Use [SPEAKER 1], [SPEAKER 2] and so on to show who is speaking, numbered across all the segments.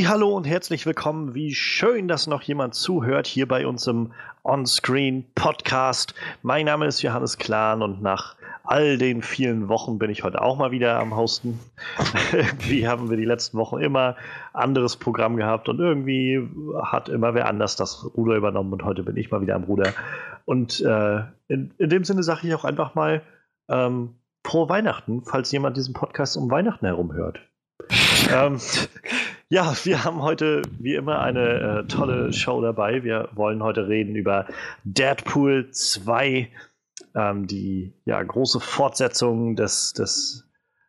[SPEAKER 1] Hallo und herzlich willkommen. Wie schön, dass noch jemand zuhört hier bei uns im On-Screen Podcast. Mein Name ist Johannes Klahn und nach all den vielen Wochen bin ich heute auch mal wieder am Hosten. irgendwie haben wir die letzten Wochen immer anderes Programm gehabt und irgendwie hat immer wer anders das Ruder übernommen und heute bin ich mal wieder am Ruder. Und äh, in, in, dem Sinne sage ich auch einfach mal ähm, frohe Weihnachten, falls jemand diesen Podcast um Weihnachten herum hört. Ähm, ja, wir haben heute wie immer eine äh, tolle Show dabei. Wir wollen heute reden über Deadpool 2, ähm, die ja, große Fortsetzung des, des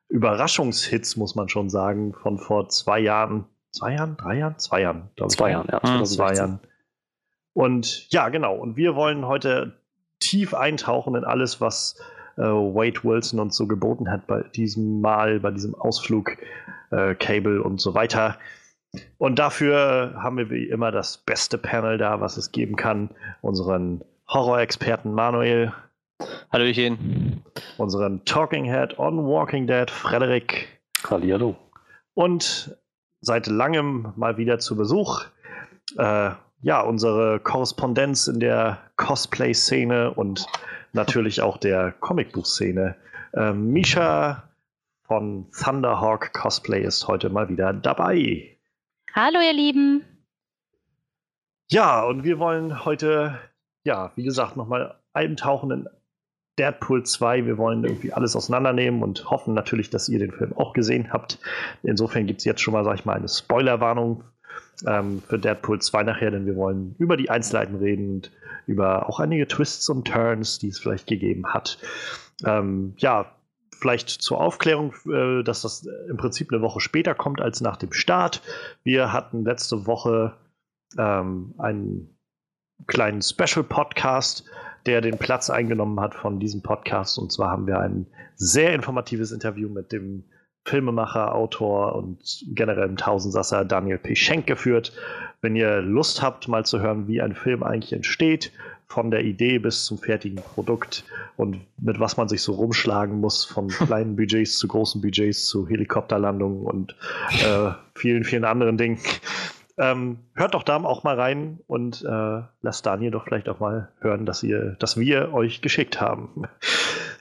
[SPEAKER 1] Überraschungshits, muss man schon sagen, von vor zwei Jahren. Zwei Jahren? Drei Jahren? Zwei Jahren,
[SPEAKER 2] glaube ich. Zwei Jahren, ja.
[SPEAKER 1] Mhm. Zwei Jahren. Und ja, genau. Und wir wollen heute tief eintauchen in alles, was äh, Wade Wilson uns so geboten hat bei diesem Mal, bei diesem Ausflug, äh, Cable und so weiter. Und dafür haben wir wie immer das beste Panel da, was es geben kann. Unseren Horror-Experten Manuel.
[SPEAKER 2] Hallöchen.
[SPEAKER 1] Unseren Talking Head on Walking Dead, Frederik.
[SPEAKER 2] Hallihallo.
[SPEAKER 1] Und seit langem mal wieder zu Besuch. Äh, ja, unsere Korrespondenz in der Cosplay-Szene und natürlich auch der Comicbuch-Szene. Äh, Misha von Thunderhawk Cosplay ist heute mal wieder dabei.
[SPEAKER 3] Hallo, ihr Lieben.
[SPEAKER 1] Ja, und wir wollen heute, ja, wie gesagt, nochmal eintauchen in Deadpool 2. Wir wollen irgendwie alles auseinandernehmen und hoffen natürlich, dass ihr den Film auch gesehen habt. Insofern gibt es jetzt schon mal, sag ich mal, eine Spoilerwarnung ähm, für Deadpool 2 nachher, denn wir wollen über die Einzelheiten reden und über auch einige Twists und Turns, die es vielleicht gegeben hat. Ähm, ja, vielleicht zur Aufklärung, äh, dass das im Prinzip eine Woche später kommt als nach dem Start. Wir hatten letzte Woche ähm, einen kleinen Special-Podcast, der den Platz eingenommen hat von diesem Podcast. Und zwar haben wir ein sehr informatives Interview mit dem Filmemacher, Autor und generell im Tausendsasser Daniel P. Schenk geführt. Wenn ihr Lust habt, mal zu hören, wie ein Film eigentlich entsteht, von der Idee bis zum fertigen Produkt und mit was man sich so rumschlagen muss, von kleinen Budgets zu großen Budgets zu Helikopterlandungen und äh, vielen, vielen anderen Dingen. Ähm, hört doch da auch mal rein und äh, lasst Daniel doch vielleicht auch mal hören, dass, ihr, dass wir euch geschickt haben.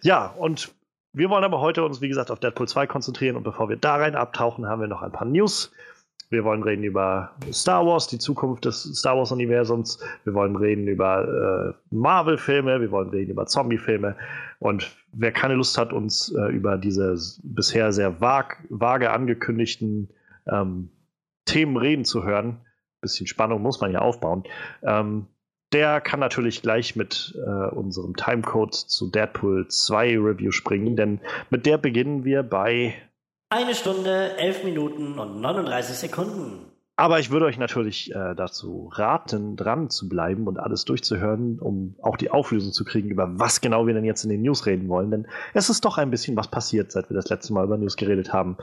[SPEAKER 1] Ja, und wir wollen aber heute uns, wie gesagt, auf Deadpool 2 konzentrieren und bevor wir da rein abtauchen, haben wir noch ein paar News. Wir wollen reden über Star Wars, die Zukunft des Star Wars-Universums. Wir wollen reden über äh, Marvel-Filme. Wir wollen reden über Zombie-Filme. Und wer keine Lust hat, uns äh, über diese bisher sehr vag, vage angekündigten ähm, Themen reden zu hören, bisschen Spannung muss man ja aufbauen, ähm, der kann natürlich gleich mit äh, unserem Timecode zu Deadpool 2 Review springen, denn mit der beginnen wir bei
[SPEAKER 4] eine Stunde, elf Minuten und 39 Sekunden.
[SPEAKER 1] Aber ich würde euch natürlich äh, dazu raten, dran zu bleiben und alles durchzuhören, um auch die Auflösung zu kriegen, über was genau wir denn jetzt in den News reden wollen. Denn es ist doch ein bisschen was passiert, seit wir das letzte Mal über News geredet haben.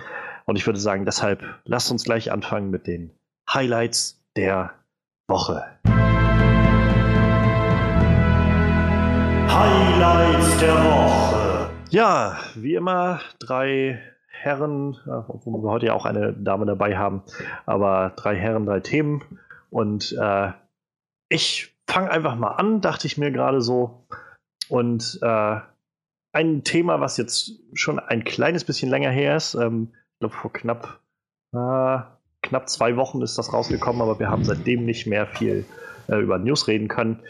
[SPEAKER 1] Und ich würde sagen, deshalb lasst uns gleich anfangen mit den Highlights der Woche. Highlights der Woche. Ja, wie immer drei Herren, wo wir heute ja auch eine Dame dabei haben, aber drei Herren, drei Themen. Und äh, ich fange einfach mal an, dachte ich mir gerade so. Und äh, ein Thema, was jetzt schon ein kleines bisschen länger her ist, ähm, ich glaube vor knapp, äh, knapp zwei Wochen ist das rausgekommen, aber wir haben seitdem nicht mehr viel äh, über News reden können,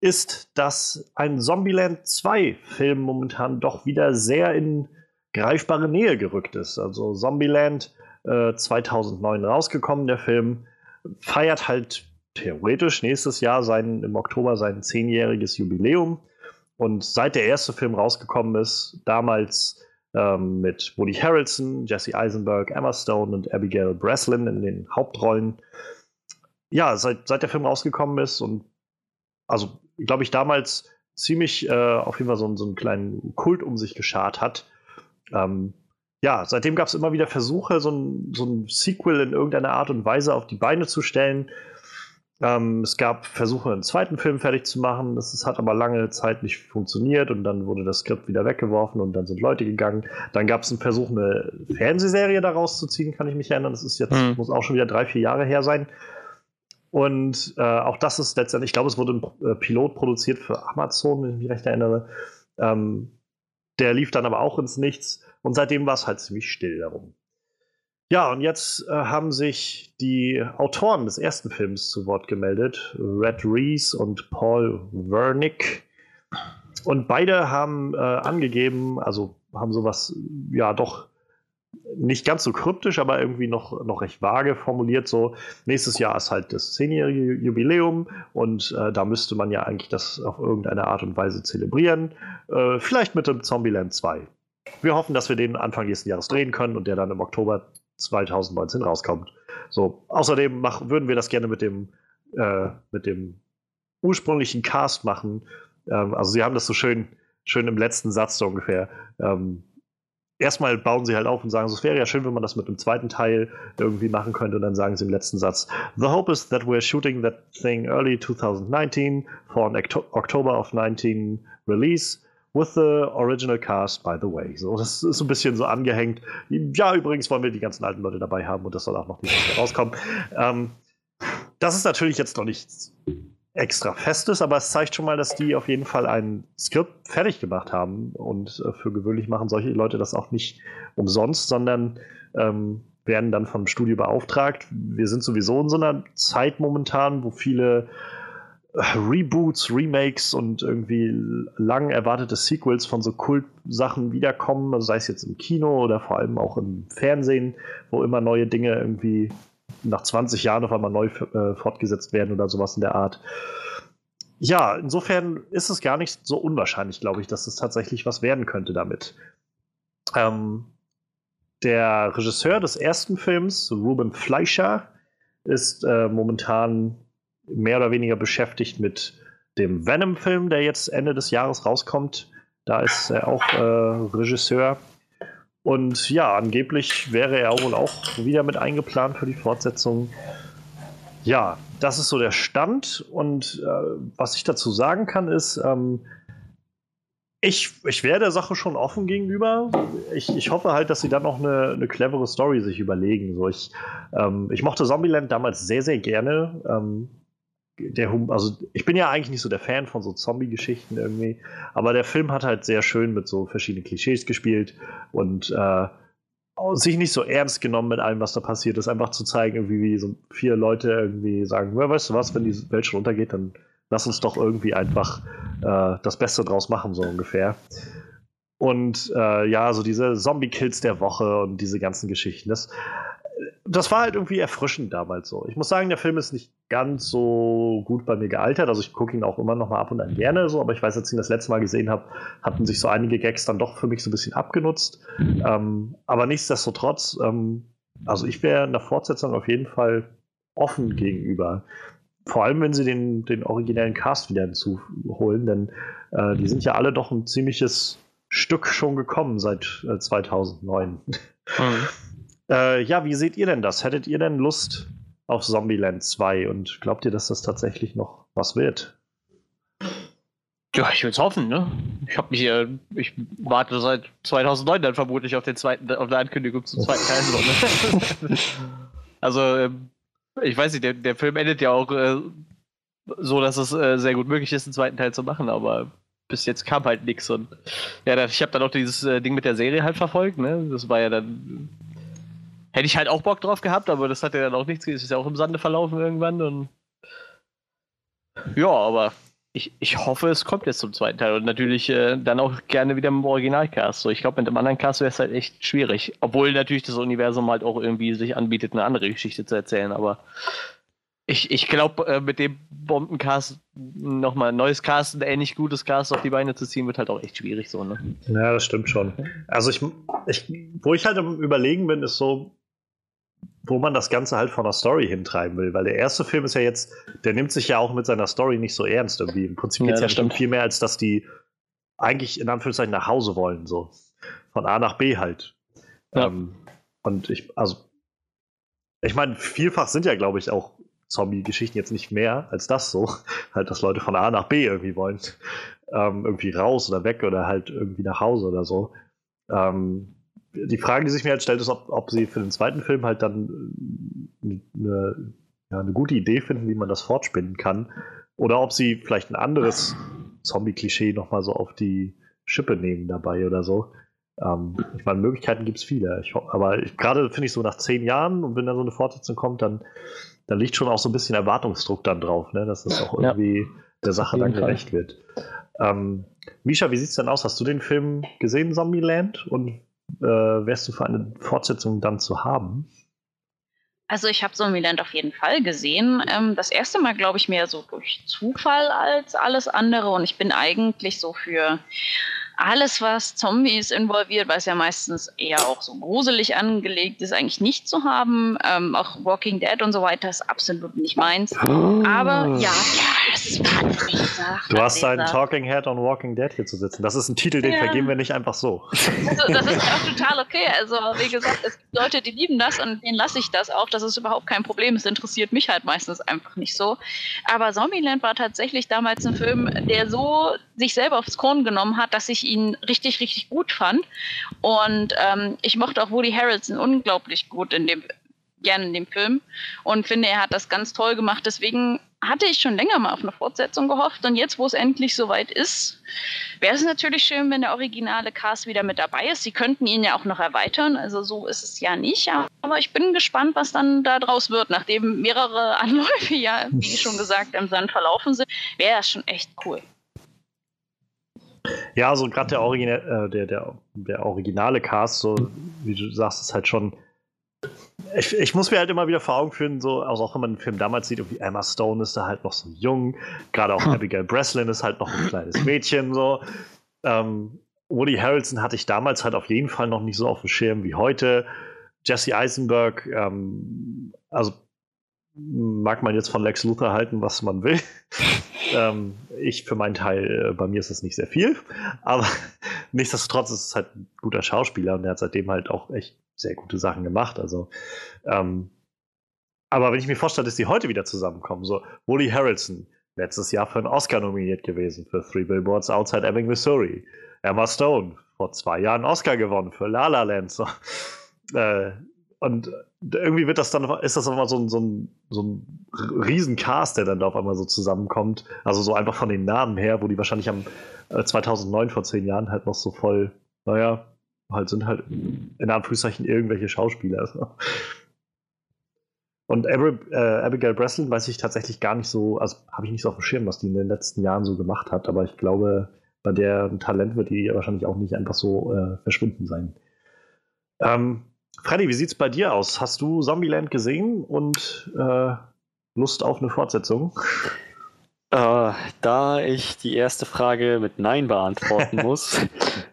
[SPEAKER 1] ist, dass ein Zombieland 2 Film momentan doch wieder sehr in greifbare Nähe gerückt ist. Also Zombieland äh, 2009 rausgekommen, der Film, feiert halt theoretisch nächstes Jahr sein, im Oktober sein zehnjähriges Jubiläum. Und seit der erste Film rausgekommen ist, damals ähm, mit Woody Harrelson, Jesse Eisenberg, Emma Stone und Abigail Breslin in den Hauptrollen. Ja, seit, seit der Film rausgekommen ist und also, glaube ich, damals ziemlich äh, auf jeden Fall so, so einen kleinen Kult um sich geschart hat, ähm, ja, seitdem gab es immer wieder Versuche, so ein, so ein Sequel in irgendeiner Art und Weise auf die Beine zu stellen. Ähm, es gab Versuche, einen zweiten Film fertig zu machen. Das, das, hat aber lange Zeit nicht funktioniert und dann wurde das Skript wieder weggeworfen und dann sind Leute gegangen. Dann gab es einen Versuch, eine Fernsehserie daraus zu ziehen, kann ich mich erinnern. Das ist jetzt, mhm. muss auch schon wieder drei, vier Jahre her sein. Und äh, auch das ist letztendlich, ich glaube, es wurde ein äh, Pilot produziert für Amazon, wenn ich mich recht erinnere. Ähm, der lief dann aber auch ins Nichts und seitdem war es halt ziemlich still darum. Ja, und jetzt äh, haben sich die Autoren des ersten Films zu Wort gemeldet, Red Reese und Paul Wernick. Und beide haben äh, angegeben, also haben sowas, ja, doch nicht ganz so kryptisch, aber irgendwie noch, noch recht vage formuliert. So, nächstes Jahr ist halt das zehnjährige Jubiläum und äh, da müsste man ja eigentlich das auf irgendeine Art und Weise zelebrieren. Äh, vielleicht mit dem Zombieland 2. Wir hoffen, dass wir den Anfang nächsten Jahres drehen können und der dann im Oktober 2019 rauskommt. So, außerdem mach, würden wir das gerne mit dem, äh, mit dem ursprünglichen Cast machen. Ähm, also sie haben das so schön, schön im letzten Satz so ungefähr. Ähm, erstmal bauen sie halt auf und sagen, es wäre ja schön, wenn man das mit dem zweiten Teil irgendwie machen könnte. Und dann sagen sie im letzten Satz, The hope is that we're shooting that thing early 2019 for an October of 19 release with the original cast, by the way. So, das ist so ein bisschen so angehängt. Ja, übrigens wollen wir die ganzen alten Leute dabei haben und das soll auch noch nicht rauskommen. Ähm, das ist natürlich jetzt noch nichts extra Festes, aber es zeigt schon mal, dass die auf jeden Fall ein Skript fertig gemacht haben. Und äh, für gewöhnlich machen solche Leute das auch nicht umsonst, sondern ähm, werden dann vom Studio beauftragt. Wir sind sowieso in so einer Zeit momentan, wo viele Reboots, Remakes und irgendwie lang erwartete Sequels von so Kult-Sachen wiederkommen, also sei es jetzt im Kino oder vor allem auch im Fernsehen, wo immer neue Dinge irgendwie nach 20 Jahren auf einmal neu äh, fortgesetzt werden oder sowas in der Art. Ja, insofern ist es gar nicht so unwahrscheinlich, glaube ich, dass es tatsächlich was werden könnte damit. Ähm, der Regisseur des ersten Films, Ruben Fleischer, ist äh, momentan mehr oder weniger beschäftigt mit dem Venom-Film, der jetzt Ende des Jahres rauskommt. Da ist er auch äh, Regisseur. Und ja, angeblich wäre er wohl auch wieder mit eingeplant für die Fortsetzung. Ja, das ist so der Stand. Und äh, was ich dazu sagen kann, ist, ähm, ich, ich wäre der Sache schon offen gegenüber. Ich, ich hoffe halt, dass sie dann noch eine, eine clevere Story sich überlegen. So, ich, ähm, ich mochte Zombieland damals sehr, sehr gerne. Ähm, der hum also ich bin ja eigentlich nicht so der Fan von so Zombie-Geschichten irgendwie, aber der Film hat halt sehr schön mit so verschiedenen Klischees gespielt und äh, sich nicht so ernst genommen mit allem, was da passiert ist, einfach zu zeigen, irgendwie wie so vier Leute irgendwie sagen, weißt du was, wenn die Welt schon untergeht, dann lass uns doch irgendwie einfach äh, das Beste draus machen, so ungefähr. Und äh, ja, so diese Zombie-Kills der Woche und diese ganzen Geschichten, das das war halt irgendwie erfrischend damals so. Ich muss sagen, der Film ist nicht ganz so gut bei mir gealtert. Also ich gucke ihn auch immer noch mal ab und an gerne so, aber ich weiß, als ich ihn das letzte Mal gesehen habe, hatten sich so einige Gags dann doch für mich so ein bisschen abgenutzt. Ähm, aber nichtsdestotrotz, ähm, also ich wäre in der Fortsetzung auf jeden Fall offen gegenüber. Vor allem, wenn sie den, den originellen Cast wieder hinzuholen, denn äh, die sind ja alle doch ein ziemliches Stück schon gekommen seit äh, 2009. Mhm. Äh, ja, wie seht ihr denn das? Hättet ihr denn Lust auf Zombieland 2 und glaubt ihr, dass das tatsächlich noch was wird?
[SPEAKER 2] Ja, ich will es hoffen, ne? Ich habe mich, äh, ich warte seit 2009 dann vermutlich auf den zweiten, auf eine Ankündigung zum zweiten Teil. Ne? also, äh, ich weiß nicht, der, der Film endet ja auch äh, so, dass es äh, sehr gut möglich ist, einen zweiten Teil zu machen, aber bis jetzt kam halt nichts und ja, ich habe dann auch dieses äh, Ding mit der Serie halt verfolgt, ne? Das war ja dann Hätte ich halt auch Bock drauf gehabt, aber das hat ja dann auch nichts, es ist ja auch im Sande verlaufen irgendwann und ja, aber ich, ich hoffe, es kommt jetzt zum zweiten Teil und natürlich äh, dann auch gerne wieder im Originalcast. So, ich glaube, mit dem anderen Cast wäre es halt echt schwierig. Obwohl natürlich das Universum halt auch irgendwie sich anbietet, eine andere Geschichte zu erzählen, aber ich, ich glaube, äh, mit dem Bombencast nochmal ein neues Cast, ein ähnlich gutes Cast auf die Beine zu ziehen, wird halt auch echt schwierig so, ne?
[SPEAKER 1] Ja, das stimmt schon. Also ich, ich wo ich halt am überlegen bin, ist so, wo man das Ganze halt von der Story hintreiben will. Weil der erste Film ist ja jetzt, der nimmt sich ja auch mit seiner Story nicht so ernst irgendwie. Im Prinzip geht es ja, ja nicht viel mehr, als dass die eigentlich in Anführungszeichen nach Hause wollen, so. Von A nach B halt. Ja. Ähm, und ich, also, ich meine, vielfach sind ja, glaube ich, auch Zombie-Geschichten jetzt nicht mehr als das so. Halt, dass Leute von A nach B irgendwie wollen. Ähm, irgendwie raus oder weg oder halt irgendwie nach Hause oder so. Ähm, die Frage, die sich mir halt stellt, ist, ob, ob sie für den zweiten Film halt dann eine, ja, eine gute Idee finden, wie man das fortspinnen kann. Oder ob sie vielleicht ein anderes Zombie-Klischee nochmal so auf die Schippe nehmen dabei oder so. Ähm, ich meine, Möglichkeiten gibt es viele. Ich, aber gerade finde ich so nach zehn Jahren und wenn dann so eine Fortsetzung kommt, dann, dann liegt schon auch so ein bisschen Erwartungsdruck dann drauf, ne? dass das auch irgendwie ja. der Sache dann gerecht wird. Ähm, Misha, wie sieht es denn aus? Hast du den Film gesehen, Zombieland? Und äh, wärst du für eine Fortsetzung dann zu haben?
[SPEAKER 3] Also ich habe Zombieland auf jeden Fall gesehen. Ähm, das erste Mal, glaube ich, mehr so durch Zufall als alles andere. Und ich bin eigentlich so für alles, was Zombies involviert, weil es ja meistens eher auch so gruselig angelegt ist, eigentlich nicht zu haben. Ähm, auch Walking Dead und so weiter ist absolut nicht meins. Oh. Aber ja, ja,
[SPEAKER 1] nicht gesagt. Du hast einen Talking Head on Walking Dead hier zu sitzen. Das ist ein Titel, den ja. vergeben wir nicht einfach so.
[SPEAKER 3] Also, das ist auch total okay. Also, wie gesagt, es gibt Leute, die lieben das und denen lasse ich das auch. Das ist überhaupt kein Problem. Es interessiert mich halt meistens einfach nicht so. Aber Zombieland war tatsächlich damals ein Film, der so sich selber aufs Korn genommen hat, dass ich ihn richtig, richtig gut fand. Und ähm, ich mochte auch Woody Harrelson unglaublich gut in dem, gerne in dem Film und finde, er hat das ganz toll gemacht. Deswegen hatte ich schon länger mal auf eine Fortsetzung gehofft und jetzt, wo es endlich soweit ist, wäre es natürlich schön, wenn der originale Cast wieder mit dabei ist. Sie könnten ihn ja auch noch erweitern, also so ist es ja nicht, aber ich bin gespannt, was dann da draus wird. Nachdem mehrere Anläufe ja, wie schon gesagt, im Sand verlaufen sind, wäre das schon echt cool.
[SPEAKER 1] Ja, also gerade der, Origina äh, der, der, der originale Cast, so wie du sagst, ist halt schon. Ich, ich muss mir halt immer wieder vor Augen führen, so, also auch wenn man den Film damals sieht, irgendwie Emma Stone ist da halt noch so jung, gerade auch hm. Abigail Breslin ist halt noch ein kleines Mädchen, so. Ähm, Woody Harrelson hatte ich damals halt auf jeden Fall noch nicht so auf dem Schirm wie heute. Jesse Eisenberg, ähm, also mag man jetzt von Lex Luthor halten, was man will. ähm, ich für meinen Teil, äh, bei mir ist es nicht sehr viel, aber nichtsdestotrotz ist es halt ein guter Schauspieler und er hat seitdem halt auch echt sehr gute Sachen gemacht. Also, ähm, aber wenn ich mir vorstelle, dass die heute wieder zusammenkommen, so Woody Harrelson, letztes Jahr für einen Oscar nominiert gewesen für Three Billboards Outside Ebbing, Missouri. Emma Stone, vor zwei Jahren Oscar gewonnen für La La Land. So. Äh, und irgendwie wird das dann, ist das immer so ein, so ein, so ein Riesencast, der dann da auf einmal so zusammenkommt. Also so einfach von den Namen her, wo die wahrscheinlich am äh, 2009 vor zehn Jahren halt noch so voll, naja, halt sind halt in Anführungszeichen irgendwelche Schauspieler. Und Ab äh, Abigail Breslin weiß ich tatsächlich gar nicht so, also habe ich nicht so auf dem Schirm, was die in den letzten Jahren so gemacht hat, aber ich glaube, bei der Talent wird die wahrscheinlich auch nicht einfach so äh, verschwinden sein. Ähm, Freddy, wie sieht's bei dir aus? Hast du Zombieland gesehen und äh, Lust auf eine Fortsetzung?
[SPEAKER 5] Äh, da ich die erste Frage mit Nein beantworten muss,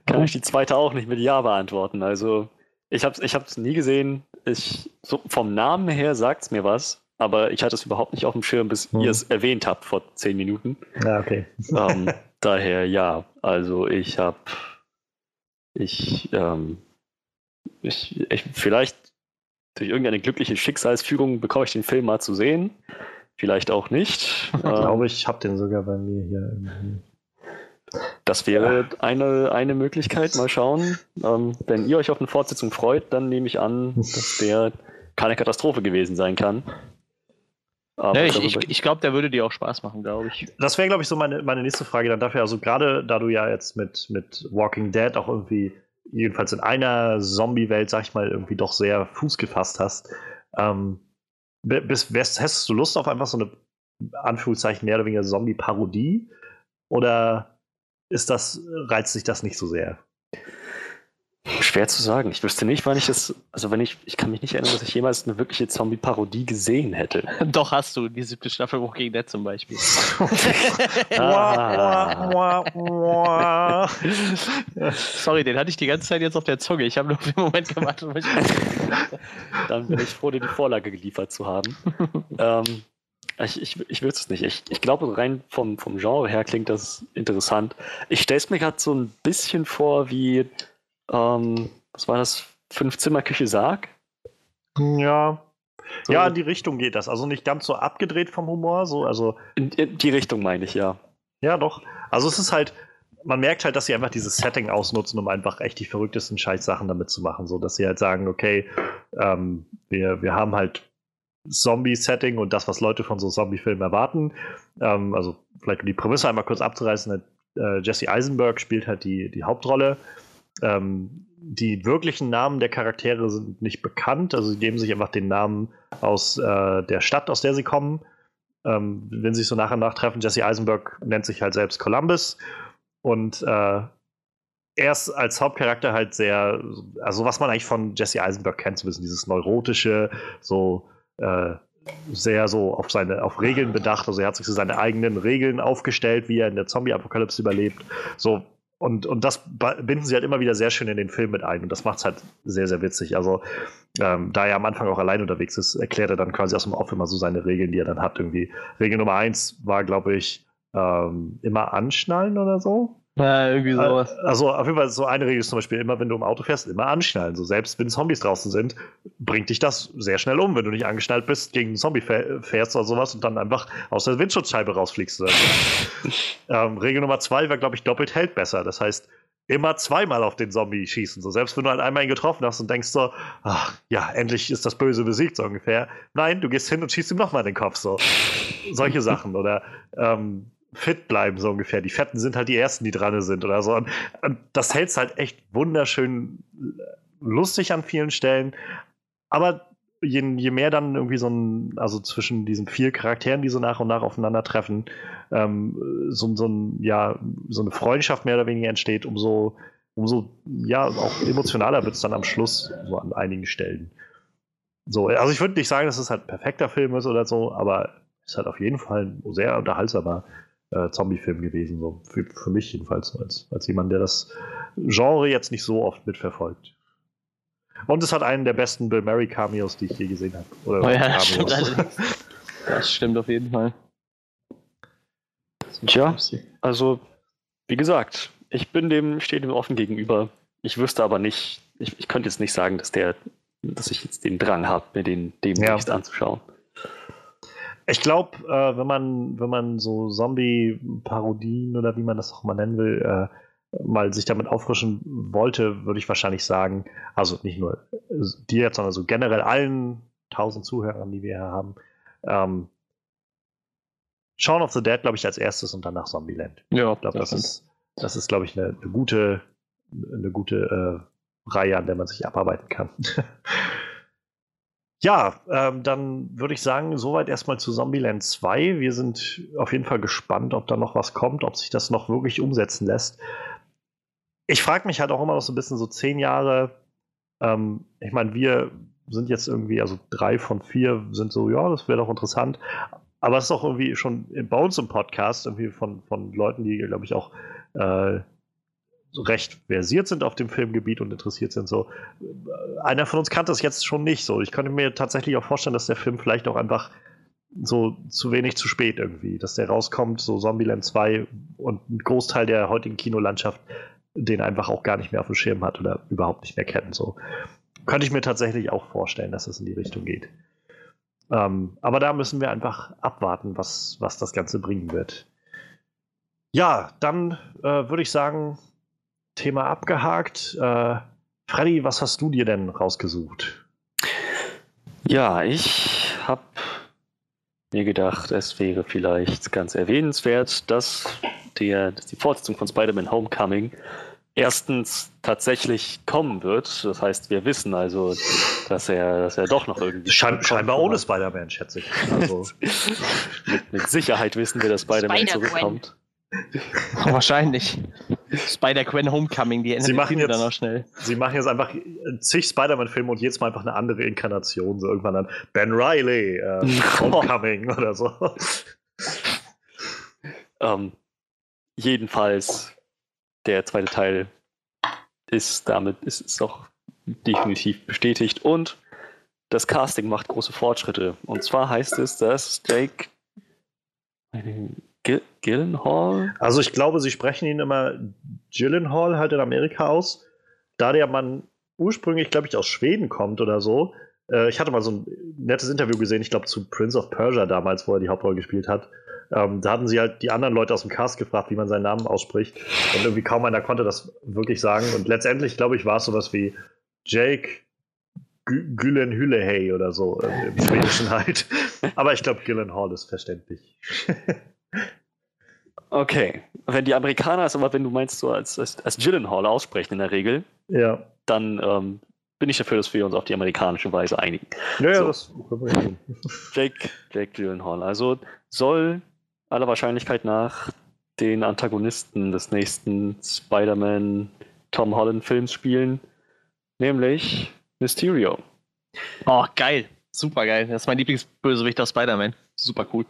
[SPEAKER 5] kann ich die zweite auch nicht mit Ja beantworten. Also ich habe es ich hab's nie gesehen. Ich, so vom Namen her sagt es mir was, aber ich hatte es überhaupt nicht auf dem Schirm, bis hm. ihr es erwähnt habt vor zehn Minuten.
[SPEAKER 1] Ja, okay.
[SPEAKER 5] Ähm, daher ja. Also ich habe ich ähm, ich, ich, vielleicht durch irgendeine glückliche Schicksalsfügung bekomme ich den Film mal zu sehen. Vielleicht auch nicht.
[SPEAKER 1] Ich glaube, ich habe den sogar bei mir hier irgendwie.
[SPEAKER 5] Das wäre ja. eine, eine Möglichkeit. Mal schauen. Ähm, wenn ihr euch auf eine Fortsetzung freut, dann nehme ich an, dass der keine Katastrophe gewesen sein kann.
[SPEAKER 2] Ja, ich, ich, ich glaube, der würde dir auch Spaß machen, glaube ich.
[SPEAKER 1] Das wäre, glaube ich, so meine, meine nächste Frage dann dafür. Also gerade da du ja jetzt mit, mit Walking Dead auch irgendwie jedenfalls in einer Zombie-Welt, sag ich mal, irgendwie doch sehr Fuß gefasst hast. Ähm, bist, wärst, hättest du Lust auf einfach so eine Anführungszeichen mehr oder weniger Zombie-Parodie? Oder ist das, reizt sich das nicht so sehr?
[SPEAKER 5] Schwer zu sagen. Ich wüsste nicht, wann ich das. Also, wenn ich. Ich kann mich nicht erinnern, dass ich jemals eine wirkliche Zombie-Parodie gesehen hätte.
[SPEAKER 2] Doch, hast du. Die siebte Staffel Walking Dead zum Beispiel.
[SPEAKER 5] ah.
[SPEAKER 2] Sorry, den hatte ich die ganze Zeit jetzt auf der Zunge. Ich habe nur auf den Moment gewartet. Ich
[SPEAKER 5] Dann bin ich froh, dir die Vorlage geliefert zu haben. ähm, ich, ich, ich will es nicht. Ich, ich glaube, rein vom, vom Genre her klingt das interessant. Ich stelle es mir gerade so ein bisschen vor wie ähm, was war das? Fünf-Zimmer-Küche Sarg?
[SPEAKER 1] Ja.
[SPEAKER 5] So,
[SPEAKER 1] Ja, in die Richtung geht das. Also nicht ganz so abgedreht vom Humor, so, also
[SPEAKER 5] in, in die Richtung meine ich, ja.
[SPEAKER 1] Ja, doch. Also es ist halt, man merkt halt, dass sie einfach dieses Setting ausnutzen, um einfach echt die verrücktesten Scheißsachen damit zu machen. So dass sie halt sagen, okay, ähm, wir, wir haben halt Zombie-Setting und das, was Leute von so Zombie-Filmen erwarten. Ähm, also vielleicht um die Prämisse einmal kurz abzureißen, äh, Jesse Eisenberg spielt halt die, die Hauptrolle. Ähm, die wirklichen Namen der Charaktere sind nicht bekannt, also sie geben sich einfach den Namen aus äh, der Stadt, aus der sie kommen ähm, wenn sie sich so nach und nach treffen, Jesse Eisenberg nennt sich halt selbst Columbus und äh, er ist als Hauptcharakter halt sehr, also was man eigentlich von Jesse Eisenberg kennt, so ein bisschen dieses neurotische, so äh, sehr so auf seine, auf Regeln bedacht. Also er hat sich so seine eigenen Regeln aufgestellt, wie er in der Zombie-Apokalypse überlebt. So, und, und das binden sie halt immer wieder sehr schön in den Film mit ein. Und das macht es halt sehr, sehr witzig. Also, ähm, da er am Anfang auch allein unterwegs ist, erklärt er dann quasi aus dem Off immer so seine Regeln, die er dann hat. Irgendwie. Regel Nummer eins war, glaube ich, ähm, immer anschnallen oder so.
[SPEAKER 2] Ja, irgendwie sowas.
[SPEAKER 1] Also auf jeden Fall so eine Regel ist zum Beispiel immer, wenn du im Auto fährst, immer anschnallen. So selbst wenn Zombies draußen sind, bringt dich das sehr schnell um, wenn du nicht angeschnallt bist, gegen einen Zombie fährst oder sowas und dann einfach aus der Windschutzscheibe rausfliegst. Oder so. ähm, Regel Nummer zwei war, glaube ich, doppelt hält besser. Das heißt, immer zweimal auf den Zombie schießen. So selbst wenn du halt einmal ihn getroffen hast und denkst so, ach, ja, endlich ist das Böse besiegt, so ungefähr. Nein, du gehst hin und schießt ihm nochmal den Kopf. So. Solche Sachen. Oder ähm, fit bleiben, so ungefähr. Die Fetten sind halt die Ersten, die dran sind oder so. Und, und das hält es halt echt wunderschön lustig an vielen Stellen. Aber je, je, mehr dann irgendwie so ein, also zwischen diesen vier Charakteren, die so nach und nach aufeinandertreffen, ähm, so, so, ein, ja, so eine Freundschaft mehr oder weniger entsteht, umso, umso ja, auch emotionaler wird es dann am Schluss, so an einigen Stellen. So, also ich würde nicht sagen, dass es halt ein perfekter Film ist oder so, aber es ist halt auf jeden Fall sehr unterhaltsamer äh, Zombie-Film gewesen, so für, für mich jedenfalls, als, als jemand, der das Genre jetzt nicht so oft mitverfolgt. Und es hat einen der besten Bill Murray Cameos, die ich je gesehen habe. Oder
[SPEAKER 2] oh ja, das stimmt, das stimmt auf jeden Fall.
[SPEAKER 5] Tja, also wie gesagt, ich bin dem, stehe dem offen gegenüber. Ich wüsste aber nicht, ich, ich könnte jetzt nicht sagen, dass der, dass ich jetzt den Drang habe, mir den demnächst ja. anzuschauen.
[SPEAKER 1] Ich glaube, äh, wenn man, wenn man so Zombie-Parodien oder wie man das auch mal nennen will, äh, mal sich damit auffrischen wollte, würde ich wahrscheinlich sagen, also nicht nur dir jetzt, sondern so generell allen tausend Zuhörern, die wir hier haben, ähm, Shaun of the Dead, glaube ich, als erstes und danach Zombieland.
[SPEAKER 2] Ja,
[SPEAKER 1] ich glaube, das, das ist, das ist, glaube ich, eine, eine, gute, eine gute äh, Reihe, an der man sich abarbeiten kann. ja, ähm, dann würde ich sagen, soweit erstmal zu Zombieland 2. Wir sind auf jeden Fall gespannt, ob da noch was kommt, ob sich das noch wirklich umsetzen lässt ich frage mich halt auch immer noch so ein bisschen so zehn Jahre. Ähm, ich meine, wir sind jetzt irgendwie, also drei von vier sind so, ja, das wäre doch interessant. Aber es ist auch irgendwie schon bei uns im Podcast irgendwie von, von Leuten, die, glaube ich, auch äh, recht versiert sind auf dem Filmgebiet und interessiert sind. So, einer von uns kannte das jetzt schon nicht so. Ich könnte mir tatsächlich auch vorstellen, dass der Film vielleicht auch einfach so zu wenig zu spät irgendwie, dass der rauskommt, so Zombieland 2 und ein Großteil der heutigen Kinolandschaft den einfach auch gar nicht mehr auf dem Schirm hat oder überhaupt nicht mehr kennt. So könnte ich mir tatsächlich auch vorstellen, dass es in die Richtung geht. Ähm, aber da müssen wir einfach abwarten, was, was das Ganze bringen wird. Ja, dann äh, würde ich sagen, Thema abgehakt. Äh, Freddy, was hast du dir denn rausgesucht?
[SPEAKER 5] Ja, ich habe mir gedacht, es wäre vielleicht ganz erwähnenswert, dass, der, dass die Fortsetzung von Spider-Man Homecoming erstens tatsächlich kommen wird. Das heißt, wir wissen also, dass er, dass er doch noch irgendwie.
[SPEAKER 1] Schein, scheinbar ohne Spider-Man, schätze ich. Also.
[SPEAKER 5] mit, mit, Sicherheit wissen wir, dass Spider-Man Spider zurückkommt.
[SPEAKER 2] Wahrscheinlich. Spider-Gwen Homecoming, die
[SPEAKER 1] sie machen jetzt, dann auch schnell. Sie machen jetzt einfach zig Spider-Man-Filme und jetzt mal einfach eine andere Inkarnation. So irgendwann dann Ben Riley, äh, Homecoming oder so.
[SPEAKER 5] Um, ähm, jedenfalls der zweite Teil ist damit ist, ist auch definitiv bestätigt und das Casting macht große Fortschritte. Und zwar heißt es, dass Jake Gillenhall.
[SPEAKER 1] Also ich glaube, sie sprechen ihn immer Gillenhall halt in Amerika aus. Da der Mann ursprünglich, glaube ich, aus Schweden kommt oder so, äh, ich hatte mal so ein nettes Interview gesehen, ich glaube zu Prince of Persia damals, wo er die Hauptrolle gespielt hat. Ähm, da hatten sie halt die anderen Leute aus dem Cast gefragt, wie man seinen Namen ausspricht. Und irgendwie kaum einer konnte das wirklich sagen. Und letztendlich, glaube ich, war es sowas wie Jake Gyllenhülehey oder so äh, im Schwedischen halt. Aber ich glaube, Gyllenhaal ist verständlich.
[SPEAKER 5] okay. Wenn die Amerikaner es aber, wenn du meinst, so als, als, als Gyllenhaal aussprechen in der Regel,
[SPEAKER 1] ja.
[SPEAKER 5] dann ähm, bin ich dafür, dass wir uns auf die amerikanische Weise einigen.
[SPEAKER 1] Ja, ja, so. das können wir
[SPEAKER 5] tun. Jake, Jake Gyllenhaal. Also soll aller Wahrscheinlichkeit nach den Antagonisten des nächsten Spider-Man Tom Holland Films spielen, nämlich Mysterio.
[SPEAKER 2] Oh, geil. Super geil. Das ist mein Lieblingsbösewicht aus Spider-Man. Super cool.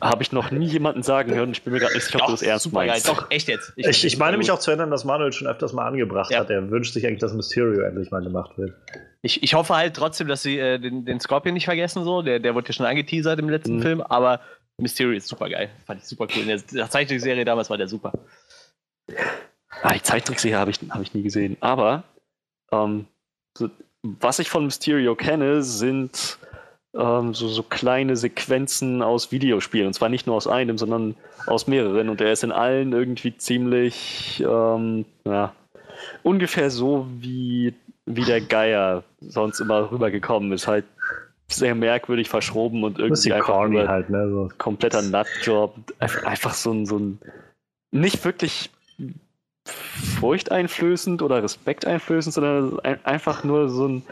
[SPEAKER 5] Habe ich noch nie jemanden sagen hören. Ich bin mir gerade nicht sicher, ob du das ernst super meinst.
[SPEAKER 2] Geil. Doch, echt jetzt.
[SPEAKER 1] Ich, ich, ich meine mich auch zu erinnern, dass Manuel schon öfters mal angebracht ja. hat. Er wünscht sich eigentlich, dass Mysterio endlich mal gemacht wird.
[SPEAKER 2] Ich, ich hoffe halt trotzdem, dass sie äh, den, den Scorpion nicht vergessen. so. Der, der wurde ja schon angeteasert im letzten mhm. Film. Aber Mysterio ist super geil. Fand ich super cool. In der, der Zeichentrickserie damals war der super.
[SPEAKER 5] Ah, die Zeichentrickserie habe ich, hab ich nie gesehen. Aber ähm, so, was ich von Mysterio kenne, sind ähm, so, so kleine Sequenzen aus Videospielen. Und zwar nicht nur aus einem, sondern aus mehreren. Und er ist in allen irgendwie ziemlich, ähm, ja, ungefähr so wie, wie der Geier sonst immer rübergekommen ist. Halt sehr merkwürdig verschroben und irgendwie einfach
[SPEAKER 1] halt, ne? so.
[SPEAKER 5] kompletter Nutjob. Einfach so ein, so ein nicht wirklich furchteinflößend oder respekteinflößend, sondern einfach nur so ein,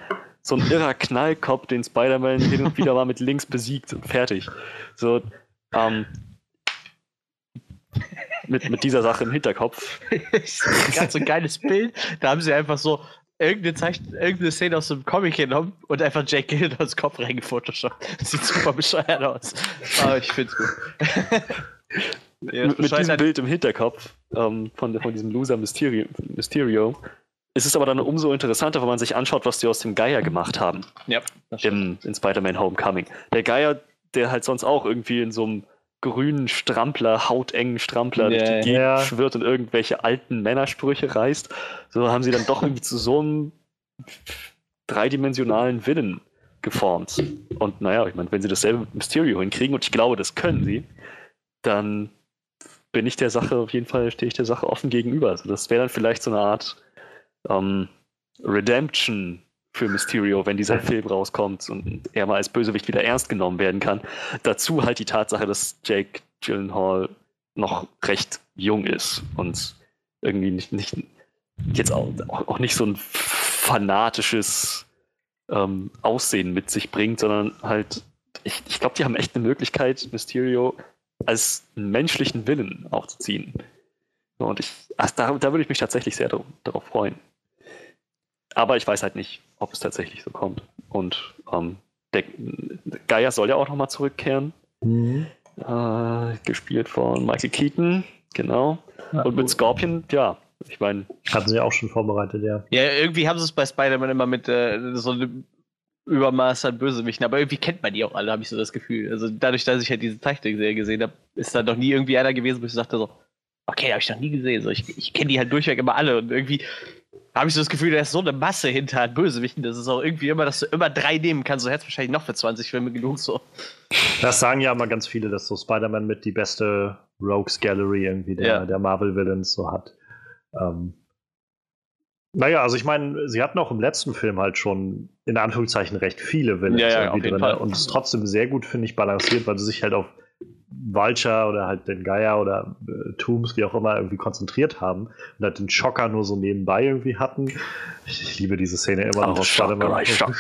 [SPEAKER 5] so ein irrer Knallkopf, den Spider-Man hin und wieder mal mit links besiegt und fertig. So, ähm, mit, mit dieser Sache im Hinterkopf.
[SPEAKER 2] Ganz so ein geiles Bild. Da haben sie einfach so irgendeine, Zeichen, irgendeine Szene aus dem Comic genommen und einfach Jake Gyllenhaals Kopf reingefotoshoppt. Sieht super bescheuert aus. Aber ich find's gut.
[SPEAKER 5] ja, mit, mit diesem Bild im Hinterkopf ähm, von, von diesem Loser Mysterio, Mysterio ist es aber dann umso interessanter, wenn man sich anschaut, was die aus dem Geier gemacht haben.
[SPEAKER 2] Ja.
[SPEAKER 5] Im, in Spider-Man Homecoming. Der Geier, der halt sonst auch irgendwie in so einem grünen Strampler, hautengen Strampler yeah, durch die Gegend yeah. schwirrt und irgendwelche alten Männersprüche reißt. So haben sie dann doch irgendwie zu so einem dreidimensionalen Villain geformt. Und naja, ich meine, wenn sie dasselbe mit Mysterio hinkriegen, und ich glaube, das können sie, dann bin ich der Sache auf jeden Fall, stehe ich der Sache offen gegenüber. Also das wäre dann vielleicht so eine Art ähm, Redemption für Mysterio, wenn dieser Film rauskommt und er mal als Bösewicht wieder ernst genommen werden kann. Dazu halt die Tatsache, dass Jake Gyllenhaal noch recht jung ist und irgendwie nicht, nicht jetzt auch, auch nicht so ein fanatisches ähm, Aussehen mit sich bringt, sondern halt, ich, ich glaube, die haben echt eine Möglichkeit, Mysterio als menschlichen Willen aufzuziehen. Und ich, also da, da würde ich mich tatsächlich sehr darauf, darauf freuen. Aber ich weiß halt nicht, ob es tatsächlich so kommt. Und ähm, der Geier soll ja auch nochmal zurückkehren. Mhm. Äh, gespielt von Michael Keaton, genau. Ja, Und mit Scorpion, ja, ich meine.
[SPEAKER 1] Hatten sie auch schon vorbereitet, ja.
[SPEAKER 2] Ja, irgendwie haben sie es bei Spider-Man immer mit äh, so einem Übermaß an Bösewichten, aber irgendwie kennt man die auch alle, habe ich so das Gefühl. Also dadurch, dass ich halt diese Zeichentrickserie gesehen habe, ist da noch nie irgendwie einer gewesen, wo ich sagte so, okay, habe ich noch nie gesehen. So, ich ich kenne die halt durchweg immer alle und irgendwie habe ich so das Gefühl, da ist so eine Masse hinter an Bösewichten, das ist auch irgendwie immer, dass du immer drei nehmen kannst. So hättest wahrscheinlich noch für 20 Filme genug so.
[SPEAKER 1] Das sagen ja immer ganz viele, dass so Spider-Man mit die beste Rogues Gallery irgendwie der, ja. der Marvel Villains so hat. Ähm, naja, also ich meine, sie hatten auch im letzten Film halt schon in Anführungszeichen recht viele Villains
[SPEAKER 2] ja, ja,
[SPEAKER 1] irgendwie drin. Fall. Und es ist trotzdem sehr gut, finde ich, balanciert, weil sie sich halt auf Vulture oder halt den Geier oder äh, Tooms, wie auch immer, irgendwie konzentriert haben und halt den Schocker nur so nebenbei irgendwie hatten. Ich, ich liebe diese Szene immer noch.
[SPEAKER 5] Shocker,
[SPEAKER 1] I shock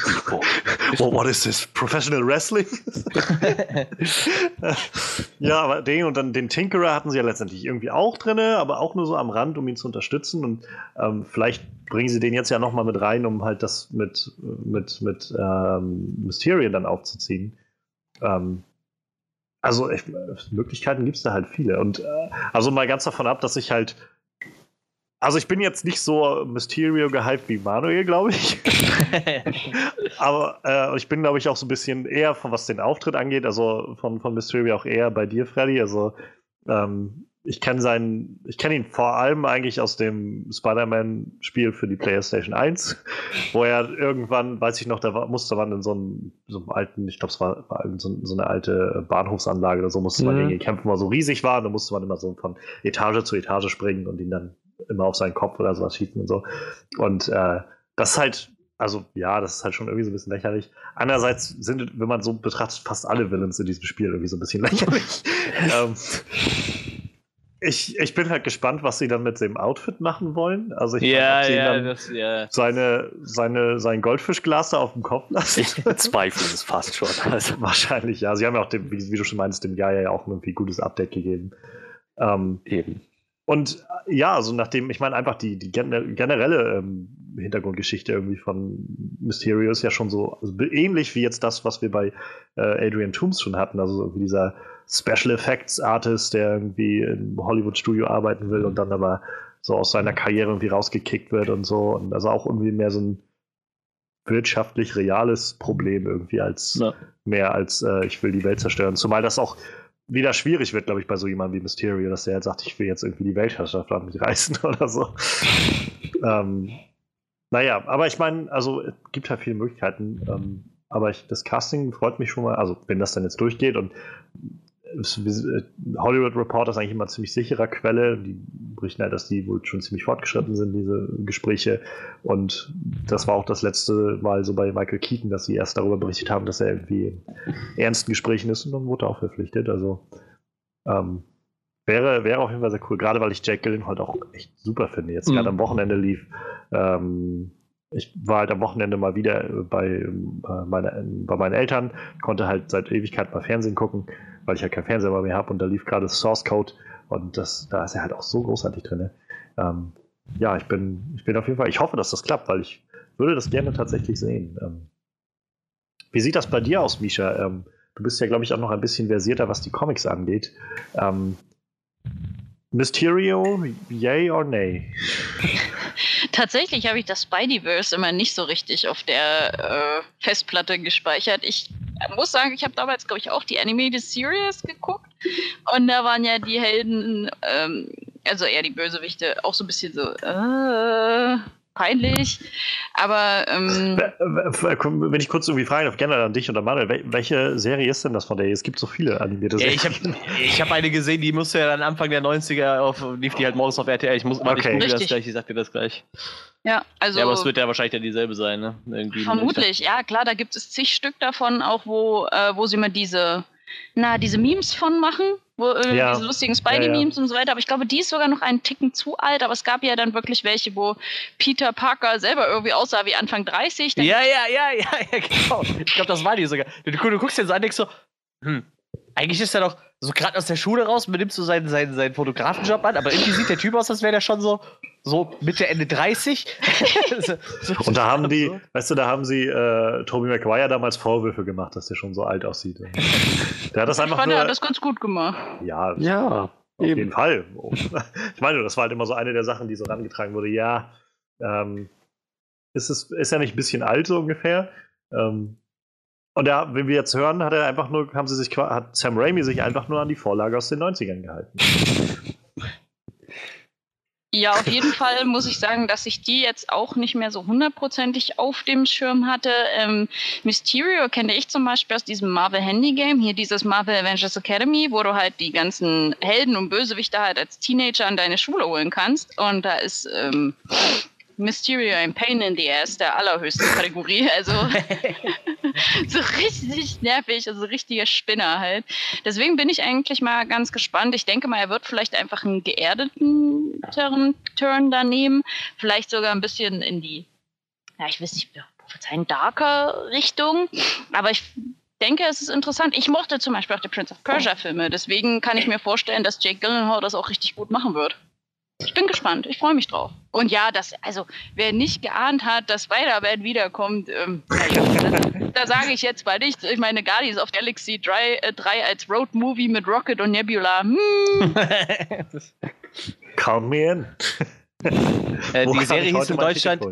[SPEAKER 1] oh, what is this? Professional Wrestling? ja, aber den und dann den Tinkerer hatten sie ja letztendlich irgendwie auch drin, aber auch nur so am Rand, um ihn zu unterstützen. Und ähm, vielleicht bringen sie den jetzt ja nochmal mit rein, um halt das mit, mit, mit ähm, Mysterien dann aufzuziehen. Ähm, also ich, Möglichkeiten gibt es da halt viele. Und äh, also mal ganz davon ab, dass ich halt. Also ich bin jetzt nicht so Mysterio gehypt wie Manuel, glaube ich. Aber äh, ich bin, glaube ich, auch so ein bisschen eher von was den Auftritt angeht, also von, von Mysterio auch eher bei dir, Freddy. Also ähm, ich kenne seinen, ich kenne ihn vor allem eigentlich aus dem Spider-Man-Spiel für die PlayStation 1, wo er irgendwann, weiß ich noch, da war, musste man in so einem, so einem alten, ich glaube, es war, war so, so, eine alte Bahnhofsanlage oder so, musste man mhm. gegen kämpfen, weil so riesig war, da musste man immer so von Etage zu Etage springen und ihn dann immer auf seinen Kopf oder sowas schießen und so. Und äh, das ist halt, also ja, das ist halt schon irgendwie so ein bisschen lächerlich. Andererseits sind, wenn man so betrachtet, fast alle Villains in diesem Spiel irgendwie so ein bisschen lächerlich. ähm, ich, ich bin halt gespannt, was sie dann mit dem Outfit machen wollen. Also ich
[SPEAKER 2] ja, meine, ja, das, ja.
[SPEAKER 1] Seine, seine, sein Goldfischglas da auf dem Kopf lassen.
[SPEAKER 5] Ich bezweifle es fast schon.
[SPEAKER 1] Also wahrscheinlich, ja. Sie haben ja auch, dem, wie, wie, du schon meinst, dem Jahr ja auch irgendwie gutes Update gegeben. Ähm, Eben. Und ja, also nachdem, ich meine, einfach die, die generelle ähm, Hintergrundgeschichte irgendwie von Mysterio ist ja schon so also ähnlich wie jetzt das, was wir bei äh, Adrian Toomes schon hatten. Also irgendwie dieser Special Effects Artist, der irgendwie im Hollywood-Studio arbeiten will und dann aber so aus seiner Karriere irgendwie rausgekickt wird und so. Und also auch irgendwie mehr so ein wirtschaftlich reales Problem irgendwie als ja. mehr als äh, ich will die Welt zerstören. Zumal das auch wieder schwierig wird, glaube ich, bei so jemandem wie Mysterio, dass der halt sagt, ich will jetzt irgendwie die Weltherrschaft an mich reißen oder so. ähm, naja, aber ich meine, also es gibt halt viele Möglichkeiten. Ähm, aber ich, das Casting freut mich schon mal, also wenn das dann jetzt durchgeht und Hollywood Reporter ist eigentlich immer ziemlich sicherer Quelle. Die berichten halt, dass die wohl schon ziemlich fortgeschritten sind, diese Gespräche. Und das war auch das letzte Mal so bei Michael Keaton, dass sie erst darüber berichtet haben, dass er irgendwie in ernsten Gesprächen ist und dann wurde er auch verpflichtet. Also ähm, wäre, wäre auf jeden Fall sehr cool, gerade weil ich Jack Gyllenhaal auch echt super finde. Jetzt mhm. gerade am Wochenende lief ähm, ich war halt am Wochenende mal wieder bei, äh, meine, bei meinen Eltern, konnte halt seit Ewigkeit mal Fernsehen gucken weil ich ja halt kein Fernseher mehr habe und da lief gerade Source Code und das, da ist er halt auch so großartig drin. Ähm, ja, ich bin, ich bin auf jeden Fall, ich hoffe, dass das klappt, weil ich würde das gerne tatsächlich sehen. Ähm, wie sieht das bei dir aus, Misha? Ähm, du bist ja, glaube ich, auch noch ein bisschen versierter, was die Comics angeht. Mysterio, yay or nay?
[SPEAKER 3] Tatsächlich habe ich das Spideyverse immer nicht so richtig auf der äh, Festplatte gespeichert. Ich muss sagen, ich habe damals, glaube ich, auch die Animated Series geguckt. Und da waren ja die Helden, ähm, also eher die Bösewichte, auch so ein bisschen so, äh, peinlich. Aber ähm,
[SPEAKER 1] wenn ich kurz irgendwie fragen darf, gerne an dich oder Manuel, welche Serie ist denn das von der? Es gibt so viele animierte
[SPEAKER 2] Serien. Ja, ich habe hab eine gesehen, die musste ja dann Anfang der 90er auf, lief die halt morgens auf RTL. Ich muss mal okay. ich das gleich, ich sag dir das gleich.
[SPEAKER 3] Ja, also.
[SPEAKER 2] Ja, aber es wird ja wahrscheinlich dann dieselbe sein, ne?
[SPEAKER 3] Irgendwie vermutlich, ja, klar, da gibt es zig Stück davon, auch wo, äh, wo sie mal diese, na, diese Memes von machen, wo, ja. diese lustigen Spidey-Memes ja, ja. und so weiter. Aber ich glaube, die ist sogar noch einen Ticken zu alt, aber es gab ja dann wirklich welche, wo Peter Parker selber irgendwie aussah wie Anfang 30.
[SPEAKER 2] Ja, ja, ja, ja, ja, genau. Ich glaube, das war die sogar. Du, du guckst dir so an, denkst so, hm, eigentlich ist er doch so gerade aus der Schule raus, benimmst du seinen, seinen, seinen Fotografenjob an, aber irgendwie sieht der Typ aus, als wäre der schon so, so Mitte, Ende 30.
[SPEAKER 1] so, und da haben die, weißt du, da haben sie äh, Tobey Maguire damals Vorwürfe gemacht, dass der schon so alt aussieht.
[SPEAKER 3] der hat das einfach ich fand, nur, er hat das ganz gut gemacht.
[SPEAKER 1] Ja, ja auf eben. jeden Fall. Ich meine, das war halt immer so eine der Sachen, die so rangetragen wurde. Ja, ähm, ist, es, ist er nicht ein bisschen alt so ungefähr? Ähm, und ja, wenn wir jetzt hören, hat er einfach nur, haben sie sich, hat Sam Raimi sich einfach nur an die Vorlage aus den 90ern gehalten.
[SPEAKER 3] Ja, auf jeden Fall muss ich sagen, dass ich die jetzt auch nicht mehr so hundertprozentig auf dem Schirm hatte. Ähm, Mysterio kenne ich zum Beispiel aus diesem Marvel Handy Game, hier dieses Marvel Avengers Academy, wo du halt die ganzen Helden und Bösewichte halt als Teenager an deine Schule holen kannst. Und da ist ähm, Mysterio ein Pain in the Ass der allerhöchsten Kategorie. Also so richtig nervig, also richtiger Spinner halt. Deswegen bin ich eigentlich mal ganz gespannt. Ich denke mal, er wird vielleicht einfach einen geerdeten Turn da nehmen. Vielleicht sogar ein bisschen in die, ja, ich weiß nicht, verzeihen, darker Richtung. Aber ich denke, es ist interessant. Ich mochte zum Beispiel auch die Prince of Persia Filme. Deswegen kann ich mir vorstellen, dass Jake Gyllenhaal das auch richtig gut machen wird. Ich bin gespannt. Ich freue mich drauf. Und ja, das, also, wer nicht geahnt hat, dass Spider-Man wiederkommt, ähm, da, da sage ich jetzt mal nichts. Ich meine, Guardians of Galaxy 3, äh, 3 als Road-Movie mit Rocket und Nebula. Hm.
[SPEAKER 1] Count me in.
[SPEAKER 2] äh, die Serie hieß in Deutschland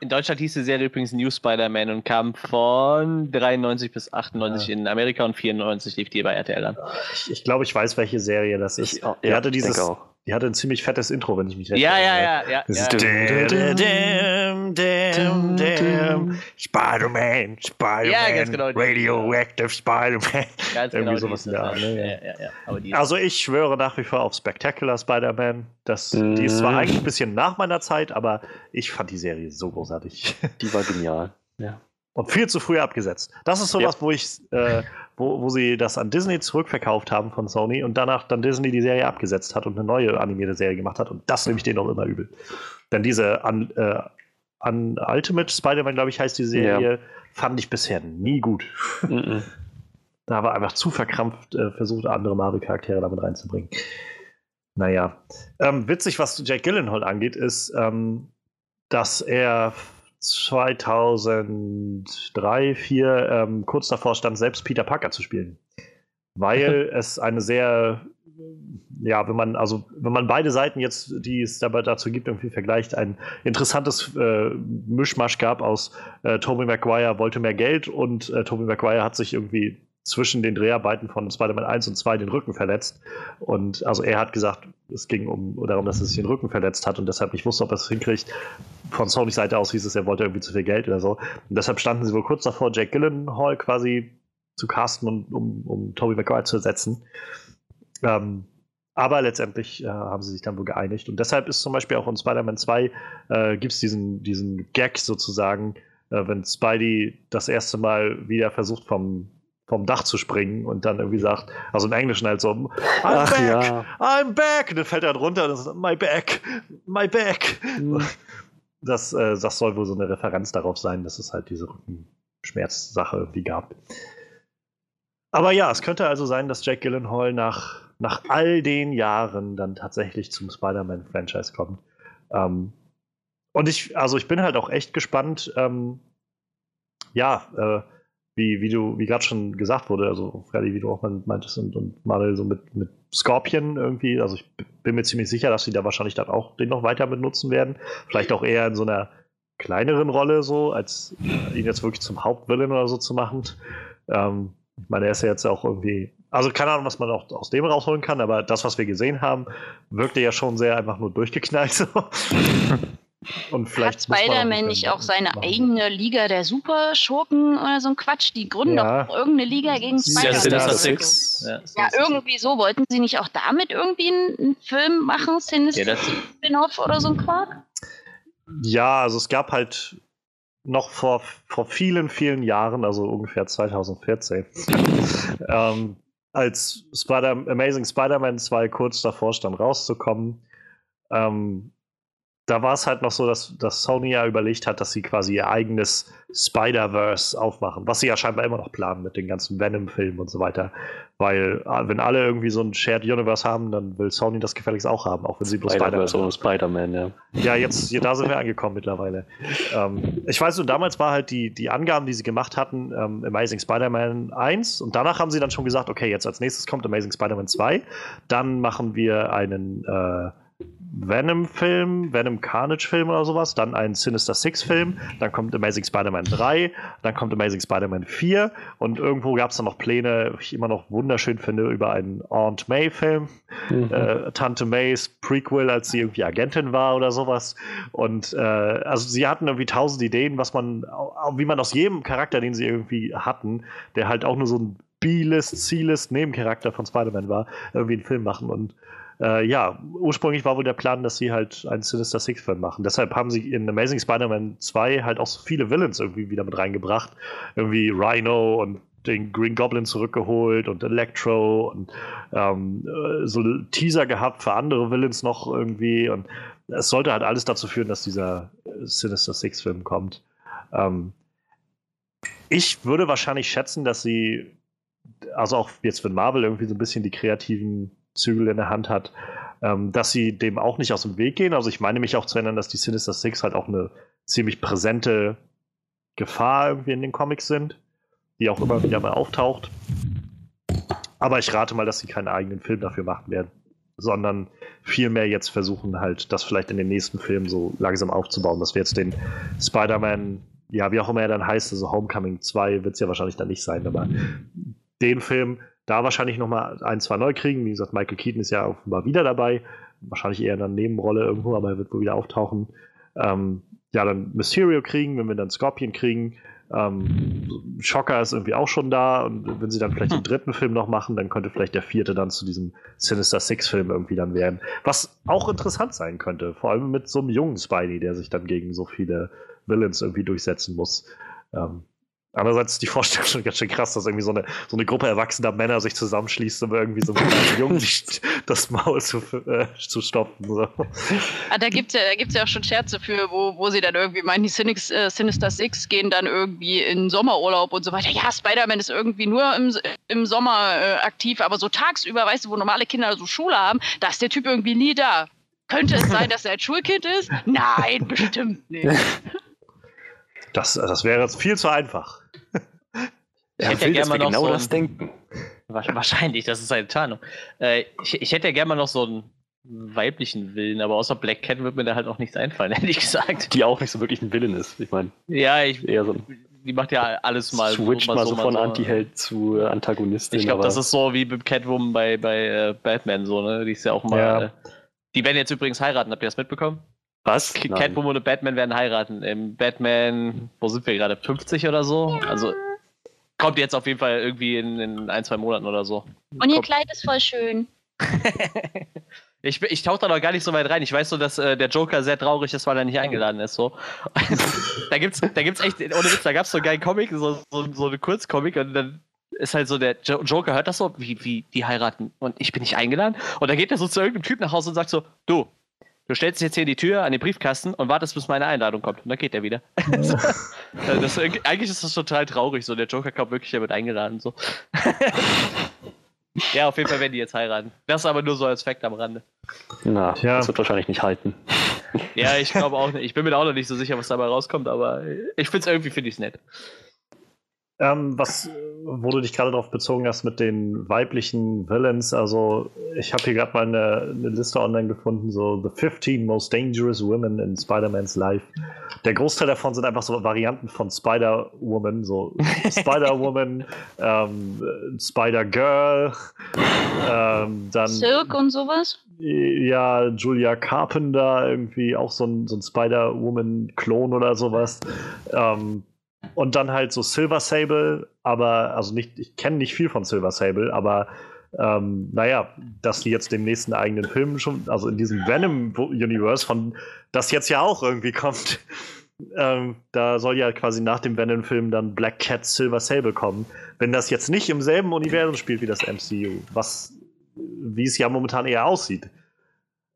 [SPEAKER 2] In Deutschland hieß die Serie übrigens New Spider-Man und kam von 93 bis 98 in Amerika und 94 lief die bei RTL an.
[SPEAKER 1] Ich, ich glaube, ich weiß, welche Serie das ist.
[SPEAKER 5] Ich ja,
[SPEAKER 1] hatte dieses,
[SPEAKER 5] denke auch.
[SPEAKER 1] Die hatte ein ziemlich fettes Intro, wenn ich mich recht
[SPEAKER 2] Ja, ja,
[SPEAKER 1] erinnere.
[SPEAKER 2] ja, ja. Ja.
[SPEAKER 1] Dim, Spider-Man, Spider-Man,
[SPEAKER 2] Ja, ganz genau.
[SPEAKER 1] Radioactive Spider-Man.
[SPEAKER 2] Ganz
[SPEAKER 1] Irgendwie
[SPEAKER 2] genau
[SPEAKER 1] sowas in der Art, ne?
[SPEAKER 2] ja.
[SPEAKER 1] Ja.
[SPEAKER 2] Ja, ja, ja.
[SPEAKER 1] Also ich schwöre nach wie vor auf Spectacular Spider-Man. Das, Die ist zwar
[SPEAKER 5] Mhm.
[SPEAKER 1] eigentlich ein bisschen nach meiner Zeit, aber ich fand die Serie so großartig.
[SPEAKER 5] Die war genial. Ja.
[SPEAKER 1] Und viel zu früh abgesetzt. Das ist sowas, wo ich, äh, wo, wo sie das an Disney zurückverkauft haben von Sony und danach dann Disney die Serie abgesetzt hat und eine neue animierte Serie gemacht hat. Und das nehme ich denen auch immer übel. Denn diese an, äh, an Ultimate Spider-Man, glaube ich, heißt die Serie, fand ich bisher nie gut.
[SPEAKER 5] Mhm.
[SPEAKER 1] Da war einfach zu verkrampft äh, versucht, andere Marvel-Charaktere damit reinzubringen. Naja. Ähm, witzig, was Jack Gyllenhaal angeht, ist, ähm, dass er 2003, 2004 ähm, kurz davor stand, selbst Peter Parker zu spielen. Weil es eine sehr, ja, wenn man, also wenn man beide Seiten jetzt, die es dabei dazu gibt, irgendwie vergleicht, ein interessantes äh, Mischmasch gab aus äh, Tobey Maguire wollte mehr Geld und äh, Tobey Maguire hat sich irgendwie zwischen den Dreharbeiten von Spider-Man 1 und 2 den Rücken verletzt. Und also er hat gesagt, es ging um darum, dass er sich den Rücken verletzt hat und deshalb nicht wusste, ob er es hinkriegt. Von Sonys Seite aus hieß es, er wollte irgendwie zu viel Geld oder so. Und deshalb standen sie wohl kurz davor, Jack Gyllenhaal quasi zu casten, und, um, um Tobey Maguire zu ersetzen. Ähm, aber letztendlich äh, haben sie sich dann wohl geeinigt. Und deshalb ist zum Beispiel auch in Spider-Man 2 äh, gibt es diesen, diesen Gag sozusagen, äh, wenn Spidey das erste Mal wieder versucht, vom, vom Dach zu springen und dann irgendwie sagt, also im Englischen halt so, I'm
[SPEAKER 5] Ach
[SPEAKER 1] back,
[SPEAKER 5] ja.
[SPEAKER 1] I'm back. Und dann fällt er halt runter und dann sagt, my back, my back.
[SPEAKER 5] Mhm.
[SPEAKER 1] Das, äh, das soll wohl so eine Referenz darauf sein, dass es halt diese Rückenschmerzsache irgendwie gab. Aber ja, es könnte also sein, dass Jack Gyllenhaal nach, nach all den Jahren dann tatsächlich zum Spider-Man-Franchise kommt. Ähm, und ich, also ich bin halt auch echt gespannt, ähm, ja, äh, wie, wie du, wie gerade schon gesagt wurde, also Freddy, wie du auch meintest und, und Manuel so mit, mit Scorpion irgendwie, also ich bin mir ziemlich sicher, dass sie da wahrscheinlich dann auch den noch weiter benutzen werden. Vielleicht auch eher in so einer kleineren Rolle so, als ihn jetzt wirklich zum Hauptvillain oder so zu machen. Ähm, ich meine, er ist ja jetzt auch irgendwie, also keine Ahnung, was man auch aus dem rausholen kann, aber das, was wir gesehen haben, wirkte ja schon sehr einfach nur durchgeknallt. So. Und vielleicht
[SPEAKER 3] Hat Spider-Man nicht auch seine
[SPEAKER 1] machen.
[SPEAKER 3] eigene Liga der Superschurken oder so ein Quatsch? Die gründen
[SPEAKER 1] Ja.
[SPEAKER 3] doch irgendeine Liga gegen Spider-Man.
[SPEAKER 1] Sinister.
[SPEAKER 2] Ja,
[SPEAKER 3] Ja, irgendwie so. Wollten sie nicht auch damit irgendwie einen, einen Film machen? Sinister
[SPEAKER 2] Ja, das-
[SPEAKER 3] Spin-off oder so ein Quark?
[SPEAKER 1] Ja, also es gab halt noch vor, vor vielen, vielen Jahren, also ungefähr 2014, ähm, als Spider Amazing Spider-Man 2 kurz davor stand rauszukommen, ähm, da war es halt noch so, dass, dass Sony ja überlegt hat, dass sie quasi ihr eigenes Spider-Verse aufmachen, was sie ja scheinbar immer noch planen mit den ganzen Venom-Filmen und so weiter. Weil, äh, wenn alle irgendwie so ein Shared Universe haben, dann will Sony das gefälligst auch haben, auch wenn sie bloß
[SPEAKER 5] Spider-Verse
[SPEAKER 1] Spider-Man
[SPEAKER 5] ohne Spider-Man, ja.
[SPEAKER 1] ja, jetzt, hier, da sind wir angekommen mittlerweile. Ähm, ich weiß nur, damals war halt die, die Angaben, die sie gemacht hatten, ähm, Amazing Spider-Man 1 und danach haben sie dann schon gesagt, okay, jetzt als nächstes kommt Amazing Spider-Man 2, dann machen wir einen äh, Venom-Film, Venom Carnage-Film oder sowas, dann einen Sinister Six-Film, dann kommt Amazing Spider-Man 3, dann kommt Amazing Spider-Man 4 und irgendwo gab es dann noch Pläne, die ich immer noch wunderschön finde, über einen Aunt May-Film
[SPEAKER 5] Mhm.
[SPEAKER 1] äh, Tante Mays Prequel, als sie irgendwie Agentin war oder sowas. Und äh, also sie hatten irgendwie tausend Ideen, was man, wie man aus jedem Charakter, den sie irgendwie hatten, der halt auch nur so ein B-List, C-List Nebencharakter von Spider-Man war, irgendwie einen Film machen. Und äh, ja, ursprünglich war wohl der Plan, dass sie halt einen Sinister Six-Film machen. Deshalb haben sie in Amazing Spider-Man 2 halt auch so viele Villains irgendwie wieder mit reingebracht. Irgendwie Rhino und den Green Goblin zurückgeholt und Electro und ähm, äh, so Teaser gehabt für andere Villains noch irgendwie. Und es sollte halt alles dazu führen, dass dieser äh, Sinister Six-Film kommt. Ähm, ich würde wahrscheinlich schätzen, dass sie, also auch jetzt, wenn Marvel irgendwie so ein bisschen die kreativen Zügel in der Hand hat, ähm, dass sie dem auch nicht aus dem Weg gehen. Also ich meine mich auch zu erinnern, dass die Sinister Six halt auch eine ziemlich präsente Gefahr irgendwie in den Comics sind, die auch immer wieder mal auftaucht. Aber ich rate mal, dass sie keinen eigenen Film dafür machen werden. sondern vielmehr jetzt versuchen halt, das vielleicht in den nächsten Filmen so langsam aufzubauen, dass wir jetzt den Spider-Man, ja, wie auch immer er dann heißt, also Homecoming 2 wird es ja wahrscheinlich dann nicht sein, aber den Film da wahrscheinlich nochmal ein, zwei neu kriegen. Wie gesagt, Michael Keaton ist ja offenbar wieder dabei. Wahrscheinlich eher in einer Nebenrolle irgendwo, aber er wird wohl wieder auftauchen. Ähm, ja, dann Mysterio kriegen, wenn wir dann Scorpion kriegen. Ähm, Shocker ist irgendwie auch schon da und wenn sie dann vielleicht den dritten Film noch machen, dann könnte vielleicht der vierte dann zu diesem Sinister Six-Film irgendwie dann werden. Was auch interessant sein könnte, vor allem mit so einem jungen Spidey, der sich dann gegen so viele Villains irgendwie durchsetzen muss. Ähm, Andererseits ist die Vorstellung schon ganz schön krass, dass irgendwie so eine, so eine Gruppe erwachsener Männer sich zusammenschließt, um irgendwie so einem Jungen das Maul zu, äh, zu stopfen. So.
[SPEAKER 3] Ah, da gibt es ja, ja auch schon Scherze für, wo, wo sie dann irgendwie meinen, die Cynics, äh, Sinister Six gehen dann irgendwie in Sommerurlaub und so weiter. Ja, Spider-Man ist irgendwie nur im, im Sommer äh, aktiv, aber so tagsüber, weißt du, wo normale Kinder so Schule haben, da ist der Typ irgendwie nie da. Könnte es sein, dass er ein Schulkind ist? Nein, bestimmt nicht.
[SPEAKER 1] Das, das wäre jetzt viel zu einfach.
[SPEAKER 2] Ich ja, hätte ja gerne mal noch genau so das denken. Wahrscheinlich, das ist seine Tarnung. Äh, ich, ich, hätte ja gerne mal noch so einen weiblichen Willen, aber außer Black Cat wird mir da halt auch nichts einfallen, ehrlich gesagt.
[SPEAKER 5] Die auch nicht so wirklich ein Willen ist, ich meine.
[SPEAKER 2] Ja, ich, eher so die macht ja alles mal.
[SPEAKER 5] Switcht so, mal, so, von so. Anti-Held zu Antagonistin.
[SPEAKER 2] Ich glaube, das ist so wie mit Catwoman bei, bei äh, Batman, so, ne? Die ist ja auch mal. Ja. Äh, die werden jetzt übrigens heiraten, habt ihr das mitbekommen?
[SPEAKER 5] Was?
[SPEAKER 2] Catwoman und Batman werden heiraten. Im Batman, wo sind wir gerade? 50 oder so? Also kommt jetzt auf jeden Fall irgendwie in, in ein, zwei Monaten oder so.
[SPEAKER 3] Und ihr kommt. Kleid ist voll schön.
[SPEAKER 2] ich, ich tauche da noch gar nicht so weit rein. Ich weiß so, dass äh, der Joker sehr traurig ist, weil er nicht eingeladen ist. So. da gibt's, da gibt's echt, ohne Witz, da gab's so einen geilen Comic, so, so, so eine Kurzcomic und dann ist halt so, der Joker hört das so, wie, wie die heiraten und ich bin nicht eingeladen. Und dann geht er so zu irgendeinem Typ nach Hause und sagt so, du, du stellst jetzt hier die Tür an den Briefkasten und wartest, bis meine Einladung kommt. Und dann geht er wieder. das, eigentlich ist das total traurig. So, der Joker kommt wirklich, wird eingeladen. So. ja, auf jeden Fall werden die jetzt heiraten. Das aber nur so als Fakt am Rande.
[SPEAKER 5] Na, ja. das wird wahrscheinlich nicht halten.
[SPEAKER 2] ja, ich glaube auch nicht. Ich bin mir auch noch nicht so sicher, was dabei rauskommt, aber ich finde es irgendwie finde ich nett.
[SPEAKER 1] Ähm, was, wo du dich gerade darauf bezogen hast mit den weiblichen Villains, also ich habe hier gerade mal eine, eine, Liste online gefunden, so The 15 Most Dangerous Women in Spider-Man's Life. Der Großteil davon sind einfach so Varianten von Spider-Woman, so Spider-Woman, ähm, Spider-Girl, ähm, dann.
[SPEAKER 3] Silk und sowas?
[SPEAKER 1] Ja, Julia Carpenter, irgendwie auch so ein, so ein Spider-Woman-Klon oder sowas. Ähm, und dann halt so Silver Sable, aber, also nicht, ich kenne nicht viel von Silver Sable, aber ähm, naja, dass die jetzt dem nächsten eigenen Film schon, also in diesem Venom-Universe, von das jetzt ja auch irgendwie kommt, ähm, da soll ja quasi nach dem Venom-Film dann Black Cat Silver Sable kommen. Wenn das jetzt nicht im selben Universum spielt wie das MCU, was wie es ja momentan eher aussieht,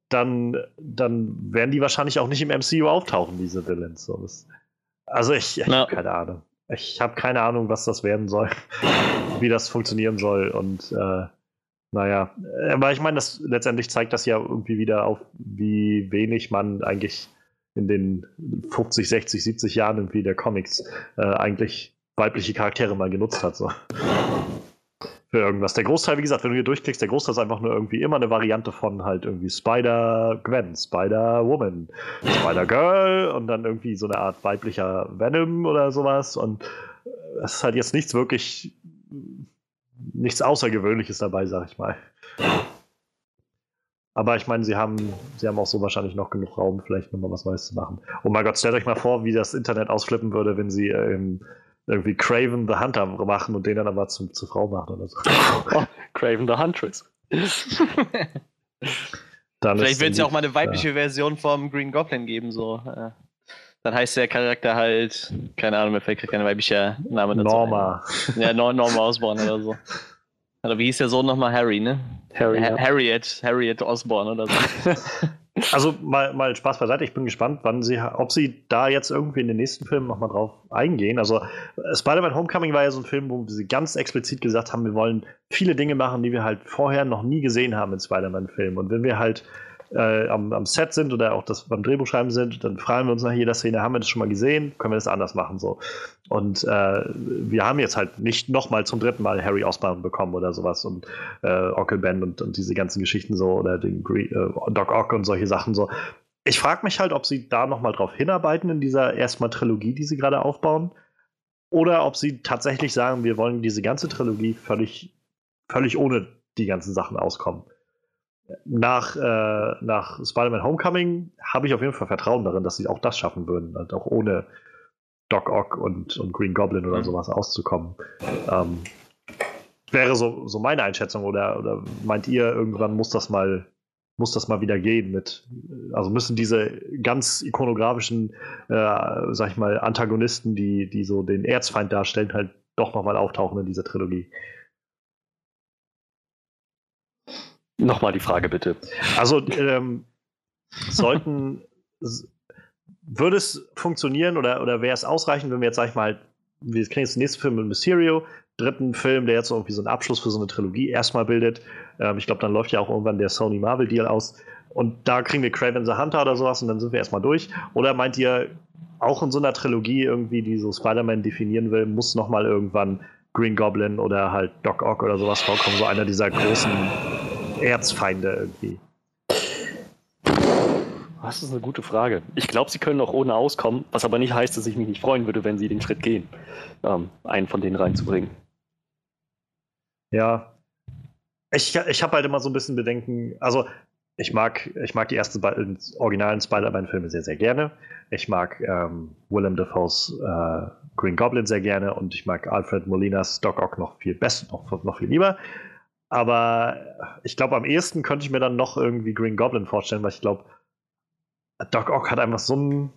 [SPEAKER 1] dann, dann werden die wahrscheinlich auch nicht im MCU auftauchen, diese Villains. So, das, also ich, ich ja. habe keine Ahnung. Ich habe keine Ahnung, was das werden soll, wie das funktionieren soll. Und äh, naja, aber ich meine, das letztendlich zeigt das ja irgendwie wieder auf, wie wenig man eigentlich in den 50, 60, 70 Jahren irgendwie der Comics äh, eigentlich weibliche Charaktere mal genutzt hat. So für irgendwas. Der Großteil, wie gesagt, wenn du hier durchklickst, der Großteil ist einfach nur irgendwie immer eine Variante von halt irgendwie Spider-Gwen, Spider-Woman, Spider-Girl und dann irgendwie so eine Art weiblicher Venom oder sowas. Und es ist halt jetzt nichts wirklich, nichts Außergewöhnliches dabei, sag ich mal. Aber ich meine, sie haben, sie haben auch so wahrscheinlich noch genug Raum, vielleicht nochmal was Neues zu machen. Oh mein Gott, stellt euch mal vor, wie das Internet ausflippen würde, wenn sie ähm, irgendwie Craven the Hunter machen und den dann aber zum, zur Frau machen oder so.
[SPEAKER 5] Oh, Craven the Huntress.
[SPEAKER 2] Vielleicht wird es ja auch mal eine weibliche ja. Version vom Green Goblin geben, so. Äh, dann heißt der Charakter halt, keine Ahnung, mir fällt kein weiblicher Name
[SPEAKER 1] dazu. Norma.
[SPEAKER 2] Ein. Ja, Norma Osborn oder so. Oder wie hieß der Sohn nochmal? Harry, ne?
[SPEAKER 5] Harry. Ha
[SPEAKER 2] ja. Harriet, Harriet Osborn oder so.
[SPEAKER 1] Also mal, mal Spaß beiseite. Ich bin gespannt, wann sie, ob sie da jetzt irgendwie in den nächsten Filmen nochmal drauf eingehen. Also äh, Spider-Man Homecoming war ja so ein Film, wo sie ganz explizit gesagt haben, wir wollen viele Dinge machen, die wir halt vorher noch nie gesehen haben in Spider-Man-Filmen. Und wenn wir halt äh, am, am, Set sind oder auch das beim Drehbuchschreiben sind, dann fragen wir uns nach jeder Szene, haben wir das schon mal gesehen? Können wir das anders machen? So. Und äh, wir haben jetzt halt nicht nochmal zum dritten Mal Harry Osborn bekommen oder sowas und äh, Onkel Ben und, und diese ganzen Geschichten so oder den äh, Doc Ock und solche Sachen so. Ich frage mich halt, ob sie da nochmal drauf hinarbeiten in dieser erstmal Trilogie, die sie gerade aufbauen. Oder ob sie tatsächlich sagen, wir wollen diese ganze Trilogie völlig, völlig ohne die ganzen Sachen auskommen. Nach, äh, nach Spider-Man Homecoming habe ich auf jeden Fall Vertrauen darin, dass sie auch das schaffen würden, halt auch ohne Doc Ock und, und Green Goblin oder mhm. sowas auszukommen. Ähm, wäre so, so meine Einschätzung. Oder, oder meint ihr, irgendwann muss das mal muss das mal wieder gehen mit, also müssen diese ganz ikonografischen, äh, sag ich mal, Antagonisten, die, die so den Erzfeind darstellen, halt doch nochmal auftauchen in dieser Trilogie.
[SPEAKER 5] Nochmal die Frage bitte.
[SPEAKER 1] Also ähm, sollten, würde es funktionieren oder, oder wäre es ausreichend, wenn wir jetzt, sag ich mal, wir kriegen jetzt den nächsten Film mit Mysterio, dritten Film, der jetzt irgendwie so einen Abschluss für so eine Trilogie erstmal bildet. Ähm, ich glaube, dann läuft ja auch irgendwann der Sony Marvel Deal aus. Und da kriegen wir Craven the Hunter oder sowas und dann sind wir erstmal durch. Oder meint ihr, auch in so einer Trilogie irgendwie, die so Spider-Man definieren will, muss nochmal irgendwann Green Goblin oder halt Doc Ock oder sowas vorkommen, so einer dieser großen Erzfeinde irgendwie?
[SPEAKER 5] Das ist eine gute Frage. Ich glaube, sie können auch ohne auskommen, was aber nicht heißt, dass ich mich nicht freuen würde, wenn sie den Schritt gehen, ähm, einen von denen reinzubringen.
[SPEAKER 1] Ja. Ich, ich habe halt immer so ein bisschen Bedenken. Also, ich mag, ich mag die ersten originalen Spider-Man-Filme sehr, sehr gerne. Ich mag ähm, Willem Dafoe's äh, Green Goblin sehr gerne und ich mag Alfred Molinas Doc Ock noch viel besser, noch, noch viel lieber. Aber ich glaube, am ehesten könnte ich mir dann noch irgendwie Green Goblin vorstellen, weil ich glaube, Doc Ock hat einfach so ein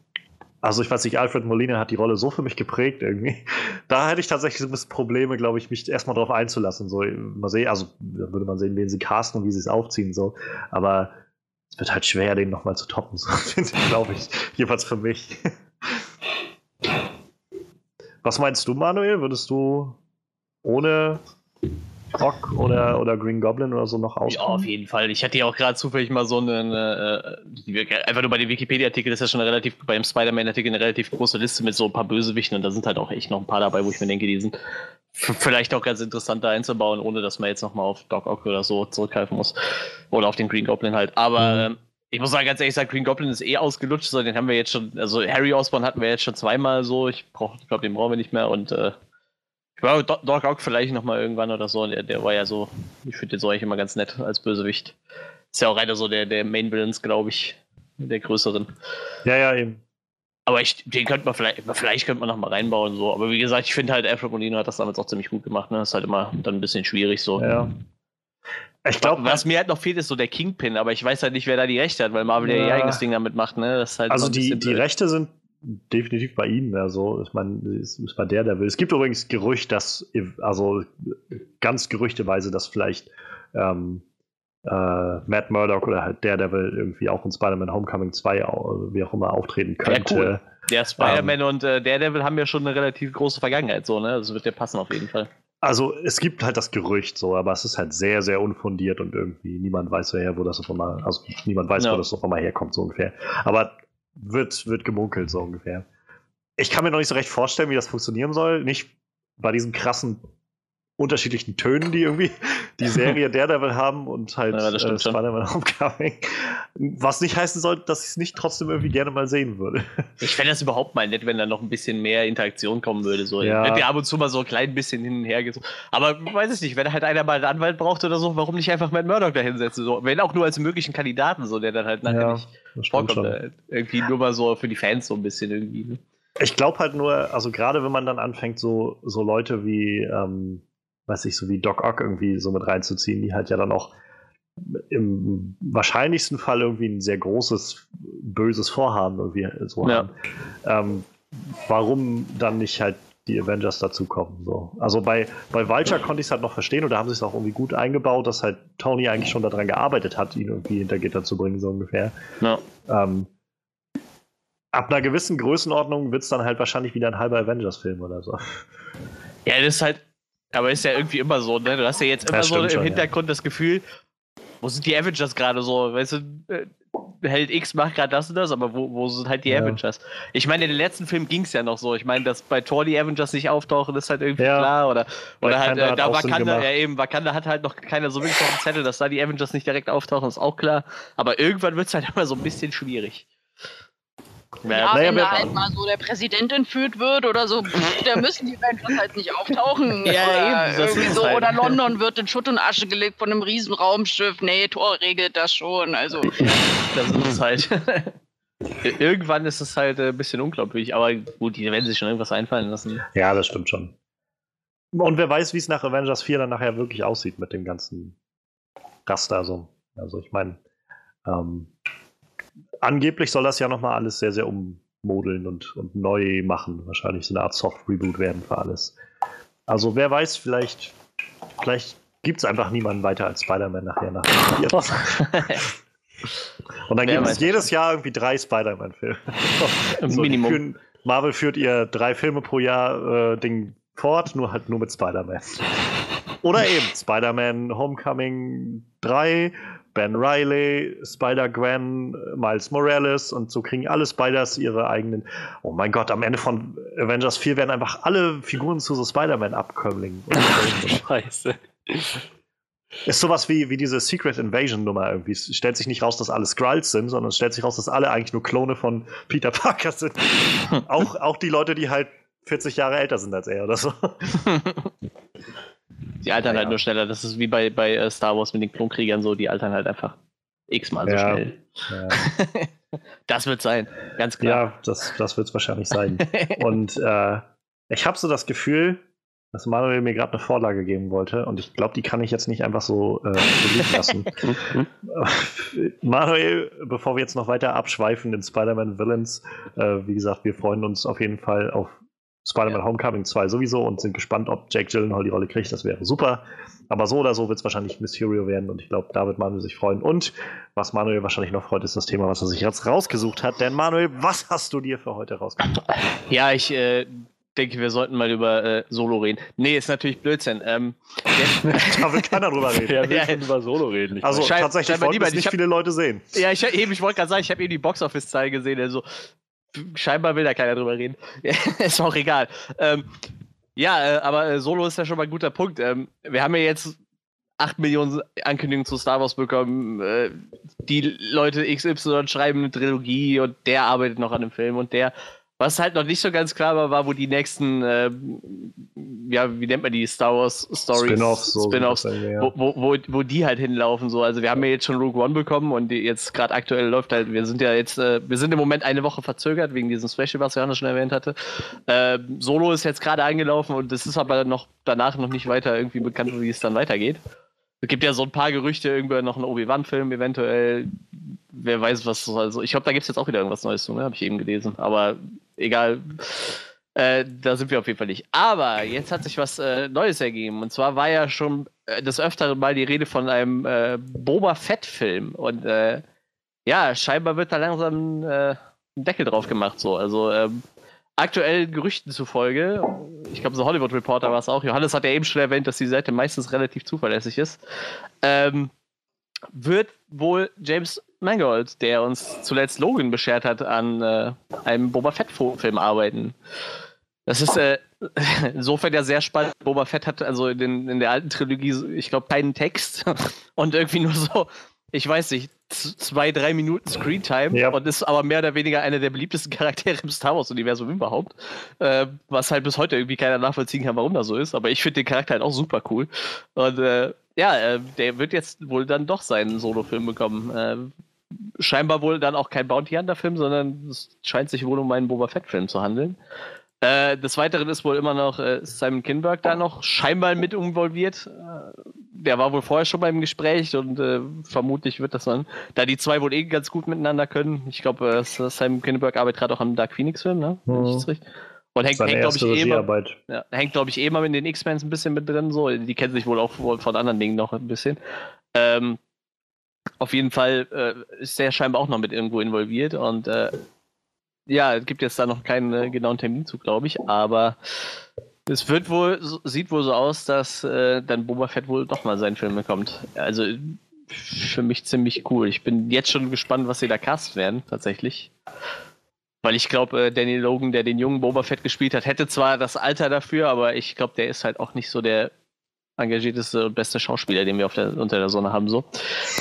[SPEAKER 1] also ich weiß nicht, Alfred Molina hat die Rolle so für mich geprägt irgendwie. Da hätte ich tatsächlich so ein bisschen Probleme, glaube ich, mich erstmal drauf einzulassen. So, mal sehen, also da würde man sehen, wen sie casten und wie sie es aufziehen. So. Aber es wird halt schwer, den nochmal zu toppen, so, glaube ich. Jedenfalls für mich. Was meinst du, Manuel? Würdest du ohne Rock oder, oder Green Goblin oder so noch
[SPEAKER 2] auskommen? Ja, auf jeden Fall. Ich hatte ja auch gerade zufällig mal so eine, äh, einfach nur bei dem Wikipedia-Artikel ist ja schon eine relativ, beim Spider-Man-Artikel eine relativ große Liste mit so ein paar Bösewichten und da sind halt auch echt noch ein paar dabei, wo ich mir denke, die sind vielleicht auch ganz interessant da einzubauen, ohne dass man jetzt nochmal auf Doc Ock oder so zurückgreifen muss. Oder auf den Green Goblin halt. Aber mhm. ähm, ich muss sagen, ganz ehrlich sagen, Green Goblin ist eh ausgelutscht, so den haben wir jetzt schon, also Harry Osborn hatten wir jetzt schon zweimal so, ich brauche, ich glaube, den brauchen wir nicht mehr und äh, ja, Doc Ock vielleicht nochmal irgendwann oder so. Der, der war ja so, ich finde den so eigentlich immer ganz nett als Bösewicht. Ist ja auch einer so der, der Main Villains, glaube ich, der größeren.
[SPEAKER 1] Ja, ja, eben.
[SPEAKER 2] Aber ich, den könnte man vielleicht, vielleicht könnte man noch mal reinbauen, so. Aber wie gesagt, ich finde halt, Alfred Molino hat das damals auch ziemlich gut gemacht, ne? Ist halt immer dann ein bisschen schwierig, so.
[SPEAKER 1] Ja.
[SPEAKER 2] Ich glaube, was mir halt noch fehlt, ist so der Kingpin, aber ich weiß halt nicht, wer da die Rechte hat, weil Marvel ja, ja ihr eigenes Ding damit macht, ne?
[SPEAKER 1] Halt also die, die Rechte sind definitiv bei ihnen. Also, ich meine, es ist bei der, der will. Es gibt übrigens Gerücht, dass, also ganz gerüchteweise, dass vielleicht ähm, äh, Matt Murdock oder halt der, der will irgendwie auch in Spider-Man Homecoming 2, wie auch immer, auftreten könnte. Ja, cool.
[SPEAKER 2] Der Spider-Man ähm, und äh, Daredevil haben ja schon eine relativ große Vergangenheit, so, ne? Das wird ja passen auf jeden Fall.
[SPEAKER 1] Also es gibt halt das Gerücht so, aber es ist halt sehr, sehr unfundiert und irgendwie niemand weiß woher, wo das auf einmal, also niemand weiß, ja. wo das auf einmal herkommt, so ungefähr. Aber wird, wird gemunkelt, so ungefähr. Ich kann mir noch nicht so recht vorstellen, wie das funktionieren soll. Nicht bei diesen krassen unterschiedlichen Tönen, die irgendwie die Serie Daredevil haben und halt ja, äh, Spider-Man Homecoming. Was nicht heißen soll, dass ich es nicht trotzdem irgendwie gerne mal sehen würde.
[SPEAKER 2] Ich fände das überhaupt mal nett, wenn da noch ein bisschen mehr Interaktion kommen würde. So. Ja. Wenn der ab und zu mal so ein klein bisschen hin und her geht. Aber weiß ich nicht, wenn halt einer mal einen Anwalt braucht oder so, warum nicht einfach Matt Murdock da hinsetzen? So. Wenn auch nur als möglichen Kandidaten, so, der dann halt nachher ja, nicht vorkommt. Halt irgendwie nur mal so für die Fans so ein bisschen irgendwie. Ne?
[SPEAKER 1] Ich glaube halt nur, also gerade wenn man dann anfängt, so, so Leute wie ähm, weiß ich, so wie Doc Ock irgendwie so mit reinzuziehen, die halt ja dann auch im wahrscheinlichsten Fall irgendwie ein sehr großes, böses Vorhaben irgendwie so ja. haben. Ähm, warum dann nicht halt die Avengers dazukommen? So. Also bei, bei Vulture konnte ich es halt noch verstehen und da haben sie es auch irgendwie gut eingebaut, dass halt Tony eigentlich schon daran gearbeitet hat, ihn irgendwie hinter Gitter zu bringen, so ungefähr. Ja. Ähm, ab einer gewissen Größenordnung wird es dann halt wahrscheinlich wieder ein halber Avengers-Film oder so.
[SPEAKER 2] Ja, das ist halt, aber ist ja irgendwie immer so, ne? Du hast ja jetzt immer so im schon, Hintergrund ja. das Gefühl, wo sind die Avengers gerade so? Weißt du, äh, Held X macht gerade das und das, aber wo, wo sind halt die
[SPEAKER 1] Ja.
[SPEAKER 2] Avengers? Ich meine, in den letzten Film ging es ja noch so. Ich meine, dass bei Thor die Avengers nicht auftauchen, ist halt irgendwie
[SPEAKER 1] Ja.
[SPEAKER 2] klar. Oder, oder halt, äh, da Wakanda, ja eben, Wakanda hat halt noch keiner so wirklich auf dem Zettel, dass da die Avengers nicht direkt auftauchen, ist auch klar. Aber irgendwann wird es halt immer so ein bisschen schwierig.
[SPEAKER 3] Ja,
[SPEAKER 1] naja,
[SPEAKER 3] wenn da halt mal so der Präsident entführt wird oder so, da müssen die Avengers halt nicht auftauchen.
[SPEAKER 2] Ja,
[SPEAKER 3] oder
[SPEAKER 2] eben, das
[SPEAKER 3] irgendwie
[SPEAKER 2] ist
[SPEAKER 3] so.
[SPEAKER 2] halt.
[SPEAKER 3] Oder London wird in Schutt und Asche gelegt von einem riesen Raumschiff. Nee, Thor regelt das schon. Also,
[SPEAKER 2] Das ist es halt. Irgendwann ist es halt ein bisschen unglaublich, aber gut, die werden sich schon irgendwas einfallen lassen.
[SPEAKER 1] Ja, das stimmt schon. Und wer weiß, wie es nach Avengers 4 dann nachher wirklich aussieht mit dem ganzen Raster. So. Also ich meine, ähm, angeblich soll das ja nochmal alles sehr, sehr ummodeln und, und neu machen. Wahrscheinlich so eine Art Soft-Reboot werden für alles. Also wer weiß, vielleicht, vielleicht gibt es einfach niemanden weiter als Spider-Man nachher nach dem vier. Und dann gibt es jedes Jahr irgendwie drei Spider-Man-Filme. So,
[SPEAKER 2] Minimum.
[SPEAKER 1] führen- Marvel führt ihr drei Filme pro Jahr äh, Ding fort, nur halt nur mit Spider-Man. Oder eben Spider-Man Homecoming 3, Ben Riley, Spider-Gwen, Miles Morales und so kriegen alle Spiders ihre eigenen. Oh mein Gott, am Ende von Avengers 4 werden einfach alle Figuren zu so Spider-Man-Abkömmlingen.
[SPEAKER 5] Scheiße.
[SPEAKER 1] Ist sowas wie, wie diese Secret Invasion-Nummer irgendwie. Es stellt sich nicht raus, dass alle Skrulls sind, sondern es stellt sich raus, dass alle eigentlich nur Klone von Peter Parker sind. auch, auch die Leute, die halt 40 Jahre älter sind als er oder so.
[SPEAKER 2] Die altern
[SPEAKER 1] Ja,
[SPEAKER 2] halt
[SPEAKER 1] ja.
[SPEAKER 2] nur schneller. Das ist wie bei, bei äh, Star Wars mit den Klonkriegern so, die altern halt einfach x-mal so schnell. Das wird sein, ganz klar.
[SPEAKER 1] ja das, das wird es wahrscheinlich sein. Und äh, ich habe so das Gefühl, dass Manuel mir gerade eine Vorlage geben wollte und ich glaube, die kann ich jetzt nicht einfach so, äh, so liegen lassen. Manuel, bevor wir jetzt noch weiter abschweifen in Spider-Man Villains, äh, wie gesagt, wir freuen uns auf jeden Fall auf Spider-Man Homecoming 2 sowieso und sind gespannt, ob Jake Gyllenhaal die Rolle kriegt. Das wäre super. Aber so oder so wird es wahrscheinlich Mysterio werden und ich glaube, da wird Manuel sich freuen. Und was Manuel wahrscheinlich noch freut, ist das Thema, was er sich jetzt rausgesucht hat. Denn Manuel, was hast du dir für heute rausgesucht?
[SPEAKER 2] Ja, ich äh, denke, wir sollten mal über äh, Solo reden. Nee, ist natürlich Blödsinn. Ähm,
[SPEAKER 1] da will keiner drüber reden.
[SPEAKER 5] Wer will
[SPEAKER 2] Ja.
[SPEAKER 5] schon über Solo reden? Ich
[SPEAKER 1] Also
[SPEAKER 2] Schein-
[SPEAKER 1] tatsächlich
[SPEAKER 2] niemand.
[SPEAKER 1] nicht
[SPEAKER 2] Ich hab-
[SPEAKER 1] viele Leute sehen.
[SPEAKER 2] ja, ich, eben, ich wollte gerade sagen, ich habe eben die Boxoffice-Zahlen gesehen. Also, scheinbar will da keiner drüber reden. ist auch egal. Ähm, ja, äh, aber äh, Solo ist ja schon mal ein guter Punkt. Ähm, wir haben ja jetzt 8 Millionen Ankündigungen zu Star Wars bekommen. Äh, die Leute XY schreiben eine Trilogie und der arbeitet noch an dem Film und der. Was halt noch nicht so ganz klar war, war, wo die nächsten, äh, ja, wie nennt man die Star Wars Stories?
[SPEAKER 1] Spin-offs, so irgendwie, ja.
[SPEAKER 2] wo, wo, wo, wo die halt hinlaufen. So. Also wir haben ja jetzt schon Rogue One bekommen und die jetzt gerade aktuell läuft halt, wir sind ja jetzt, äh, wir sind im Moment eine Woche verzögert wegen diesem Special, was Johannes schon erwähnt hatte. Ähm, Solo ist jetzt gerade angelaufen und es ist aber noch danach noch nicht weiter irgendwie bekannt, wie es dann weitergeht. Es gibt ja so ein paar Gerüchte, irgendwann noch einen Obi-Wan-Film eventuell. Wer weiß, was. Also, ich glaube, da gibt es jetzt auch wieder irgendwas Neues ne? Habe ich eben gelesen. Aber egal. Äh, da sind wir auf jeden Fall nicht. Aber jetzt hat sich was äh, Neues ergeben. Und zwar war ja schon äh, des Öfteren mal die Rede von einem äh, Boba Fett-Film. Und äh, ja, scheinbar wird da langsam äh, ein Deckel drauf gemacht. So. Also ähm, aktuellen Gerüchten zufolge, ich glaube, so Hollywood Reporter war es auch. Johannes hat ja eben schon erwähnt, dass die Seite meistens relativ zuverlässig ist. Ähm, wird wohl James Mangold, der uns zuletzt Logan beschert hat, an äh, einem Boba Fett-Film arbeiten. Das ist äh, insofern ja sehr spannend. Boba Fett hat also in, den, in der alten Trilogie, ich glaube, keinen Text und irgendwie nur so, ich weiß nicht, zwei, drei Minuten Screentime
[SPEAKER 1] Ja.
[SPEAKER 2] und ist aber mehr oder weniger einer der beliebtesten Charaktere im Star Wars-Universum überhaupt. Äh, was halt bis heute irgendwie keiner nachvollziehen kann, warum das so ist. Aber ich finde den Charakter halt auch super cool. Und äh, ja, äh, der wird jetzt wohl dann doch seinen Solo-Film bekommen. Äh, scheinbar wohl dann auch kein Bounty Hunter-Film, sondern es scheint sich wohl um einen Boba Fett-Film zu handeln. Äh, des Weiteren ist wohl immer noch äh, Simon Kinberg da noch scheinbar mit involviert. Äh, der war wohl vorher schon beim Gespräch und äh, vermutlich wird das dann, da die zwei wohl eh ganz gut miteinander können. Ich glaube, äh, Simon Kinberg arbeitet gerade auch am Dark Phoenix-Film, ne? Wenn ich
[SPEAKER 1] Mhm.
[SPEAKER 2] das richtig- Und hängt, hängt glaube ich, eh immer, ja, hängt, glaube ich, eh mal in den X-Men ein bisschen mit drin. So. Die kennen sich wohl auch von anderen Dingen noch ein bisschen. Ähm, auf jeden Fall äh, ist der scheinbar auch noch mit irgendwo involviert. Und äh, ja, es gibt jetzt da noch keinen äh, genauen Termin zu, glaube ich. Aber es wird wohl, sieht wohl so aus, dass äh, dann Boba Fett wohl doch mal seinen Film bekommt. Also für mich ziemlich cool. Ich bin jetzt schon gespannt, was sie da cast werden, tatsächlich. Weil ich glaube, äh, Danny Logan, der den jungen Boba Fett gespielt hat, hätte zwar das Alter dafür, aber ich glaube, der ist halt auch nicht so der engagierteste und beste Schauspieler, den wir der, unter der Sonne haben. So.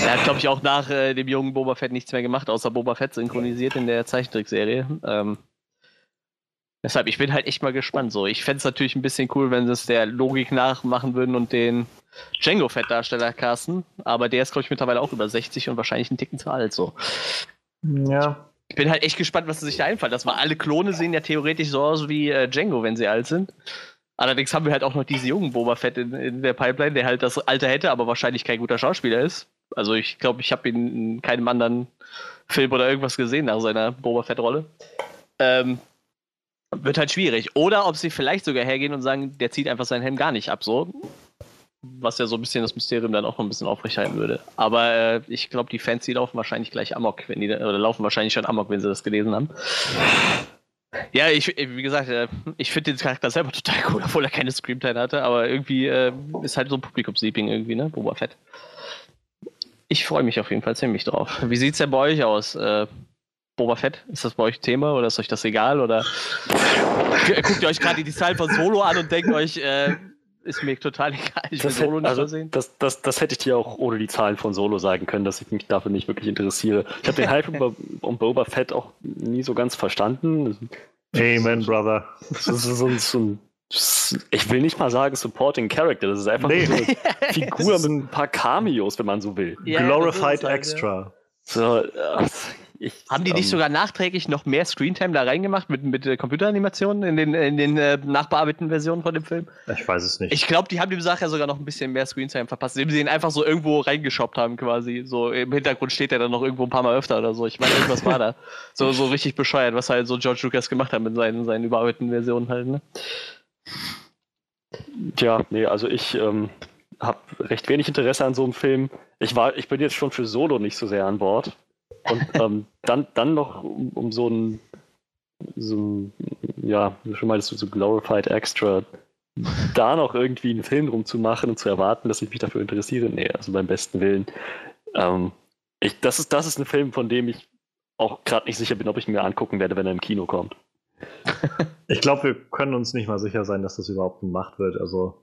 [SPEAKER 2] Er hat, glaube ich, auch nach äh, dem jungen Boba Fett nichts mehr gemacht, außer Boba Fett synchronisiert in der Zeichentrickserie. Ähm, deshalb, ich bin halt echt mal gespannt. So. Ich fände es natürlich ein bisschen cool, wenn sie es der Logik nachmachen würden und den Django Fett-Darsteller casten, aber der ist, glaube ich, mittlerweile auch über 60 und wahrscheinlich einen Ticken zu alt. So.
[SPEAKER 1] Ja.
[SPEAKER 2] Ich bin halt echt gespannt, was sie sich da einfallen. Das war alle Klone sehen ja theoretisch so aus wie äh, Django, wenn sie alt sind. Allerdings haben wir halt auch noch diesen jungen Boba Fett in, in der Pipeline, der halt das Alter hätte, aber wahrscheinlich kein guter Schauspieler ist. Also ich glaube, ich habe ihn in keinem anderen Film oder irgendwas gesehen nach seiner Boba Fett-Rolle. Ähm, wird halt schwierig. Oder ob sie vielleicht sogar hergehen und sagen, der zieht einfach seinen Helm gar nicht ab, so. Was ja so ein bisschen das Mysterium dann auch noch ein bisschen aufrechterhalten würde. Aber äh, ich glaube, die Fans, die laufen wahrscheinlich gleich Amok, wenn die, oder laufen wahrscheinlich schon Amok, wenn sie das gelesen haben. Ja, ich, wie gesagt, äh, ich finde den Charakter selber total cool, obwohl er keine Screamtime hatte, aber irgendwie äh, ist halt so ein Publikumsliebling irgendwie, ne? Boba Fett. Ich freue mich auf jeden Fall ziemlich drauf. Wie sieht's denn bei euch aus? Äh, Boba Fett, ist das bei euch Thema oder ist euch das egal? Oder guckt ihr euch gerade die Zahlen von Solo an und denkt euch, äh, ist mir total egal. Ich will
[SPEAKER 5] Das,
[SPEAKER 2] Solo
[SPEAKER 5] hätte,
[SPEAKER 2] nicht
[SPEAKER 5] also,
[SPEAKER 2] sehen.
[SPEAKER 5] das, das, das hätte ich dir auch ohne die Zahlen von Solo sagen können, dass ich mich dafür nicht wirklich interessiere. Ich habe den Hype um, um Boba Fett auch nie so ganz verstanden.
[SPEAKER 1] Amen, Brother.
[SPEAKER 5] Das ist so ein, so ein ich will nicht mal sagen Supporting Character, das ist einfach
[SPEAKER 1] Nee.
[SPEAKER 5] nur so eine Figur mit ein paar Cameos, wenn man so will.
[SPEAKER 2] Ja,
[SPEAKER 1] Glorified
[SPEAKER 2] halt, ja.
[SPEAKER 1] Extra.
[SPEAKER 5] So, äh, ich,
[SPEAKER 2] Haben die nicht
[SPEAKER 5] ähm,
[SPEAKER 2] sogar nachträglich noch mehr Screentime da reingemacht mit, mit äh, Computeranimationen in den, in den äh, nachbearbeiteten Versionen von dem Film?
[SPEAKER 1] Ich weiß es nicht.
[SPEAKER 2] Ich glaube, die haben dem Sache ja sogar noch ein bisschen mehr Screentime verpasst, indem sie ihn einfach so irgendwo reingeschoppt haben quasi. So im Hintergrund steht er dann noch irgendwo ein paar Mal öfter oder so. Ich meine, irgendwas war da. So, so richtig bescheuert, was halt so George Lucas gemacht hat mit seinen, seinen überarbeiteten Versionen halt, ne?
[SPEAKER 5] Tja, nee, also ich ähm, habe recht wenig Interesse an so einem Film. Ich war, ich bin jetzt schon für Solo nicht so sehr an Bord. Und ähm, dann, dann noch um, um so ein, so ein, ja, du schon meintest, so Glorified Extra, da noch irgendwie einen Film rumzumachen und zu erwarten, dass ich mich dafür interessiere. Nee, also beim besten Willen. Ähm, ich, das, ist, das ist ein Film, von dem ich auch gerade nicht sicher bin, ob ich ihn mir angucken werde, wenn er im Kino kommt.
[SPEAKER 1] Ich glaube, wir können uns nicht mal sicher sein, dass das überhaupt gemacht wird. Also,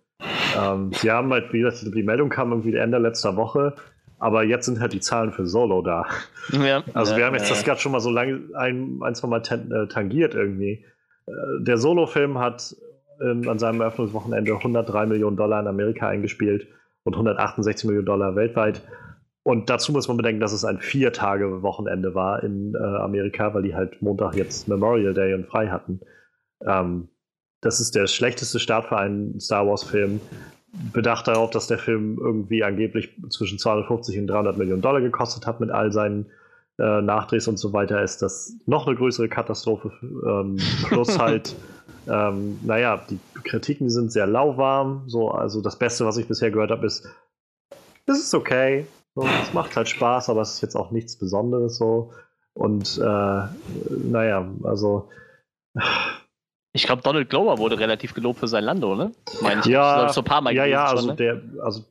[SPEAKER 1] ähm, sie haben halt, wie gesagt, die Meldung kam irgendwie Ende letzter Woche, aber jetzt sind halt die Zahlen für Solo da.
[SPEAKER 2] Ja.
[SPEAKER 1] Also,
[SPEAKER 2] ja,
[SPEAKER 1] wir haben jetzt
[SPEAKER 2] ja.
[SPEAKER 1] das gerade schon mal so lange ein, ein zwei Mal tan äh, tangiert irgendwie. Äh, der Solo-Film hat ähm, an seinem Eröffnungswochenende 103 Millionen Dollar in Amerika eingespielt und 168 Millionen Dollar weltweit. Und dazu muss man bedenken, dass es ein Vier-Tage-Wochenende war in äh, Amerika, weil die halt Montag jetzt Memorial Day und frei hatten. Ähm, das ist der schlechteste Start für einen Star Wars-Film. Bedacht darauf, dass der Film irgendwie angeblich zwischen 250 und 300 Millionen Dollar gekostet hat mit all seinen äh, Nachdrehs und so weiter, ist das noch eine größere Katastrophe. Ähm, plus halt, ähm, naja, die Kritiken sind sehr lauwarm. So, also das Beste, was ich bisher gehört habe, ist, es ist okay. So, es macht halt Spaß, aber es ist jetzt auch nichts Besonderes so. Und äh, naja, also
[SPEAKER 2] Ich glaube, Donald Glover wurde relativ gelobt für sein Lando, ne? Meine ich.
[SPEAKER 1] ja,
[SPEAKER 2] so ein paar Mal
[SPEAKER 1] ja, ja,
[SPEAKER 2] gelesen
[SPEAKER 1] also
[SPEAKER 2] schon, ne?
[SPEAKER 1] der, also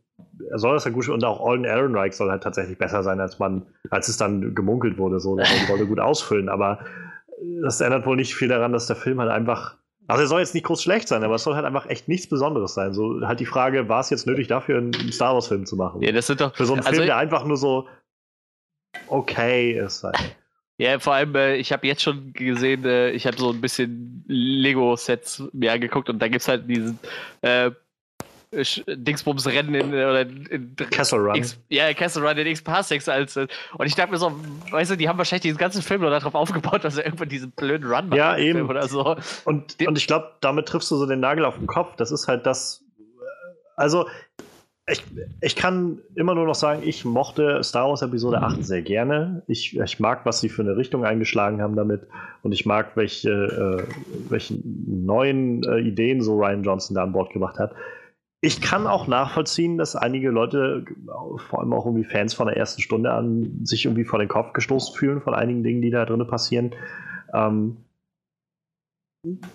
[SPEAKER 1] er soll das ja gut und auch Alden Ehrenreich soll halt tatsächlich besser sein, als man, als es dann gemunkelt wurde, so, der soll die Rolle gut ausfüllen, aber das ändert wohl nicht viel daran, dass der Film halt einfach, also er soll jetzt nicht groß schlecht sein, aber es soll halt einfach echt nichts Besonderes sein. So halt die Frage, war es jetzt nötig dafür, einen Star Wars Film zu machen?
[SPEAKER 2] Ja, das sind doch.
[SPEAKER 1] Für so einen
[SPEAKER 2] also,
[SPEAKER 1] Film, der einfach nur so okay ist halt.
[SPEAKER 2] Ja, vor allem, äh, ich habe jetzt schon gesehen, äh, ich habe so ein bisschen Lego-Sets mir angeguckt und da gibt es halt diesen äh, Dingsbums-Rennen in, äh, oder in
[SPEAKER 1] Castle Run.
[SPEAKER 2] X, ja, Castle Run in X-Parsecs als. Äh, und ich dachte mir so, weißt du, die haben wahrscheinlich diesen ganzen Film nur darauf aufgebaut, dass er irgendwann diesen blöden Run macht.
[SPEAKER 1] Ja, eben.
[SPEAKER 2] Oder so.
[SPEAKER 1] Und, und ich glaube, damit triffst du so den Nagel auf den Kopf. Das ist halt das. Also, ich, ich kann immer nur noch sagen, ich mochte Star Wars Episode 8 sehr gerne. Ich, ich mag, was sie für eine Richtung eingeschlagen haben damit. Und ich mag, welche, äh, welche neuen äh, Ideen so Ryan Johnson da an Bord gebracht hat. Ich kann auch nachvollziehen, dass einige Leute, vor allem auch irgendwie Fans von der ersten Stunde an, sich irgendwie vor den Kopf gestoßen fühlen von einigen Dingen, die da drin passieren. Ähm,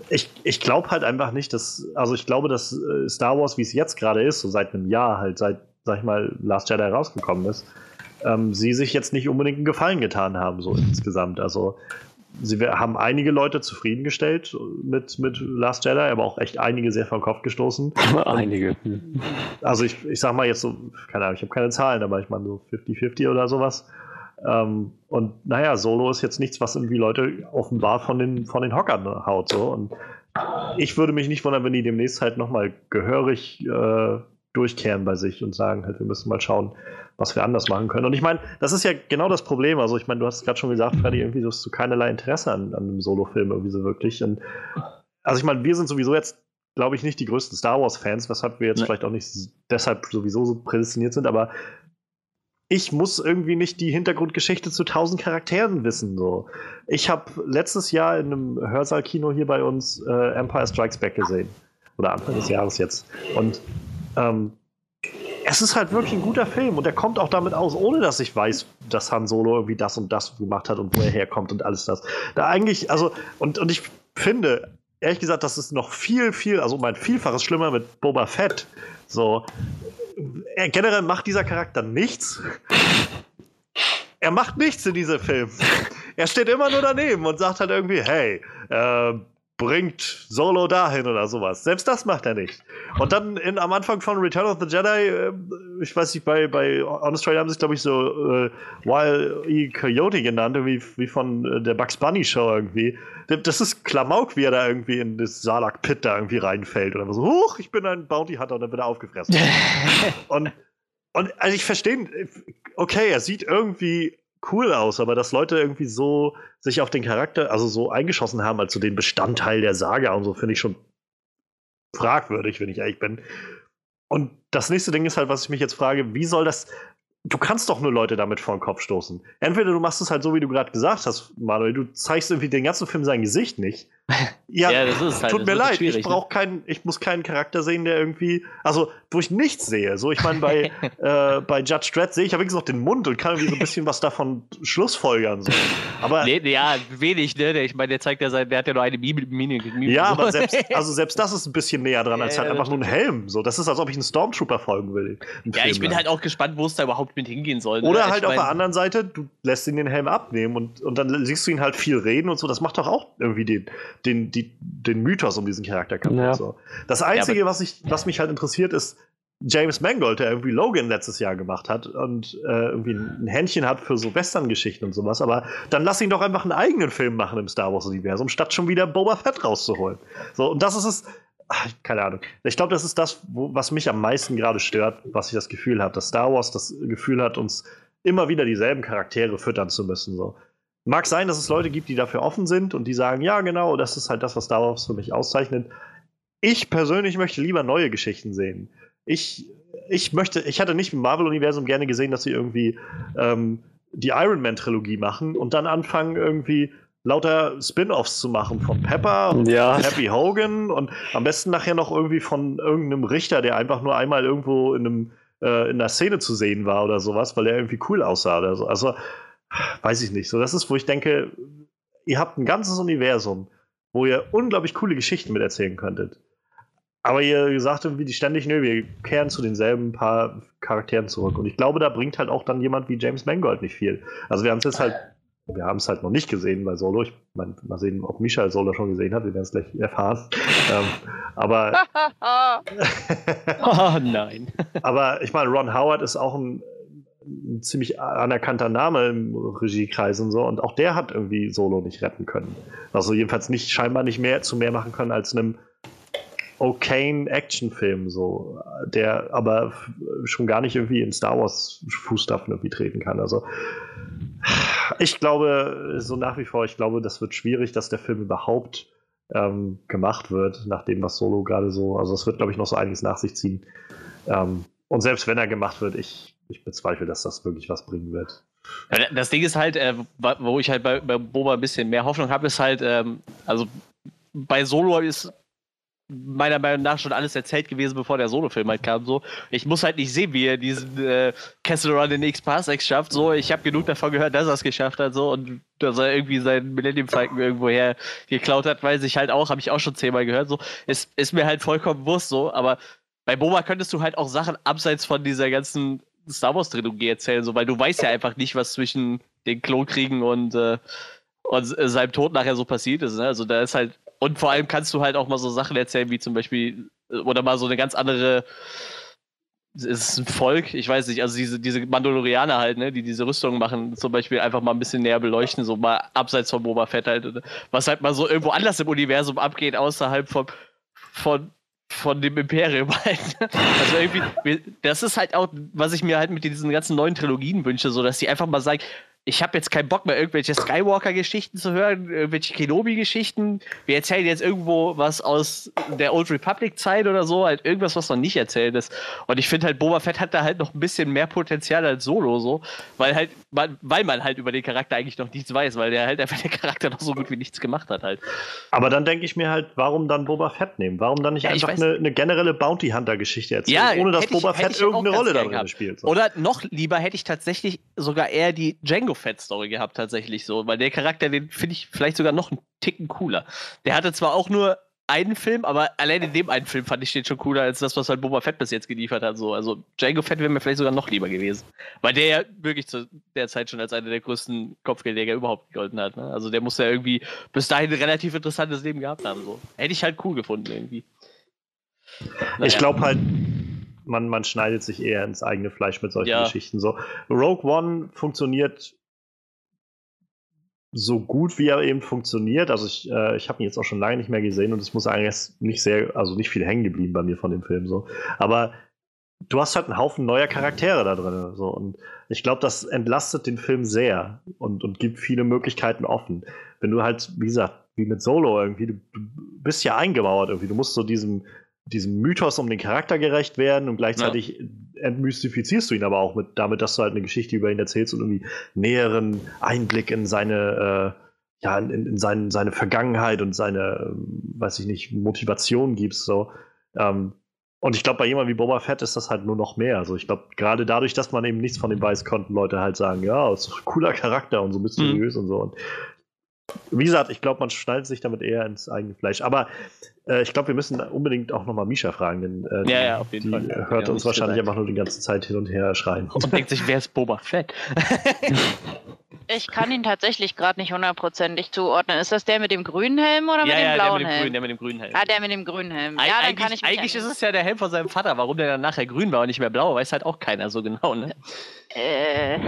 [SPEAKER 1] ich, ich glaube halt einfach nicht, dass, also ich glaube, dass äh, Star Wars, wie es jetzt gerade ist, so seit einem Jahr halt, seit sag ich mal, Last Jedi rausgekommen ist, ähm, sie sich jetzt nicht unbedingt einen Gefallen getan haben, so insgesamt. Also sie haben einige Leute zufriedengestellt mit, mit Last Jedi, aber auch echt einige sehr vom Kopf gestoßen.
[SPEAKER 5] einige.
[SPEAKER 1] Also ich, ich sag mal jetzt so, keine Ahnung, ich habe keine Zahlen, aber ich meine so 50-50 oder sowas. Ähm, und naja, Solo ist jetzt nichts, was irgendwie Leute offenbar von den, von den Hockern haut. So. Und ich würde mich nicht wundern, wenn die demnächst halt nochmal gehörig äh, durchkehren bei sich und sagen, halt, wir müssen mal schauen, was wir anders machen können. Und ich meine, das ist ja genau das Problem. Also, ich meine, du hast gerade schon gesagt, Freddy, irgendwie hast du keinerlei Interesse an, an einem Solo-Film irgendwie so wirklich. Und, also, ich meine, wir sind sowieso jetzt, glaube ich, nicht die größten Star Wars-Fans, weshalb wir jetzt nee. vielleicht auch nicht deshalb sowieso so prädestiniert sind, aber ich muss irgendwie nicht die Hintergrundgeschichte zu tausend Charakteren wissen. So. Ich habe letztes Jahr in einem Hörsaalkino hier bei uns äh, Empire Strikes Back gesehen. Oder Anfang des Jahres jetzt. Und ähm, es ist halt wirklich ein guter Film und er kommt auch damit aus, ohne dass ich weiß, dass Han Solo irgendwie das und das gemacht hat und wo er herkommt und alles das. Da eigentlich, also, und, und ich finde, ehrlich gesagt, das ist noch viel, viel, also mein Vielfaches schlimmer mit Boba Fett. So, er, generell macht dieser Charakter nichts. Er macht nichts in diesem Film. Er steht immer nur daneben und sagt halt irgendwie, hey, äh, bringt Solo dahin oder sowas. Selbst das macht er nicht. Und dann in, am Anfang von Return of the Jedi, äh, ich weiß nicht, bei, bei Honest Trail haben sie es, glaube ich, so äh, Wild E. Coyote genannt, wie, wie von äh, der Bugs Bunny Show irgendwie. Das ist Klamauk, wie er da irgendwie in das Salak Pit da irgendwie reinfällt. Dann so, huch, ich bin ein Bounty Hunter und dann wird er aufgefressen. und, und also ich verstehe, okay, er sieht irgendwie cool aus, aber dass Leute irgendwie so sich auf den Charakter, also so eingeschossen haben als so den Bestandteil der Saga und so, finde ich schon fragwürdig, wenn ich ehrlich bin. Und das nächste Ding ist halt, was ich mich jetzt frage, wie soll das, du kannst doch nur Leute damit vor den Kopf stoßen. Entweder du machst es halt so, wie du gerade gesagt hast, Manuel, du zeigst irgendwie den ganzen Film sein Gesicht nicht. Ja, ja das ist halt, tut mir leid, ich brauche ne? keinen, ich muss keinen Charakter sehen, der irgendwie, also wo ich nichts sehe. So, ich meine, bei, äh, bei Judge Dredd sehe ich ja wenigstens noch den Mund und kann irgendwie so ein bisschen was davon schlussfolgern. So. Aber,
[SPEAKER 2] nee, ja, wenig, ne? Ich meine, der zeigt ja sein, der hat ja nur eine Mimik.
[SPEAKER 1] Ja, aber selbst, also selbst das ist ein bisschen näher dran, als halt einfach nur ein Helm. So, das ist, als ob ich einen Stormtrooper folgen will.
[SPEAKER 2] Ja, Film ich bin lang. halt auch gespannt, wo es da überhaupt mit hingehen soll.
[SPEAKER 1] Ne? Oder halt ich auf der anderen Seite, du lässt ihn den Helm abnehmen und, und dann siehst du ihn halt viel reden und so. Das macht doch auch irgendwie den, den, die, den Mythos um diesen Charakter kaputt. Ja. So. Das Einzige, ja, was, ich, was mich halt interessiert, ist James Mangold, der irgendwie Logan letztes Jahr gemacht hat und äh, irgendwie ein Händchen hat für so Western-Geschichten und sowas. Aber dann lass ihn doch einfach einen eigenen Film machen im Star Wars-Universum, statt schon wieder Boba Fett rauszuholen. So, und das ist es. Ach, keine Ahnung. Ich glaube, das ist das, wo, was mich am meisten gerade stört, was ich das Gefühl habe, dass Star Wars das Gefühl hat, uns immer wieder dieselben Charaktere füttern zu müssen. So. Mag sein, dass es Leute gibt, die dafür offen sind und die sagen, ja, genau, das ist halt das, was Star Wars für mich auszeichnet. Ich persönlich möchte lieber neue Geschichten sehen. Ich, ich möchte, ich hatte nicht im Marvel-Universum gerne gesehen, dass sie irgendwie ähm, die Iron Man-Trilogie machen und dann anfangen, irgendwie lauter Spin-offs zu machen von Pepper und ja. Happy Hogan und am besten nachher noch irgendwie von irgendeinem Richter, der einfach nur einmal irgendwo in einem äh, in der Szene zu sehen war oder sowas, weil er irgendwie cool aussah oder so. Also weiß ich nicht. So, das ist, wo ich denke, ihr habt ein ganzes Universum, wo ihr unglaublich coole Geschichten mit erzählen könntet. Aber ihr sagt irgendwie ständig, nö, wir kehren zu denselben paar Charakteren zurück. Und ich glaube, da bringt halt auch dann jemand wie James Mangold nicht viel. Also wir haben es jetzt halt, wir haben es halt noch nicht gesehen bei Solo. Ich meine, mal sehen, ob Michael Solo schon gesehen hat. Wir werden es gleich erfahren. ähm, aber.
[SPEAKER 2] oh nein.
[SPEAKER 1] aber ich meine, Ron Howard ist auch ein ein ziemlich anerkannter Name im Regiekreis und so. Und auch der hat irgendwie Solo nicht retten können. Also jedenfalls nicht, scheinbar nicht mehr zu mehr machen können als einem okayen Actionfilm, so, der aber schon gar nicht irgendwie in Star Wars Fußstapfen irgendwie treten kann. Also ich glaube, so nach wie vor, ich glaube, das wird schwierig, dass der Film überhaupt ähm, gemacht wird, nach dem, was Solo gerade so, also es wird, glaube ich, noch so einiges nach sich ziehen. Ähm, und selbst wenn er gemacht wird, ich ich bezweifle, dass das wirklich was bringen wird.
[SPEAKER 2] Ja, das Ding ist halt, äh, wo ich halt bei, bei Boba ein bisschen mehr Hoffnung habe, ist halt, ähm, also bei Solo ist meiner Meinung nach schon alles erzählt gewesen, bevor der Solo-Film halt kam. So, ich muss halt nicht sehen, wie er diesen äh, Castle Run in X-Parsecs schafft. So, ich habe genug davon gehört, dass er es geschafft hat. So und dass er irgendwie seinen Millennium Falcon irgendwoher geklaut hat, weiß ich halt auch, habe ich auch schon zehnmal gehört. So, ist, ist mir halt vollkommen bewusst so, aber bei Boba könntest du halt auch Sachen abseits von dieser ganzen Star Wars Trilogie erzählen, so, weil du weißt ja einfach nicht, was zwischen den Klonkriegen und, äh, und seinem Tod nachher so passiert ist. Ne? Also da ist halt, und vor allem kannst du halt auch mal so Sachen erzählen, wie zum Beispiel, äh, oder mal so eine ganz andere, es ist ein Volk, ich weiß nicht, also diese, diese Mandalorianer halt, ne, die diese Rüstungen machen, zum Beispiel einfach mal ein bisschen näher beleuchten, so mal abseits von Boba Fett halt, was halt mal so irgendwo anders im Universum abgeht, außerhalb von, von von dem Imperium halt. Also irgendwie, das ist halt auch, was ich mir halt mit diesen ganzen neuen Trilogien wünsche, so dass die einfach mal sagen, ich habe jetzt keinen Bock mehr, irgendwelche Skywalker-Geschichten zu hören, irgendwelche Kenobi-Geschichten. Wir erzählen jetzt irgendwo was aus der Old Republic-Zeit oder so, halt irgendwas, was noch nicht erzählt ist. Und ich finde halt, Boba Fett hat da halt noch ein bisschen mehr Potenzial als Solo, so, weil halt, weil man halt über den Charakter eigentlich noch nichts weiß, weil der halt einfach der Charakter noch so gut wie nichts gemacht hat halt.
[SPEAKER 1] Aber dann denke ich mir halt, warum dann Boba Fett nehmen? Warum dann nicht ja, einfach eine, eine, generelle Bounty Hunter-Geschichte erzählen, ja, ohne dass Boba ich, Fett irgendeine Rolle darin spielt?
[SPEAKER 2] So. Oder noch lieber hätte ich tatsächlich sogar eher die Django Fett-Story gehabt, tatsächlich so. Weil der Charakter, den finde ich vielleicht sogar noch einen Ticken cooler. Der hatte zwar auch nur einen Film, aber allein in dem einen Film fand ich den schon cooler als das, was halt Boba Fett bis jetzt geliefert hat. So. Also Django Fett wäre mir vielleicht sogar noch lieber gewesen. Weil der ja wirklich zu der Zeit schon als einer der größten Kopfgeldjäger überhaupt gegolten hat. Ne? Also der muss ja irgendwie bis dahin ein relativ interessantes Leben gehabt haben. So. Hätte ich halt cool gefunden irgendwie.
[SPEAKER 1] Naja. Ich glaube halt, man, man schneidet sich eher ins eigene Fleisch mit solchen ja. Geschichten. So, Rogue One funktioniert so gut, wie er eben funktioniert. Also ich, äh, ich habe ihn jetzt auch schon lange nicht mehr gesehen und es muss eigentlich nicht sehr, also nicht viel hängen geblieben bei mir von dem Film so. Aber du hast halt einen Haufen neuer Charaktere da drin. So. Und ich glaube, das entlastet den Film sehr und, und gibt viele Möglichkeiten offen. Wenn du halt, wie gesagt, wie mit Solo irgendwie, du, du bist ja eingemauert irgendwie. Du musst so diesem diesem Mythos um den Charakter gerecht werden und gleichzeitig ja. Entmystifizierst du ihn aber auch mit, damit, dass du halt eine Geschichte über ihn erzählst und irgendwie näheren Einblick in seine, äh, ja, in, in seine, seine Vergangenheit und seine, ähm, weiß ich nicht, Motivation gibst. So. Ähm, und ich glaube, bei jemandem wie Boba Fett ist das halt nur noch mehr. Also ich glaube, gerade dadurch, dass man eben nichts von ihm weiß, konnten Leute halt sagen, ja, ist ein cooler Charakter und so mysteriös mhm. und so. Und wie gesagt, ich glaube, man schneidet sich damit eher ins eigene Fleisch. Aber äh, ich glaube, wir müssen unbedingt auch nochmal Misha fragen, denn
[SPEAKER 2] äh, ja, ja, auf jeden
[SPEAKER 1] die
[SPEAKER 2] Fall.
[SPEAKER 1] hört ja, uns wahrscheinlich einfach nur die ganze Zeit hin und her schreien.
[SPEAKER 2] Und denkt sich, wer ist Boba Fett?
[SPEAKER 3] ich kann ihn tatsächlich gerade nicht hundertprozentig zuordnen. Ist das der mit dem grünen Helm oder
[SPEAKER 2] ja,
[SPEAKER 3] mit dem
[SPEAKER 2] ja,
[SPEAKER 3] blauen
[SPEAKER 2] der mit dem
[SPEAKER 3] Helm?
[SPEAKER 2] Grün, der mit dem grünen Helm.
[SPEAKER 3] Ah, der mit dem grünen Helm.
[SPEAKER 2] Ja, dann kann ich Eigentlich ist es ja der Helm von seinem Vater. Warum der dann nachher grün war und nicht mehr blau, weiß halt auch keiner so genau, ne? Äh.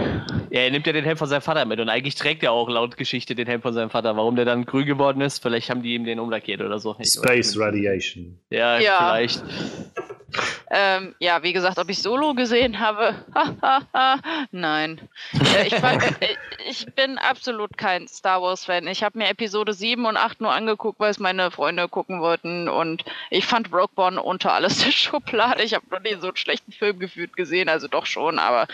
[SPEAKER 2] Ja, er nimmt ja den Helm von seinem Vater mit und eigentlich trägt er auch laut Geschichte den Helm von seinem Vater. Warum der dann grün geworden ist, vielleicht haben die ihm den umlackiert oder so.
[SPEAKER 1] Space Radiation.
[SPEAKER 2] Ja, ja, vielleicht.
[SPEAKER 3] Ähm, ja, wie gesagt, ob ich Solo gesehen habe, nein. Äh, ich, war, äh, ich, bin absolut kein Star Wars-Fan. Ich habe mir Episode 7 und 8 nur angeguckt, weil es meine Freunde gucken wollten. Und ich fand Rogue One unter alles der Schublade. Ich habe noch nie so einen schlechten Film gefühlt gesehen, also doch schon, aber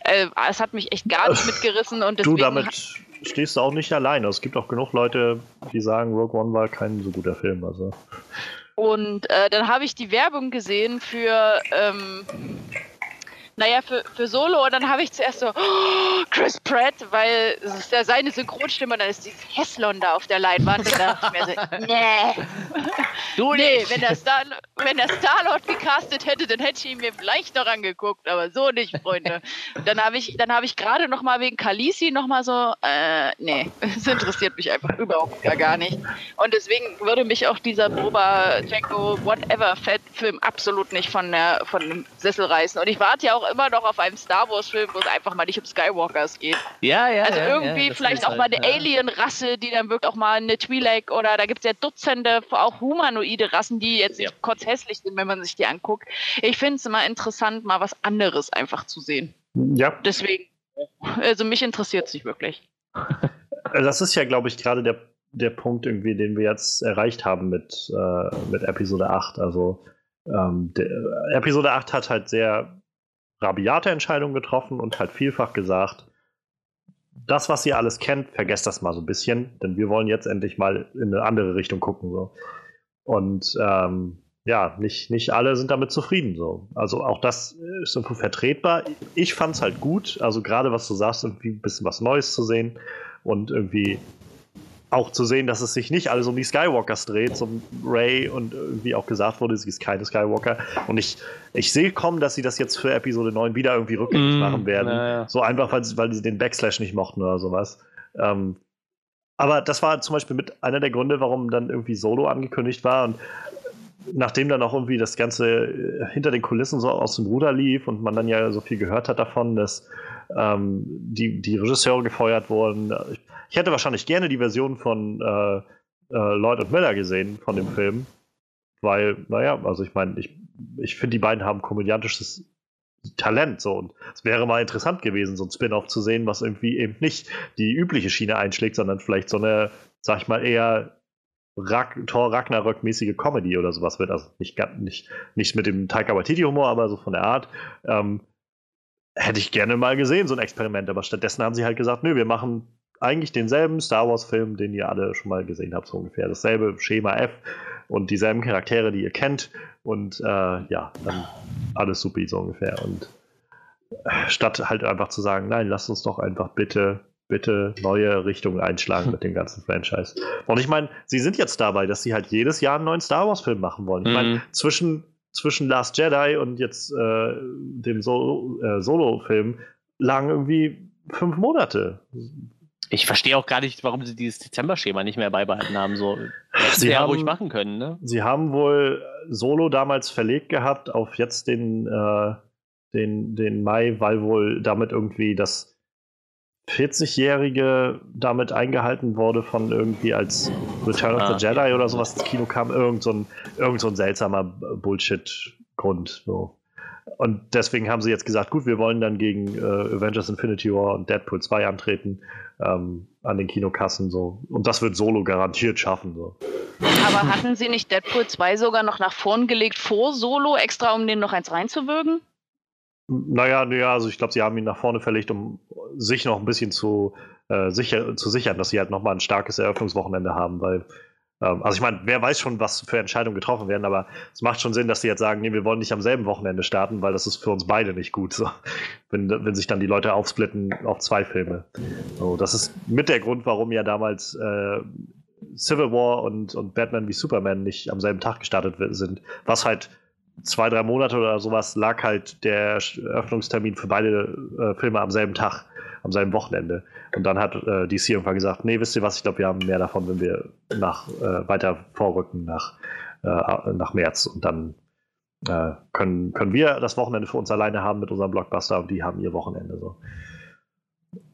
[SPEAKER 3] äh, es hat mich echt gar nicht mitgerissen. Und
[SPEAKER 1] du, damit stehst du auch nicht alleine. Es gibt auch genug Leute, die sagen, Rogue One war kein so guter Film. Also.
[SPEAKER 3] Und äh, dann habe ich die Werbung gesehen für ähm, naja, für, für Solo, und dann habe ich zuerst so, oh, Chris Pratt, weil es ist ja seine Synchronstimme, und dann ist dieses Heslon da auf der Leinwand, und da dachte ich mir so, nee. Du nee, wenn der, Star, wenn der Star-Lord gecastet hätte, dann hätte ich ihn mir vielleicht noch angeguckt, aber so nicht, Freunde. dann habe ich, dann habe ich gerade noch mal wegen Kalisi noch mal so, äh, nee, es interessiert mich einfach überhaupt gar nicht. Und deswegen würde mich auch dieser Boba Django Whatever Fett Film absolut nicht von der, von dem Sessel reißen. Und ich warte ja auch immer noch auf einem Star Wars-Film, wo es einfach mal nicht um Skywalkers geht.
[SPEAKER 2] Ja, ja.
[SPEAKER 3] Also
[SPEAKER 2] ja,
[SPEAKER 3] irgendwie
[SPEAKER 2] ja,
[SPEAKER 3] vielleicht auch halt, mal eine ja. Alien-Rasse, die dann wirklich auch mal eine Twi'lek oder da gibt es ja Dutzende auch humanoide Rassen, die jetzt nicht kurz hässlich sind, wenn man sich die anguckt. Ich finde es immer interessant, mal was anderes einfach zu sehen.
[SPEAKER 1] Ja.
[SPEAKER 3] Deswegen, also mich interessiert es nicht wirklich.
[SPEAKER 1] Das ist ja, glaube ich, gerade der, der Punkt irgendwie, den wir jetzt erreicht haben mit, äh, mit Episode 8. Also ähm, der, Episode 8 hat halt sehr rabiate Entscheidungen getroffen und halt vielfach gesagt, das, was ihr alles kennt, vergesst das mal so ein bisschen, denn wir wollen jetzt endlich mal in eine andere Richtung gucken. So. Und ähm, ja, nicht, nicht alle sind damit zufrieden. So. Also auch das ist irgendwo vertretbar. Ich fand es halt gut, also gerade was du sagst, irgendwie ein bisschen was Neues zu sehen und irgendwie auch zu sehen, dass es sich nicht alles um die Skywalkers dreht, zum Ray und irgendwie auch gesagt wurde, sie ist keine Skywalker. Und ich, ich sehe kommen, dass sie das jetzt für Episode 9 wieder irgendwie rückgängig
[SPEAKER 2] Mm,
[SPEAKER 1] machen werden.
[SPEAKER 2] naja.
[SPEAKER 1] So einfach, weil, sie- weil sie den Backslash nicht mochten oder sowas. Ähm, aber das war zum Beispiel mit einer der Gründe, warum dann irgendwie Solo angekündigt war und nachdem dann auch irgendwie das Ganze äh, hinter den Kulissen so aus dem Ruder lief und man dann ja so viel gehört hat davon, dass ähm, die, die Regisseure gefeuert wurden. Ich, hätte wahrscheinlich gerne die Version von äh, äh, Lloyd und Miller gesehen von dem Film, weil, naja, also ich meine, ich, ich finde, die beiden haben komödiantisches Talent so und es wäre mal interessant gewesen, so ein Spin-off zu sehen, was irgendwie eben nicht die übliche Schiene einschlägt, sondern vielleicht so eine, sag ich mal, eher Rag Thor Ragnarök-mäßige Comedy oder sowas wird. Also nicht, nicht, nicht mit dem Taika Waititi-Humor, aber so von der Art. Ähm, hätte ich gerne mal gesehen, so ein Experiment. Aber stattdessen haben sie halt gesagt, nö, wir machen eigentlich denselben Star Wars-Film, den ihr alle schon mal gesehen habt, so ungefähr. Dasselbe Schema F und dieselben Charaktere, die ihr kennt. Und äh, ja, dann alles supi, so ungefähr. Und äh, statt halt einfach zu sagen, nein, lasst uns doch einfach bitte, bitte neue Richtungen einschlagen mit dem ganzen Franchise. Und ich meine, sie sind jetzt dabei, dass sie halt jedes Jahr einen neuen Star Wars-Film machen wollen. Ich meine,
[SPEAKER 2] Mhm.
[SPEAKER 1] zwischen, zwischen Last Jedi und jetzt äh, dem Solo- äh, Solo-Film lagen irgendwie fünf Monate.
[SPEAKER 2] Ich verstehe auch gar nicht, warum sie dieses Dezember-Schema nicht mehr beibehalten haben. So, hätten
[SPEAKER 1] Sie
[SPEAKER 2] ja
[SPEAKER 1] haben-
[SPEAKER 2] ruhig machen können, ne?
[SPEAKER 1] Sie haben wohl Solo damals verlegt gehabt auf jetzt den, äh, den, den Mai, weil wohl damit irgendwie das 40-Jährige damit eingehalten wurde von irgendwie als Return of
[SPEAKER 2] Ah,
[SPEAKER 1] the Jedi oder sowas ins Kino kam. Irgend so ein, irgend so ein seltsamer Bullshit-Grund. So. Und deswegen haben sie jetzt gesagt, gut, wir wollen dann gegen äh, Avengers Infinity War und Deadpool 2 antreten ähm, an den Kinokassen. So. Und das wird Solo garantiert schaffen. So.
[SPEAKER 3] Aber hatten sie nicht Deadpool 2 sogar noch nach vorn gelegt vor Solo, extra um den noch eins reinzuwürgen?
[SPEAKER 1] Naja, naja, also ich glaube, sie haben ihn nach vorne verlegt, um sich noch ein bisschen zu, äh, sicher, zu sichern, dass sie halt nochmal ein starkes Eröffnungswochenende haben, weil, ähm, also ich meine, wer weiß schon, was für Entscheidungen getroffen werden, aber es macht schon Sinn, dass sie jetzt sagen, nee, wir wollen nicht am selben Wochenende starten, weil das ist für uns beide nicht gut, so, wenn, wenn sich dann die Leute aufsplitten auf zwei Filme. So, das ist mit der Grund, warum ja damals äh, Civil War und, und Batman wie Superman nicht am selben Tag gestartet sind, was halt zwei, drei Monate oder sowas lag halt der Öffnungstermin für beide äh, Filme am selben Tag, am selben Wochenende. Und dann hat äh, DC irgendwann gesagt, nee, wisst ihr was, ich glaube, wir haben mehr davon, wenn wir nach, äh, weiter vorrücken nach, äh, nach März. Und dann äh, können, können wir das Wochenende für uns alleine haben mit unserem Blockbuster und die haben ihr Wochenende so.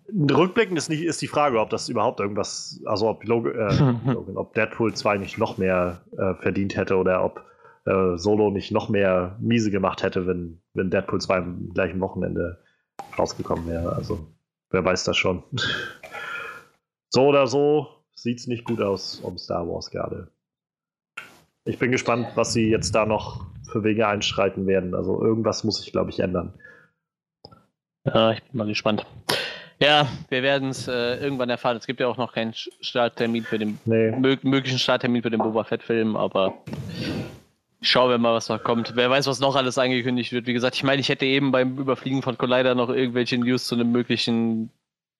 [SPEAKER 1] Rückblickend ist, nicht, ist die Frage, ob das überhaupt irgendwas, also ob, Log äh, Logan, ob Deadpool 2 nicht noch mehr verdient hätte oder ob äh, Solo nicht noch mehr miese gemacht hätte, wenn, wenn Deadpool 2 am gleichen Wochenende rausgekommen wäre. Also, wer weiß das schon. so oder so sieht es nicht gut aus um Star Wars gerade. Ich bin gespannt, was sie jetzt da noch für Wege einschreiten werden. Also irgendwas muss sich, glaube ich, ändern.
[SPEAKER 2] Ja, ich bin mal gespannt. Ja, wir werden es äh, irgendwann erfahren. Es gibt ja auch noch keinen Starttermin für den
[SPEAKER 1] Nee.
[SPEAKER 2] mög möglichen Starttermin für den Boba Fett-Film, aber schauen wir mal, was da kommt. Wer weiß, was noch alles angekündigt wird. Wie gesagt, ich meine, ich hätte eben beim Überfliegen von Collider noch irgendwelche News zu einem möglichen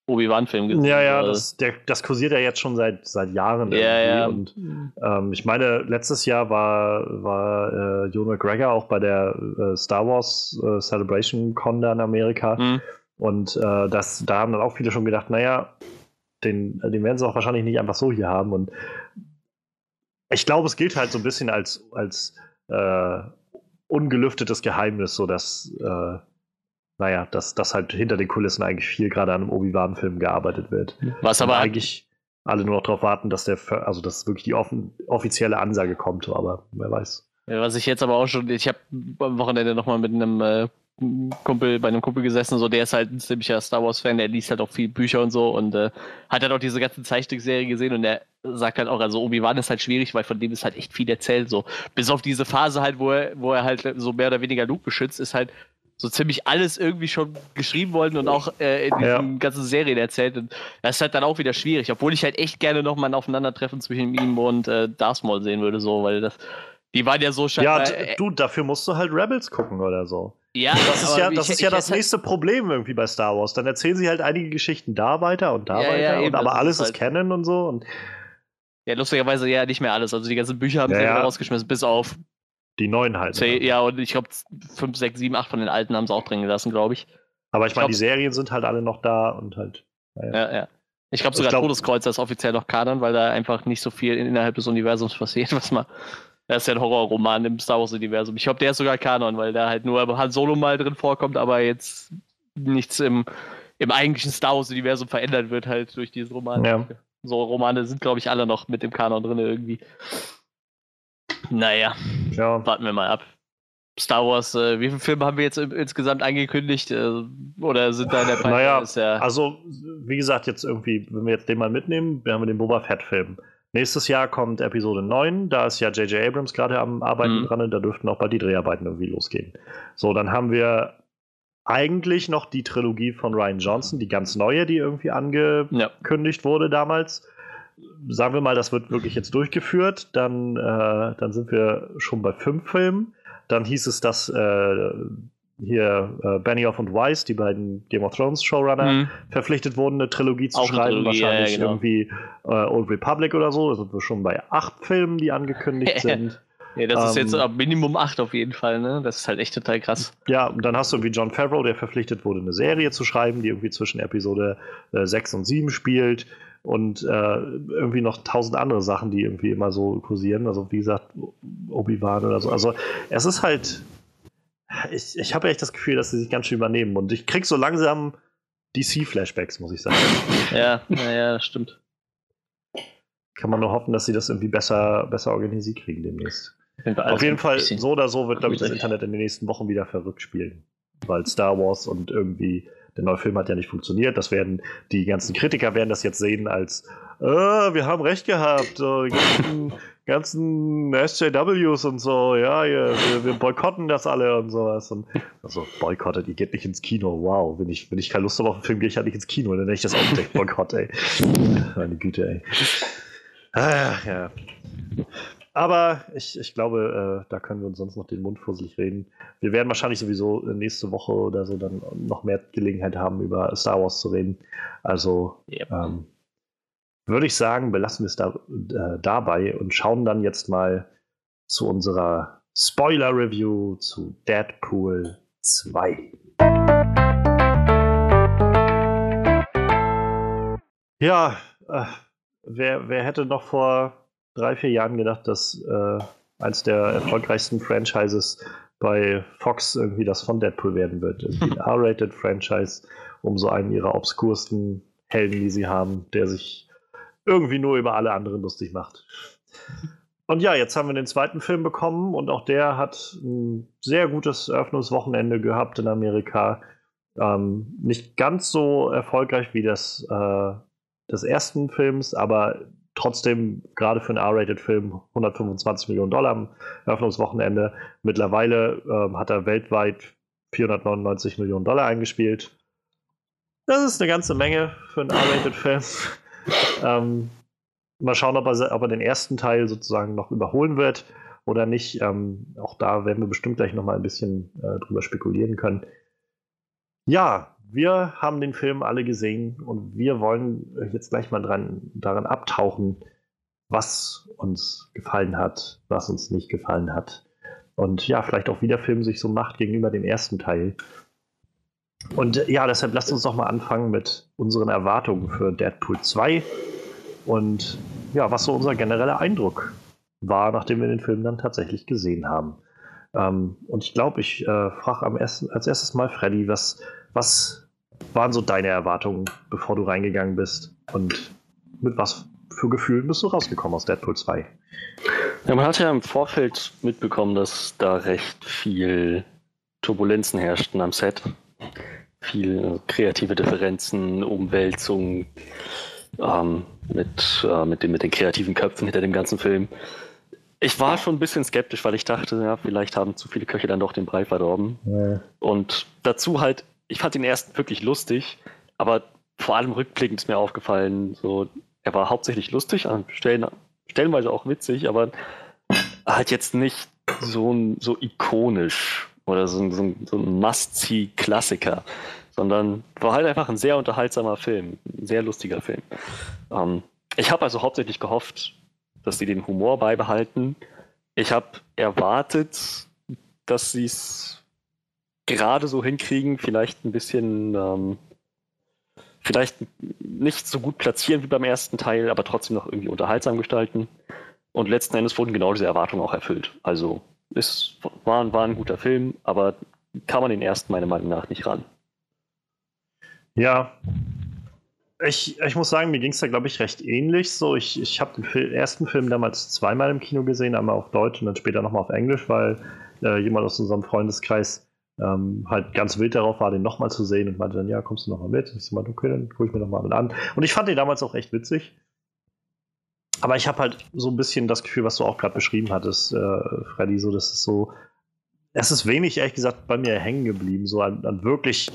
[SPEAKER 2] Obi-Wan-Film gesehen.
[SPEAKER 1] Ja, ja, das, der, das kursiert ja jetzt schon seit, seit Jahren.
[SPEAKER 2] Ja,
[SPEAKER 1] irgendwie.
[SPEAKER 2] ja.
[SPEAKER 1] Und ähm, ich meine, letztes Jahr war, war äh, Ewan McGregor auch bei der äh, Star Wars äh, Celebration Con da in Amerika.
[SPEAKER 2] Hm.
[SPEAKER 1] Und äh, das, da haben dann auch viele schon gedacht, naja, den, den werden sie auch wahrscheinlich nicht einfach so hier haben. Und ich glaube, es gilt halt so ein bisschen als, als äh, ungelüftetes Geheimnis, so dass, äh, naja, dass, dass halt hinter den Kulissen eigentlich viel gerade an einem Obi-Wan-Film gearbeitet wird.
[SPEAKER 2] Was
[SPEAKER 1] Aber
[SPEAKER 2] aber
[SPEAKER 1] eigentlich alle nur noch darauf warten, dass der, also dass wirklich die offen, offizielle Ansage kommt, aber wer weiß.
[SPEAKER 2] Was ich jetzt aber auch schon, ich habe am Wochenende nochmal mit einem äh, Kumpel, bei einem Kumpel gesessen, so der ist halt ein ziemlicher Star Wars-Fan, der liest halt auch viel Bücher und so und äh, hat halt auch diese ganze Zeichentrickserie gesehen und der sagt halt auch, also Obi-Wan ist halt schwierig, weil von dem ist halt echt viel erzählt, so. Bis auf diese Phase halt, wo er, wo er halt so mehr oder weniger Luke beschützt, ist halt so ziemlich alles irgendwie schon geschrieben worden und auch äh, in
[SPEAKER 1] Ja.
[SPEAKER 2] diesen ganzen Serien erzählt. Und das ist halt dann auch wieder schwierig, obwohl ich halt echt gerne noch mal ein Aufeinandertreffen zwischen ihm und äh, Darth Maul sehen würde, so, weil das, die waren ja so
[SPEAKER 1] Ja,
[SPEAKER 2] scheinbar. äh,
[SPEAKER 1] du, dafür musst du halt Rebels gucken oder so.
[SPEAKER 2] ja,
[SPEAKER 1] Das ist ja,
[SPEAKER 2] ich-
[SPEAKER 1] das, ist
[SPEAKER 2] ich
[SPEAKER 1] ja das nächste Problem irgendwie bei Star Wars. Dann erzählen sie halt einige Geschichten da weiter und da
[SPEAKER 2] Ja,
[SPEAKER 1] weiter,
[SPEAKER 2] ja, eben,
[SPEAKER 1] und, aber alles
[SPEAKER 2] ist
[SPEAKER 1] ist Canon und so. Und
[SPEAKER 2] Ja, lustigerweise ja nicht mehr alles. Also die ganzen Bücher haben
[SPEAKER 1] Ja,
[SPEAKER 2] sie ja,
[SPEAKER 1] ja.
[SPEAKER 2] rausgeschmissen, bis auf
[SPEAKER 1] Die neuen halt.
[SPEAKER 2] zehn- ja, und ich glaube 5, 6, 7, 8 von den alten haben sie auch drin gelassen, glaube ich.
[SPEAKER 1] Aber ich
[SPEAKER 2] ich
[SPEAKER 1] meine, die Serien sind halt alle noch da und halt.
[SPEAKER 2] Ja, ja. Ich glaube
[SPEAKER 1] Ich
[SPEAKER 2] sogar
[SPEAKER 1] glaub-
[SPEAKER 2] Todeskreuzer ist offiziell noch Kanon, weil da einfach nicht so viel innerhalb des Universums passiert, was man. Das ist ja ein Horrorroman im Star Wars-Universum. Ich glaube, der ist sogar Kanon, weil da halt nur Han Solo mal drin vorkommt, aber jetzt nichts im, im eigentlichen Star Wars-Universum verändert wird, halt durch diesen Roman.
[SPEAKER 1] Ja.
[SPEAKER 2] So Romane sind, glaube ich, alle noch mit dem Kanon drin irgendwie. Naja,
[SPEAKER 1] Ja.
[SPEAKER 2] warten wir mal ab. Star Wars, äh, wie viele Filme haben wir jetzt insgesamt angekündigt? Äh, oder sind da in der Pipeline?
[SPEAKER 1] Naja,
[SPEAKER 2] ja,
[SPEAKER 1] Also, wie gesagt, jetzt irgendwie, wenn wir jetzt den mal mitnehmen, wir haben den Boba Fett-Film. Nächstes Jahr kommt Episode 9, da ist ja J.J. Abrams gerade am Arbeiten
[SPEAKER 2] Mhm.
[SPEAKER 1] dran und da dürften auch bald die Dreharbeiten irgendwie losgehen. So, dann haben wir eigentlich noch die Trilogie von Ryan Johnson, die ganz neue, die irgendwie ange
[SPEAKER 2] ja.
[SPEAKER 1] angekündigt wurde damals. Sagen wir mal, das wird wirklich jetzt durchgeführt, dann, äh, dann sind wir schon bei fünf Filmen. Dann hieß es, dass äh, hier äh, Benioff und Weiss, die beiden Game of Thrones Showrunner,
[SPEAKER 2] Mhm.
[SPEAKER 1] verpflichtet wurden, eine Trilogie zu
[SPEAKER 2] Auch
[SPEAKER 1] schreiben.
[SPEAKER 2] Trilogie,
[SPEAKER 1] wahrscheinlich
[SPEAKER 2] ja, genau.
[SPEAKER 1] irgendwie äh, Old Republic oder so. Da sind wir schon bei acht Filmen, die angekündigt sind.
[SPEAKER 2] Ja, das ist
[SPEAKER 1] Ähm,
[SPEAKER 2] jetzt ab Minimum 8 auf jeden Fall, ne? Das ist halt echt total krass.
[SPEAKER 1] Ja, und dann hast du irgendwie John Favreau, der verpflichtet wurde, eine Serie zu schreiben, die irgendwie zwischen Episode äh, 6 und 7 spielt. Und äh, irgendwie noch tausend andere Sachen, die irgendwie immer so kursieren. Also, wie gesagt, Obi-Wan oder so. Also, es ist halt. Ich, ich habe echt das Gefühl, dass sie sich ganz schön übernehmen. Und ich krieg so langsam DC-Flashbacks, muss ich sagen.
[SPEAKER 2] Ja, naja, das stimmt.
[SPEAKER 1] Kann man nur hoffen, dass sie das irgendwie besser, besser organisiert kriegen demnächst.
[SPEAKER 2] Auf
[SPEAKER 1] jeden Fall, so oder so wird, glaube ich, das. Internet in den nächsten Wochen wieder verrückt spielen. Weil Star Wars und irgendwie der neue Film hat ja nicht funktioniert. Das werden, die ganzen Kritiker werden das jetzt sehen als, äh, wir haben recht gehabt, so, die ganzen, ganzen SJWs und so, ja, ja wir, wir boykotten das alle und sowas. Und also, boykottet, ihr geht nicht ins Kino, wow. Wenn ich, wenn ich keine Lust habe auf einen Film, gehe ich halt nicht ins Kino, dann nenne ich das auch nicht Boykott, ey. Meine Güte, ey. Ah, ja. Aber ich, ich glaube, äh, da können wir uns sonst noch den Mund fusselig reden. Wir werden wahrscheinlich sowieso nächste Woche oder so dann noch mehr Gelegenheit haben, über Star Wars zu reden. Also
[SPEAKER 2] Yep.
[SPEAKER 1] ähm, würde ich sagen, belassen wir es da, äh, dabei und schauen dann jetzt mal zu unserer Spoiler-Review zu Deadpool 2. Ja, äh, wer, wer hätte noch vor drei, vier Jahren gedacht, dass äh, eins der erfolgreichsten Franchises bei Fox irgendwie das von Deadpool werden wird. Irgendwie ein R-rated Franchise um so einen ihrer obskursten Helden, die sie haben, der sich irgendwie nur über alle anderen lustig macht. Und ja, jetzt haben wir den zweiten Film bekommen und auch der hat ein sehr gutes Eröffnungswochenende gehabt in Amerika. Ähm, nicht ganz so erfolgreich wie das äh, des ersten Films, aber trotzdem gerade für einen R-Rated-Film 125 Millionen Dollar am Eröffnungswochenende. Mittlerweile ähm, hat er weltweit 499 Millionen Dollar eingespielt. Das ist eine ganze Menge für einen R-Rated-Film. Ähm, mal schauen, ob er, ob er den ersten Teil sozusagen noch überholen wird oder nicht. Ähm, auch da werden wir bestimmt gleich noch mal ein bisschen äh, drüber spekulieren können. Ja, wir haben den Film alle gesehen und wir wollen jetzt gleich mal dran, daran abtauchen, was uns gefallen hat, was uns nicht gefallen hat. Und ja, vielleicht auch wie der Film sich so macht gegenüber dem ersten Teil. Und äh, ja, deshalb lasst uns doch mal anfangen mit unseren Erwartungen für Deadpool 2 und ja, was so unser genereller Eindruck war, nachdem wir den Film dann tatsächlich gesehen haben. Ähm, und ich glaube, ich äh, frage ersten, als erstes mal Freddy, was, was waren so deine Erwartungen, bevor du reingegangen bist? Und mit was für Gefühlen bist du rausgekommen aus Deadpool 2?
[SPEAKER 5] Ja, man hat ja im Vorfeld mitbekommen, dass da recht viel Turbulenzen herrschten am Set. Viel kreative Differenzen, Umwälzungen ähm, mit, äh, mit, den, mit den kreativen Köpfen hinter dem ganzen Film. Ich war schon ein bisschen skeptisch, weil ich dachte, ja, vielleicht haben zu viele Köche dann doch den Brei verdorben. Und dazu halt, ich fand den ersten wirklich lustig, aber vor allem rückblickend ist mir aufgefallen, so, er war hauptsächlich lustig, an Stellen, stellenweise auch witzig, aber halt jetzt nicht so, so ikonisch oder so ein, so so ein Must-See-Klassiker, sondern war halt einfach ein sehr unterhaltsamer Film, ein sehr lustiger Film. Ähm, ich habe also hauptsächlich gehofft, dass sie den Humor beibehalten. Ich habe erwartet, dass sie es gerade so hinkriegen, vielleicht ein bisschen, ähm, vielleicht nicht so gut platzieren wie beim ersten Teil, aber trotzdem noch irgendwie unterhaltsam gestalten. Und letzten Endes wurden genau diese Erwartungen auch erfüllt. Also es war, war ein guter Film, aber kann man den ersten meiner Meinung nach nicht ran.
[SPEAKER 1] Ja, ich, ich muss sagen, mir ging es da, glaube ich, recht ähnlich. So, ich, ich habe den Fil ersten Film damals zweimal im Kino gesehen, einmal auf Deutsch und dann später nochmal auf Englisch, weil äh, jemand aus unserem Freundeskreis ähm, halt ganz wild darauf war, den nochmal zu sehen und meinte dann, ja, kommst du nochmal mit? Ich so, okay, dann gucke ich mir nochmal an. Und ich fand den damals auch echt witzig. Aber ich habe halt so ein bisschen das Gefühl, was du auch gerade beschrieben hattest, äh, Freddy, so, das ist so, es ist wenig, ehrlich gesagt, bei mir hängen geblieben, so an, an wirklich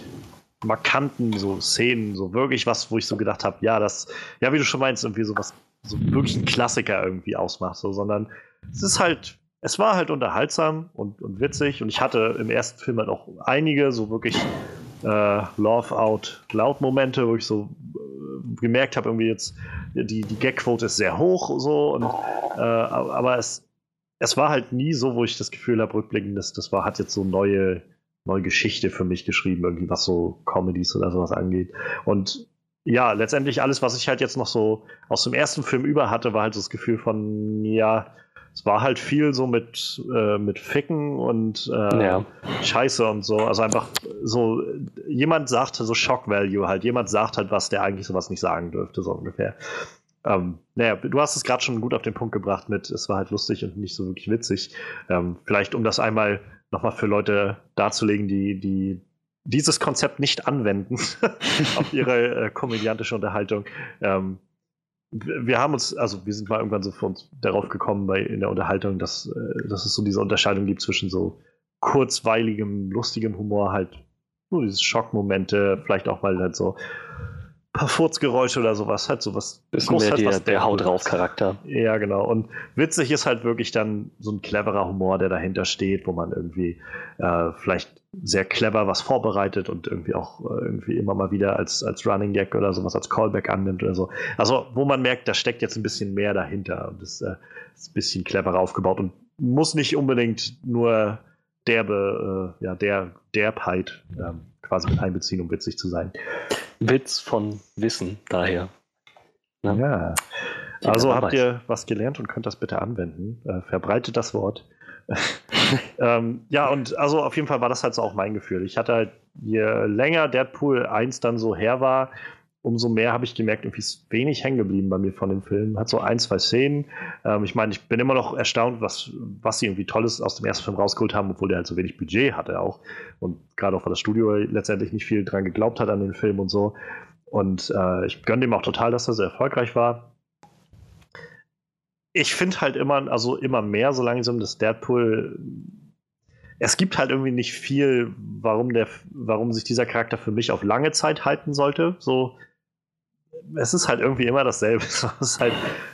[SPEAKER 1] markanten so Szenen, so wirklich was, wo ich so gedacht habe, ja, das, ja, wie du schon meinst, irgendwie so was, so wirklich ein Klassiker irgendwie ausmacht, so, sondern es ist halt, es war halt unterhaltsam und, und witzig und ich hatte im ersten Film halt auch einige so wirklich äh, Love Out Loud Momente, wo ich so gemerkt habe, irgendwie jetzt, die, die Gag-Quote ist sehr hoch, so, und, äh, aber es, es war halt nie so, wo ich das Gefühl habe, rückblickend, das, das war, hat jetzt so neue, neue Geschichte für mich geschrieben, irgendwie was so Comedies oder sowas angeht. Und ja, letztendlich alles, was ich halt jetzt noch so aus dem ersten Film über hatte, war halt das Gefühl von, ja, es war halt viel so mit, äh, mit Ficken und äh, ja. Scheiße und so. Also einfach so, jemand sagt so Shock Value halt. Jemand sagt halt was, der eigentlich sowas nicht sagen dürfte, so ungefähr. Ähm, naja, du hast es gerade schon gut auf den Punkt gebracht mit, es war halt lustig und nicht so wirklich witzig. Ähm, vielleicht, um das einmal nochmal für Leute darzulegen, die, die dieses Konzept nicht anwenden auf ihre äh, komödiantische Unterhaltung. Ähm, wir haben uns, also wir sind mal irgendwann so uns darauf gekommen bei in der Unterhaltung, dass, äh, dass es so diese Unterscheidung gibt zwischen so kurzweiligem, lustigem Humor, halt nur diese Schockmomente, vielleicht auch mal halt so paar Furzgeräusche oder sowas, halt sowas.
[SPEAKER 5] Bisschen mehr halt, der, der Haut drauf Charakter.
[SPEAKER 1] Ja, genau. Und witzig ist halt wirklich dann so ein cleverer Humor, der dahinter steht, wo man irgendwie äh, vielleicht sehr clever was vorbereitet und irgendwie auch äh, irgendwie immer mal wieder als, als Running Gag oder sowas als Callback annimmt oder so. Also, wo man merkt, da steckt jetzt ein bisschen mehr dahinter und das äh, ist ein bisschen cleverer aufgebaut und muss nicht unbedingt nur derbe, äh, ja, der Derbheit ähm, quasi mit einbeziehen, um witzig zu sein.
[SPEAKER 5] Witz von Wissen daher.
[SPEAKER 1] Ne? Ja. also habt ihr was gelernt und könnt das bitte anwenden. Äh, verbreitet das Wort. ähm, ja, und also auf jeden Fall war das halt so auch mein Gefühl. Ich hatte halt, je länger Deadpool 1 dann so her war, umso mehr habe ich gemerkt, irgendwie ist wenig hängen geblieben bei mir von dem Film. Hat so ein, zwei Szenen. Ähm, ich meine, ich bin immer noch erstaunt, was, was sie irgendwie Tolles aus dem ersten Film rausgeholt haben, obwohl der halt so wenig Budget hatte auch. Und gerade auch, weil das Studio letztendlich nicht viel dran geglaubt hat an den Film und so. Und äh, ich gönne dem auch total, dass er sehr erfolgreich war. Ich finde halt immer, also immer mehr so langsam, dass Deadpool es gibt halt irgendwie nicht viel, warum der, warum sich dieser Charakter für mich auf lange Zeit halten sollte. So, es ist halt irgendwie immer dasselbe. Es ist halt,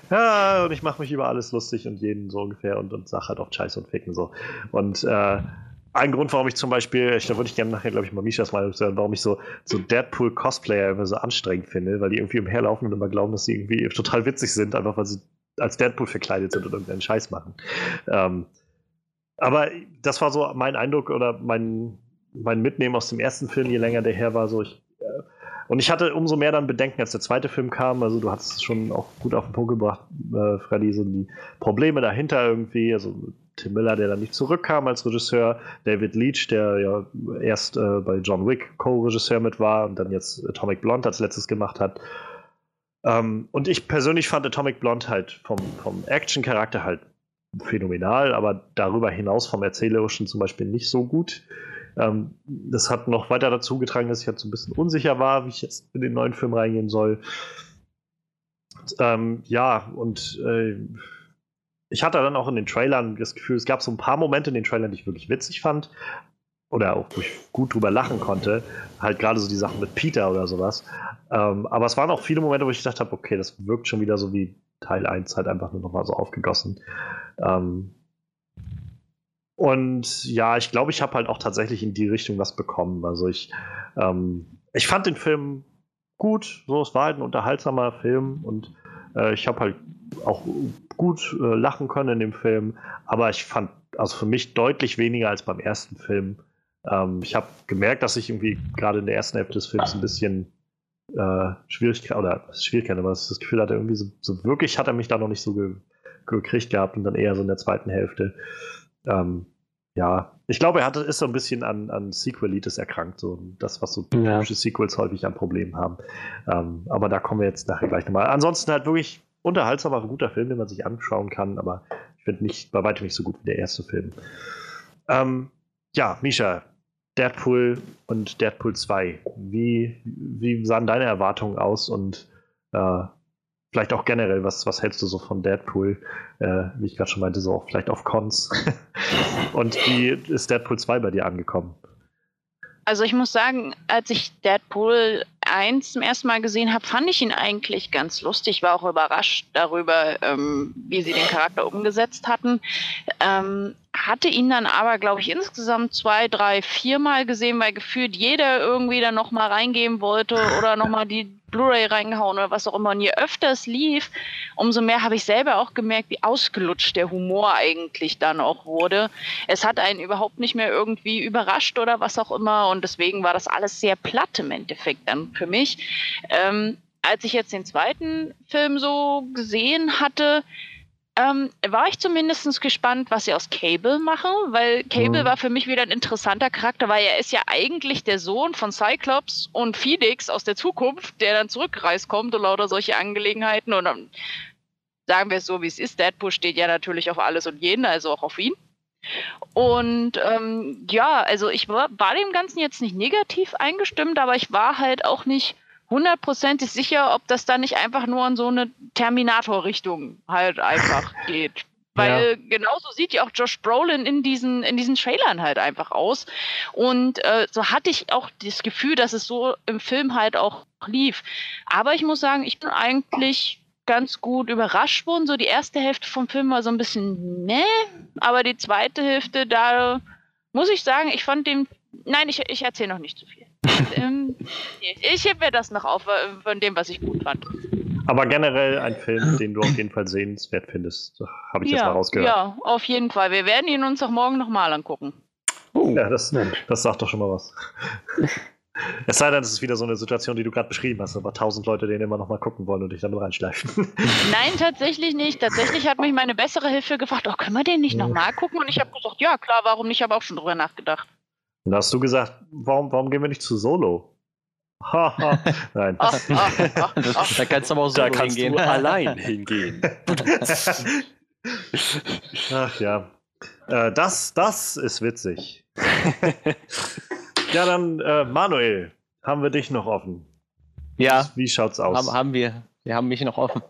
[SPEAKER 1] ja, und ich mache mich über alles lustig und jeden so ungefähr und, und sag halt auch Scheiß und Ficken so. Und äh, ein Grund, warum ich zum Beispiel, ich, da würde ich gerne nachher, glaube ich, mal Mishas Meinung sagen, warum ich so, so Deadpool-Cosplayer immer so anstrengend finde, weil die irgendwie umherlaufen und immer glauben, dass sie irgendwie total witzig sind, einfach weil sie als Deadpool verkleidet sind und irgendeinen Scheiß machen. Ähm, aber das war so mein Eindruck oder mein, mein Mitnehmen aus dem ersten Film, je länger der her war, so ich, äh, und ich hatte umso mehr dann Bedenken, als der zweite Film kam. Also du hast es schon auch gut auf den Punkt gebracht, äh, Freddy, so die Probleme dahinter irgendwie. Also Tim Miller, der dann nicht zurückkam als Regisseur, David Leach, der ja erst äh, bei John Wick Co-Regisseur mit war und dann jetzt Atomic Blonde als letztes gemacht hat. Ähm, und ich persönlich fand Atomic Blonde halt vom, vom Action-Charakter halt phänomenal, aber darüber hinaus vom Erzählerischen zum Beispiel nicht so gut. Ähm, das hat noch weiter dazu getragen, dass ich halt so ein bisschen unsicher war, wie ich jetzt in den neuen Film reingehen soll. Ähm, ja, und äh, ich hatte dann auch in den Trailern das Gefühl, es gab so ein paar Momente in den Trailern, die ich wirklich witzig fand. Oder auch, wo ich gut drüber lachen konnte. Halt gerade so die Sachen mit Peter oder sowas. Ähm, aber es waren auch viele Momente, wo ich gedacht habe, okay, das wirkt schon wieder so wie Teil 1 halt einfach nur nochmal so aufgegossen. Ähm, und ja, ich glaube, ich habe halt auch tatsächlich in die Richtung was bekommen. Also ich, ähm, ich fand den Film gut, so es war halt ein unterhaltsamer Film und Äh, ich habe halt auch gut äh, lachen können in dem Film, aber ich fand, also für mich deutlich weniger als beim ersten Film. Ähm, ich habe gemerkt, dass ich irgendwie gerade in der ersten Hälfte des Films ein bisschen äh, Schwierigkeit, oder Schwierigkeit, aber das Gefühl hatte, irgendwie so, so, wirklich hat er mich da noch nicht so ge gekriegt gehabt und dann eher so in der zweiten Hälfte. Ähm, ja, ich glaube, er hatte, ist so ein bisschen an, an Sequelitis erkrankt, so das, was so ja. typische Sequels häufig an Problemen haben. Ähm, aber da kommen wir jetzt nachher gleich nochmal. Ansonsten halt wirklich unterhaltsamer, guter Film, den man sich anschauen kann, aber ich finde nicht bei weitem nicht so gut wie der erste Film. Ähm, ja, Misha, Deadpool und Deadpool 2. Wie, wie sahen deine Erwartungen aus und äh, vielleicht auch generell, was, was hältst du so von Deadpool? Äh, wie ich gerade schon meinte, so auch vielleicht auf Cons. und wie ist Deadpool 2 bei dir angekommen?
[SPEAKER 3] Also ich muss sagen, als ich Deadpool 1 zum ersten Mal gesehen habe, fand ich ihn eigentlich ganz lustig, war auch überrascht darüber, ähm, wie sie den Charakter umgesetzt hatten. Ähm, hatte ihn dann aber, glaube ich, insgesamt zwei, drei, viermal gesehen, weil gefühlt jeder irgendwie da nochmal reingehen wollte oder nochmal die Blu-ray reingehauen oder was auch immer. Und je öfter es lief, umso mehr habe ich selber auch gemerkt, wie ausgelutscht der Humor eigentlich dann auch wurde. Es hat einen überhaupt nicht mehr irgendwie überrascht oder was auch immer. Und deswegen war das alles sehr platt im Endeffekt dann für mich. Ähm, als ich jetzt den zweiten Film so gesehen hatte, ähm, war ich zumindest gespannt, was sie aus Cable machen, weil Cable mhm. war für mich wieder ein interessanter Charakter, weil er ist ja eigentlich der Sohn von Cyclops und Phoenix aus der Zukunft, der dann zurückgereist kommt und lauter solche Angelegenheiten. Und dann sagen wir es so, wie es ist. Deadpool steht ja natürlich auf alles und jeden, also auch auf ihn. Und ähm, ja, also ich war, war dem Ganzen jetzt nicht negativ eingestimmt, aber ich war halt auch nicht hundertprozentig sicher, ob das da nicht einfach nur in so eine Terminator-Richtung halt einfach geht. Weil ja. genauso sieht ja auch Josh Brolin in diesen, in diesen Trailern halt einfach aus. Und äh, so hatte ich auch das Gefühl, dass es so im Film halt auch lief. Aber ich muss sagen, ich bin eigentlich ganz gut überrascht worden. So die erste Hälfte vom Film war so ein bisschen ne, aber die zweite Hälfte, da muss ich sagen, ich fand den. Nein, ich, ich erzähle noch nicht zu viel ähm, ich heb mir das noch auf äh, von dem, was ich gut fand.
[SPEAKER 1] Aber generell ein Film, den du auf jeden Fall sehenswert findest, habe ich ja, jetzt mal rausgehört.
[SPEAKER 3] Ja, auf jeden Fall. Wir werden ihn uns auch morgen nochmal angucken.
[SPEAKER 1] Oh, ja, das, das sagt doch schon mal was. Es sei denn, es ist wieder so eine Situation, die du gerade beschrieben hast, aber tausend Leute den immer noch mal gucken wollen und dich damit reinschleifen.
[SPEAKER 3] Nein, tatsächlich nicht. Tatsächlich hat mich meine bessere Hilfe gefragt, oh, können wir den nicht nochmal gucken? Und ich habe gesagt, ja, klar, warum nicht? Ich habe auch schon drüber nachgedacht.
[SPEAKER 1] Und da hast du gesagt, warum, warum gehen wir nicht zu Solo? Nein.
[SPEAKER 2] da kannst du aber auch
[SPEAKER 5] Solo da kannst hingehen. Du allein hingehen.
[SPEAKER 1] Ach ja. Äh, das, das ist witzig. ja, dann, äh, Manuel, haben wir dich noch offen?
[SPEAKER 2] Ja.
[SPEAKER 1] Wie schaut's aus?
[SPEAKER 2] Haben, haben wir. Wir haben mich noch offen.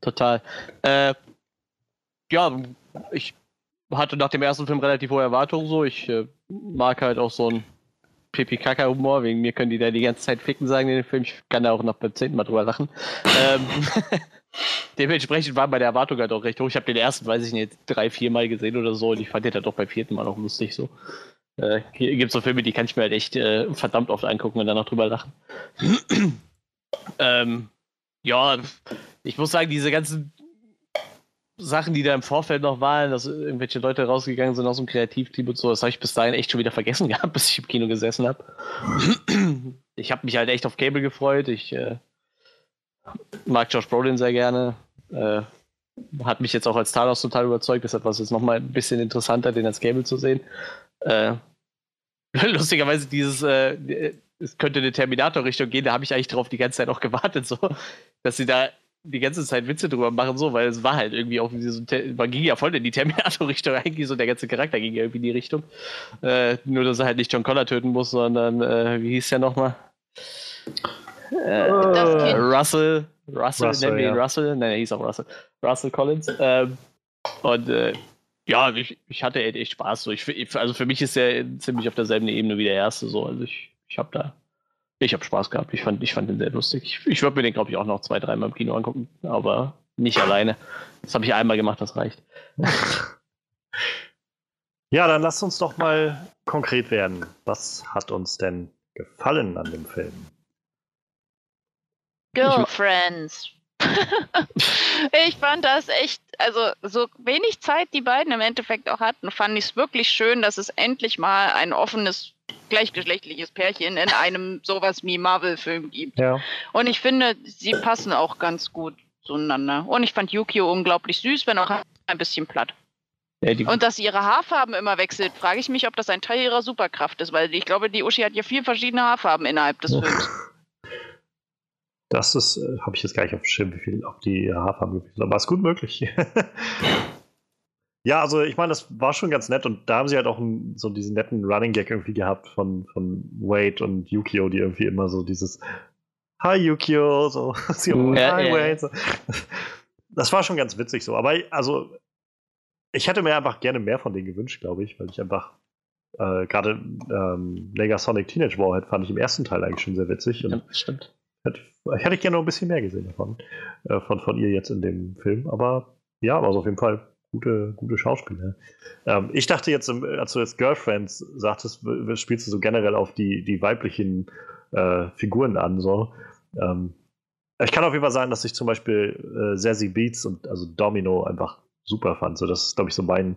[SPEAKER 2] Total. Äh, ja, ich hatte nach dem ersten Film relativ hohe Erwartungen so. Ich äh, mag halt auch so ein Pipi-Kaka-Humor. Wegen mir können die da die ganze Zeit ficken sagen in dem Film. Ich kann da auch noch beim zehnten Mal drüber lachen. ähm, dementsprechend war meine Erwartung halt auch recht hoch. Ich habe den ersten, weiß ich nicht, drei, vier Mal gesehen oder so und ich fand den halt auch beim vierten Mal auch lustig so. Äh, gibt es so Filme, die kann ich mir halt echt äh, verdammt oft angucken und dann noch drüber lachen. ähm, ja, ich muss sagen, diese ganzen Sachen, die da im Vorfeld noch waren, dass irgendwelche Leute rausgegangen sind aus dem Kreativteam und so, das habe ich bis dahin echt schon wieder vergessen gehabt, bis ich im Kino gesessen habe. Ich habe mich halt echt auf Cable gefreut. Ich äh, mag Josh Brolin sehr gerne. Äh, hat mich jetzt auch als Thanos total überzeugt. Deshalb war es jetzt nochmal ein bisschen interessanter, den als Cable zu sehen. Äh, lustigerweise dieses, äh, es könnte eine Terminator-Richtung gehen, da habe ich eigentlich drauf die ganze Zeit auch gewartet, so, dass sie da die ganze Zeit Witze drüber machen, so, weil es war halt irgendwie auch wie so, man ging ja voll in die Terminator-Richtung eigentlich, so der ganze Charakter ging ja irgendwie in die Richtung. Äh, nur, dass er halt nicht John Connor töten muss, sondern, äh, wie hieß der nochmal? Äh, Russell, Russell, Russell, nennen wir ihn ja. Russell, nein, er hieß auch Russell, Russell Collins. Ähm, und äh, ja, ich, ich hatte echt Spaß. So. Ich, also für mich ist er ziemlich auf derselben Ebene wie der erste. So. Also ich, ich habe da ich habe Spaß gehabt. Ich fand, ich fand den sehr lustig. Ich, ich würde mir den, glaube ich, auch noch zwei, dreimal im Kino angucken, aber nicht alleine. Das habe ich einmal gemacht, das reicht.
[SPEAKER 1] Ja, dann lass uns doch mal konkret werden. Was hat uns denn gefallen an dem Film?
[SPEAKER 3] Girlfriends. Ich fand das echt, also so wenig Zeit die beiden im Endeffekt auch hatten, fand ich es wirklich schön, dass es endlich mal ein offenes, gleichgeschlechtliches Pärchen in einem sowas wie Marvel-Film gibt.
[SPEAKER 1] Ja.
[SPEAKER 3] Und ich finde, sie passen auch ganz gut zueinander. Und ich fand Yukio unglaublich süß, wenn auch ein bisschen platt.
[SPEAKER 2] Ja,
[SPEAKER 3] Und dass sie ihre Haarfarben immer wechselt, frage ich mich, ob das ein Teil ihrer Superkraft ist, weil ich glaube, die Uschi hat ja vier verschiedene Haarfarben innerhalb des Films.
[SPEAKER 1] Das ist, äh, habe ich jetzt gar nicht auf dem Schirm, wie viel, ob die Haarfarben aber ist gut möglich. ja, also ich meine, das war schon ganz nett und da haben sie halt auch einen, so diesen netten Running Gag irgendwie gehabt von, von Wade und Yukio, die irgendwie immer so dieses Hi Yukio, so, sie auch,
[SPEAKER 2] Ja,
[SPEAKER 1] Hi
[SPEAKER 2] ja,
[SPEAKER 1] Wade. So. Das war schon ganz witzig so, aber also ich hätte mir einfach gerne mehr von denen gewünscht, glaube ich, weil ich einfach äh, gerade ähm, Negasonic Teenage Warhead fand ich im ersten Teil eigentlich schon sehr witzig und
[SPEAKER 2] ja, stimmt.
[SPEAKER 1] Hätte, hätte ich gerne noch ein bisschen mehr gesehen davon. Äh, von, von ihr jetzt in dem Film. Aber ja, war es auf jeden Fall gute, gute Schauspieler. Ähm, ich dachte jetzt, im- als du jetzt Girlfriends sagtest, spielst du so generell auf die, die weiblichen äh, Figuren an. So. Ähm, ich kann auf jeden Fall sagen, dass ich zum Beispiel äh, Zazie Beats und also Domino einfach super fand. So, das ist, glaube ich, so mein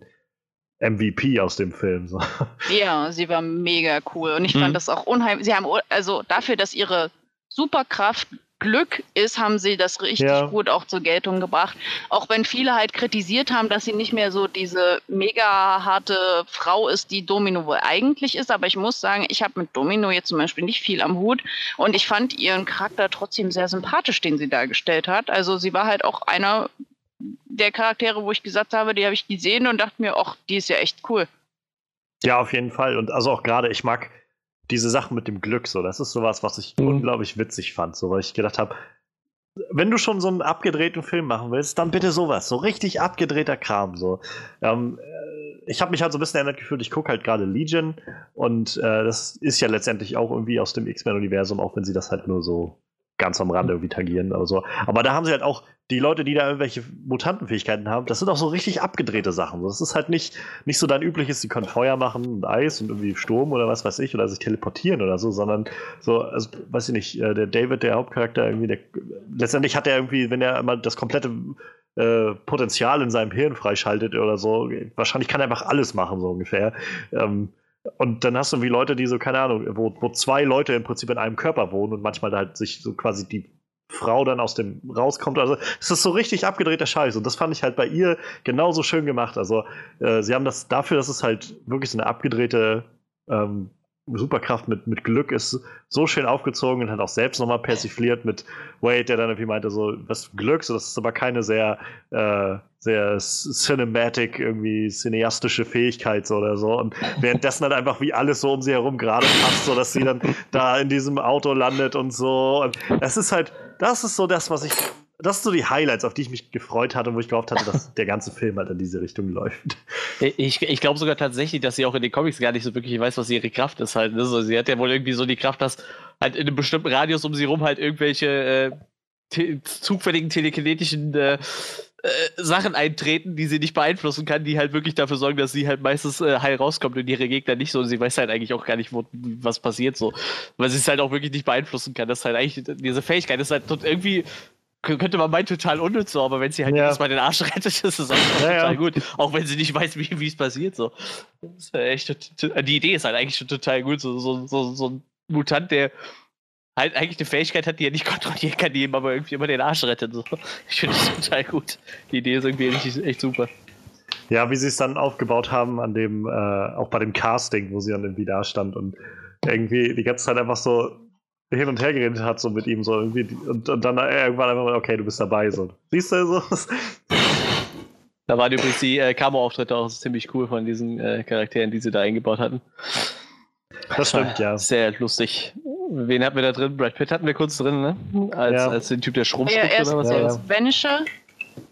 [SPEAKER 1] MVP aus dem Film. So.
[SPEAKER 3] Ja, sie war mega cool. Und ich
[SPEAKER 2] Mhm.
[SPEAKER 3] fand das auch unheimlich. Sie haben, also dafür, dass ihre Superkraft Glück ist, haben sie das richtig
[SPEAKER 1] Ja.
[SPEAKER 3] gut auch zur Geltung gebracht. Auch wenn viele halt kritisiert haben, dass sie nicht mehr so diese mega harte Frau ist, die Domino wohl eigentlich ist. Aber ich muss sagen, ich habe mit Domino jetzt zum Beispiel nicht viel am Hut. Und ich fand ihren Charakter trotzdem sehr sympathisch, den sie dargestellt hat. Also sie war halt auch einer der Charaktere, wo ich gesagt habe, die habe ich gesehen und dachte mir, ach, die ist ja echt cool.
[SPEAKER 1] Ja, auf jeden Fall. Und also auch gerade, ich mag diese Sachen mit dem Glück so. Das ist sowas, was ich
[SPEAKER 5] Mhm.
[SPEAKER 1] unglaublich witzig fand. So, weil ich gedacht habe, wenn du schon so einen abgedrehten Film machen willst, dann bitte sowas. So richtig abgedrehter Kram. So. Ähm, äh, ich habe mich halt so ein bisschen erinnert gefühlt, ich gucke halt gerade Legion und äh, das ist ja letztendlich auch irgendwie aus dem X-Men-Universum, auch wenn sie das halt nur so ganz am Rande irgendwie tangieren oder so. Aber da haben sie halt auch die Leute, die da irgendwelche Mutantenfähigkeiten haben, das sind auch so richtig abgedrehte Sachen. Das ist halt nicht, nicht so dein übliches, die können Feuer machen und Eis und irgendwie Sturm oder was weiß ich oder sich teleportieren oder so, sondern so, also weiß ich nicht, äh, der David, der Hauptcharakter, irgendwie, der, letztendlich hat er irgendwie, wenn er immer das komplette äh, Potenzial in seinem Hirn freischaltet oder so, wahrscheinlich kann er einfach alles machen, so ungefähr. Ähm, und dann hast du wie Leute, die so, keine Ahnung, wo, wo zwei Leute im Prinzip in einem Körper wohnen und manchmal halt sich so quasi die Frau dann aus dem rauskommt. Also es ist so richtig abgedrehter Scheiß. Und das fand ich halt bei ihr genauso schön gemacht. Also äh, sie haben das dafür, dass es halt wirklich so eine abgedrehte ähm, Superkraft mit, mit Glück ist, so schön aufgezogen und hat auch selbst nochmal persifliert mit Wade, der dann irgendwie meinte, so, was Glück, so, das ist aber keine sehr, äh, sehr cinematic, irgendwie cineastische Fähigkeit so oder so. Und währenddessen halt einfach wie alles so um sie herum gerade passt, so dass sie dann da in diesem Auto landet und so. Und das ist halt, das ist so das, was ich. Das sind so die Highlights, auf die ich mich gefreut hatte und wo ich gehofft hatte, dass der ganze Film halt in diese Richtung läuft.
[SPEAKER 2] Ich, ich glaube sogar tatsächlich, dass sie auch in den Comics gar nicht so wirklich weiß, was ihre Kraft ist halt. Ne? So, sie hat ja wohl irgendwie so die Kraft, dass halt in einem bestimmten Radius um sie rum halt irgendwelche äh, te zufälligen telekinetischen äh, äh, Sachen eintreten, die sie nicht beeinflussen kann, die halt wirklich dafür sorgen, dass sie halt meistens äh, heil rauskommt und ihre Gegner nicht so. Und sie weiß halt eigentlich auch gar nicht, wo, was passiert so. Weil sie es halt auch wirklich nicht beeinflussen kann. Das ist halt eigentlich, diese Fähigkeit ist halt irgendwie könnte man meinen, total unnütz so, aber wenn sie halt
[SPEAKER 1] Ja.
[SPEAKER 2] jedes Mal den Arsch rettet, ist es einfach
[SPEAKER 1] Ja, ja.
[SPEAKER 2] total gut. Auch wenn sie nicht weiß, wie es passiert. So. Ja echt, die Idee ist halt eigentlich schon total gut. So, so, so, so ein Mutant, der halt eigentlich eine Fähigkeit hat, die er nicht kontrollieren kann, die ihm aber irgendwie immer den Arsch rettet. So. Ich finde das total gut. Die Idee ist irgendwie echt, echt super.
[SPEAKER 1] Ja, wie sie es dann aufgebaut haben an dem, äh, auch bei dem Casting, wo sie dann irgendwie da stand und irgendwie die ganze Zeit einfach so hin und her geredet hat, so mit ihm, so irgendwie, und, und dann irgendwann einfach mal, okay, du bist dabei, so. Siehst du, so.
[SPEAKER 2] Da waren übrigens die äh, Kamerauftritte auch ziemlich cool von diesen äh, Charakteren, die sie da eingebaut hatten.
[SPEAKER 1] Das stimmt, ja.
[SPEAKER 2] Sehr lustig. Wen hatten wir da drin? Brad Pitt hatten wir kurz drin, ne? Als,
[SPEAKER 1] Ja.
[SPEAKER 2] als den Typ, der Strom
[SPEAKER 3] Ja,
[SPEAKER 2] spuckt
[SPEAKER 3] erst
[SPEAKER 2] oder was
[SPEAKER 1] Ja, ja.
[SPEAKER 3] Vanisher.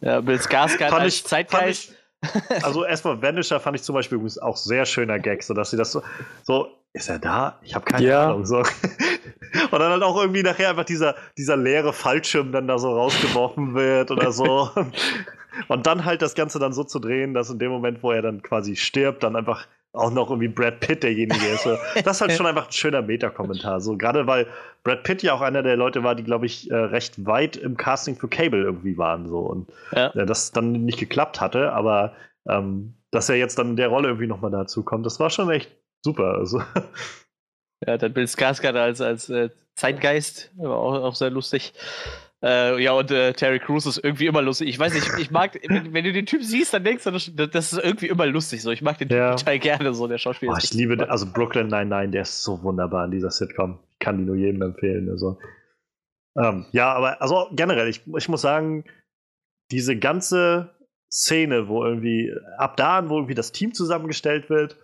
[SPEAKER 2] Ja, Bill Skarsgård als
[SPEAKER 1] ich, fand
[SPEAKER 2] Zeitgeist.
[SPEAKER 1] ich, also erstmal Vanisher fand ich zum Beispiel übrigens auch sehr schöner Gag, so dass sie das so, so ist er da? Ich habe keine
[SPEAKER 5] Ja.
[SPEAKER 1] Ahnung. So. Und dann halt auch irgendwie nachher einfach dieser, dieser leere Fallschirm dann da so rausgeworfen wird oder so. Und dann halt das Ganze dann so zu drehen, dass in dem Moment, wo er dann quasi stirbt, dann einfach auch noch irgendwie Brad Pitt derjenige ist. Das ist halt schon einfach ein schöner Meta-Kommentar. So, gerade weil Brad Pitt ja auch einer der Leute war, die, glaube ich, äh, recht weit im Casting für Cable irgendwie waren. So. Und
[SPEAKER 2] Ja.
[SPEAKER 1] äh, das dann nicht geklappt hatte, aber ähm, dass er jetzt dann in der Rolle irgendwie nochmal dazu kommt, das war schon echt super. Also,
[SPEAKER 2] Ja, dann Bill Skarsgård als, als äh, Zeitgeist, war auch, auch sehr lustig. Äh, ja, und äh, Terry Crews ist irgendwie immer lustig. Ich weiß nicht, ich mag, wenn, du den Typ siehst, dann denkst du, das, ist irgendwie immer lustig. So. Ich mag den Typ
[SPEAKER 1] Ja.
[SPEAKER 2] total gerne, so der Schauspieler.
[SPEAKER 1] oh, ich liebe, also Brooklyn 99, der ist so wunderbar in dieser Sitcom. Ich kann die nur jedem empfehlen. Also. Ähm, ja, aber also generell, ich, ich muss sagen, diese ganze Szene, wo irgendwie ab da, an, wo irgendwie das Team zusammengestellt wird,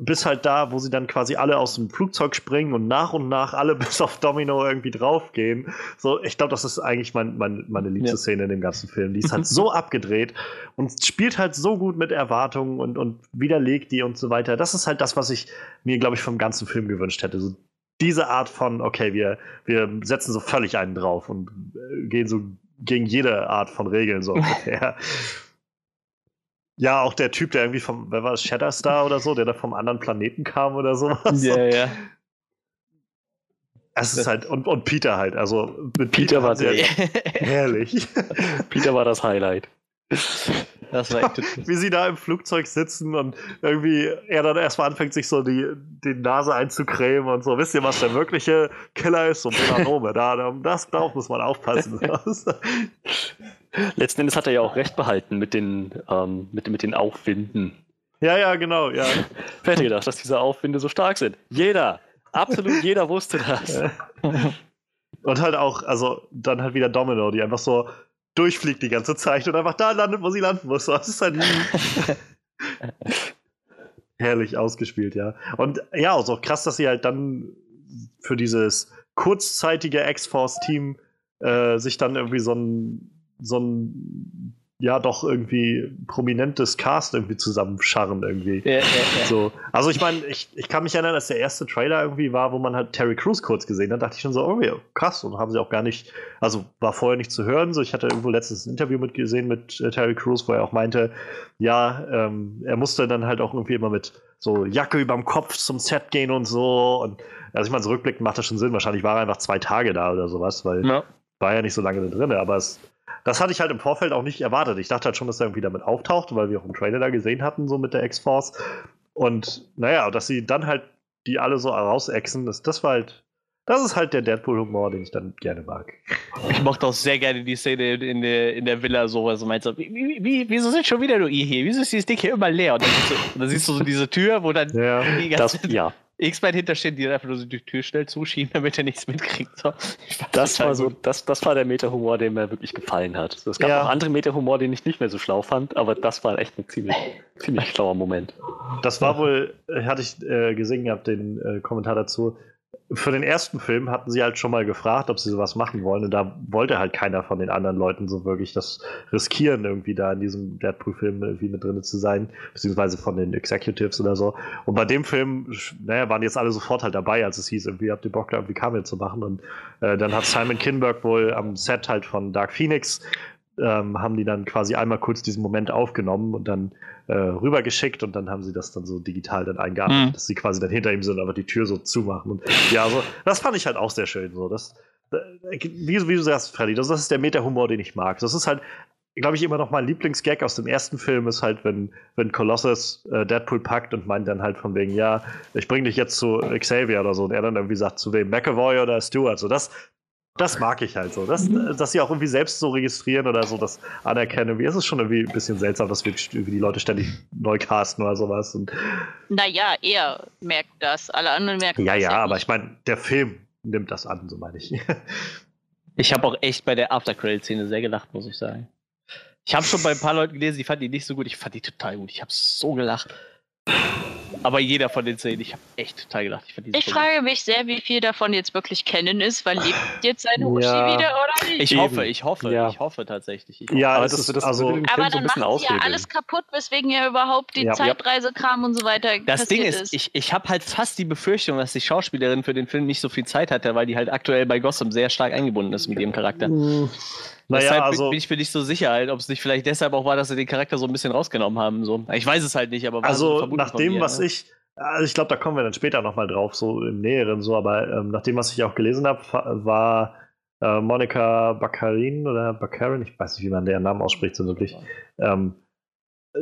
[SPEAKER 1] bis halt da, wo sie dann quasi alle aus dem Flugzeug springen und nach und nach alle bis auf Domino irgendwie draufgehen. So, ich glaube, das ist eigentlich mein, mein, meine liebste
[SPEAKER 2] Ja.
[SPEAKER 1] Szene in dem ganzen Film. Die ist halt so abgedreht und spielt halt so gut mit Erwartungen und, und widerlegt die und so weiter. Das ist halt das, was ich mir, glaube ich, vom ganzen Film gewünscht hätte. So diese Art von, okay, wir, wir setzen so völlig einen drauf und äh, gehen so gegen jede Art von Regeln so ungefähr. Ja, auch der Typ, der irgendwie vom, wer war das, Shatterstar oder so, der da vom anderen Planeten kam oder sowas.
[SPEAKER 2] Ja, ja.
[SPEAKER 1] Es ist halt, und, und Peter halt, also mit
[SPEAKER 5] Peter war
[SPEAKER 1] sie
[SPEAKER 5] der-
[SPEAKER 1] halt herrlich.
[SPEAKER 5] Peter war das Highlight.
[SPEAKER 2] Das war echt
[SPEAKER 1] Wie sie da im Flugzeug sitzen und irgendwie er dann erstmal anfängt, sich so die, die Nase einzucremen und so. Wisst ihr, was der wirkliche Killer ist? So Melanome. Da, da, das, darauf muss man aufpassen.
[SPEAKER 5] Letzten Endes hat er ja auch recht behalten mit den, ähm, mit, mit den Aufwinden.
[SPEAKER 1] ja, ja, genau, ja.
[SPEAKER 5] Wer hätte gedacht, dass diese Aufwinde so stark sind? Jeder, absolut jeder wusste das.
[SPEAKER 1] Und halt auch, also dann halt wieder Domino, die einfach so durchfliegt die ganze Zeit und einfach da landet, wo sie landen muss. Das ist halt herrlich ausgespielt, ja. Und ja, auch so krass, dass sie halt dann für dieses kurzzeitige X-Force-Team äh, sich dann irgendwie so ein, so ein, ja, doch irgendwie prominentes Cast irgendwie zusammenscharren irgendwie.
[SPEAKER 2] Ja, ja, ja.
[SPEAKER 1] So. Also ich meine, ich, ich kann mich erinnern, dass der erste Trailer irgendwie war, wo man halt Terry Crews kurz gesehen hat, dachte ich schon so, oh ja, krass. Und haben sie auch gar nicht, also war vorher nicht zu hören. So, ich hatte irgendwo letztens ein Interview mit gesehen mit äh, Terry Crews, wo er auch meinte, ja, ähm, er musste dann halt auch irgendwie immer mit so Jacke überm Kopf zum Set gehen und so. Und also ich meine, so rückblickend macht das schon Sinn. Wahrscheinlich war er einfach zwei Tage da oder sowas, weil war ja nicht so lange drin, aber es, das hatte ich halt im Vorfeld auch nicht erwartet. Ich dachte halt schon, dass er irgendwie damit auftaucht, weil wir auch im Trailer da gesehen hatten, so mit der X-Force. Und naja, dass sie dann halt die alle so rausexen, das, das war halt, das ist halt der Deadpool-Humor, den ich dann gerne mag.
[SPEAKER 2] Ich mochte auch sehr gerne die Szene in, in, der, in der Villa, so, also meinst du, wie, wie, wie, wieso sind schon wieder nur ihr hier? Wieso ist dieses Ding hier immer leer? Und dann, siehst du, und dann siehst du so diese Tür, wo dann
[SPEAKER 1] Ja.
[SPEAKER 2] die
[SPEAKER 5] Das,
[SPEAKER 2] ganze
[SPEAKER 5] ja,
[SPEAKER 2] X-Men hinterstehen, die einfach nur so die Tür schnell zuschieben, damit er nichts mitkriegt. So.
[SPEAKER 5] Das
[SPEAKER 2] total
[SPEAKER 5] war so, das, das war der Meta-Humor, der mir wirklich gefallen hat. Es gab
[SPEAKER 1] Ja.
[SPEAKER 5] auch andere Meta-Humor, den ich nicht mehr so schlau fand, aber das war echt ein ziemlich, ziemlich schlauer Moment.
[SPEAKER 1] Das war wohl, hatte ich äh, gesehen gehabt, den äh, Kommentar dazu. Für den ersten Film hatten sie halt schon mal gefragt, ob sie sowas machen wollen. Und da wollte halt keiner von den anderen Leuten so wirklich das riskieren, irgendwie da in diesem Deadpool-Film irgendwie mit drin zu sein, beziehungsweise von den Executives oder so. Und bei dem Film, naja, waren jetzt alle sofort halt dabei, als es hieß, irgendwie habt ihr Bock, da irgendwie Camel zu machen. Und äh, dann hat Simon Kinberg wohl am Set halt von Dark Phoenix ähm, haben die dann quasi einmal kurz diesen Moment aufgenommen und dann äh, rübergeschickt und dann haben sie das dann so digital dann eingearbeitet,
[SPEAKER 2] Mhm.
[SPEAKER 1] dass sie quasi dann hinter ihm sind, aber die Tür so zumachen. Und ja, so, das fand ich halt auch sehr schön. So. Das, äh, wie, wie du sagst, Freddy, das, das ist der Meta-Humor, den ich mag. Das ist halt, glaube ich, immer noch mein Lieblingsgag aus dem ersten Film ist halt, wenn, wenn Colossus äh, Deadpool packt und meint dann halt von wegen, ja, ich bring dich jetzt zu Xavier oder so und er dann irgendwie sagt, zu wem, McAvoy oder Stewart. So, das, das mag ich halt so. Das, dass sie auch irgendwie selbst so registrieren oder so, das anerkennen. Es ist schon irgendwie ein bisschen seltsam, dass wir die Leute ständig neu casten oder sowas. Und,
[SPEAKER 3] Naja, er merkt das. Alle anderen merken
[SPEAKER 1] ja,
[SPEAKER 3] das
[SPEAKER 1] ja, aber
[SPEAKER 3] nicht.
[SPEAKER 1] ich meine, der Film nimmt das an, so meine ich.
[SPEAKER 2] Ich habe auch echt bei der After-Credit-Szene sehr gelacht, muss ich sagen. Ich habe schon bei ein paar Leuten gelesen, die fanden die nicht so gut. Ich fand die total gut. Ich habe so gelacht. Aber jeder von den Szenen, ich habe echt total gelacht. Ich,
[SPEAKER 3] Ich frage mich sehr, wie viel davon jetzt wirklich kennen ist, weil lebt jetzt seine Uschi
[SPEAKER 1] Ja.
[SPEAKER 3] wieder oder nicht?
[SPEAKER 2] Ich
[SPEAKER 5] Eben.
[SPEAKER 2] hoffe, ich hoffe,
[SPEAKER 5] Ja.
[SPEAKER 2] ich hoffe tatsächlich. Ich
[SPEAKER 1] ja,
[SPEAKER 5] Aber das-
[SPEAKER 1] ist,
[SPEAKER 5] das
[SPEAKER 1] also,
[SPEAKER 3] Aber
[SPEAKER 5] Film so
[SPEAKER 3] dann
[SPEAKER 5] ein bisschen
[SPEAKER 3] machen sie ja alles kaputt, weswegen ja überhaupt die
[SPEAKER 1] Ja.
[SPEAKER 3] Zeitreisekram und so weiter
[SPEAKER 2] Das Ding
[SPEAKER 3] passiert
[SPEAKER 2] ist, ich, ich habe halt fast die Befürchtung, dass die Schauspielerin für den Film nicht so viel Zeit hatte, weil die halt aktuell bei Gotham sehr stark eingebunden ist mit ihrem Charakter.
[SPEAKER 1] Naja,
[SPEAKER 2] Deshalb
[SPEAKER 1] also,
[SPEAKER 2] bin ich mir nicht so sicher, halt, ob es nicht vielleicht deshalb auch war, dass sie den Charakter so ein bisschen rausgenommen haben. So. Ich weiß es halt nicht, aber so
[SPEAKER 1] also
[SPEAKER 2] Vermutung
[SPEAKER 1] nach dem,
[SPEAKER 2] mir,
[SPEAKER 1] was
[SPEAKER 2] ne?
[SPEAKER 1] ich, also ich glaube, da kommen wir dann später nochmal drauf, so im Näheren so, aber ähm, nach dem, was ich auch gelesen habe, war äh, Monika Baccarin oder Baccarin, ich weiß nicht, wie man deren Namen ausspricht, so wirklich. Ähm,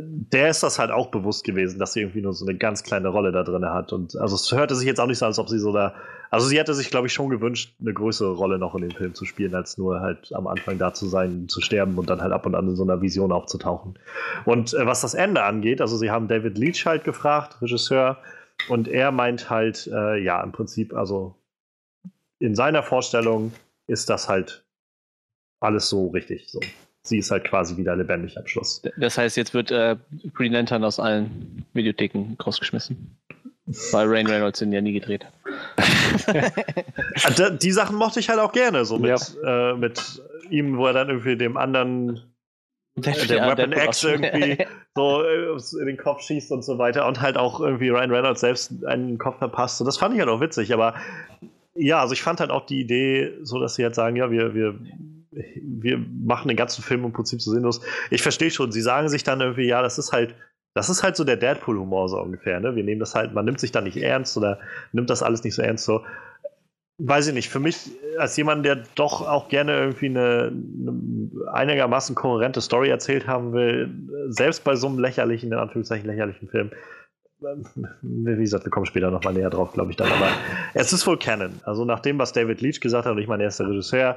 [SPEAKER 1] der ist das halt auch bewusst gewesen, dass sie irgendwie nur so eine ganz kleine Rolle da drin hat. Und also es hörte sich jetzt auch nicht so als ob sie so da. Also sie hätte sich, glaube ich, schon gewünscht, eine größere Rolle noch in dem Film zu spielen, als nur halt am Anfang da zu sein, zu sterben und dann halt ab und an in so einer Vision aufzutauchen. Und äh, was das Ende angeht, also sie haben David Leach halt gefragt, Regisseur, und er meint halt, äh, ja, im Prinzip, also in seiner Vorstellung ist das halt alles so richtig. So. Sie ist halt quasi wieder lebendig am Schluss.
[SPEAKER 2] Das heißt, jetzt wird äh, Green Lantern aus allen Videotheken rausgeschmissen. Weil Rain Reynolds den ja nie gedreht hat.
[SPEAKER 1] Ah, Die Sachen mochte ich halt auch gerne, so mit, äh, mit ihm, wo er dann irgendwie dem anderen der
[SPEAKER 2] Ja,
[SPEAKER 1] Weapon X irgendwie so äh, in den Kopf schießt und so weiter und halt auch irgendwie Ryan Reynolds selbst einen Kopf verpasst. Und das fand ich halt auch witzig, aber ja, also ich fand halt auch die Idee, so dass sie halt sagen, ja, wir, wir, wir machen den ganzen Film im Prinzip so sinnlos. Ich verstehe schon, sie sagen sich dann irgendwie, ja, das ist halt, das ist halt so der Deadpool-Humor so ungefähr, ne? Wir nehmen das halt, man nimmt sich da nicht ernst oder nimmt das alles nicht so ernst so. Weiß ich nicht, für mich als jemand, der doch auch gerne irgendwie eine, eine einigermaßen kohärente Story erzählt haben will, selbst bei so einem lächerlichen, in Anführungszeichen lächerlichen Film, ähm, wie gesagt, wir kommen später nochmal näher drauf, glaube ich dann, aber es ist wohl Canon. Also nach dem, was David Leach gesagt hat, und ich meine, er ist der Regisseur,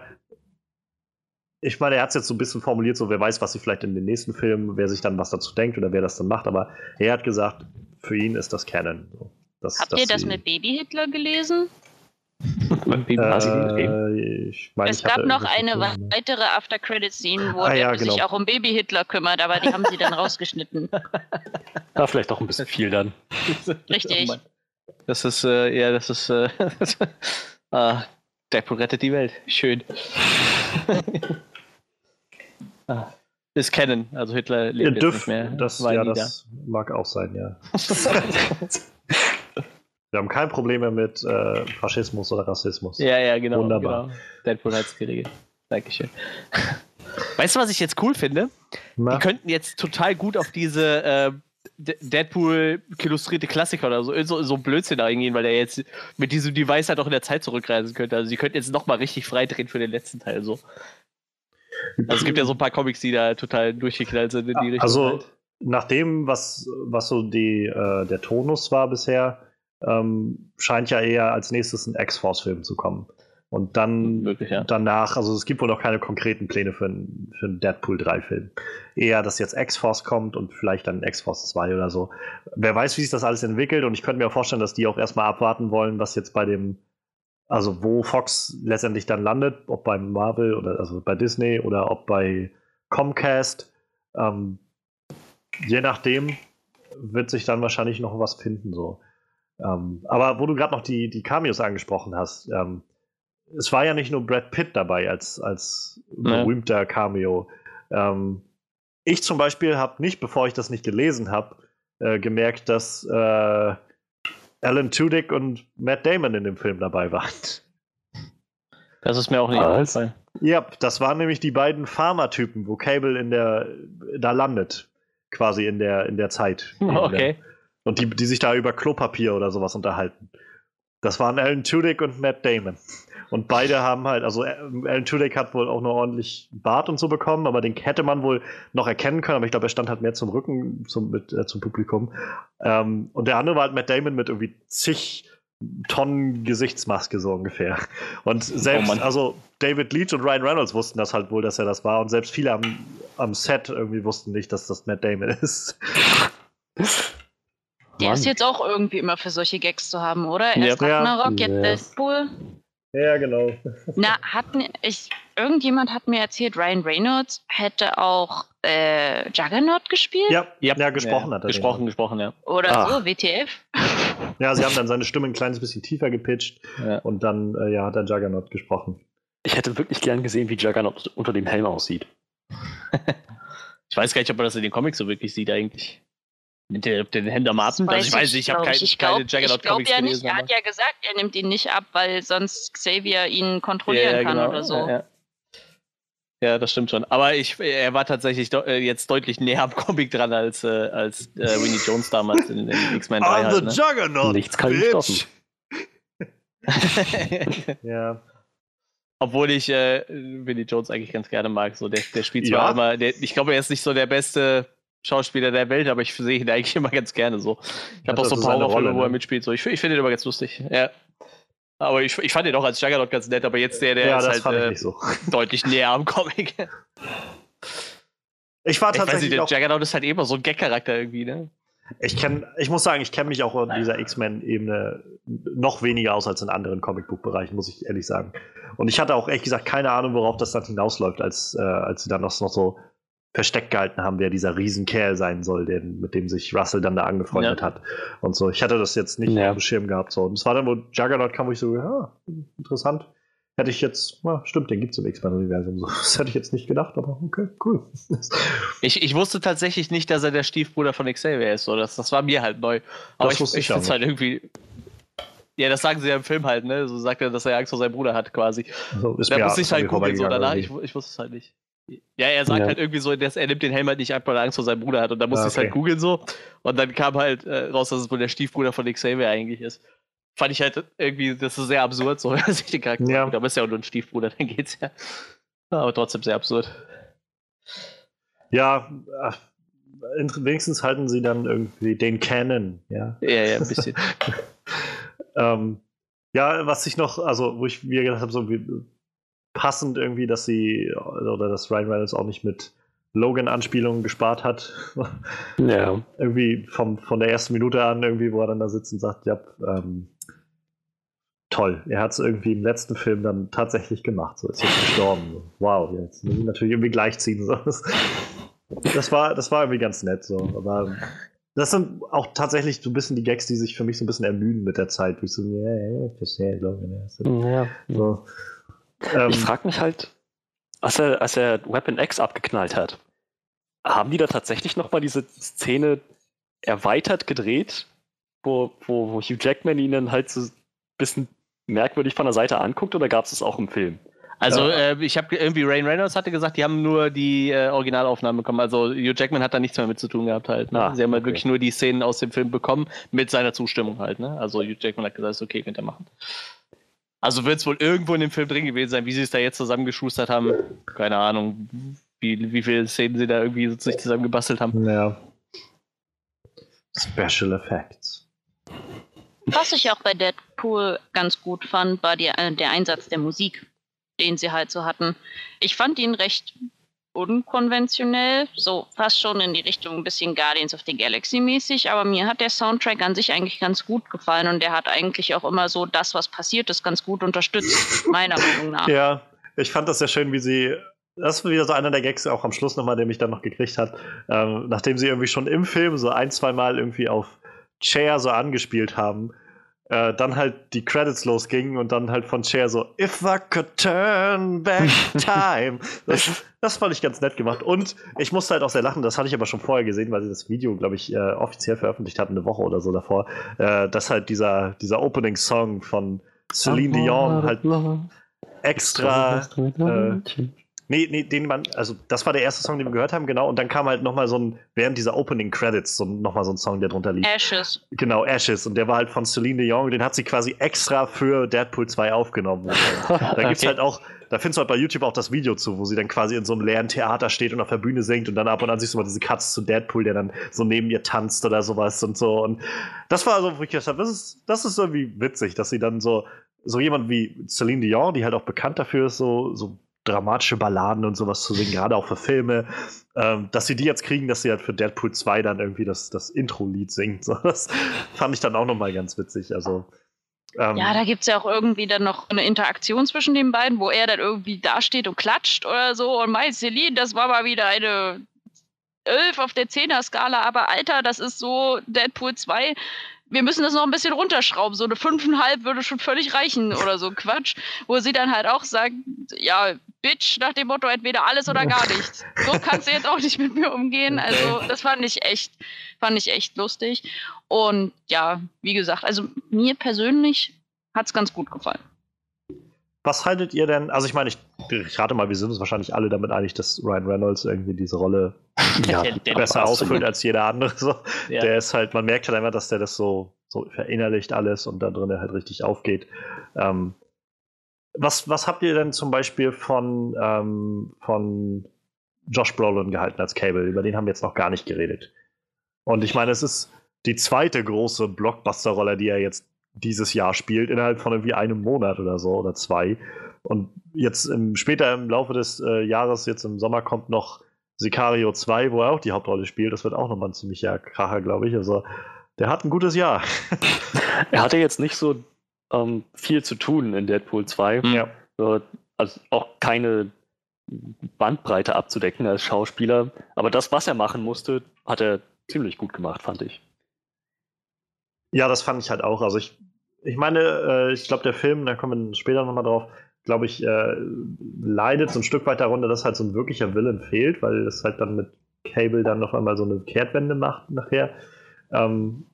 [SPEAKER 1] ich meine, er hat es jetzt so ein bisschen formuliert, so wer weiß, was sie vielleicht in den nächsten Filmen, wer sich dann was dazu denkt oder wer das dann macht, aber er hat gesagt, für ihn ist das Canon. So, dass-
[SPEAKER 3] Habt
[SPEAKER 1] dass
[SPEAKER 3] ihr das mit Baby Hitler gelesen?
[SPEAKER 2] War?
[SPEAKER 1] Äh, ich meine,
[SPEAKER 3] es
[SPEAKER 1] ich
[SPEAKER 3] gab noch eine
[SPEAKER 1] Filme.
[SPEAKER 3] weitere After-Credit-Scene, wo
[SPEAKER 1] Ah, ja,
[SPEAKER 3] der sich
[SPEAKER 1] genau.
[SPEAKER 3] auch um Baby Hitler kümmert, aber die haben sie dann rausgeschnitten.
[SPEAKER 5] Ja, vielleicht auch ein bisschen viel dann.
[SPEAKER 3] Richtig.
[SPEAKER 2] Das ist, äh, ja, das ist, äh, ah, Deadpool rettet die Welt. Schön. ah, ist Canon, also Hitler lebt jetzt
[SPEAKER 1] dürft,
[SPEAKER 2] nicht mehr.
[SPEAKER 1] das, ja, das mag auch sein, ja. Wir haben kein Problem mehr mit äh, Faschismus oder Rassismus.
[SPEAKER 2] da. ja, ja, genau.
[SPEAKER 1] Wunderbar.
[SPEAKER 2] Genau. Deadpool hat's geregelt. Dankeschön. Weißt du, was ich jetzt cool finde?
[SPEAKER 1] Na?
[SPEAKER 2] Die könnten jetzt total gut auf diese äh, Deadpool illustrierte Klassiker oder so, so, so Blödsinn eingehen, weil er jetzt mit diesem Device halt auch in der Zeit zurückreisen könnte. Also sie könnten jetzt nochmal richtig frei drehen für den letzten Teil so. Also es gibt ja so ein paar Comics, die da total durchgeknallt sind in die Richtung.
[SPEAKER 1] Also,
[SPEAKER 2] halt.
[SPEAKER 1] nach dem, was, was so die, äh, der Tonus war bisher, ähm, scheint ja eher als nächstes ein X-Force-Film zu kommen. Und dann
[SPEAKER 2] Wirklich, ja.
[SPEAKER 1] danach, also es gibt wohl noch keine konkreten Pläne für, einen- für einen Deadpool 3-Film. Eher, dass jetzt X-Force kommt und vielleicht dann X-Force 2 oder so. Wer weiß, wie sich das alles entwickelt und ich könnte mir auch vorstellen, dass die auch erstmal abwarten wollen, was jetzt bei dem, also wo Fox letztendlich dann landet, ob beim Marvel oder also bei Disney oder ob bei Comcast. Ähm, je nachdem wird sich dann wahrscheinlich noch was finden. So. Ähm, aber wo du gerade noch die, die Cameos angesprochen hast, ähm, es war ja nicht nur Brad Pitt dabei als, als
[SPEAKER 2] Ja.
[SPEAKER 1] berühmter Cameo. Ähm, ich zum Beispiel habe nicht, bevor ich das nicht gelesen habe, äh, gemerkt, dass äh, Alan Tudyk und Matt Damon in dem Film dabei waren.
[SPEAKER 2] Das ist mir auch nicht aufgefallen.
[SPEAKER 1] Ja, das waren nämlich die beiden Pharma-Typen, wo Cable in der da landet, quasi in der in der Zeit.
[SPEAKER 2] Okay.
[SPEAKER 1] Und die, die sich da über Klopapier oder sowas unterhalten. Das waren Alan Tudyk und Matt Damon. Und beide haben halt, also äh, Alan Tudyk hat wohl auch noch ordentlich Bart und so bekommen, aber den hätte man wohl noch erkennen können, aber ich glaube, er stand halt mehr zum Rücken zum, mit, äh, zum Publikum. Ähm, und der andere war halt Matt Damon mit irgendwie zig Tonnen Gesichtsmaske so ungefähr. Und selbst,
[SPEAKER 2] Mann.
[SPEAKER 1] also David Leach und Ryan Reynolds wussten das halt wohl, dass er das war. Und selbst viele am, am Set irgendwie wussten nicht, dass das Matt Damon ist.
[SPEAKER 3] Der
[SPEAKER 5] Mann.
[SPEAKER 3] ist jetzt auch irgendwie immer für solche Gags zu haben, oder? Erst
[SPEAKER 1] Ja.
[SPEAKER 3] Ragnarok, jetzt
[SPEAKER 5] Ja.
[SPEAKER 3] Deadpool.
[SPEAKER 1] Ja, genau.
[SPEAKER 3] Na, hatten ich, irgendjemand hat mir erzählt, Ryan Reynolds hätte auch äh, Juggernaut gespielt?
[SPEAKER 1] Ja, ja, gesprochen hat er.
[SPEAKER 2] Gesprochen, gesprochen, ja.
[SPEAKER 3] Oder
[SPEAKER 5] Ah.
[SPEAKER 3] so, WTF?
[SPEAKER 1] Ja, sie haben dann seine Stimme ein kleines bisschen tiefer gepitcht
[SPEAKER 2] ja.
[SPEAKER 1] und dann äh, ja, hat er Juggernaut gesprochen.
[SPEAKER 5] Ich hätte wirklich gern gesehen, wie Juggernaut unter dem Helm aussieht.
[SPEAKER 2] Ich weiß gar nicht, ob man das in den Comics so wirklich sieht eigentlich. Mit den, den Händen am Atem.
[SPEAKER 3] Das
[SPEAKER 2] Also ich weiß nicht, ich habe kein,
[SPEAKER 3] Ich
[SPEAKER 2] keine
[SPEAKER 3] glaub
[SPEAKER 2] Juggernaut-Comics
[SPEAKER 3] ja nicht,
[SPEAKER 2] gelesen.
[SPEAKER 3] er hat ja gesagt, er nimmt ihn nicht ab, weil sonst Xavier ihn kontrollieren
[SPEAKER 2] Ja, ja,
[SPEAKER 3] kann
[SPEAKER 2] genau.
[SPEAKER 3] oder so.
[SPEAKER 2] Ja, ja. Ja, das stimmt schon. Aber ich, er war tatsächlich de äh, jetzt deutlich näher am Comic dran als, äh, als äh, Winnie Jones damals in, in X-Men 3.
[SPEAKER 1] I'm
[SPEAKER 2] Halt,
[SPEAKER 1] the
[SPEAKER 2] ne?
[SPEAKER 1] Juggernaut,
[SPEAKER 5] Nichts kann ihn stoppen.
[SPEAKER 1] Ja,
[SPEAKER 2] Obwohl ich äh, Winnie Jones eigentlich ganz gerne mag. So, der, der spielt zwar
[SPEAKER 1] Ja.
[SPEAKER 2] immer, der, ich glaube, er ist nicht so der beste Schauspieler der Welt, aber ich sehe ihn eigentlich immer ganz gerne so. Ich habe auch so
[SPEAKER 1] seine
[SPEAKER 2] Powerfilme,
[SPEAKER 1] Rolle,
[SPEAKER 2] wo er
[SPEAKER 1] ne?
[SPEAKER 2] mitspielt. So. Ich, ich finde ihn immer ganz lustig. Ja. Aber ich, ich fand ihn auch als Juggernaut ganz nett, aber jetzt der, der
[SPEAKER 1] ja
[SPEAKER 2] ist halt äh,
[SPEAKER 1] so.
[SPEAKER 2] deutlich näher am Comic.
[SPEAKER 1] Ich war
[SPEAKER 2] Ich weiß nicht,
[SPEAKER 1] tatsächlich
[SPEAKER 2] der Juggernaut ist halt immer so ein Gag-Charakter irgendwie, ne?
[SPEAKER 1] ich kenn, ich muss sagen, ich kenne mich auch in dieser X-Men-Ebene noch weniger aus als in anderen Comicbook-Bereichen, muss ich ehrlich sagen. Und ich hatte auch ehrlich gesagt keine Ahnung, worauf das dann hinausläuft, als, äh, als sie dann noch, noch so versteckt gehalten haben, wer dieser Riesenkerl sein soll, der, mit dem sich Russell dann da angefreundet
[SPEAKER 2] Ja.
[SPEAKER 1] hat. Und so. Ich hatte das jetzt nicht
[SPEAKER 5] Ja.
[SPEAKER 1] auf dem Schirm gehabt. So. Und es war dann, wo Juggernaut kam, wo ich so, ja, interessant. Hätte ich jetzt, na, stimmt, den gibt es im X-Men-Universum. So. Das hätte ich jetzt nicht gedacht, aber okay, cool.
[SPEAKER 2] Ich, ich wusste tatsächlich nicht, dass er der Stiefbruder von Xavier ist. So. Das, das war mir halt neu. Aber
[SPEAKER 1] Das
[SPEAKER 2] ich,
[SPEAKER 1] wusste
[SPEAKER 2] ich
[SPEAKER 1] ich auch
[SPEAKER 2] finde es halt irgendwie. Ja, das sagen sie ja im Film halt, ne? So sagt er, dass er Angst vor seinem Bruder hat, quasi.
[SPEAKER 1] Also, ist
[SPEAKER 2] Da muss ich halt googeln, so danach. Ich,
[SPEAKER 1] irgendwie.
[SPEAKER 2] ich wusste es halt nicht. Ja, er sagt
[SPEAKER 5] Ja.
[SPEAKER 2] halt irgendwie so, dass er nimmt den Helm halt nicht ab, weil er Angst vor seinem Bruder hat. Und da musste
[SPEAKER 1] Ah,
[SPEAKER 2] ich es halt
[SPEAKER 1] okay.
[SPEAKER 2] googeln so. Und dann kam halt äh, raus, dass es wohl der Stiefbruder von Xavier eigentlich ist. Fand ich halt irgendwie, das ist sehr absurd, so, dass ich den Charakter
[SPEAKER 1] Ja.
[SPEAKER 2] Aber ist ja auch nur ein Stiefbruder, dann geht's ja. Aber trotzdem sehr absurd.
[SPEAKER 1] Ja, ach, wenigstens halten sie dann irgendwie den Canon, ja.
[SPEAKER 2] Ja, ja, ein bisschen.
[SPEAKER 1] Ähm, ja, was ich noch, also wo ich mir gedacht habe, so wie passend irgendwie, dass sie oder dass Ryan Reynolds auch nicht mit Logan-Anspielungen gespart hat.
[SPEAKER 5] Ja.
[SPEAKER 1] irgendwie vom, von der ersten Minute an, irgendwie, wo er dann da sitzt und sagt, ja, ähm, toll. Er hat es irgendwie im letzten Film dann tatsächlich gemacht. So ist jetzt gestorben. Wow, jetzt muss ich natürlich irgendwie gleichziehen. So. Das, war, das war irgendwie ganz nett. So. Aber das sind auch tatsächlich so ein bisschen die Gags, die sich für mich so ein bisschen ermüden mit der Zeit. Ich so, ja, ja, verstehe, Logan. Ja. so. Ähm,
[SPEAKER 5] Ich frage mich halt, als er, als er Weapon X abgeknallt hat, haben die da tatsächlich nochmal diese Szene erweitert gedreht, wo, wo, wo Hugh Jackman ihn dann halt so ein bisschen merkwürdig von der Seite anguckt oder gab es das auch im Film?
[SPEAKER 2] Also,
[SPEAKER 1] Ja.
[SPEAKER 2] äh, ich habe irgendwie, Rain Reynolds hatte gesagt, die haben nur die äh, Originalaufnahmen bekommen. Also, Hugh Jackman hat da nichts mehr mit zu tun gehabt halt. Ne?
[SPEAKER 5] Ah,
[SPEAKER 2] Sie haben halt
[SPEAKER 5] okay.
[SPEAKER 2] wirklich nur die Szenen aus dem Film bekommen, mit seiner Zustimmung halt. Ne? Also, Hugh Jackman hat gesagt, ist okay, könnt ihr machen. Also, wird es wohl irgendwo in dem Film drin gewesen sein, wie sie es da jetzt zusammengeschustert haben. Keine Ahnung, wie, wie viele Szenen sie da irgendwie sich zusammengebastelt haben.
[SPEAKER 1] ja. Special Effects.
[SPEAKER 3] Was ich auch bei Deadpool ganz gut fand, war die, äh, der Einsatz der Musik, den sie halt so hatten. Ich fand ihn recht unkonventionell, so fast schon in die Richtung ein bisschen Guardians of the Galaxy mäßig, aber mir hat der Soundtrack an sich eigentlich ganz gut gefallen und der hat eigentlich auch immer so das, was passiert ist, ganz gut unterstützt, meiner Meinung nach.
[SPEAKER 1] Ja, ich fand das sehr schön, wie sie. Das ist wieder so einer der Gags auch am Schluss nochmal, der mich dann noch gekriegt hat. Ähm, nachdem sie irgendwie schon im Film so ein, zwei Mal irgendwie auf Chair so angespielt haben, äh, dann halt die Credits losgingen und dann halt von Chair so, If I could turn back time. Das, das fand ich ganz nett gemacht. Und ich musste halt auch sehr lachen, das hatte ich aber schon vorher gesehen, weil sie das Video, glaube ich, äh, offiziell veröffentlicht hatten, eine Woche oder so davor, äh, dass halt dieser, dieser Opening-Song von Celine Dion halt extra äh, Nee, nee, den man, also das war der erste Song, den wir gehört haben, genau. Und dann kam halt nochmal so ein, während dieser Opening Credits, so nochmal so ein Song, der drunter liegt.
[SPEAKER 3] Ashes.
[SPEAKER 1] Genau, Ashes. Und der war halt von Celine Dion, den hat sie quasi extra für Deadpool 2 aufgenommen. Da gibt's
[SPEAKER 2] Okay.
[SPEAKER 1] halt auch, da findest du halt bei YouTube auch das Video zu, wo sie dann quasi in so einem leeren Theater steht und auf der Bühne singt und dann ab und an siehst du mal diese Cuts zu Deadpool, der dann so neben ihr tanzt oder sowas und so. Und das war so, wo ich gedacht habe, das ist, das ist irgendwie witzig, dass sie dann so, so jemand wie Celine Dion, die halt auch bekannt dafür ist, so, so dramatische Balladen und sowas zu singen, gerade auch für Filme, ähm, dass sie die jetzt kriegen, dass sie halt für Deadpool 2 dann irgendwie das, das Intro-Lied singt. So, das fand ich dann auch nochmal ganz witzig. Also, ähm,
[SPEAKER 3] Ja, da gibt es ja auch irgendwie dann noch eine Interaktion zwischen den beiden, wo er dann irgendwie dasteht und klatscht oder so und meint, Celine, das war mal wieder eine 11 auf der 10er-Skala, aber Alter, das ist so Deadpool 2. Wir müssen das noch ein bisschen runterschrauben. So eine 5,5 würde schon völlig reichen oder so Quatsch. Wo sie dann halt auch sagt, ja, Bitch, nach dem Motto, entweder alles oder gar nichts. So kannst du jetzt auch nicht mit mir umgehen. Also, das fand ich echt, fand ich echt lustig. Und ja, wie gesagt, also mir persönlich hat es ganz gut gefallen.
[SPEAKER 1] Was haltet ihr denn? Also ich meine, ich, ich rate mal, wir sind uns wahrscheinlich alle damit einig, dass Ryan Reynolds irgendwie diese Rolle ja,
[SPEAKER 2] Der-
[SPEAKER 1] besser ausfüllt als jeder andere. So.
[SPEAKER 2] Ja.
[SPEAKER 1] Der ist halt, man merkt halt einfach, dass der das so, so verinnerlicht alles und da drin halt richtig aufgeht. Ähm, was, was habt ihr denn zum Beispiel von, ähm, von Josh Brolin gehalten als Cable? Über den haben wir jetzt noch gar nicht geredet. Und ich meine, es ist die zweite große Blockbuster-Rolle, die er jetzt dieses Jahr spielt, innerhalb von irgendwie einem Monat oder so oder zwei. Und jetzt im, später im Laufe des äh, Jahres, jetzt im Sommer, kommt noch Sicario 2, wo er auch die Hauptrolle spielt. Das wird auch nochmal ein ziemlicher Kracher, glaube ich. Also, der hat ein gutes Jahr.
[SPEAKER 5] Er hatte jetzt nicht so ähm, viel zu tun in Deadpool 2.
[SPEAKER 2] Hm.
[SPEAKER 1] Ja.
[SPEAKER 5] So, also auch keine Bandbreite abzudecken als Schauspieler. Aber das, was er machen musste, hat er ziemlich gut gemacht, fand ich.
[SPEAKER 1] Ja, das fand ich halt auch. Also ich, ich meine, äh, ich glaube, der Film, da kommen wir später nochmal drauf, glaube ich, äh, leidet so ein Stück weit darunter, dass halt so ein wirklicher Willen fehlt, weil es halt dann mit Cable dann noch einmal so eine Kehrtwende macht nachher. Ähm,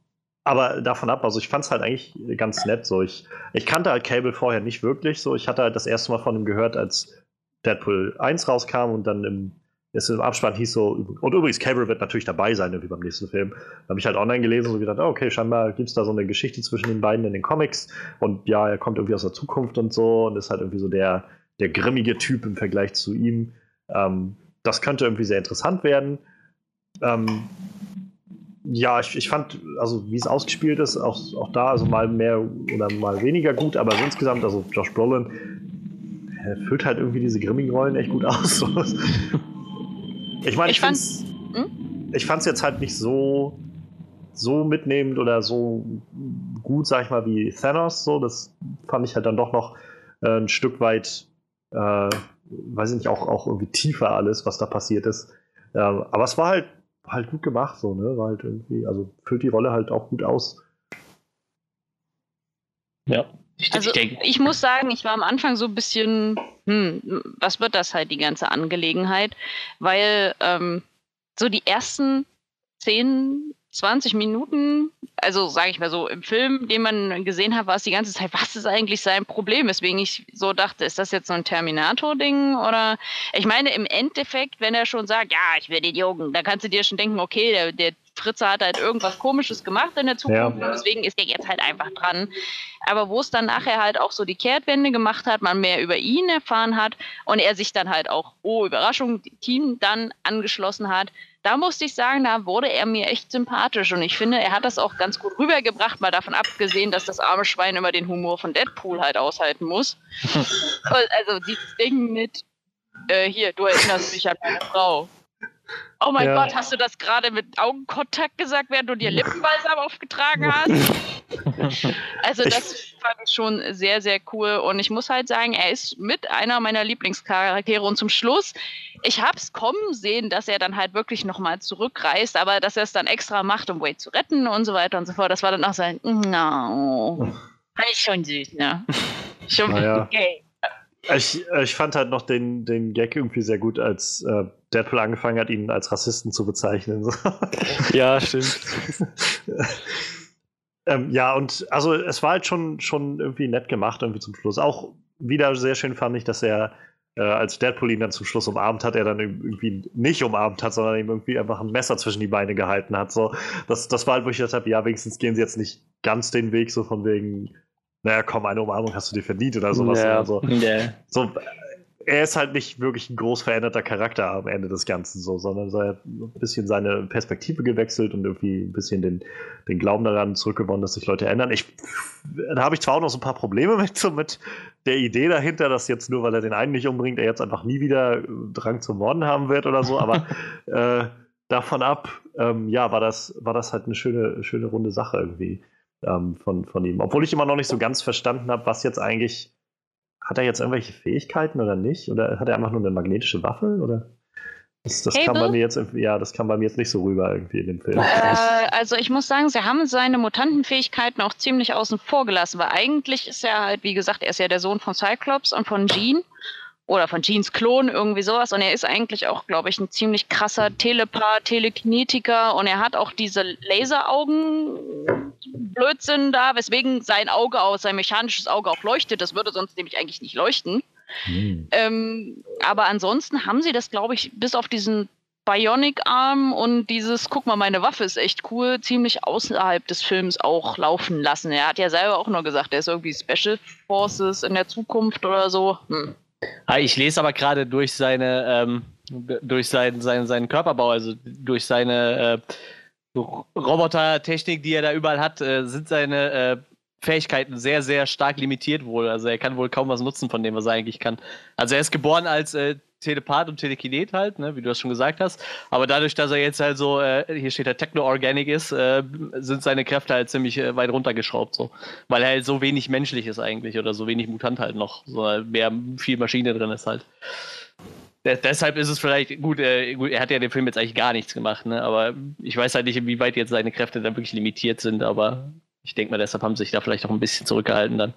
[SPEAKER 1] aber davon ab, also ich fand es halt eigentlich ganz nett. So, ich, ich kannte halt Cable vorher nicht wirklich. So, ich hatte halt das erste Mal von ihm gehört, als Deadpool 1 rauskam und dann im, es im Abspann hieß so, und übrigens, Cable wird natürlich dabei sein, irgendwie beim nächsten Film. Da habe ich halt online gelesen und so gedacht, oh, okay, scheinbar gibt es da so eine Geschichte zwischen den beiden in den Comics. Und ja, er kommt irgendwie aus der Zukunft und so und ist halt irgendwie so der, der grimmige Typ im Vergleich zu ihm. Ähm, das könnte irgendwie sehr interessant werden. Ähm, ja, ich, ich fand, also wie es ausgespielt ist, auch, auch da, also mal mehr oder mal weniger gut, aber insgesamt, also Josh Brolin er füllt halt irgendwie diese grimmigen Rollen echt gut aus. Ich meine, ich,
[SPEAKER 3] Ich fand-
[SPEAKER 1] fand's, ich fand's jetzt halt nicht so, so mitnehmend oder so gut, sag ich mal, wie Thanos. So, das fand ich halt dann doch noch äh, ein Stück weit, äh, weiß ich nicht, auch, auch irgendwie tiefer alles, was da passiert ist. Ähm, aber es war halt, war halt gut gemacht, so, ne? War halt irgendwie, also füllt die Rolle halt auch gut aus.
[SPEAKER 2] Ja. Ich,
[SPEAKER 3] Also
[SPEAKER 2] ich denke,
[SPEAKER 3] ich muss sagen, ich war am Anfang so ein bisschen, hm, was wird das halt, die ganze Angelegenheit? Weil ähm, so die ersten 10, 20 Minuten, also sage ich mal so, im Film, den man gesehen hat, war es die ganze Zeit, was ist eigentlich sein Problem? Weswegen ich so dachte, ist das jetzt so ein Terminator-Ding? Oder ich meine, im Endeffekt, wenn er schon sagt, ja, ich will den Jungen, dann kannst du dir schon denken, okay, der, der Fritze hat halt irgendwas komisches gemacht in der Zukunft
[SPEAKER 1] Ja.
[SPEAKER 3] und deswegen ist er jetzt halt einfach dran. Aber wo es dann nachher halt auch so die Kehrtwende gemacht hat, man mehr über ihn erfahren hat und er sich dann halt auch, oh Überraschung, Team dann angeschlossen hat, da musste ich sagen, da wurde er mir echt sympathisch und ich finde, er hat das auch ganz gut rübergebracht, mal davon abgesehen, dass das arme Schwein immer den Humor von Deadpool halt aushalten muss. also dieses Ding mit, äh, hier, du erinnerst mich an meine Frau. Oh mein
[SPEAKER 1] Ja.
[SPEAKER 3] Gott, hast du das gerade mit Augenkontakt gesagt, während du dir Lippenbalsam aufgetragen hast? Also
[SPEAKER 1] Ich-
[SPEAKER 3] das fand ich schon sehr, sehr cool. Und ich muss halt sagen, er ist mit einer meiner Lieblingscharaktere. Und zum Schluss, ich habe es kommen sehen, dass er dann halt wirklich nochmal zurückreist, aber dass er es dann extra macht, um Wade zu retten und so weiter und so fort. Das war dann auch sein, no. Fand ich schon süß, ne? Schon
[SPEAKER 1] Naja.
[SPEAKER 3] okay.
[SPEAKER 1] Ich, äh, ich fand halt noch den, den Gag irgendwie sehr gut, als äh, Deadpool angefangen hat, ihn als Rassisten zu bezeichnen.
[SPEAKER 5] Ja, stimmt.
[SPEAKER 1] ähm, ja, und also es war halt schon, schon irgendwie nett gemacht, irgendwie zum Schluss. Auch wieder sehr schön fand ich, dass er, äh, als Deadpool ihn dann zum Schluss umarmt hat, er dann irgendwie nicht umarmt hat, sondern ihm irgendwie einfach ein Messer zwischen die Beine gehalten hat. So, das, das war halt, wo ich gedacht habe, ja, wenigstens gehen sie jetzt nicht ganz den Weg, so von wegen, naja, komm, eine Umarmung hast du dir verdient oder sowas.
[SPEAKER 5] Ja.
[SPEAKER 1] Also,
[SPEAKER 2] der,
[SPEAKER 1] so, er ist halt nicht wirklich ein groß veränderter Charakter am Ende des Ganzen, so, sondern er hat ein bisschen seine Perspektive gewechselt und irgendwie ein bisschen den, den Glauben daran zurückgewonnen, dass sich Leute ändern. Ich, da habe ich zwar auch noch so ein paar Probleme mit, so mit der Idee dahinter, dass jetzt nur, weil er den einen nicht umbringt, er jetzt einfach nie wieder äh, Drang zum Morden haben wird oder so, aber äh, davon ab, ähm, ja, war das, war das halt eine schöne, schöne runde Sache irgendwie ähm, von, von ihm. Obwohl ich immer noch nicht so ganz verstanden habe, was jetzt eigentlich hat er jetzt irgendwelche Fähigkeiten oder nicht? Oder hat er einfach nur eine magnetische Waffe? Oder? Das, das kam bei mir jetzt ja, das kam bei mir jetzt nicht so rüber irgendwie in dem Film.
[SPEAKER 3] Äh, also ich muss sagen, sie haben seine Mutantenfähigkeiten auch ziemlich außen vor gelassen, weil eigentlich ist er halt, wie gesagt, er ist ja der Sohn von Cyclops und von Jean oder von Jeans Klon, irgendwie sowas. Und er ist eigentlich auch, glaube ich, ein ziemlich krasser Telepath, Telekinetiker und er hat auch diese Laseraugen, Blödsinn da, weswegen sein Auge aus, sein mechanisches Auge auch leuchtet. Das würde sonst nämlich eigentlich nicht leuchten. Hm. Ähm, aber ansonsten haben sie das, glaube ich, bis auf diesen Bionic-Arm und dieses, guck mal, meine Waffe ist echt cool, ziemlich außerhalb des Films auch laufen lassen. Er hat ja selber auch nur gesagt, er ist irgendwie Special Forces in der Zukunft oder so. Hm.
[SPEAKER 2] Ich lese aber gerade durch seine, ähm, durch seinen, seinen, seinen Körperbau, also durch seine äh, Robotertechnik, die er da überall hat, äh, sind seine äh, Fähigkeiten sehr, sehr stark limitiert wohl. Also er kann wohl kaum was nutzen von dem, was er eigentlich kann. Also er ist geboren als äh, Telepath und Telekinet halt, ne, wie du das schon gesagt hast. Aber dadurch, dass er jetzt halt so, äh, hier steht der Techno-Organic ist, äh, sind seine Kräfte halt ziemlich äh, weit runtergeschraubt, so. Weil er halt so wenig menschlich ist eigentlich oder so wenig Mutant halt noch. So mehr viel Maschine drin ist halt. De deshalb ist es vielleicht, gut, äh, gut, er hat ja den Film jetzt eigentlich gar nichts gemacht, ne? Aber ich weiß halt nicht, inwieweit jetzt seine Kräfte dann wirklich limitiert sind, aber ich denke mal, deshalb haben sie sich da vielleicht auch ein bisschen zurückgehalten dann.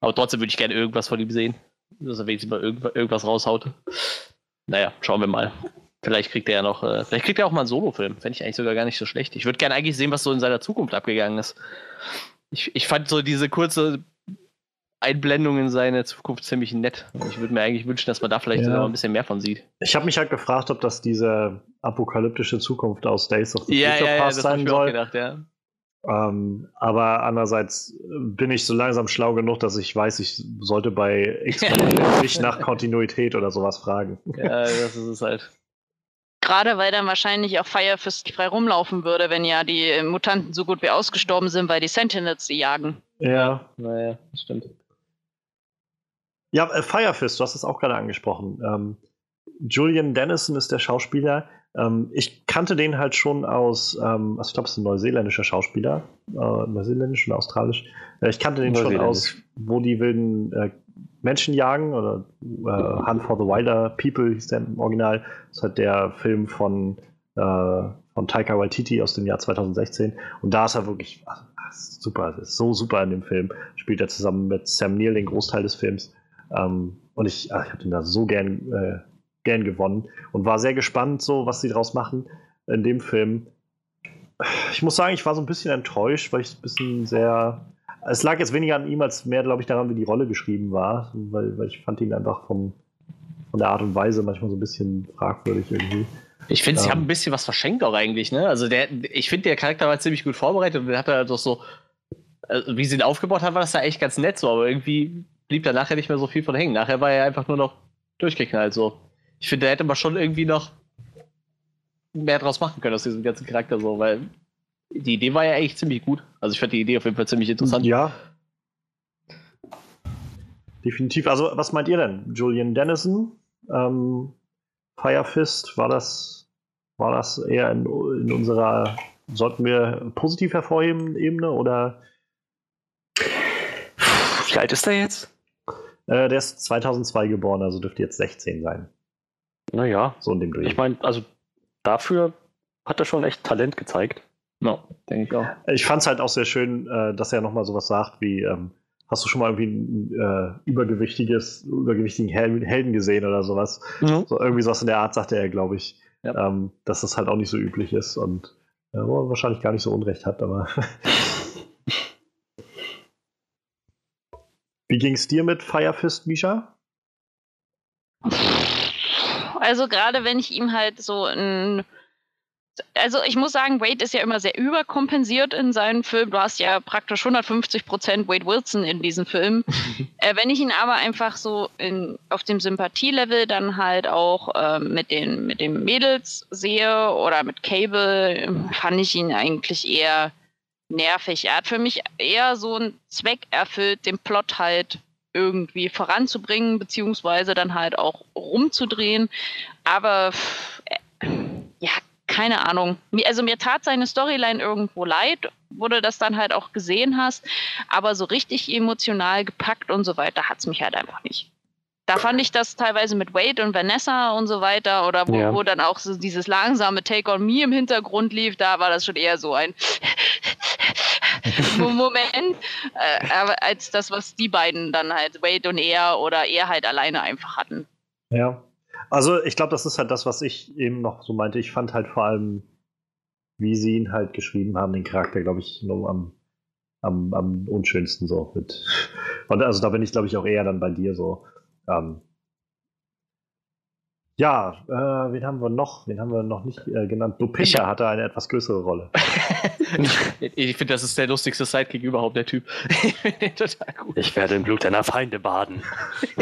[SPEAKER 2] Aber trotzdem würde ich gerne irgendwas von ihm sehen dass er wenigstens mal irgend, irgendwas raushaut. Naja, schauen wir mal. Vielleicht kriegt er ja noch, äh, vielleicht kriegt er auch mal einen Solo-Film. Fände ich eigentlich sogar gar nicht so schlecht. Ich würde gerne eigentlich sehen, was so in seiner Zukunft abgegangen ist. Ich, ich fand so diese kurze Einblendung in seine Zukunft ziemlich nett. Ich würde mir eigentlich wünschen, dass man da vielleicht ja. noch ein bisschen mehr von sieht.
[SPEAKER 1] Ich habe mich halt gefragt, ob das diese apokalyptische Zukunft aus Days of the
[SPEAKER 2] ja, Future ja, ja, Past sein soll. Gedacht, ja.
[SPEAKER 1] Ähm, aber andererseits bin ich so langsam schlau genug, dass ich weiß, ich sollte bei x nicht nach Kontinuität oder sowas fragen.
[SPEAKER 2] Ja, das ist es halt.
[SPEAKER 3] Gerade weil dann wahrscheinlich auch Firefist frei rumlaufen würde, wenn ja die Mutanten so gut wie ausgestorben sind, weil die Sentinels sie jagen.
[SPEAKER 1] Ja.
[SPEAKER 2] Naja, das stimmt.
[SPEAKER 1] Ja, äh, Firefist, du hast es auch gerade angesprochen. Ähm, Julian Dennison ist der Schauspieler, ähm, ich kannte den halt schon aus, ähm, also ich glaube, es ist ein neuseeländischer Schauspieler, äh, neuseeländisch oder australisch. Äh, ich kannte den schon aus, wo die wilden äh, Menschen jagen oder äh, Hunt for the Wilder People hieß der im Original. Das ist halt der Film von, äh, von Taika Waititi aus dem Jahr 2016. Und da ist er wirklich ach, super, ist so super in dem Film. Spielt er zusammen mit Sam Neill den Großteil des Films. Ähm, und ich, ach, ich habe den da so gern äh, gern gewonnen und war sehr gespannt, so was sie daraus machen in dem Film. Ich muss sagen, ich war so ein bisschen enttäuscht, weil ich ein bisschen sehr. Es lag jetzt weniger an ihm als mehr, glaube ich, daran, wie die Rolle geschrieben war, weil, weil ich fand ihn einfach vom, von der Art und Weise manchmal so ein bisschen fragwürdig irgendwie.
[SPEAKER 2] Ich finde, ähm, sie haben ein bisschen was verschenkt auch eigentlich, ne? Also der, ich finde, der Charakter war ziemlich gut vorbereitet und hat da doch so, also wie sie ihn aufgebaut haben, war das ja echt ganz nett so, aber irgendwie blieb da nachher nicht mehr so viel von hängen. Nachher war er einfach nur noch durchgeknallt so ich finde, da hätte man schon irgendwie noch mehr draus machen können aus diesem ganzen Charakter so, weil die Idee war ja eigentlich ziemlich gut. Also ich fand die Idee auf jeden Fall ziemlich interessant.
[SPEAKER 1] Ja. Definitiv. Also, was meint ihr denn? Julian Dennison, ähm, Firefist, war das, war das eher in, in unserer, sollten wir positiv hervorheben, Ebene oder?
[SPEAKER 5] Wie alt ist der jetzt?
[SPEAKER 1] Äh, der ist 2002 geboren, also dürfte jetzt 16 sein.
[SPEAKER 5] Naja,
[SPEAKER 1] so in dem Dreh.
[SPEAKER 5] Ich meine, also dafür hat er schon echt Talent gezeigt.
[SPEAKER 2] No, denke ich auch.
[SPEAKER 1] Ich fand es halt auch sehr schön, äh, dass er nochmal sowas sagt wie, ähm, hast du schon mal irgendwie ein äh, übergewichtiges, übergewichtigen Hel Helden gesehen oder sowas? Mhm. So, irgendwie sowas in der Art sagte er, glaube ich, ja. ähm, dass das halt auch nicht so üblich ist und äh, wo er wahrscheinlich gar nicht so Unrecht hat, aber. Wie ging es dir mit Firefist, Misha?
[SPEAKER 3] Also gerade wenn ich ihm halt so ein also ich muss sagen, Wade ist ja immer sehr überkompensiert in seinen Filmen. Du hast ja praktisch 150 Prozent Wade Wilson in diesem Film. äh, wenn ich ihn aber einfach so in, auf dem Sympathielevel dann halt auch äh, mit, den, mit den Mädels sehe oder mit Cable, fand ich ihn eigentlich eher nervig. Er hat für mich eher so einen Zweck erfüllt, den Plot halt irgendwie voranzubringen, beziehungsweise dann halt auch rumzudrehen. Aber äh, ja, keine Ahnung. Also mir tat seine Storyline irgendwo leid, wo du das dann halt auch gesehen hast, aber so richtig emotional gepackt und so weiter hat es mich halt einfach nicht. Da fand ich das teilweise mit Wade und Vanessa und so weiter oder wo, ja. wo dann auch so dieses langsame Take on Me im Hintergrund lief, da war das schon eher so ein Moment, äh, als das, was die beiden dann halt, Wade und er oder er halt alleine einfach hatten.
[SPEAKER 1] Ja. Also ich glaube, das ist halt das, was ich eben noch so meinte. Ich fand halt vor allem, wie sie ihn halt geschrieben haben, den Charakter, glaube ich, nur am am, am unschönsten so mit. Und also da bin ich, glaube ich, auch eher dann bei dir so. Ähm, ja, äh, wen haben wir noch? Wen haben wir noch nicht äh, genannt? Lupinta hatte eine etwas größere Rolle.
[SPEAKER 2] ich finde, das ist der lustigste Sidekick überhaupt, der Typ. Ich finde den total gut.
[SPEAKER 5] Ich werde im Blut deiner Feinde baden.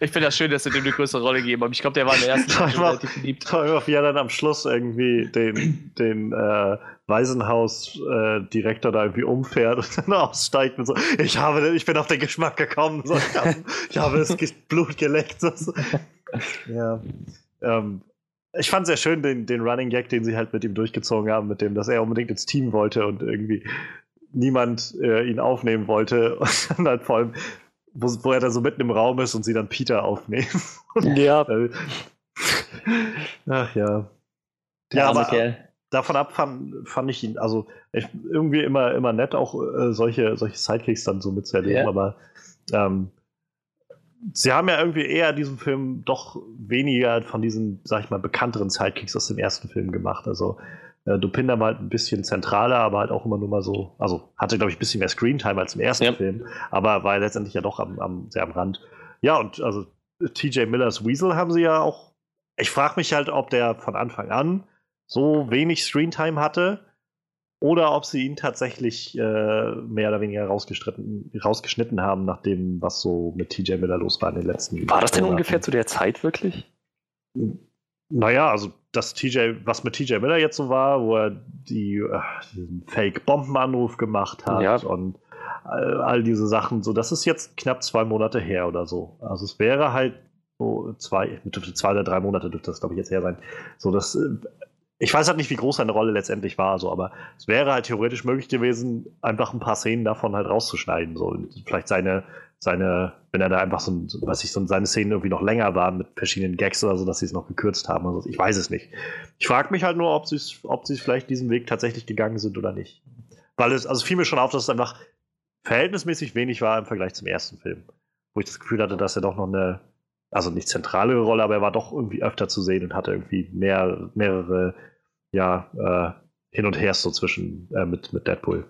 [SPEAKER 2] ich finde das schön, dass sie dem eine größere Rolle geben, aber ich glaube, der war in der ersten
[SPEAKER 1] Folge relativ beliebt. Toll, wie er dann am Schluss irgendwie den, den äh, Waisenhaus-Direktor da irgendwie umfährt und dann aussteigt und so, ich habe, ich bin auf den Geschmack gekommen, so, ich, habe, ich habe das Blut geleckt. So. Ja. Ähm, ich fand sehr schön den, den Running Gag, den sie halt mit ihm durchgezogen haben, mit dem, dass er unbedingt ins Team wollte und irgendwie niemand äh, ihn aufnehmen wollte. Und dann halt vor allem, wo, wo, er da so mitten im Raum ist und sie dann Peter aufnehmen.
[SPEAKER 5] Ja.
[SPEAKER 1] Ach ja. Ja, aber Kerl. davon ab fand, fand ich ihn, also ich, irgendwie immer, immer nett, auch äh, solche, solche Sidekicks dann so mitzuerleben, ja. aber ähm, sie haben ja irgendwie eher diesen Film doch weniger von diesen, sag ich mal, bekannteren Sidekicks aus dem ersten Film gemacht. Also äh, Dupinda war halt ein bisschen zentraler, aber halt auch immer nur mal so, also hatte, glaube ich, ein bisschen mehr Screentime als im ersten ja. Film, aber war letztendlich ja doch am, am, sehr am Rand. Ja, und also TJ Millers Weasel haben sie ja auch. Ich frage mich halt, ob der von Anfang an so wenig Screentime hatte oder ob sie ihn tatsächlich äh, mehr oder weniger rausgeschnitten haben, nach dem, was so mit TJ Miller los war in den letzten
[SPEAKER 5] Jahren. War das denn ungefähr zu der Zeit wirklich?
[SPEAKER 1] Naja, also das TJ, was mit TJ Miller jetzt so war, wo er die, äh, diesen Fake-Bombenanruf gemacht hat ja. und all, all, diese Sachen, so das ist jetzt knapp zwei Monate her oder so. Also es wäre halt so zwei, zwei oder drei Monate dürfte das, glaube ich, jetzt her sein. So, das äh, ich weiß halt nicht, wie groß seine Rolle letztendlich war, so, aber es wäre halt theoretisch möglich gewesen, einfach ein paar Szenen davon halt rauszuschneiden. So. vielleicht seine, seine, wenn er da einfach so, weiß ich, so seine Szenen irgendwie noch länger waren mit verschiedenen Gags oder so, dass sie es noch gekürzt haben. Also ich weiß es nicht. Ich frage mich halt nur, ob sie ob sie vielleicht diesen Weg tatsächlich gegangen sind oder nicht. Weil es, also fiel mir schon auf, dass es einfach verhältnismäßig wenig war im Vergleich zum ersten Film. Wo ich das Gefühl hatte, dass er doch noch eine, also nicht zentrale Rolle, aber er war doch irgendwie öfter zu sehen und hatte irgendwie mehr, mehrere ja, äh, hin und her so zwischen äh, mit, mit Deadpool.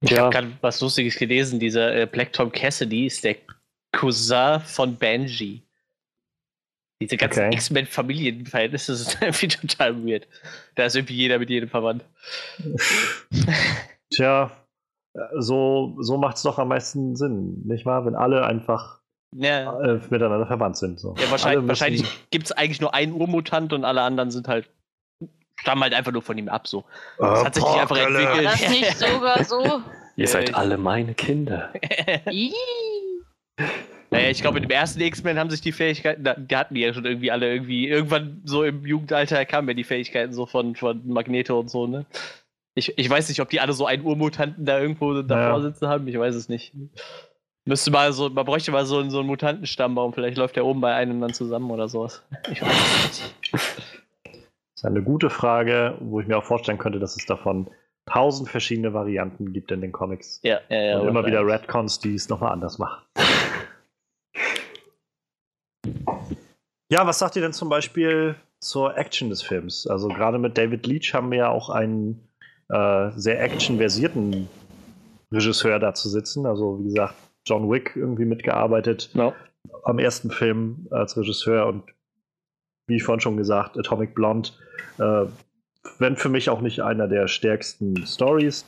[SPEAKER 2] Ich ja. habe gerade was Lustiges gelesen. Dieser äh, Black Tom Cassidy ist der Cousin von Benji. Diese ganzen okay. X-Men-Familienverhältnisse sind irgendwie total weird. Da ist irgendwie jeder mit jedem verwandt.
[SPEAKER 1] Tja, so, so macht es doch am meisten Sinn, nicht wahr? Wenn alle einfach ja. äh, miteinander verwandt sind. So.
[SPEAKER 2] Ja, wahrscheinlich, wahrscheinlich gibt es eigentlich nur einen Urmutant und alle anderen sind halt stammen halt einfach nur von ihm ab so. Das hat sich nicht einfach entwickelt.
[SPEAKER 3] War das nicht sogar so?
[SPEAKER 5] Ihr seid alle meine Kinder.
[SPEAKER 2] naja, ich glaube, im ersten X-Men haben sich die Fähigkeiten, die hatten die ja schon irgendwie alle irgendwie, irgendwann so im Jugendalter kamen ja die Fähigkeiten so von, von Magneto und so, ne? Ich, ich weiß nicht, ob die alle so einen Urmutanten da irgendwo davor ja. sitzen haben, ich weiß es nicht. Müsste mal so, man bräuchte mal so, so einen Mutantenstammbaum, vielleicht läuft der oben bei einem dann zusammen oder sowas. Ich weiß
[SPEAKER 1] nicht. Das ist eine gute Frage, wo ich mir auch vorstellen könnte, dass es davon tausend verschiedene Varianten gibt in den Comics.
[SPEAKER 2] Ja, ja, ja.
[SPEAKER 1] Und immer wieder Redcons, die es nochmal anders machen. ja, was sagt ihr denn zum Beispiel zur Action des Films? Also gerade mit David Leach haben wir ja auch einen äh, sehr actionversierten Regisseur da zu sitzen. Also wie gesagt, John Wick irgendwie mitgearbeitet no. am ersten Film als Regisseur und wie vorhin schon gesagt, Atomic Blonde, äh, wenn für mich auch nicht einer der stärksten Stories.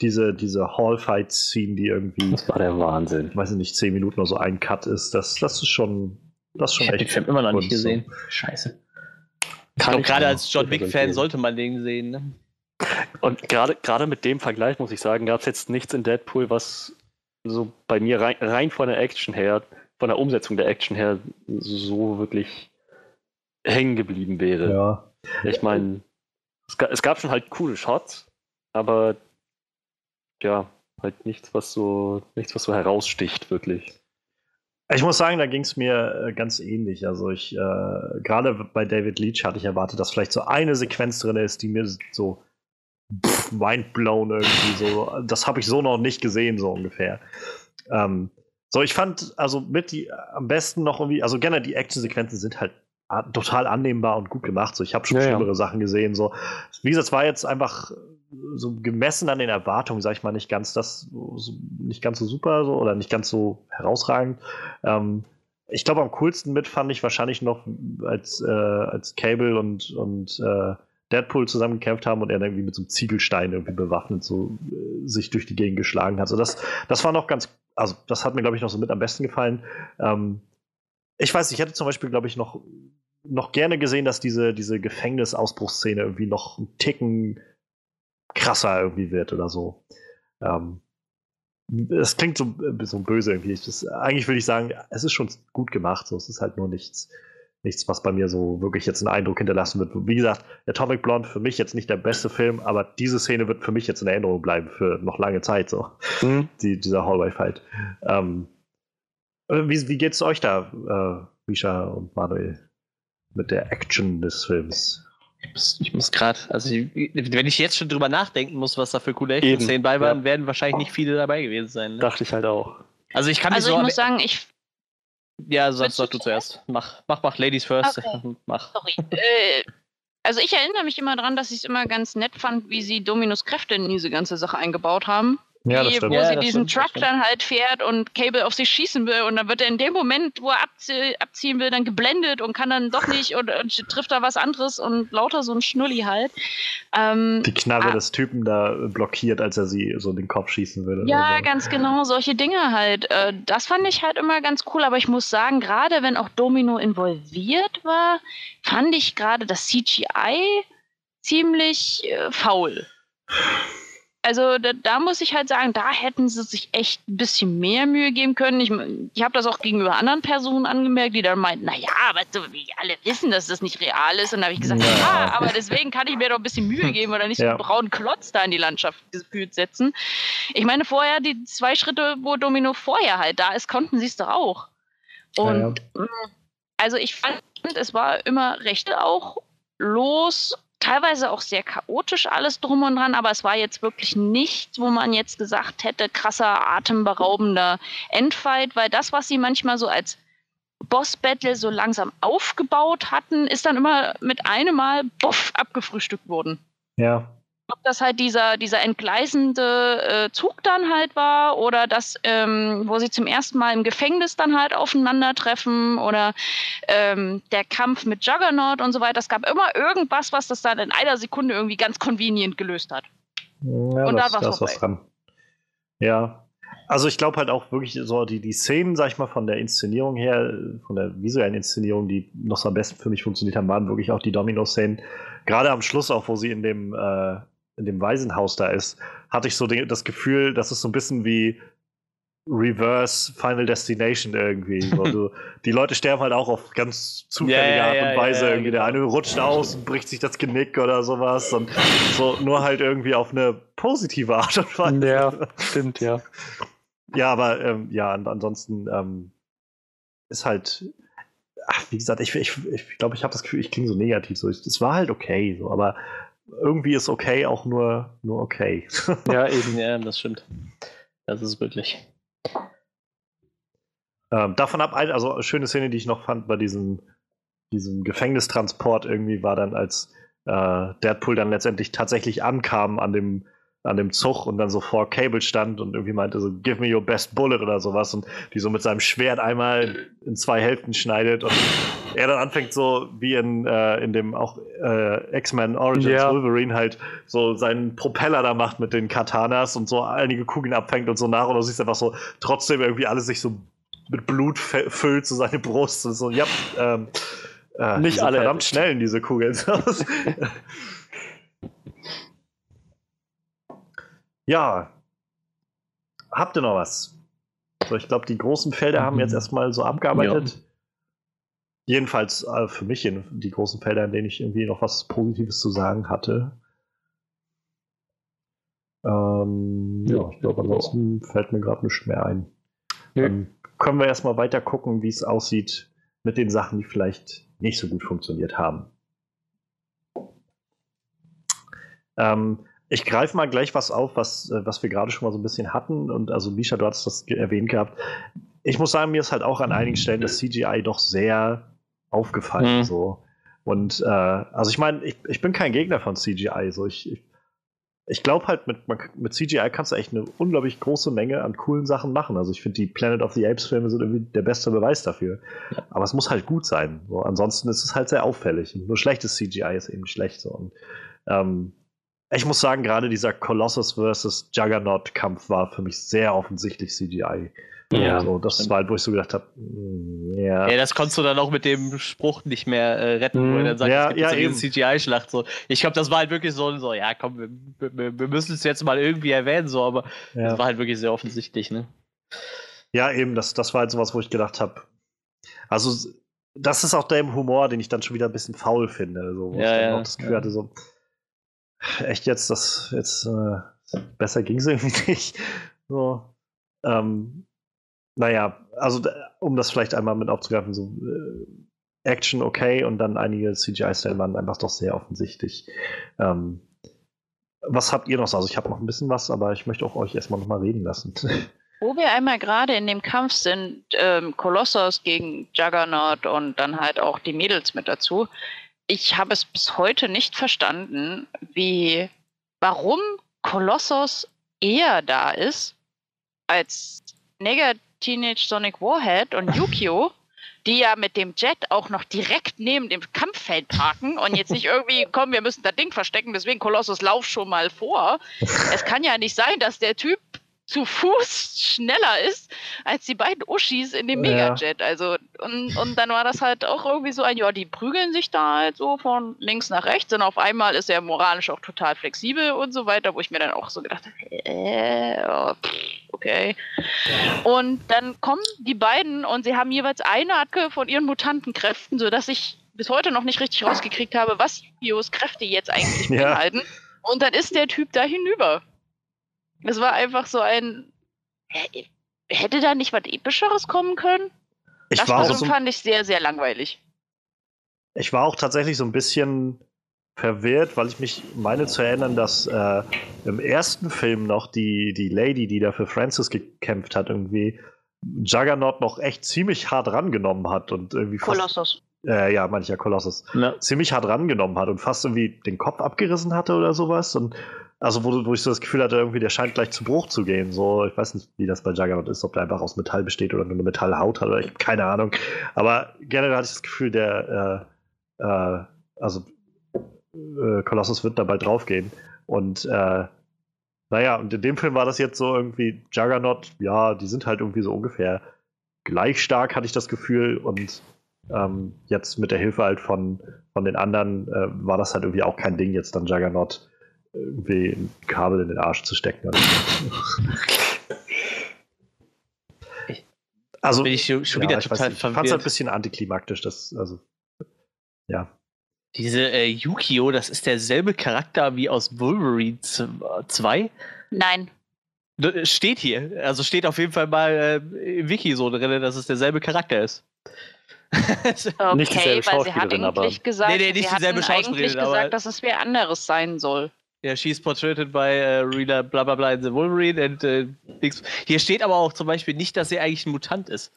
[SPEAKER 1] Diese, diese Hall-Fight-Scene, die irgendwie.
[SPEAKER 5] Das war der Wahnsinn.
[SPEAKER 1] Weiß ich nicht, zehn Minuten oder so ein Cut ist, das, das ist schon. Das ist schon
[SPEAKER 2] ich echt. Ich habe den Film immer noch nicht gesehen. So. Scheiße. Ich glaube, gerade als John Wick-Fan sollte man den sehen. Ne?
[SPEAKER 5] Und gerade mit dem Vergleich muss ich sagen, gab es jetzt nichts in Deadpool, was so bei mir rein, rein von der Action her, von der Umsetzung der Action her, so wirklich hängen geblieben wäre.
[SPEAKER 1] Ja.
[SPEAKER 5] Ich meine, es, es, gab schon halt coole Shots, aber ja, halt nichts, was so, nichts, was so heraussticht, wirklich.
[SPEAKER 1] Ich muss sagen, da ging es mir äh, ganz ähnlich. Also ich, äh, gerade bei David Leach hatte ich erwartet, dass vielleicht so eine Sequenz drin ist, die mir so mindblown irgendwie so. Das habe ich so noch nicht gesehen, so ungefähr. Ähm, so, ich fand also mit die am besten noch irgendwie, also generell die Actionsequenzen sind halt total annehmbar und gut gemacht. So, ich habe schon
[SPEAKER 5] Ja, ja.
[SPEAKER 1] schlimmere Sachen gesehen. So, wie gesagt, es war jetzt einfach so gemessen an den Erwartungen, sag ich mal, nicht ganz das, so, nicht ganz so super so, oder nicht ganz so herausragend. Ähm, ich glaube, am coolsten mit fand ich wahrscheinlich noch, als, äh, als Cable und, und äh, Deadpool zusammengekämpft haben und er dann irgendwie mit so einem Ziegelstein irgendwie bewaffnet so äh, sich durch die Gegend geschlagen hat. So, das, das war noch ganz, also das hat mir, glaube ich, noch so mit am besten gefallen. Ähm, ich weiß, ich hätte zum Beispiel, glaube ich, noch, noch gerne gesehen, dass diese, diese Gefängnisausbruchsszene irgendwie noch einen Ticken krasser irgendwie wird oder so. Ähm, es klingt so, so böse irgendwie. Das, eigentlich würde ich sagen, es ist schon gut gemacht. So. Es ist halt nur nichts, nichts, was bei mir so wirklich jetzt einen Eindruck hinterlassen wird. Wie gesagt, Atomic Blonde für mich jetzt nicht der beste Film, aber diese Szene wird für mich jetzt in Erinnerung bleiben für noch lange Zeit. So.
[SPEAKER 5] Hm.
[SPEAKER 1] Die, dieser Hallway-Fight. Ähm, wie, wie geht's euch da, äh, Misha und Manuel, mit der Action des Films?
[SPEAKER 2] Ich muss, ich muss gerade, also ich, wenn ich jetzt schon drüber nachdenken muss, was da für coole Action-Szenen bei waren,
[SPEAKER 5] ja.
[SPEAKER 2] werden wahrscheinlich nicht viele dabei gewesen sein. Ne?
[SPEAKER 5] Dachte ich halt auch.
[SPEAKER 2] Also ich kann
[SPEAKER 3] Also ich
[SPEAKER 2] so
[SPEAKER 3] muss sagen, ich
[SPEAKER 2] Ja,
[SPEAKER 3] du
[SPEAKER 2] sag du zuerst. Mach, mach, mach Ladies first.
[SPEAKER 3] Okay.
[SPEAKER 2] Mach.
[SPEAKER 3] Sorry. äh, also ich erinnere mich immer daran, dass ich es immer ganz nett fand, wie sie Dominus Kräfte in diese ganze Sache eingebaut haben.
[SPEAKER 1] Ja, stimmt.
[SPEAKER 3] wo
[SPEAKER 2] Ja,
[SPEAKER 3] sie diesen
[SPEAKER 2] stimmt,
[SPEAKER 3] Truck dann halt fährt und Cable auf sich schießen will und dann wird er in dem Moment, wo er abzie abziehen will, dann geblendet und kann dann doch nicht und, und trifft da was anderes und lauter so ein Schnulli halt. Ähm,
[SPEAKER 1] Die Knarre
[SPEAKER 3] Ah.
[SPEAKER 1] des Typen da blockiert, als er sie so in den Kopf schießen will. oder
[SPEAKER 3] Ja,
[SPEAKER 1] so.
[SPEAKER 3] ganz genau, solche Dinge halt. Äh, Das fand ich halt immer ganz cool, aber ich muss sagen, gerade wenn auch Domino involviert war, fand ich gerade das CGI ziemlich äh, faul. Also da, da muss ich halt sagen, da hätten sie sich echt ein bisschen mehr Mühe geben können. Ich, ich habe das auch gegenüber anderen Personen angemerkt, die dann meinten, naja, aber so, wir alle wissen, dass das nicht real ist. Und da habe ich gesagt,
[SPEAKER 1] Ja.
[SPEAKER 3] ja. aber deswegen kann ich mir doch ein bisschen Mühe geben oder nicht so
[SPEAKER 1] Ja.
[SPEAKER 3] einen braunen Klotz da in die Landschaft gefühlt setzen. Ich meine, vorher, die zwei Schritte, wo Domino vorher halt da ist, konnten sie es doch auch. Und
[SPEAKER 1] Ja,
[SPEAKER 3] mh, also ich fand, es war immer recht auch los, teilweise auch sehr chaotisch alles drum und dran, aber es war jetzt wirklich nichts, wo man jetzt gesagt hätte, krasser, atemberaubender Endfight, weil das, was sie manchmal so als Boss-Battle so langsam aufgebaut hatten, ist dann immer mit einem Mal buff abgefrühstückt worden
[SPEAKER 1] ja.
[SPEAKER 3] Ob das halt dieser, dieser entgleisende äh, Zug dann halt war oder das, ähm, wo sie zum ersten Mal im Gefängnis dann halt aufeinandertreffen oder ähm, der Kampf mit Juggernaut und so weiter. Es gab immer irgendwas, was das dann in einer Sekunde irgendwie ganz convenient gelöst hat.
[SPEAKER 1] Ja,
[SPEAKER 3] Und da
[SPEAKER 1] das, da ist was dran. Ja. Also ich glaube halt auch wirklich so die, die Szenen, sag ich mal, von der Inszenierung her, von der visuellen Inszenierung, die noch so am besten für mich funktioniert haben, waren wirklich auch die Domino-Szenen. Gerade am Schluss auch, wo sie in dem, äh, in dem Waisenhaus da ist, hatte ich so den, das Gefühl, das ist so ein bisschen wie Reverse Final Destination irgendwie. So, du, die Leute sterben halt auch auf ganz zufällige
[SPEAKER 2] ja,
[SPEAKER 1] Art
[SPEAKER 2] ja,
[SPEAKER 1] und Weise.
[SPEAKER 2] ja,
[SPEAKER 1] irgendwie. Der
[SPEAKER 2] genau.
[SPEAKER 1] eine rutscht aus und bricht sich das Genick oder sowas. Und so nur halt irgendwie auf eine positive Art und Weise.
[SPEAKER 5] Ja, stimmt, ja.
[SPEAKER 1] Ja, aber ähm, ja, an, ansonsten ähm, ist halt, ach, wie gesagt, ich glaube, ich, ich, glaub, ich habe das Gefühl, ich klinge so negativ. So. Es war halt okay, so, aber irgendwie ist okay auch nur, nur okay.
[SPEAKER 5] Ja, eben.
[SPEAKER 2] Ja, das stimmt. Das ist wirklich.
[SPEAKER 1] ähm, davon ab, also eine schöne Szene, die ich noch fand bei diesem, diesem Gefängnistransport irgendwie war dann, als äh, Deadpool dann letztendlich tatsächlich ankam an dem an dem Zug und dann so vor Cable stand und irgendwie meinte so, give me your best bullet oder sowas und die so mit seinem Schwert einmal in zwei Hälften schneidet und er dann anfängt so wie in, äh, in dem auch äh, X-Men Origins
[SPEAKER 5] Ja.
[SPEAKER 1] Wolverine halt so seinen Propeller da macht mit den Katanas und so einige Kugeln abfängt und so nach und du siehst einfach so trotzdem irgendwie alles sich so mit Blut füllt, so seine Brust und so, ja, ähm, äh,
[SPEAKER 5] Nicht alle
[SPEAKER 1] verdammt
[SPEAKER 5] erwischt.
[SPEAKER 1] schnell in diese Kugeln. ja. Habt ihr noch was? So, ich glaube, die großen Felder haben jetzt erstmal so abgearbeitet. Jedenfalls äh, für mich in, die großen Felder, in denen ich irgendwie noch was Positives zu sagen hatte. Ähm, ja,
[SPEAKER 5] Ja,
[SPEAKER 1] ich glaube, ansonsten fällt mir gerade nichts mehr ein.
[SPEAKER 5] Nö.
[SPEAKER 1] Dann können wir erstmal weiter gucken, wie es aussieht mit den Sachen, die vielleicht nicht so gut funktioniert haben. Ähm, ich greife mal gleich was auf, was, äh, was wir gerade schon mal so ein bisschen hatten. Und also, Misha, du hast das erwähnt gehabt. Ich muss sagen, mir ist halt auch an einigen Stellen das CGI doch sehr aufgefallen.
[SPEAKER 2] Mhm.
[SPEAKER 1] So. Und äh, also ich meine, ich, ich bin kein Gegner von CGI. So ich, ich, ich glaube halt, mit, man- mit CGI kannst du echt eine unglaublich große Menge an coolen Sachen machen. Also ich finde, die Planet of the Apes-Filme sind irgendwie der beste Beweis dafür. Aber es muss halt gut sein. So. Ansonsten ist es halt sehr auffällig. Und nur schlechtes CGI ist eben schlecht. So. Und, ähm, ich muss sagen, gerade dieser Colossus versus Juggernaut-Kampf war für mich sehr offensichtlich CGI.
[SPEAKER 5] Ja.
[SPEAKER 1] so, das war halt, wo ich so gedacht habe, ja.
[SPEAKER 2] Ja, das konntest du dann auch mit dem Spruch nicht mehr äh, retten, wo er
[SPEAKER 5] Mhm.
[SPEAKER 2] dann sagt,
[SPEAKER 1] Ja,
[SPEAKER 2] es gibt
[SPEAKER 1] ja,
[SPEAKER 2] jetzt so CGI-Schlacht. So. Ich glaube, das war halt wirklich so, so ja, komm, wir, wir, wir müssen es jetzt mal irgendwie erwähnen, so, aber
[SPEAKER 1] ja.
[SPEAKER 2] das war halt wirklich sehr offensichtlich, ne?
[SPEAKER 1] Ja, eben, das, das war halt sowas, wo ich gedacht habe. Also, das ist auch der Humor, den ich dann schon wieder ein bisschen faul finde. So, wo
[SPEAKER 2] Ja,
[SPEAKER 1] ich dann
[SPEAKER 2] ja,
[SPEAKER 1] auch das Gefühl
[SPEAKER 2] ja.
[SPEAKER 1] hatte, so, echt jetzt, das, jetzt, äh, besser ging es irgendwie nicht. So, ähm, naja, also, um das vielleicht einmal mit aufzugreifen, so, äh, Action okay und dann einige CGI-Stellen waren einfach doch sehr offensichtlich. Ähm, was habt ihr noch so? Also, ich habe noch ein bisschen was, aber ich möchte auch euch erstmal noch mal reden lassen.
[SPEAKER 3] Wo wir einmal gerade in dem Kampf sind, ähm, Kolossos gegen Juggernaut und dann halt auch die Mädels mit dazu. Ich habe es bis heute nicht verstanden, wie, warum Kolossos eher da ist als Nega Teenage Sonic Warhead und Yukio, die ja mit dem Jet auch noch direkt neben dem Kampffeld parken und jetzt nicht irgendwie, komm, wir müssen das Ding verstecken, deswegen Kolossus lauf schon mal vor. Es kann ja nicht sein, dass der Typ zu Fuß schneller ist als die beiden Uschis in dem
[SPEAKER 1] Ja.
[SPEAKER 3] Megajet. Also, und, und dann war das halt auch irgendwie so ein, ja, die prügeln sich da halt so von links nach rechts und auf einmal ist er moralisch auch total flexibel und so weiter, wo ich mir dann auch so gedacht habe, äh, oh, okay. Und dann kommen die beiden und sie haben jeweils eine Attacke von ihren Mutantenkräften, sodass ich bis heute noch nicht richtig rausgekriegt habe, was Yukios Kräfte jetzt eigentlich
[SPEAKER 1] Ja.
[SPEAKER 3] beinhalten. Und dann ist der Typ da hinüber. Es war einfach so ein. Hä, Hätte da nicht was Epischeres kommen können?
[SPEAKER 1] Ich
[SPEAKER 3] das war,
[SPEAKER 1] so,
[SPEAKER 3] fand ich sehr, sehr langweilig.
[SPEAKER 1] ich war auch tatsächlich so ein bisschen verwirrt, weil ich mich meine zu erinnern, dass äh, im ersten Film noch die, die Lady, die da für Francis gekämpft hat, irgendwie Juggernaut noch echt ziemlich hart rangenommen hat und irgendwie fast,
[SPEAKER 3] Kolossus.
[SPEAKER 1] äh, ja, mancher Kolossus,
[SPEAKER 2] Ja.
[SPEAKER 1] ziemlich hart rangenommen hat und fast irgendwie den Kopf abgerissen hatte oder sowas und also wo, wo ich so das Gefühl hatte, irgendwie der scheint gleich zu Bruch zu gehen. So, ich weiß nicht, wie das bei Juggernaut ist, ob der einfach aus Metall besteht oder nur eine Metallhaut hat oder ich habe keine Ahnung. Aber generell hatte ich das Gefühl, der äh, äh, also äh, Colossus wird da bald draufgehen. Und äh, naja, und in dem Film war das jetzt so irgendwie Juggernaut, ja, die sind halt irgendwie so ungefähr gleich stark, hatte ich das Gefühl. Und ähm, jetzt mit der Hilfe halt von, von den anderen äh, war das halt irgendwie auch kein Ding, jetzt dann Juggernaut irgendwie ein Kabel in den Arsch zu stecken. Also,
[SPEAKER 2] Bin ich schon schon
[SPEAKER 1] ja,
[SPEAKER 2] wieder
[SPEAKER 1] ich weiß
[SPEAKER 2] total
[SPEAKER 1] nicht, ich fand es halt ein bisschen antiklimaktisch, das, also, ja.
[SPEAKER 2] Diese äh, Yukio, das ist derselbe Charakter wie aus Wolverine 2.
[SPEAKER 3] Nein.
[SPEAKER 2] D- Steht hier. Also steht auf jeden Fall mal äh, im Wiki so drin, dass es derselbe Charakter ist.
[SPEAKER 3] Okay,
[SPEAKER 5] Nicht dieselbe
[SPEAKER 3] weil sie hat
[SPEAKER 5] Schauspielerin, aber-
[SPEAKER 3] eigentlich gesagt,
[SPEAKER 2] Nee, nee, nicht
[SPEAKER 3] sie
[SPEAKER 2] dieselbe
[SPEAKER 3] hatten eigentlich
[SPEAKER 2] Schauspielerin, aber-
[SPEAKER 3] gesagt, dass es wer anderes sein soll.
[SPEAKER 2] Ja, she's portrayed by äh, Rita bla bla bla in the Wolverine and äh, Dings. Hier steht aber auch zum Beispiel nicht, dass sie eigentlich ein Mutant ist.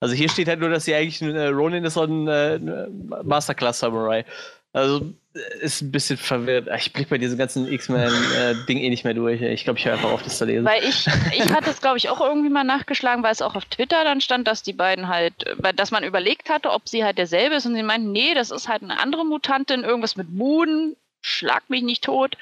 [SPEAKER 2] Also hier steht halt nur, dass sie eigentlich ein äh, Ronin ist und äh, ein Masterclass Samurai. Also äh, ist ein bisschen verwirrt. Ich blick bei diesem ganzen X-Men-Ding eh nicht mehr durch. Ich glaube, ich höre einfach auf, das zu lesen.
[SPEAKER 3] Weil ich, ich hatte es, glaube ich, auch irgendwie mal nachgeschlagen, weil es auch auf Twitter dann stand, dass die beiden halt, äh, dass man überlegt hatte, ob sie halt derselbe ist und sie meinten, nee, das ist halt eine andere Mutantin, irgendwas mit Moon, schlag mich nicht tot.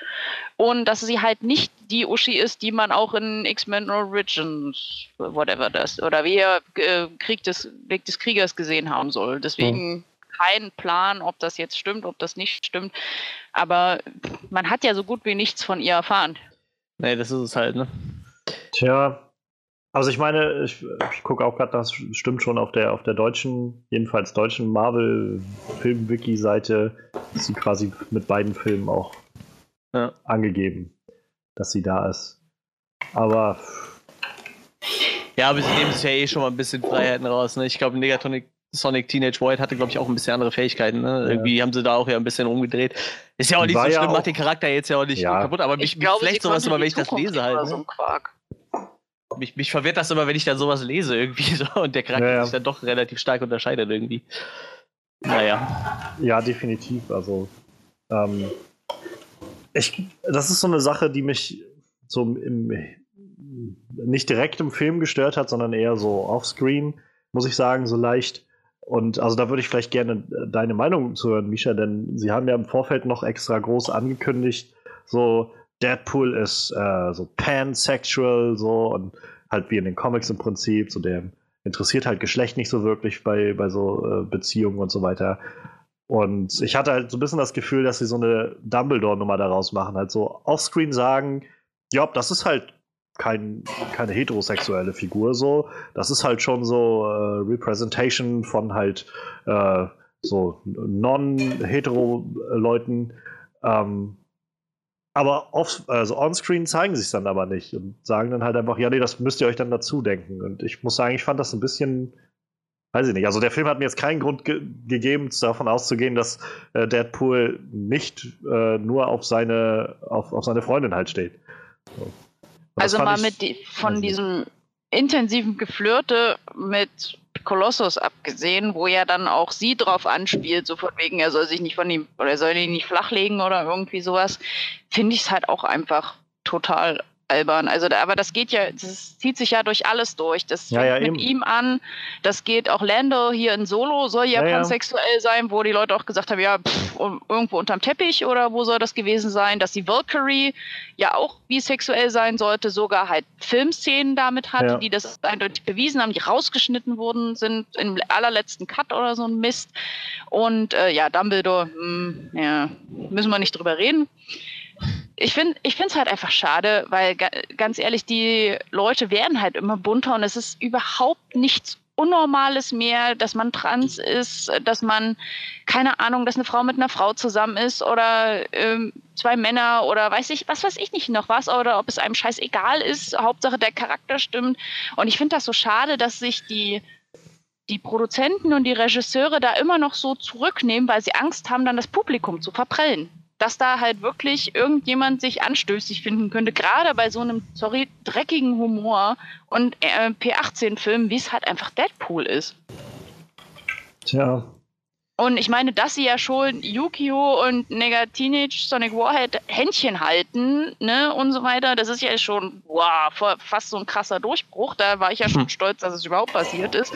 [SPEAKER 3] Und dass sie halt nicht die Uschi ist, die man auch in X-Men Origins, whatever das, oder wie er äh, Krieg des, Weg des Kriegers gesehen haben soll. Deswegen kein Plan, ob das jetzt stimmt, ob das nicht stimmt. Aber man hat ja so gut wie nichts von ihr erfahren.
[SPEAKER 2] nee, das ist es halt, ne?
[SPEAKER 1] Tja, also ich meine, ich, ich gucke auch gerade, das stimmt schon auf der auf der deutschen, jedenfalls deutschen Marvel-Film-Wiki-Seite, ist sie quasi mit beiden Filmen auch
[SPEAKER 2] Ja.
[SPEAKER 1] angegeben, dass sie da ist. Aber
[SPEAKER 2] Ja, aber sie nehmen sich ja eh schon mal ein bisschen Freiheiten raus. Ne? Ich glaube, Negatonic Sonic Teenage Void hatte, glaube ich, auch ein bisschen andere Fähigkeiten. Ne? Irgendwie haben sie da auch ja ein bisschen rumgedreht. Ist ja auch nicht
[SPEAKER 1] War
[SPEAKER 2] so
[SPEAKER 1] ja
[SPEAKER 2] schlimm,
[SPEAKER 1] auch-
[SPEAKER 2] macht den Charakter jetzt ja auch nicht
[SPEAKER 1] Ja.
[SPEAKER 2] kaputt, aber mich,
[SPEAKER 3] Ich
[SPEAKER 2] mich
[SPEAKER 3] glaube,
[SPEAKER 2] vielleicht sowas immer, wenn ich das lese halt. Ne?
[SPEAKER 3] So ein Quark.
[SPEAKER 2] Mich, mich verwirrt das immer, wenn ich dann sowas lese irgendwie so und der Charakter
[SPEAKER 1] Ja, ja.
[SPEAKER 2] sich dann doch relativ stark unterscheidet irgendwie. Naja.
[SPEAKER 1] Ja, definitiv. Also, ähm, ich, das ist so eine Sache, die mich so im, nicht direkt im Film gestört hat, sondern eher so offscreen, muss ich sagen, so leicht. Und also da würde ich vielleicht gerne deine Meinung zu hören, Misha, denn sie haben ja im Vorfeld noch extra groß angekündigt, so Deadpool ist äh, so pansexual, so und halt wie in den Comics im Prinzip, so der interessiert halt Geschlecht nicht so wirklich bei, bei so äh, Beziehungen und so weiter. Und ich hatte halt so ein bisschen das Gefühl, dass sie so eine Dumbledore-Nummer daraus machen, halt so offscreen sagen, ja, das ist halt kein, keine heterosexuelle Figur so. Das ist halt schon so äh, Representation von halt äh, so non-hetero-Leuten. Ähm, aber off, also on-screen zeigen sie es dann aber nicht und sagen dann halt einfach, ja, nee, das müsst ihr euch dann dazu denken. Und ich muss sagen, ich fand das ein bisschen, weiß ich nicht. Also der Film hat mir jetzt keinen Grund ge gegeben, davon auszugehen, dass äh, Deadpool nicht äh, nur auf seine, auf, auf seine Freundin halt steht.
[SPEAKER 3] So. Also mal mit die, von diesem intensiven Geflirte mit Kolossus abgesehen, wo ja dann auch sie drauf anspielt, so von wegen, er soll sich nicht von ihm oder er soll ihn nicht flachlegen oder irgendwie sowas, finde ich es halt auch einfach total albern. Also, da, aber das geht ja, das zieht sich ja durch alles durch. Das
[SPEAKER 1] ja,
[SPEAKER 3] fängt
[SPEAKER 1] ja,
[SPEAKER 3] mit ihm an. Das geht auch Lando hier in Solo soll ja,
[SPEAKER 1] Ja,
[SPEAKER 3] pansexuell sein, wo die Leute auch gesagt haben, ja, pff, irgendwo unterm Teppich oder wo soll das gewesen sein, dass die Valkyrie ja auch bisexuell sein sollte, sogar halt Filmszenen damit hatte, die das eindeutig bewiesen haben, die rausgeschnitten wurden sind im allerletzten Cut oder so ein Mist. Und äh, ja, Dumbledore, hm, ja, müssen wir nicht drüber reden ich finde es halt einfach schade, weil ga, ganz ehrlich, die Leute werden halt immer bunter und es ist überhaupt nichts Unnormales mehr, dass man trans ist, dass man, keine Ahnung, dass eine Frau mit einer Frau zusammen ist oder ähm, zwei Männer oder weiß ich, was weiß ich nicht noch was oder ob es einem scheißegal ist. Hauptsache der Charakter stimmt. Und ich finde das so schade, dass sich die, die Produzenten und die Regisseure da immer noch so zurücknehmen, weil sie Angst haben, dann das Publikum zu verprellen dass da halt wirklich irgendjemand sich anstößig finden könnte, gerade bei so einem, sorry, dreckigen Humor und äh, P18-Film, wie es halt einfach Deadpool ist.
[SPEAKER 1] Tja,
[SPEAKER 3] Und ich meine, dass sie ja schon Yukio und Nega Teenage Sonic Warhead Händchen halten, ne, und so weiter, das ist ja schon, wow, fast so ein krasser Durchbruch. Da war ich ja schon
[SPEAKER 2] Hm.
[SPEAKER 3] stolz, dass es überhaupt passiert ist.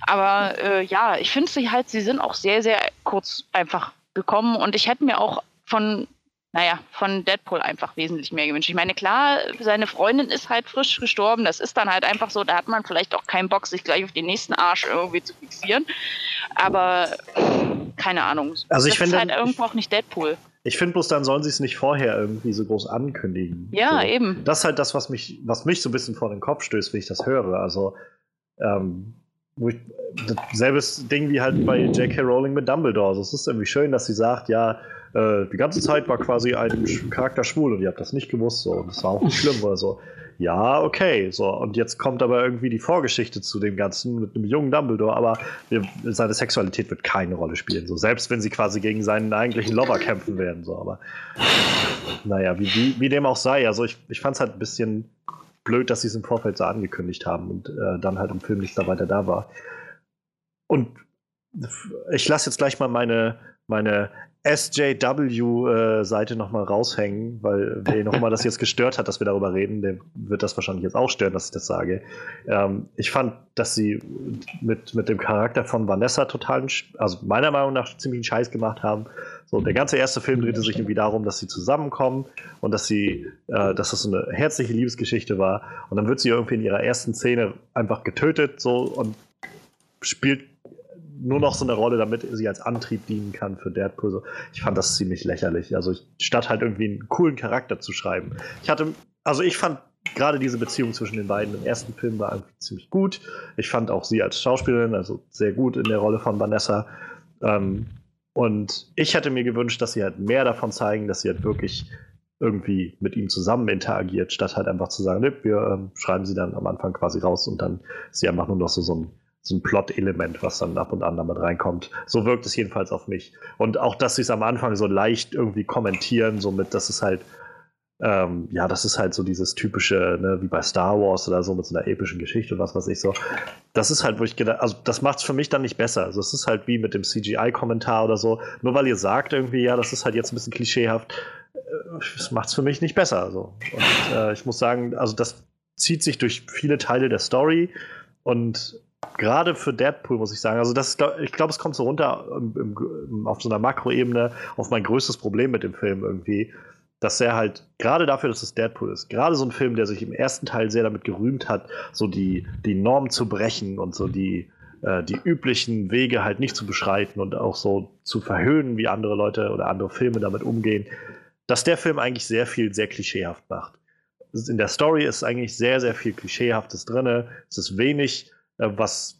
[SPEAKER 3] Aber äh, ja, ich finde sie halt, sie sind auch sehr, sehr kurz einfach gekommen und ich hätte mir auch von, naja, von Deadpool einfach wesentlich mehr gewünscht. Ich meine, klar, seine Freundin ist halt frisch gestorben, das ist dann halt einfach so, da hat man vielleicht auch keinen Bock, sich gleich auf den nächsten Arsch irgendwie zu fixieren. Aber keine Ahnung.
[SPEAKER 1] Also ich
[SPEAKER 3] das
[SPEAKER 1] finde-
[SPEAKER 3] ist halt irgendwo auch nicht Deadpool.
[SPEAKER 1] ich finde bloß, dann sollen sie es nicht vorher irgendwie so groß ankündigen.
[SPEAKER 3] Ja,
[SPEAKER 1] so.
[SPEAKER 3] eben.
[SPEAKER 1] Das ist halt das, was mich, was mich so ein bisschen vor den Kopf stößt, wenn ich das höre. Also, ähm, wo ich, selbes Ding wie halt bei J.K. Rowling mit Dumbledore. Also, es ist irgendwie schön, dass sie sagt, ja, äh, die ganze Zeit war quasi ein Charakter schwul und ihr habt das nicht gewusst, so. Und das war auch nicht schlimm oder so. Ja, okay, so. Und jetzt kommt aber irgendwie die Vorgeschichte zu dem Ganzen mit einem jungen Dumbledore, aber seine Sexualität wird keine Rolle spielen, so. Selbst wenn sie quasi gegen seinen eigentlichen Lover kämpfen werden, so. Aber naja, wie, wie, wie dem auch sei. Also ich, ich fand es halt ein bisschen blöd, dass sie es im Vorfeld so angekündigt haben und äh, dann halt im Film nicht da weiter da war. Und ich lasse jetzt gleich mal meine, meine SJW-Seite nochmal raushängen, weil wer nochmal das jetzt gestört hat, dass wir darüber reden, der wird das wahrscheinlich jetzt auch stören, dass ich das sage. Ähm, ich fand, dass sie mit, mit dem Charakter von Vanessa total, also meiner Meinung nach ziemlich einen Scheiß gemacht haben. So, der ganze erste Film drehte sich irgendwie darum, dass sie zusammenkommen und dass sie, äh, dass das so eine herzliche Liebesgeschichte war. Und dann wird sie irgendwie in ihrer ersten Szene einfach getötet, so und spielt nur noch so eine Rolle, damit sie als Antrieb dienen kann für Deadpool. So. Ich fand das ziemlich lächerlich. Also ich, statt halt irgendwie einen coolen Charakter zu schreiben. Ich hatte, also ich fand gerade diese Beziehung zwischen den beiden im ersten Film war irgendwie ziemlich gut. Ich fand auch sie als Schauspielerin, also sehr gut in der Rolle von Vanessa. Ähm, und ich hätte mir gewünscht, dass sie halt mehr davon zeigen, dass sie halt wirklich irgendwie mit ihm zusammen interagiert, statt halt einfach zu sagen, ne, wir ähm, schreiben sie dann am Anfang quasi raus und dann ist sie einfach nur noch so, so ein, so ein Plot-Element, was dann ab und an damit reinkommt. So wirkt es jedenfalls auf mich. Und auch, dass sie es am Anfang so leicht irgendwie kommentieren, somit, dass es halt ähm, ja, das ist halt so dieses typische, ne, wie bei Star Wars oder so mit so einer epischen Geschichte und was weiß ich so. Das ist halt, wo ich gedacht, also das macht es für mich dann nicht besser. Also es ist halt wie mit dem CGI-Kommentar oder so. Nur weil ihr sagt irgendwie, ja, das ist halt jetzt ein bisschen klischeehaft, äh, das macht es für mich nicht besser. Also. Und äh, ich muss sagen, also das zieht sich durch viele Teile der Story und gerade für Deadpool muss ich sagen, also das ich glaube, es kommt so runter im, im, auf so einer Makroebene auf mein größtes Problem mit dem Film irgendwie dass er halt, gerade dafür, dass es Deadpool ist, gerade so ein Film, der sich im ersten Teil sehr damit gerühmt hat, so die, die Norm zu brechen und so die, äh, die üblichen Wege halt nicht zu beschreiten und auch so zu verhöhnen, wie andere Leute oder andere Filme damit umgehen, dass der Film eigentlich sehr viel sehr klischeehaft macht. In der Story ist eigentlich sehr, sehr viel Klischeehaftes drin. Es ist wenig, was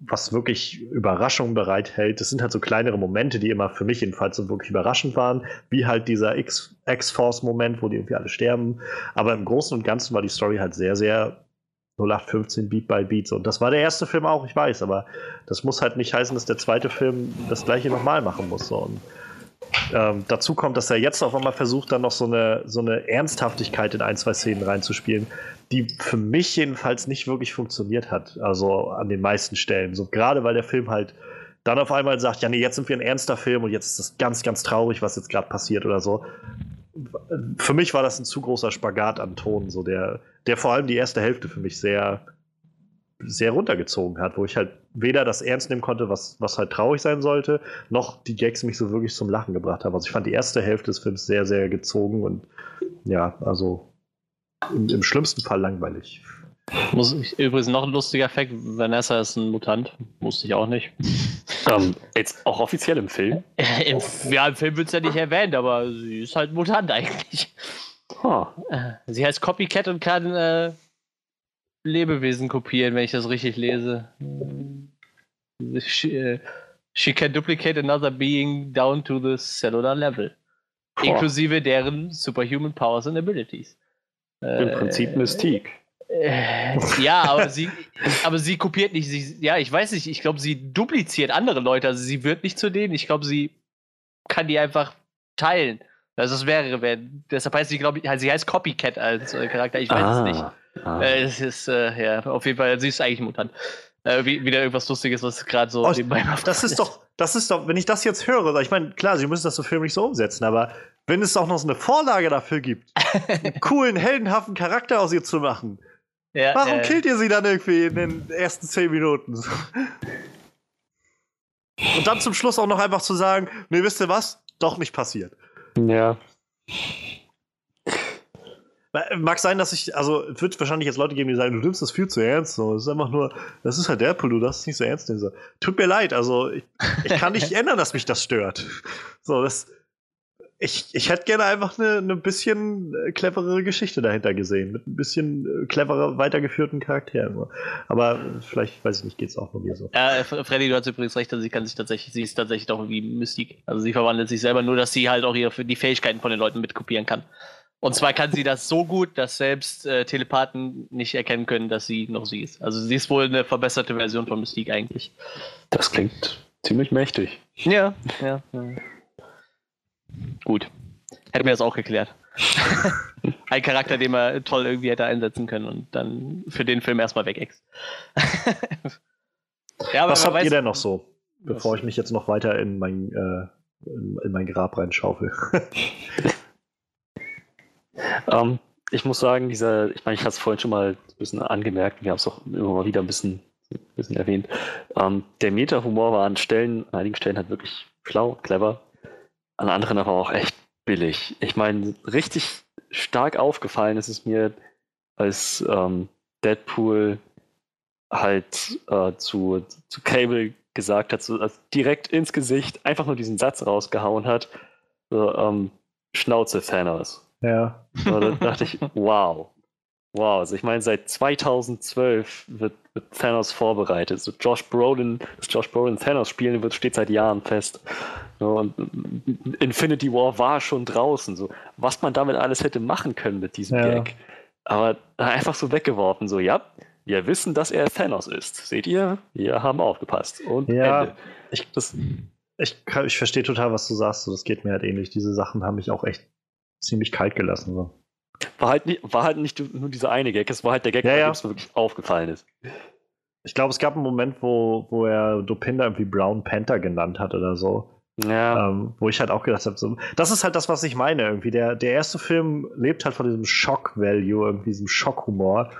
[SPEAKER 1] was wirklich Überraschungen bereithält. Das sind halt so kleinere Momente, die immer für mich jedenfalls so wirklich überraschend waren, wie halt dieser X-Force-Moment, wo die irgendwie alle sterben. Aber im Großen und Ganzen war die Story halt sehr, sehr 0815 Beat by Beat. Und das war der erste Film auch, ich weiß, aber das muss halt nicht heißen, dass der zweite Film das gleiche nochmal machen muss. So. Und ähm, dazu kommt, dass er jetzt auf einmal versucht, dann noch so eine, so eine Ernsthaftigkeit in ein, zwei Szenen reinzuspielen, die für mich jedenfalls nicht wirklich funktioniert hat. Also an den meisten Stellen. So gerade weil der Film halt dann auf einmal sagt, ja, nee, jetzt sind wir ein ernster Film und jetzt ist das ganz, ganz traurig, was jetzt gerade passiert oder so. Für mich war das ein zu großer Spagat an Ton, so der, der vor allem die erste Hälfte für mich sehr, sehr runtergezogen hat, wo ich halt weder das ernst nehmen konnte, was, was halt traurig sein sollte, noch die Gags mich so wirklich zum Lachen gebracht haben. Also ich fand die erste Hälfte des Films sehr, sehr gezogen und ja, also im, im schlimmsten Fall langweilig.
[SPEAKER 2] Muss ich, übrigens noch ein lustiger Fakt: Vanessa ist ein Mutant. Wusste ich auch nicht.
[SPEAKER 5] Um, jetzt auch offiziell im Film?
[SPEAKER 2] Im, ja, im Film wird es ja nicht erwähnt, aber sie ist halt ein Mutant eigentlich. Huh. Sie heißt Copycat und kann äh, Lebewesen kopieren, wenn ich das richtig lese. She, uh, she can duplicate another being down to the cellular level. Huh. Inklusive deren superhuman powers and abilities.
[SPEAKER 5] Im Prinzip äh, Mystique.
[SPEAKER 2] Äh, ja, aber sie, aber sie kopiert nicht. Sie, ja, ich weiß nicht. Ich glaube, sie dupliziert andere Leute. Also sie wird nicht zu denen. Ich glaube, sie kann die einfach teilen. Also das wäre, wenn, deshalb heißt sie, glaube ich, sie heißt Copycat als äh, Charakter. Ich weiß ah, es nicht. Ah. Äh, es ist, äh, ja, auf jeden Fall, sie ist eigentlich Mutant. Äh, wieder irgendwas Lustiges, was gerade so
[SPEAKER 1] oh, nebenbei Das ist doch, das ist doch, wenn ich das jetzt höre, ich meine, klar, sie müssen das so filmisch so umsetzen, aber wenn es auch noch so eine Vorlage dafür gibt, einen coolen, heldenhaften Charakter aus ihr zu machen, ja, warum äh, killt ihr sie dann irgendwie in den ersten zehn Minuten? Und dann zum Schluss auch noch einfach zu sagen, nee, wisst ihr was? Doch nicht passiert.
[SPEAKER 5] Ja.
[SPEAKER 1] Mag sein, dass ich, also es wird wahrscheinlich jetzt Leute geben, die sagen, du nimmst das viel zu ernst. So. Das ist einfach nur, das ist halt Deadpool, du darfst es nicht so ernst nehmen. So. Tut mir leid, also ich, ich kann nicht ändern, dass mich das stört. So, das, ich, ich hätte gerne einfach eine, eine bisschen äh, cleverere Geschichte dahinter gesehen, mit ein bisschen äh, cleverer weitergeführten Charakteren. Aber vielleicht, weiß ich nicht, geht es auch nur mir so.
[SPEAKER 2] Ja, Freddy, du hast übrigens recht, also sie kann sich tatsächlich, sie ist tatsächlich doch wie Mystik. Also sie verwandelt sich selber nur, dass sie halt auch ihre, die Fähigkeiten von den Leuten mitkopieren kann. Und zwar kann sie das so gut, dass selbst äh, Telepathen nicht erkennen können, dass sie noch sie ist. Also sie ist wohl eine verbesserte Version von Mystique eigentlich.
[SPEAKER 5] Das klingt ziemlich mächtig.
[SPEAKER 2] Ja, ja. ja. Gut. Hätten wir das auch geklärt. Ein Charakter, den man toll irgendwie hätte einsetzen können und dann für den Film erstmal wegext.
[SPEAKER 1] ja, Was habt weiß, ihr denn noch so, bevor ich mich jetzt noch weiter in mein, äh, in, in mein Grab reinschaufel?
[SPEAKER 5] ähm, ich muss sagen, dieser, ich meine, ich hatte es vorhin schon mal ein bisschen angemerkt, wir haben es auch immer mal wieder ein bisschen, ein bisschen erwähnt. Ähm, der Meta-Humor war an Stellen, an einigen Stellen halt wirklich schlau, clever an anderen aber auch echt billig. Ich meine, richtig stark aufgefallen ist es mir, als ähm, Deadpool halt äh, zu, zu Cable gesagt hat, so, also direkt ins Gesicht einfach nur diesen Satz rausgehauen hat. So, ähm, Schnauze Thanos.
[SPEAKER 1] Ja.
[SPEAKER 5] So, da dachte ich, wow. Wow, also ich meine, seit 2012 wird, wird Thanos vorbereitet. So Josh Brolin, dass Josh Brolin Thanos spielen wird, steht seit Jahren fest. Und Infinity War war schon draußen. So, was man damit alles hätte machen können mit diesem ja. Gag. Aber einfach so weggeworfen, so, ja, wir wissen, dass er Thanos ist. Seht ihr? Wir haben aufgepasst. Und
[SPEAKER 1] ja, Ende. Ich, das, ich, ich verstehe total, was du sagst. So, das geht mir halt ähnlich. Diese Sachen haben mich auch echt ziemlich kalt gelassen. So.
[SPEAKER 5] war halt nicht, war halt nicht nur dieser eine Gag, es war halt der Gag,
[SPEAKER 1] Ja,
[SPEAKER 5] bei
[SPEAKER 1] ja.
[SPEAKER 5] mir wirklich aufgefallen ist.
[SPEAKER 1] Ich glaube, es gab einen Moment, wo, wo er Dopinder irgendwie Brown Panther genannt hat oder so.
[SPEAKER 5] Ja,
[SPEAKER 1] Ähm, wo ich halt auch gedacht habe, so, das ist halt das, was ich meine irgendwie. Der, der erste Film lebt halt von diesem Shock-Value, irgendwie diesem Schockhumor.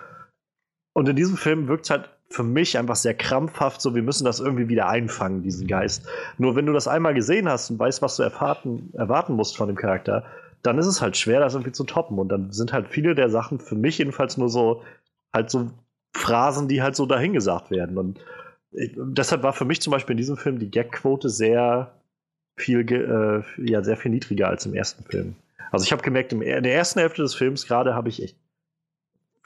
[SPEAKER 1] Und in diesem Film wirkt es halt für mich einfach sehr krampfhaft, so wir müssen das irgendwie wieder einfangen, diesen Geist. Nur wenn du das einmal gesehen hast und weißt, was du erwarten, erwarten musst von dem Charakter, dann ist es halt schwer, das irgendwie zu toppen. Und dann sind halt viele der Sachen für mich jedenfalls nur so, halt so Phrasen, die halt so dahingesagt werden. Und ich, deshalb war für mich zum Beispiel in diesem Film die Gagquote sehr viel, äh, ja, sehr viel niedriger als im ersten Film. Also ich habe gemerkt, in der ersten Hälfte des Films gerade habe ich echt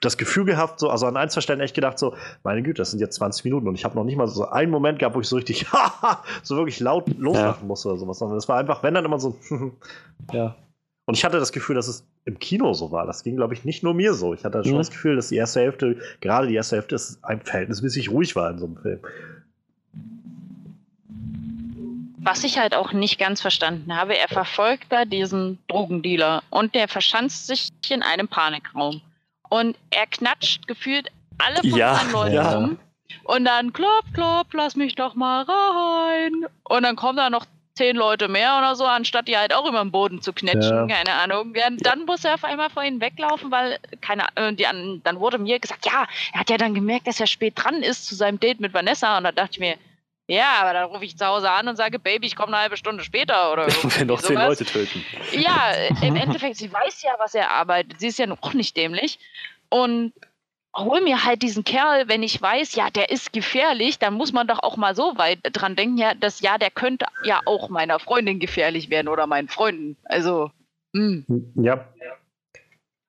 [SPEAKER 1] das Gefühl gehabt, so, also an ein, zwei Stellen echt gedacht, so, meine Güte, das sind jetzt 20 Minuten und ich habe noch nicht mal so einen Moment gehabt, wo ich so richtig, so wirklich laut loslachen musste oder sowas, sondern es war einfach, wenn dann immer so, ja. Und ich hatte das Gefühl, dass es im Kino so war. Das ging, glaube ich, nicht nur mir so. Ich hatte schon
[SPEAKER 5] Mhm.
[SPEAKER 1] das Gefühl, dass die erste Hälfte, gerade die erste Hälfte, ist ein verhältnismäßig ruhig war in so einem Film.
[SPEAKER 3] Was ich halt auch nicht ganz verstanden habe, er verfolgt da diesen Drogendealer und der verschanzt sich in einem Panikraum. Und er knatscht gefühlt alle von
[SPEAKER 5] Ja,
[SPEAKER 3] seinen Leuten
[SPEAKER 1] ja.
[SPEAKER 3] um. Und dann klopp, klopp, lass mich doch mal rein. Und dann kommen da noch zehn Leute mehr oder so, anstatt die halt auch über den Boden zu knetschen,
[SPEAKER 1] Ja.
[SPEAKER 3] keine Ahnung. Ja, Dann muss er auf einmal vor ihnen weglaufen, weil keine, äh, die, an- dann wurde mir gesagt, ja, er hat ja dann gemerkt, dass er spät dran ist zu seinem Date mit Vanessa. Und da dachte ich mir, ja, aber dann rufe ich zu Hause an und sage, Baby, ich komme eine halbe Stunde später oder
[SPEAKER 5] wenn noch zehn. Leute töten.
[SPEAKER 3] Ja, im Endeffekt, sie weiß ja, was er arbeitet. Sie ist ja noch nicht dämlich. Und hol mir halt diesen Kerl, wenn ich weiß, ja, der ist gefährlich, dann muss man doch auch mal so weit dran denken, ja, dass ja, der könnte ja auch meiner Freundin gefährlich werden oder meinen Freunden. Also, hm.
[SPEAKER 1] Ja.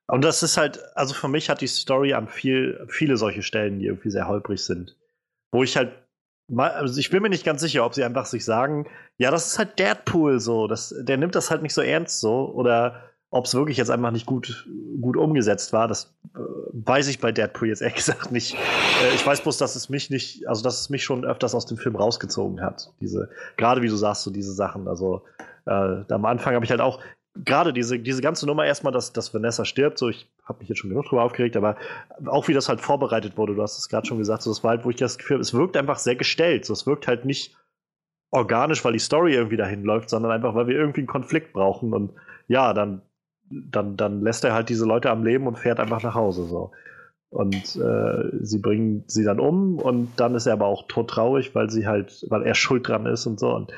[SPEAKER 1] Und das ist halt, also für mich hat die Story an viel, viele solche Stellen, die irgendwie sehr holprig sind. Wo ich halt, also ich bin mir nicht ganz sicher, ob sie einfach sich sagen, ja, das ist halt Deadpool so, das, der nimmt das halt nicht so ernst so, oder ob es wirklich jetzt einfach nicht gut, gut umgesetzt war, das äh, weiß ich bei Deadpool jetzt ehrlich gesagt nicht. Äh, ich weiß bloß, dass es mich nicht, also dass es mich schon öfters aus dem Film rausgezogen hat. Diese, gerade wie du sagst, so diese Sachen. Also äh, am Anfang habe ich halt auch, gerade diese, diese ganze Nummer erstmal, dass, dass Vanessa stirbt, so ich habe mich jetzt schon genug drüber aufgeregt, aber auch wie das halt vorbereitet wurde, du hast es gerade schon gesagt, so das war halt, wo ich das Gefühl habe, es wirkt einfach sehr gestellt, so es wirkt halt nicht organisch, weil die Story irgendwie dahin läuft, sondern einfach, weil wir irgendwie einen Konflikt brauchen und ja, dann, dann, dann lässt er halt diese Leute am Leben und fährt einfach nach Hause so. Und äh, sie bringen sie dann um und dann ist er aber auch todtraurig, weil sie halt, weil er schuld dran ist und so. Und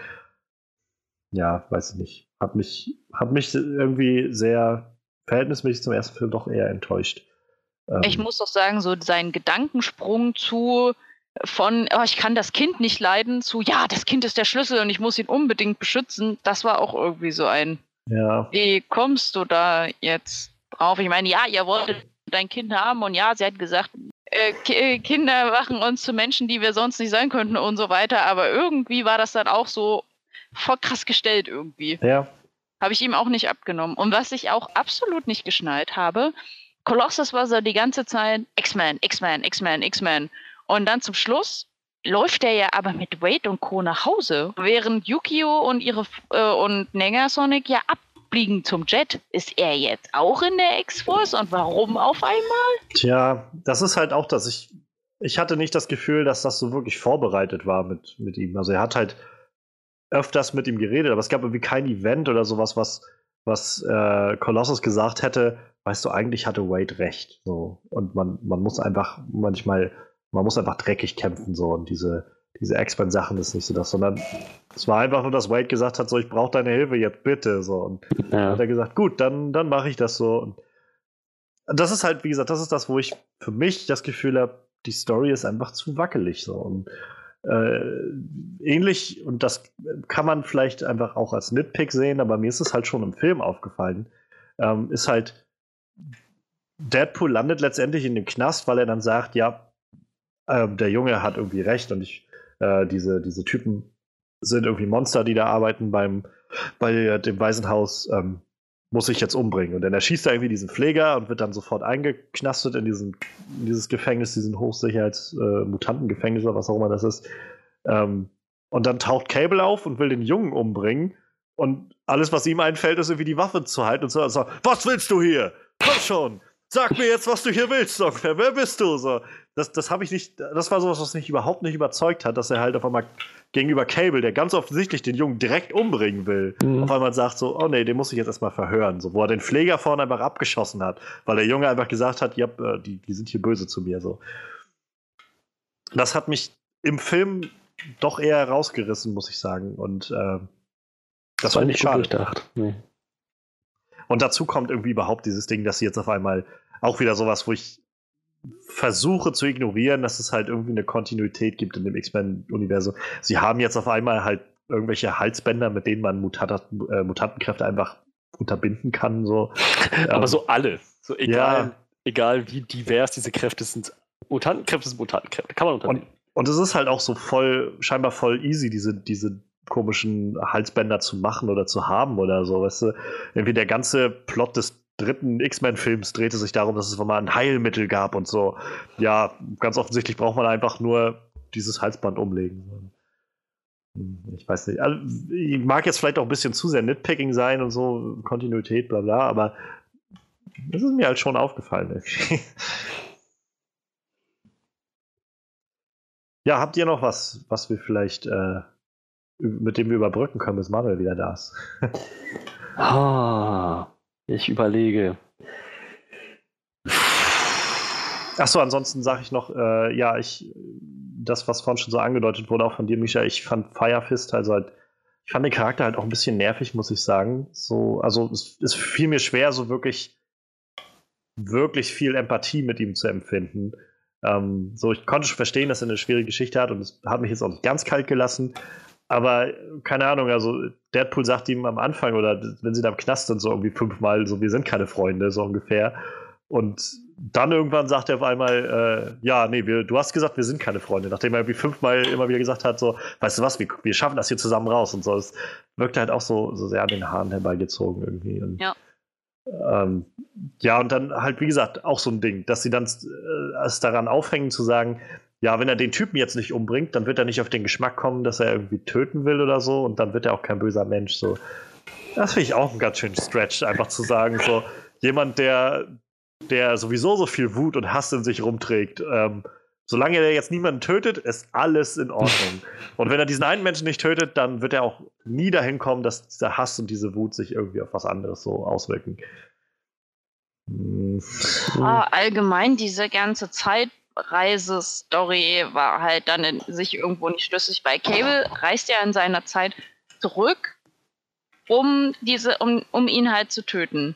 [SPEAKER 1] ja, weiß ich nicht. Hat mich, hat mich irgendwie sehr verhältnismäßig zum ersten Film doch eher enttäuscht. Ähm,
[SPEAKER 3] ich muss doch sagen, so sein Gedankensprung zu von, oh, ich kann das Kind nicht leiden, zu, ja, das Kind ist der Schlüssel und ich muss ihn unbedingt beschützen, das war auch irgendwie so ein,
[SPEAKER 1] ja,
[SPEAKER 3] Wie kommst du da jetzt drauf? Ich meine, ja, ihr wolltet dein Kind haben und ja, sie hat gesagt, äh, äh, Kinder machen uns zu Menschen, die wir sonst nicht sein könnten und so weiter, aber irgendwie war das dann auch so voll krass gestellt irgendwie.
[SPEAKER 1] ja,
[SPEAKER 3] Habe ich ihm auch nicht abgenommen. Und was ich auch absolut nicht geschnallt habe, Colossus war so die ganze Zeit X-Men, X-Men, X-Men, X-Men. Und dann zum Schluss läuft er ja aber mit Wade und Co. nach Hause, während Yukio und ihre äh, und Negasonic ja abbiegen zum Jet. Ist er jetzt auch in der X-Force und warum auf einmal?
[SPEAKER 1] Tja, das ist halt auch das. Ich, ich hatte nicht das Gefühl, dass das so wirklich vorbereitet war mit, mit ihm. Also er hat halt öfters mit ihm geredet, aber es gab irgendwie kein Event oder sowas, was, was äh, Colossus gesagt hätte, weißt du, eigentlich hatte Wade recht. So. Und man, man muss einfach manchmal, man muss einfach dreckig kämpfen, so und diese, diese X-Men-Sachen ist nicht so das, sondern es war einfach nur, dass Wade gesagt hat, so, ich brauche deine Hilfe jetzt bitte. So. Und
[SPEAKER 5] Ja.
[SPEAKER 1] hat er gesagt, gut, dann, dann mache ich das so. Und das ist halt, wie gesagt, das ist das, wo ich für mich das Gefühl habe, die Story ist einfach zu wackelig. So. Und äh, ähnlich, und das kann man vielleicht einfach auch als Nitpick sehen, aber mir ist es halt schon im Film aufgefallen, ähm, ist halt, Deadpool landet letztendlich in dem Knast, weil er dann sagt, ja, ähm, der Junge hat irgendwie recht und ich, äh, diese, diese Typen sind irgendwie Monster, die da arbeiten beim, bei dem Waisenhaus, ähm, muss ich jetzt umbringen. Und dann erschießt er irgendwie diesen Pfleger und wird dann sofort eingeknastet in, diesen, in dieses Gefängnis, diesen Hochsicherheits-Mutantengefängnis oder was auch immer das ist. Ähm, und dann taucht Cable auf und will den Jungen umbringen. Und alles, was ihm einfällt, ist irgendwie die Waffe zu halten und so. Also, was willst du hier? komm schon, sag mir jetzt, was du hier willst, Ungefähr. Wer bist du? So, das, das habe ich nicht, das war sowas, was mich überhaupt nicht überzeugt hat, dass er halt auf einmal gegenüber Cable, der ganz offensichtlich den Jungen direkt umbringen will, mhm. auf einmal sagt so, oh nee, den muss ich jetzt erstmal verhören. So, wo er den Pfleger vorne einfach abgeschossen hat, weil der Junge einfach gesagt hat, ja, äh, die, die sind hier böse zu mir. So. Das hat mich im Film doch eher rausgerissen, muss ich sagen. Und äh, das war nicht schade. Nee. Und dazu kommt irgendwie überhaupt dieses Ding, dass sie jetzt auf einmal auch wieder sowas, wo ich versuche zu ignorieren, dass es halt irgendwie eine Kontinuität gibt in dem X-Men-Universum. Sie haben jetzt auf einmal halt irgendwelche Halsbänder, mit denen man Mutat äh, Mutantenkräfte einfach unterbinden kann. So.
[SPEAKER 5] Aber ähm, so alle. So egal, ja. egal wie divers diese Kräfte sind. Mutantenkräfte sind Mutantenkräfte. Kann man unterbinden.
[SPEAKER 1] Und, und es ist halt auch so voll, scheinbar voll easy, diese, diese komischen Halsbänder zu machen oder zu haben oder so. Weißt du, irgendwie der ganze Plot des dritten X-Men-Films drehte sich darum, dass es mal ein Heilmittel gab und so. Ja, ganz offensichtlich braucht man einfach nur dieses Halsband umlegen. Hm, ich weiß nicht. Also, ich mag jetzt vielleicht auch ein bisschen zu sehr Nitpicking sein und so, Kontinuität, bla bla, aber das ist mir halt schon aufgefallen. ja, habt ihr noch was, was wir vielleicht, äh, mit dem wir überbrücken können, bis Manuel wieder da ist?
[SPEAKER 5] ah. Ich überlege.
[SPEAKER 1] Achso, ansonsten sage ich noch, äh, ja, ich, das, was vorhin schon so angedeutet wurde, auch von dir, Micha, ich fand Firefist also halt, ich fand den Charakter halt auch ein bisschen nervig, muss ich sagen. So, also es, es fiel mir schwer, so wirklich, wirklich viel Empathie mit ihm zu empfinden. Ähm, so, ich konnte schon verstehen, dass er eine schwere Geschichte hat und es hat mich jetzt auch nicht ganz kalt gelassen. Aber keine Ahnung, also Deadpool sagt ihm am Anfang oder wenn sie da im Knast sind, so irgendwie fünfmal, so wir sind keine Freunde, so ungefähr. Und dann irgendwann sagt er auf einmal, äh, ja, nee, wir, du hast gesagt, wir sind keine Freunde, nachdem er irgendwie fünfmal immer wieder gesagt hat, so, weißt du was, wir, wir schaffen das hier zusammen raus und so. Es wirkt halt auch so, so sehr an den Haaren herbeigezogen irgendwie. Und,
[SPEAKER 3] ja.
[SPEAKER 1] Ähm, ja, und dann halt, wie gesagt, auch so ein Ding, dass sie dann äh, es daran aufhängen zu sagen, ja, wenn er den Typen jetzt nicht umbringt, dann wird er nicht auf den Geschmack kommen, dass er irgendwie töten will oder so und dann wird er auch kein böser Mensch. So. Das finde ich auch ein ganz schön Stretch, einfach zu sagen, so jemand, der, der sowieso so viel Wut und Hass in sich rumträgt, ähm, solange er jetzt niemanden tötet, ist alles in Ordnung. und wenn er diesen einen Menschen nicht tötet, dann wird er auch nie dahin kommen, dass dieser Hass und diese Wut sich irgendwie auf was anderes so auswirken.
[SPEAKER 3] Ah, allgemein diese ganze Zeit Reisestory war halt dann in sich irgendwo nicht schlüssig. Bei Cable reist er in seiner Zeit zurück, um, diese, um, um ihn halt zu töten.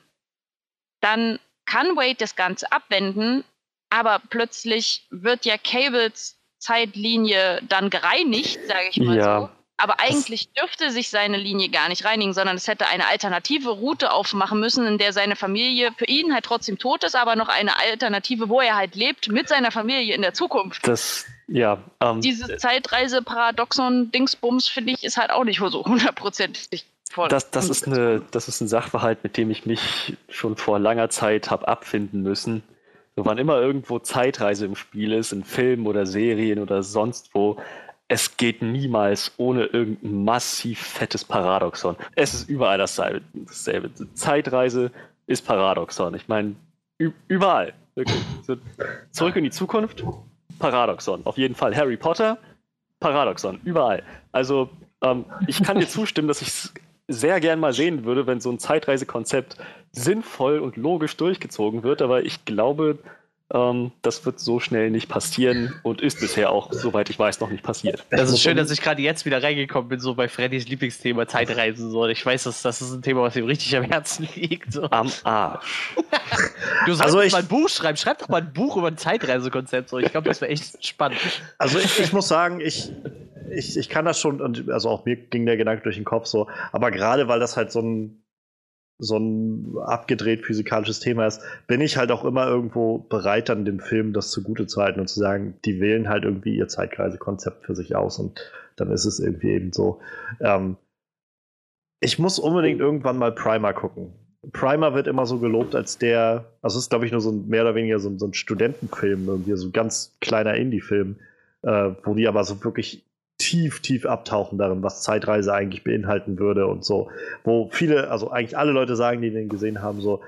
[SPEAKER 3] Dann kann Wade das Ganze abwenden, aber plötzlich wird ja Cables Zeitlinie dann gereinigt, sage ich mal ja. so. Aber eigentlich dürfte sich seine Linie gar nicht reinigen, sondern es hätte eine alternative Route aufmachen müssen, in der seine Familie für ihn halt trotzdem tot ist, aber noch eine Alternative, wo er halt lebt mit seiner Familie in der Zukunft.
[SPEAKER 5] Das, ja.
[SPEAKER 3] Ähm, Diese Zeitreise-Paradoxon-Dingsbums, finde ich, ist halt auch nicht so hundertprozentig
[SPEAKER 5] voll. Das, das, ist eine, das ist ein Sachverhalt, mit dem ich mich schon vor langer Zeit habe abfinden müssen. So, wann immer irgendwo Zeitreise im Spiel ist, in Filmen oder Serien oder sonst wo, es geht niemals ohne irgendein massiv fettes Paradoxon. Es ist überall dasselbe. dasselbe. Zeitreise ist Paradoxon. Ich meine, überall. Wirklich. So, zurück in die Zukunft, Paradoxon. Auf jeden Fall. Harry Potter, Paradoxon. Überall. Also, ähm, ich kann dir zustimmen, dass ich es sehr gern mal sehen würde, wenn so ein Zeitreisekonzept sinnvoll und logisch durchgezogen wird, aber ich glaube, ähm, das wird so schnell nicht passieren und ist bisher auch, soweit ich weiß, noch nicht passiert.
[SPEAKER 2] Das ist schön, dass ich gerade jetzt wieder reingekommen bin, so bei Freddys Lieblingsthema Zeitreisen. So. Ich weiß, dass das ist ein Thema, was ihm richtig am Herzen liegt. So.
[SPEAKER 5] Am Arsch.
[SPEAKER 2] Du solltest also ich, mal ein Buch schreiben. Schreib doch mal ein Buch über ein Zeitreisekonzept. So. Ich glaube, das wäre echt spannend.
[SPEAKER 1] Also ich, ich muss sagen, ich, ich, ich kann das schon, und also auch mir ging der Gedanke durch den Kopf so, aber gerade weil das halt so ein so ein abgedreht physikalisches Thema ist, bin ich halt auch immer irgendwo bereit, dann dem Film das zugute zu halten und zu sagen, die wählen halt irgendwie ihr Zeitkreisekonzept für sich aus und dann ist es irgendwie eben so. Ähm, ich muss unbedingt irgendwann mal Primer gucken. Primer wird immer so gelobt als der, also es ist glaube ich nur so ein, mehr oder weniger so, so ein Studentenfilm, irgendwie so ein ganz kleiner Indie-Film, äh, wo die aber so wirklich tief, tief abtauchen darin, was Zeitreise eigentlich beinhalten würde und so. Wo viele, also eigentlich alle Leute sagen, die den gesehen haben, so,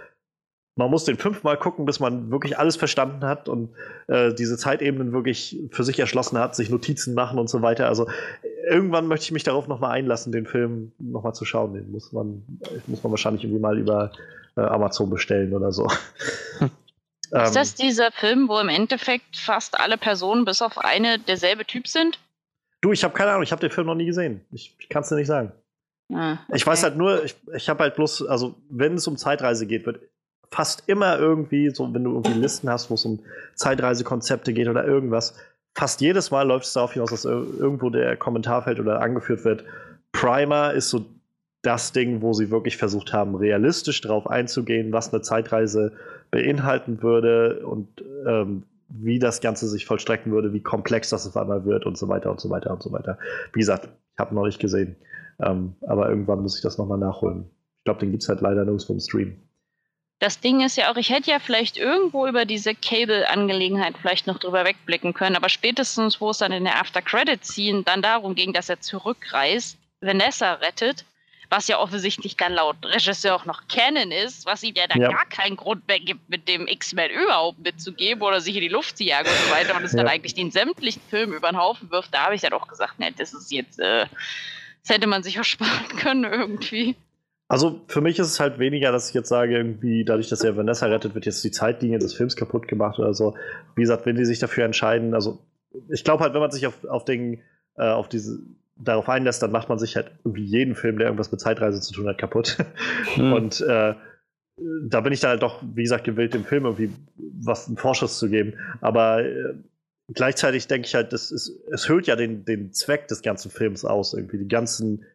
[SPEAKER 1] man muss den fünfmal gucken, bis man wirklich alles verstanden hat und äh, diese Zeitebenen wirklich für sich erschlossen hat, sich Notizen machen und so weiter. Also irgendwann möchte ich mich darauf nochmal einlassen, den Film nochmal zu schauen. Den muss man, muss man wahrscheinlich irgendwie mal über äh, Amazon bestellen oder so.
[SPEAKER 3] Ist das dieser Film, wo im Endeffekt fast alle Personen bis auf eine derselbe Typ sind?
[SPEAKER 1] Du, ich habe keine Ahnung, ich habe den Film noch nie gesehen. Ich, ich kann es dir nicht sagen. Ah, okay. Ich weiß halt nur, ich, ich habe halt bloß, also wenn es um Zeitreise geht, wird fast immer irgendwie, so wenn du irgendwie Listen hast, wo es um Zeitreisekonzepte geht oder irgendwas, fast jedes Mal läuft es darauf hinaus, dass irgendwo der Kommentar fällt oder angeführt wird. Primer ist so das Ding, wo sie wirklich versucht haben, realistisch darauf einzugehen, was eine Zeitreise beinhalten würde und ähm, wie das Ganze sich vollstrecken würde, wie komplex das auf einmal wird und so weiter und so weiter und so weiter. Wie gesagt, ich habe noch nicht gesehen, ähm, aber irgendwann muss ich das nochmal nachholen. Ich glaube, den gibt es halt leider nirgendwo im Stream.
[SPEAKER 3] Das Ding ist ja auch, ich hätte ja vielleicht irgendwo über diese Cable-Angelegenheit vielleicht noch drüber wegblicken können, aber spätestens, wo es dann in der After-Credit-Scene dann darum ging, dass er zurückreist, Vanessa rettet, was ja offensichtlich dann laut Regisseur auch noch Canon ist, was ihm ja dann ja. gar keinen Grund mehr gibt, mit dem X-Men überhaupt mitzugeben oder sich in die Luft zu jagen und so weiter und es ja. dann eigentlich den sämtlichen Film über den Haufen wirft, da habe ich dann auch gesagt, ne, das ist jetzt, äh, das hätte man sich auch sparen können irgendwie.
[SPEAKER 1] Also für mich ist es halt weniger, dass ich jetzt sage, irgendwie, dadurch, dass er Vanessa rettet, wird jetzt die Zeitlinie des Films kaputt gemacht oder so. Wie gesagt, wenn die sich dafür entscheiden, also ich glaube halt, wenn man sich auf, auf den, äh, auf diese, darauf einlässt, dann macht man sich halt irgendwie jeden Film, der irgendwas mit Zeitreise zu tun hat, kaputt. Mhm. Und äh, da bin ich dann halt doch, wie gesagt, gewillt, dem Film irgendwie was einen Vorschuss zu geben. Aber äh, gleichzeitig denke ich halt, das ist, es hüllt ja den, den Zweck des ganzen Films aus, irgendwie die ganzen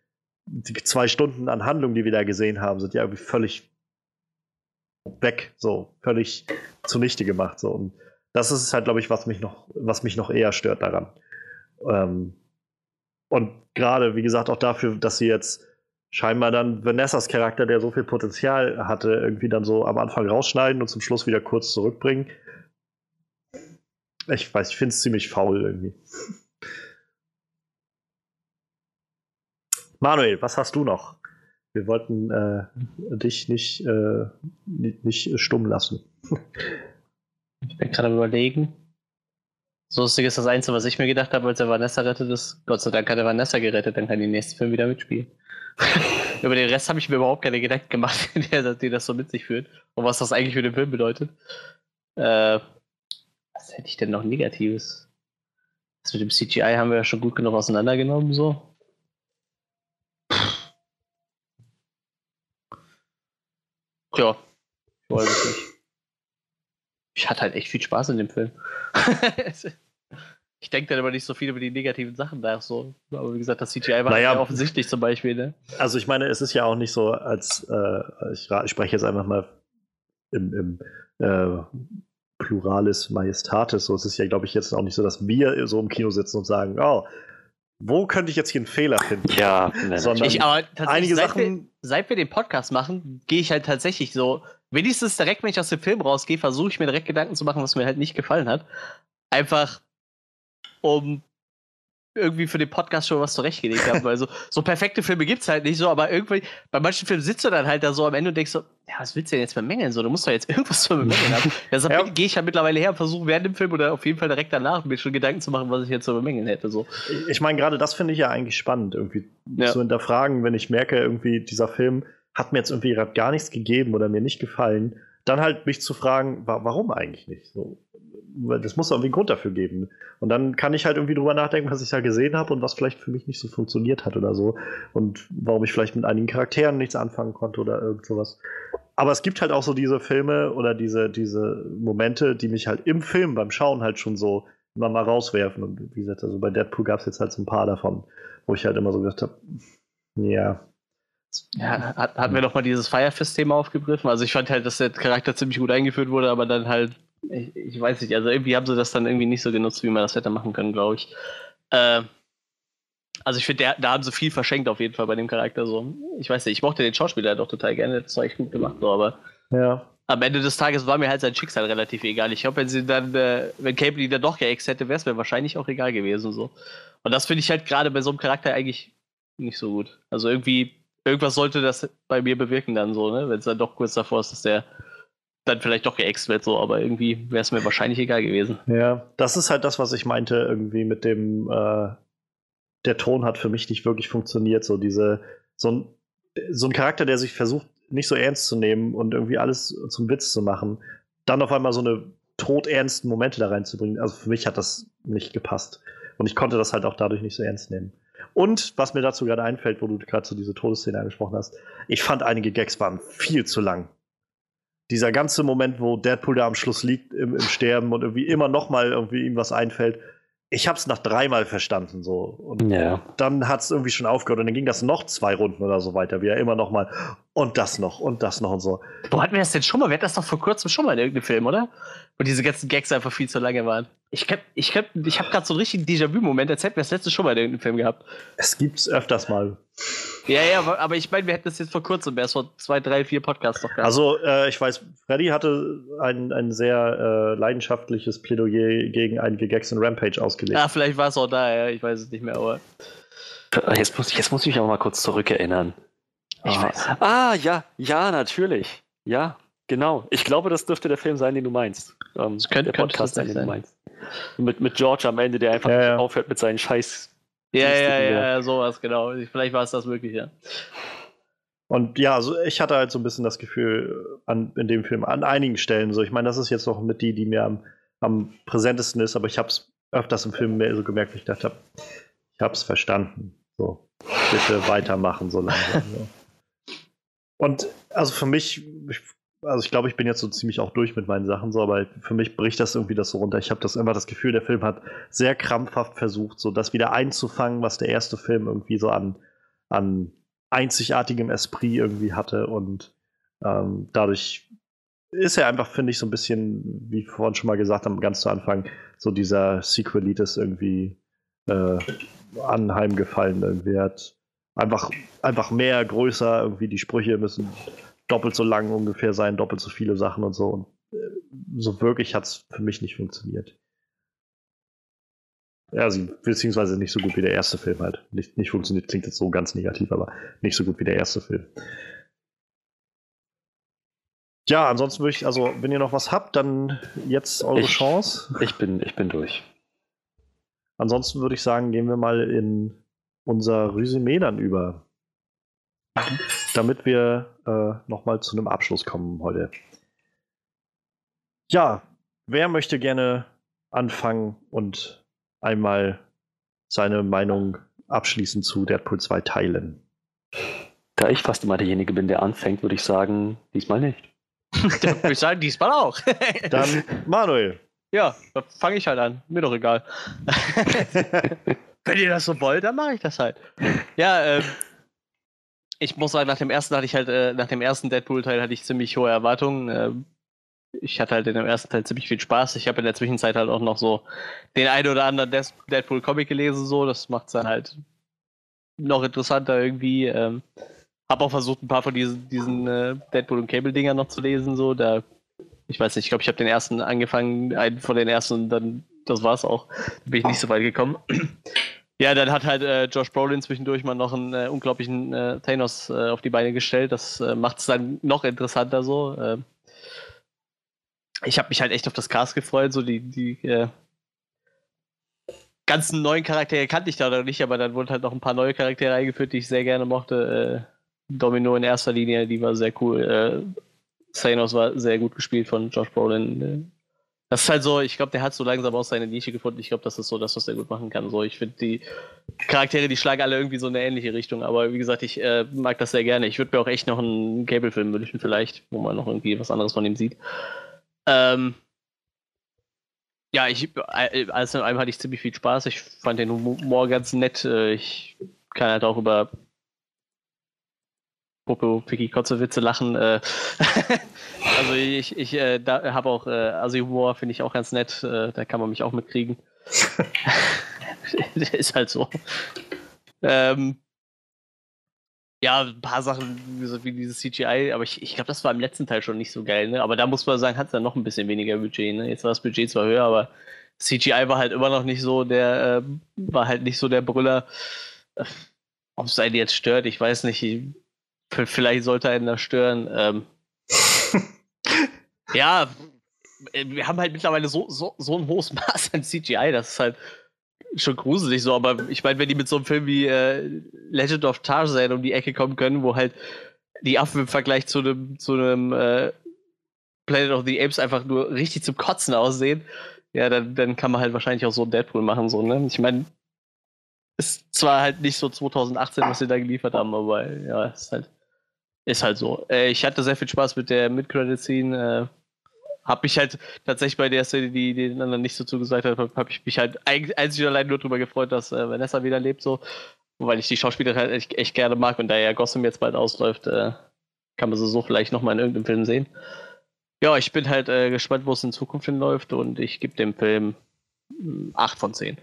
[SPEAKER 1] die zwei Stunden an Handlung, die wir da gesehen haben, sind ja irgendwie völlig weg, so völlig zunichte gemacht. So. Und das ist halt, glaube ich, was mich noch, was mich noch eher stört daran. Ähm, und gerade, wie gesagt, auch dafür, dass sie jetzt scheinbar dann Vanessas Charakter, der so viel Potenzial hatte, irgendwie dann so am Anfang rausschneiden und zum Schluss wieder kurz zurückbringen. Ich weiß, ich finde es ziemlich faul irgendwie. Manuel, was hast du noch? Wir wollten äh, dich nicht, äh, nicht stumm lassen.
[SPEAKER 2] ich bin gerade überlegen. So lustig ist das Einzige, was ich mir gedacht habe, als er Vanessa rettet, ist, Gott sei Dank hat er Vanessa gerettet, dann kann die nächste Film wieder mitspielen. Über den Rest habe ich mir überhaupt keine Gedanken gemacht, die das so mit sich führt und was das eigentlich für den Film bedeutet. Äh, was hätte ich denn noch Negatives? Das mit dem CGI haben wir ja schon gut genug auseinandergenommen, so. Ja, ich weiß es nicht. Ich hatte halt echt viel Spaß in dem Film. ich denke dann aber nicht so viel über die negativen Sachen nach. So. Aber wie gesagt, das CGI war naja, offensichtlich zum Beispiel. Ne?
[SPEAKER 1] Also ich meine, es ist ja auch nicht so, als äh, ich, ich, spreche jetzt einfach mal im, im äh, Pluralis Majestatis. So es ist ja, glaube ich, jetzt auch nicht so, dass wir so im Kino sitzen und sagen, oh, wo könnte ich jetzt hier einen Fehler finden?
[SPEAKER 2] Ja, sondern ich, aber einige seit Sachen. Wir, seit wir den Podcast machen, gehe ich halt tatsächlich so, wenigstens direkt, wenn ich aus dem Film rausgehe, versuche ich mir direkt Gedanken zu machen, was mir halt nicht gefallen hat. Einfach, um irgendwie für den Podcast schon was zurechtgelegt haben. Weil so, perfekte Filme gibt es halt nicht so, aber irgendwie, bei manchen Filmen sitzt du dann halt da so am Ende und denkst so, ja, was willst du denn jetzt bemängeln? So, du musst doch jetzt irgendwas zu bemängeln haben. Deshalb ja. gehe ich halt mittlerweile her und versuche während dem Film oder auf jeden Fall direkt danach mir schon Gedanken zu machen, was ich jetzt zu bemängeln hätte. So.
[SPEAKER 1] Ich meine, gerade das finde ich ja eigentlich spannend, irgendwie ja. zu hinterfragen, wenn ich merke, irgendwie, dieser Film hat mir jetzt irgendwie gerade gar nichts gegeben oder mir nicht gefallen, dann halt mich zu fragen, warum eigentlich nicht? So, das muss irgendwie einen Grund dafür geben. Und dann kann ich halt irgendwie drüber nachdenken, was ich da gesehen habe und was vielleicht für mich nicht so funktioniert hat oder so. Und warum ich vielleicht mit einigen Charakteren nichts anfangen konnte oder irgend sowas. Aber es gibt halt auch so diese Filme oder diese, diese Momente, die mich halt im Film beim Schauen halt schon so immer mal rauswerfen. Und wie gesagt, also bei Deadpool gab es jetzt halt so ein paar davon, wo ich halt immer so gedacht habe, ja,
[SPEAKER 2] ja, hat, hatten wir noch mal dieses Firefist-Thema aufgegriffen. Also ich fand halt, dass der Charakter ziemlich gut eingeführt wurde, aber dann halt ich, ich, weiß nicht, also irgendwie haben sie das dann irgendwie nicht so genutzt, wie man das hätte machen können, glaube ich. Äh, also ich finde, da haben sie viel verschenkt auf jeden Fall bei dem Charakter so. Ich weiß nicht, ich mochte den Schauspieler doch total gerne, das war echt gut gemacht, so, aber ja. am Ende des Tages war mir halt sein Schicksal relativ egal. Ich glaube, wenn sie dann, äh, wenn Cable dann doch geext hätte, wäre es mir wahrscheinlich auch egal gewesen so. Und das finde ich halt gerade bei so einem Charakter eigentlich nicht so gut. Also irgendwie, irgendwas sollte das bei mir bewirken dann so, ne? Wenn es dann doch kurz davor ist, dass der dann vielleicht doch geäxt wird, so, aber irgendwie wäre es mir wahrscheinlich egal gewesen.
[SPEAKER 1] Ja, das ist halt das, was ich meinte, irgendwie mit dem, äh, der Ton hat für mich nicht wirklich funktioniert. So diese, so ein, so ein Charakter, der sich versucht, nicht so ernst zu nehmen und irgendwie alles zum Witz zu machen, dann auf einmal so eine todernsten Momente da reinzubringen. Also für mich hat das nicht gepasst. Und ich konnte das halt auch dadurch nicht so ernst nehmen. Und was mir dazu gerade einfällt, wo du gerade so diese Todesszene angesprochen hast, ich fand einige Gags waren viel zu lang. Dieser ganze Moment, wo Deadpool da am Schluss liegt im, im Sterben und irgendwie immer noch mal irgendwie ihm was einfällt, ich habe es nach dreimal verstanden so. Und
[SPEAKER 5] Ja.
[SPEAKER 1] dann hat es irgendwie schon aufgehört und dann ging das noch zwei Runden oder so weiter, wie er immer noch mal und das noch und das noch und so.
[SPEAKER 2] Wo hatten wir das denn schon mal? Wir hatten das doch vor kurzem schon mal in irgendeinem Film, oder? Wo diese ganzen Gags einfach viel zu lange waren. Ich, ich, ich habe gerade so einen richtigen Déjà-vu-Moment, als hätten wir das letzte schon mal in irgendeinem Film gehabt.
[SPEAKER 1] Es gibt's öfters mal.
[SPEAKER 2] Ja, ja, aber- ich meine, wir hätten das jetzt vor kurzem erst vor zwei, drei, vier Podcasts doch gehabt.
[SPEAKER 1] Also, äh, ich weiß, Freddy hatte ein, ein sehr äh, leidenschaftliches Plädoyer gegen einige Gags in Rampage ausgelegt.
[SPEAKER 2] ja, vielleicht war es auch da, ja, ich weiß es nicht mehr, aber.
[SPEAKER 5] Jetzt muss, ich- jetzt muss ich mich aber mal kurz zurückerinnern.
[SPEAKER 2] Ich
[SPEAKER 5] ah.
[SPEAKER 2] weiß.
[SPEAKER 5] Ah, ja, ja, natürlich. Ja, genau. Ich glaube, das dürfte der Film sein, den du meinst. Ähm,
[SPEAKER 2] könnte-
[SPEAKER 5] der
[SPEAKER 2] könnte
[SPEAKER 5] Podcast sein,
[SPEAKER 2] das
[SPEAKER 5] den du
[SPEAKER 2] sein.
[SPEAKER 5] meinst. Mit, mit George am Ende, der einfach
[SPEAKER 1] Ja, ja.
[SPEAKER 5] aufhört mit seinen Scheiß.
[SPEAKER 2] Ja, ja,
[SPEAKER 5] ja.
[SPEAKER 2] ja, sowas, genau. Vielleicht war es das wirklich, ja.
[SPEAKER 1] Und ja, also ich hatte halt so ein bisschen das Gefühl an, in dem Film, an einigen Stellen, so, ich meine, das ist jetzt noch mit die, die mir am, am präsentesten ist, aber ich habe es öfters im Film mehr so gemerkt, dass ich dachte, ich habe es verstanden. So, bitte weitermachen so langsam. so. Und also für mich, ich, also ich glaube, ich bin jetzt so ziemlich auch durch mit meinen Sachen, so, aber für mich bricht das irgendwie das so runter. Ich habe das immer das Gefühl, der Film hat sehr krampfhaft versucht, so das wieder einzufangen, was der erste Film irgendwie so an, an einzigartigem Esprit irgendwie hatte und ähm, dadurch ist er einfach, finde ich, so ein bisschen, wie vorhin schon mal gesagt haben, ganz zu Anfang, so dieser Sequelitis irgendwie äh, anheimgefallen. Irgendwie hat einfach, einfach mehr, größer, irgendwie die Sprüche müssen doppelt so lang ungefähr sein, doppelt so viele Sachen und so. Und äh, so wirklich hat es für mich nicht funktioniert. Ja, sie, beziehungsweise nicht so gut wie der erste Film halt. Nicht, nicht funktioniert, klingt jetzt so ganz negativ, aber nicht so gut wie der erste Film. Ja, ansonsten würde ich, also, wenn ihr noch was habt, dann jetzt eure
[SPEAKER 5] Ich-
[SPEAKER 1] Chance.
[SPEAKER 5] Ich bin, ich bin durch.
[SPEAKER 1] Ansonsten würde ich sagen, gehen wir mal in unser Resümee dann über. Damit wir äh, nochmal zu einem Abschluss kommen heute. Ja, wer möchte gerne anfangen und einmal seine Meinung abschließend zu Deadpool 2 teilen?
[SPEAKER 5] Da ich fast immer derjenige bin, der anfängt, würde ich sagen, diesmal nicht.
[SPEAKER 2] Dann würde ich sagen, diesmal auch.
[SPEAKER 1] Dann Manuel.
[SPEAKER 2] ja, da fange ich halt an. Mir doch egal. Wenn ihr das so wollt, dann mache ich das halt. Ja, ähm, ich muss sagen, nach dem ersten hatte ich halt, äh, nach dem ersten Deadpool-Teil hatte ich ziemlich hohe Erwartungen. Ähm, ich hatte halt in dem ersten Teil ziemlich viel Spaß. Ich habe in der Zwischenzeit halt auch noch so den einen oder anderen Deadpool-Comic gelesen, so. Das macht es dann halt noch interessanter irgendwie. Ähm, hab auch versucht, ein paar von diesen, diesen äh, Deadpool- und Cable-Dingern noch zu lesen, so. Da, ich weiß nicht, ich glaube, ich habe den ersten angefangen, einen von den ersten, und dann, das war's auch. Da bin ich nicht so weit gekommen. Ja, dann hat halt äh, Josh Brolin zwischendurch mal noch einen äh, unglaublichen äh, Thanos äh, auf die Beine gestellt. Das äh, macht es dann noch interessanter so. Ähm, ich habe mich halt echt auf das Cast gefreut. So die, die äh, ganzen neuen Charaktere kannte ich da noch nicht, aber dann wurden halt noch ein paar neue Charaktere eingeführt, die ich sehr gerne mochte. Domino in erster Linie, die war sehr cool. Thanos war sehr gut gespielt von Josh Brolin. Das ist halt so, ich glaube, der hat so langsam auch seine Nische gefunden. Ich glaube, das ist so das, was er gut machen kann. So, ich finde, die Charaktere, die schlagen alle irgendwie so in eine ähnliche Richtung. Aber wie gesagt, ich äh, mag das sehr gerne. Ich würde mir auch echt noch einen Cable-Film wünschen, vielleicht, wo man noch irgendwie was anderes von ihm sieht. Ähm, ja, ich, alles in allem hatte ich ziemlich viel Spaß. Ich fand den Humor ganz nett. Äh, Ich kann halt auch über Popo, Picky, Kotzewitze lachen. Äh, also ich, ich äh, habe auch äh, Asi-Humor, finde ich auch ganz nett. Äh, da kann man mich auch mitkriegen. ist halt so. Ähm, ja, ein paar Sachen, wie, wie dieses CGI, aber ich, ich glaube, das war im letzten Teil schon nicht so geil, ne? Aber da muss man sagen, hat es dann noch ein bisschen weniger Budget, ne? Jetzt war das Budget zwar höher, aber CGI war halt immer noch nicht so der, äh, war halt nicht so der Brüller. Ob es einen jetzt stört, ich weiß nicht. Ich, vielleicht sollte einen das stören. Ähm, Ja, äh, wir haben halt mittlerweile so, so, so ein hohes Maß an CGI, das ist halt schon gruselig so, aber ich meine, wenn die mit so einem Film wie äh, Legend of Tarzan um die Ecke kommen können, wo halt die Affen im Vergleich zu einem zu einem äh, Planet of the Apes einfach nur richtig zum Kotzen aussehen, ja, dann, dann kann man halt wahrscheinlich auch so Deadpool machen, so, ne? Ich meine, ist zwar halt nicht so 2018, was sie da geliefert haben, aber ja, ist halt, ist halt so. Äh, ich hatte sehr viel Spaß mit der Mid-Credit-Scene. Äh, hab mich halt tatsächlich bei der Szene, die, den anderen nicht so zugesagt hat, habe ich mich halt einzig und allein nur darüber gefreut, dass äh, Vanessa wieder lebt, so. Weil ich die Schauspielerin halt echt, echt, gerne mag und da ja Gotham jetzt bald ausläuft, äh, kann man sie so vielleicht nochmal in irgendeinem Film sehen. Ja, ich bin halt äh, gespannt, wo es in Zukunft hinläuft und ich gebe dem Film 8 hm, von 10.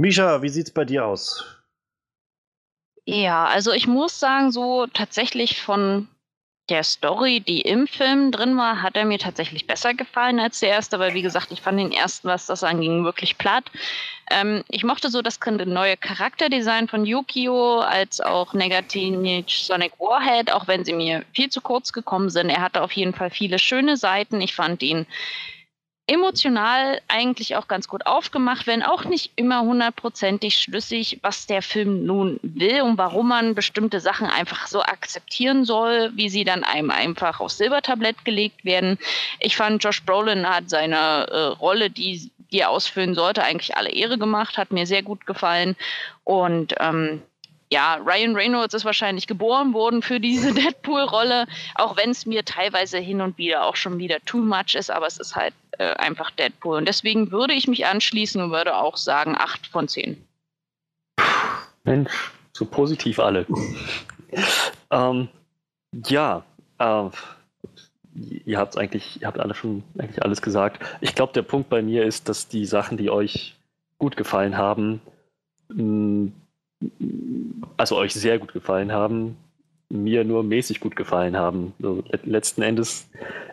[SPEAKER 1] Misha, wie sieht's bei dir aus?
[SPEAKER 3] Ja, also ich muss sagen, so tatsächlich von der Story, die im Film drin war, hat er mir tatsächlich besser gefallen als der erste, weil wie gesagt, ich fand den ersten, was das anging, wirklich platt. Ähm, ich mochte so das neue Charakterdesign von Yukio als auch Negative Sonic Warhead, auch wenn sie mir viel zu kurz gekommen sind. Er hatte auf jeden Fall viele schöne Seiten. Ich fand ihn emotional eigentlich auch ganz gut aufgemacht, wenn auch nicht immer hundertprozentig schlüssig, was der Film nun will und warum man bestimmte Sachen einfach so akzeptieren soll, wie sie dann einem einfach aufs Silbertablett gelegt werden. Ich fand, Josh Brolin hat seine äh, Rolle, die, die er ausfüllen sollte, eigentlich alle Ehre gemacht, hat mir sehr gut gefallen und ähm, ja, Ryan Reynolds ist wahrscheinlich geboren worden für diese Deadpool-Rolle, auch wenn es mir teilweise hin und wieder auch schon wieder too much ist, aber es ist halt äh, einfach Deadpool. Und deswegen würde ich mich anschließen und würde auch sagen 8 von 10.
[SPEAKER 5] Mensch, so positiv alle. ähm, ja, äh, ihr habt eigentlich, ihr habt alle schon eigentlich alles gesagt. Ich glaube, der Punkt bei mir ist, dass die Sachen, die euch gut gefallen haben, mh, also euch sehr gut gefallen haben, mir nur mäßig gut gefallen haben. So, letzten Endes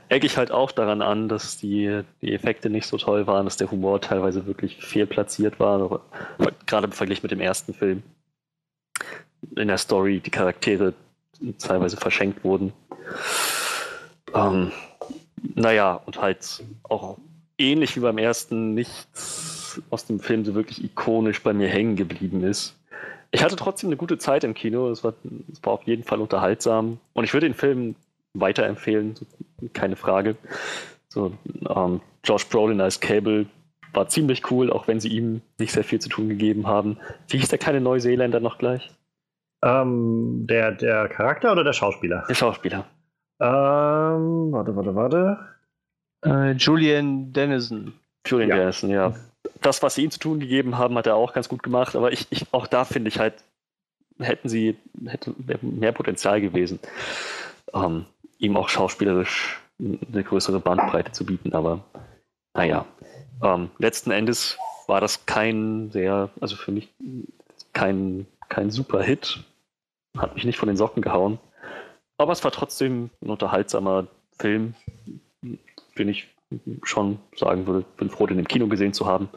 [SPEAKER 5] ecke ich halt auch daran an, dass die, die Effekte nicht so toll waren, dass der Humor teilweise wirklich fehlplatziert war, gerade im Vergleich mit dem ersten Film. In der Story die Charaktere teilweise verschenkt wurden. Ähm, naja, und halt auch ähnlich wie beim ersten nichts aus dem Film so wirklich ikonisch bei mir hängen geblieben ist. Ich hatte trotzdem eine gute Zeit im Kino. Es war, es war auf jeden Fall unterhaltsam. Und ich würde den Film weiterempfehlen, keine Frage. So, ähm, Josh Brolin als Cable war ziemlich cool, auch wenn sie ihm nicht sehr viel zu tun gegeben haben. Wie hieß der kleine Neuseeländer noch gleich?
[SPEAKER 1] Ähm, der, der Charakter oder der Schauspieler?
[SPEAKER 5] Der Schauspieler.
[SPEAKER 1] Ähm, warte, warte, warte.
[SPEAKER 2] Äh, Julian Dennison.
[SPEAKER 5] Julian ja. Dennison, ja das, was sie ihm zu tun gegeben haben, hat er auch ganz gut gemacht. Aber ich, ich auch da finde ich halt, hätten sie hätte mehr Potenzial gewesen, ähm, ihm auch schauspielerisch eine größere Bandbreite zu bieten. Aber naja, ähm, letzten Endes war das kein sehr, also für mich kein, kein super Hit. Hat mich nicht von den Socken gehauen. Aber es war trotzdem ein unterhaltsamer Film, den ich schon sagen würde, bin froh, den im Kino gesehen zu haben.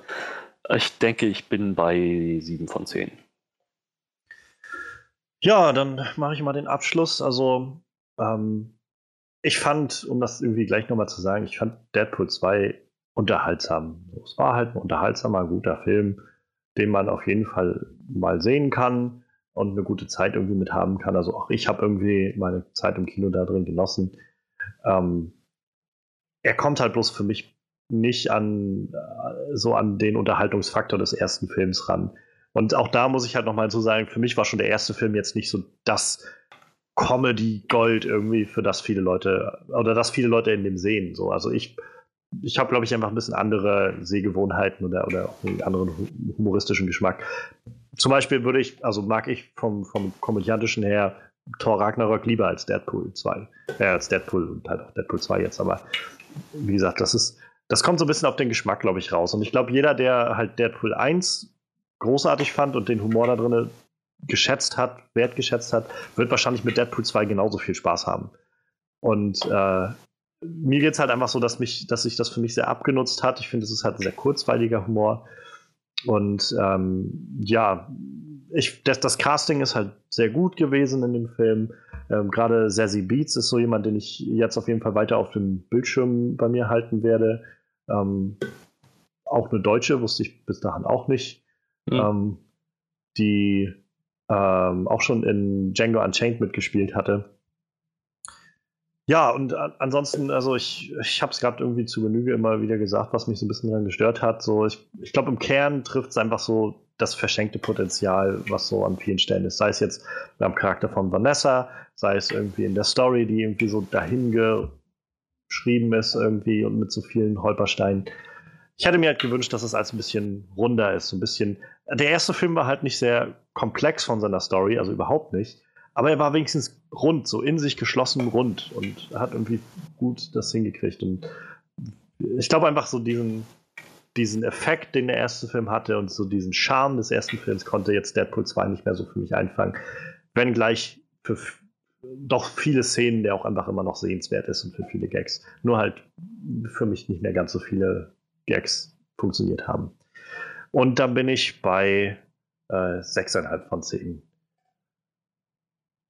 [SPEAKER 5] Ich denke, ich bin bei 7 von 10.
[SPEAKER 1] Ja, dann mache ich mal den Abschluss. Also, ähm, ich fand, um das irgendwie gleich nochmal zu sagen, ich fand Deadpool 2 unterhaltsam. Es war halt ein unterhaltsamer, guter Film, den man auf jeden Fall mal sehen kann und eine gute Zeit irgendwie mit haben kann. Also auch ich habe irgendwie meine Zeit im Kino da drin genossen. Ähm, er kommt halt bloß für mich nicht an äh, so an den Unterhaltungsfaktor des ersten Films ran. Und auch da muss ich halt nochmal so sagen, für mich war schon der erste Film jetzt nicht so das Comedy-Gold irgendwie, für das viele Leute, oder das viele Leute in dem sehen. So. Also ich, ich habe, glaube ich, einfach ein bisschen andere Sehgewohnheiten oder, oder auch einen anderen humoristischen Geschmack. Zum Beispiel würde ich, also mag ich vom, vom komödiantischen her Thor Ragnarok lieber als Deadpool 2. Äh, als Deadpool und halt auch Deadpool 2 jetzt, aber wie gesagt, das ist, das kommt so ein bisschen auf den Geschmack, glaube ich, raus. Und ich glaube, jeder, der halt Deadpool 1 großartig fand und den Humor da drin geschätzt hat, wertgeschätzt hat, wird wahrscheinlich mit Deadpool 2 genauso viel Spaß haben. Und äh, mir geht es halt einfach so, dass, mich, dass sich das für mich sehr abgenutzt hat. Ich finde, es ist halt ein sehr kurzweiliger Humor. Und ähm, ja, ich, das, das Casting ist halt sehr gut gewesen in dem Film. Ähm, Gerade Sassy Beats ist so jemand, den ich jetzt auf jeden Fall weiter auf dem Bildschirm bei mir halten werde. Ähm, auch eine Deutsche, wusste ich bis dahin auch nicht. Mhm. Ähm, die ähm, auch schon in Django Unchained mitgespielt hatte. Ja, und ansonsten, also ich, ich habe es gerade irgendwie zu Genüge immer wieder gesagt, was mich so ein bisschen daran gestört hat. So, ich, ich glaube, im Kern trifft es einfach so das verschenkte Potenzial, was so an vielen Stellen ist. Sei es jetzt beim Charakter von Vanessa, sei es irgendwie in der Story, die irgendwie so dahin geschrieben ist irgendwie und mit so vielen Holpersteinen. Ich hätte mir halt gewünscht, dass es als ein bisschen runder ist, so ein bisschen. Der erste Film war halt nicht sehr komplex von seiner Story, also überhaupt nicht. Aber er war wenigstens rund, so in sich geschlossen rund und hat irgendwie gut das hingekriegt. Und ich glaube einfach so diesen, diesen Effekt, den der erste Film hatte und so diesen Charme des ersten Films konnte jetzt Deadpool 2 nicht mehr so für mich einfangen. Wenngleich für doch viele Szenen, der auch einfach immer noch sehenswert ist und für viele Gags. Nur halt für mich nicht mehr ganz so viele Gags funktioniert haben. Und dann bin ich bei äh, 6,5 von 10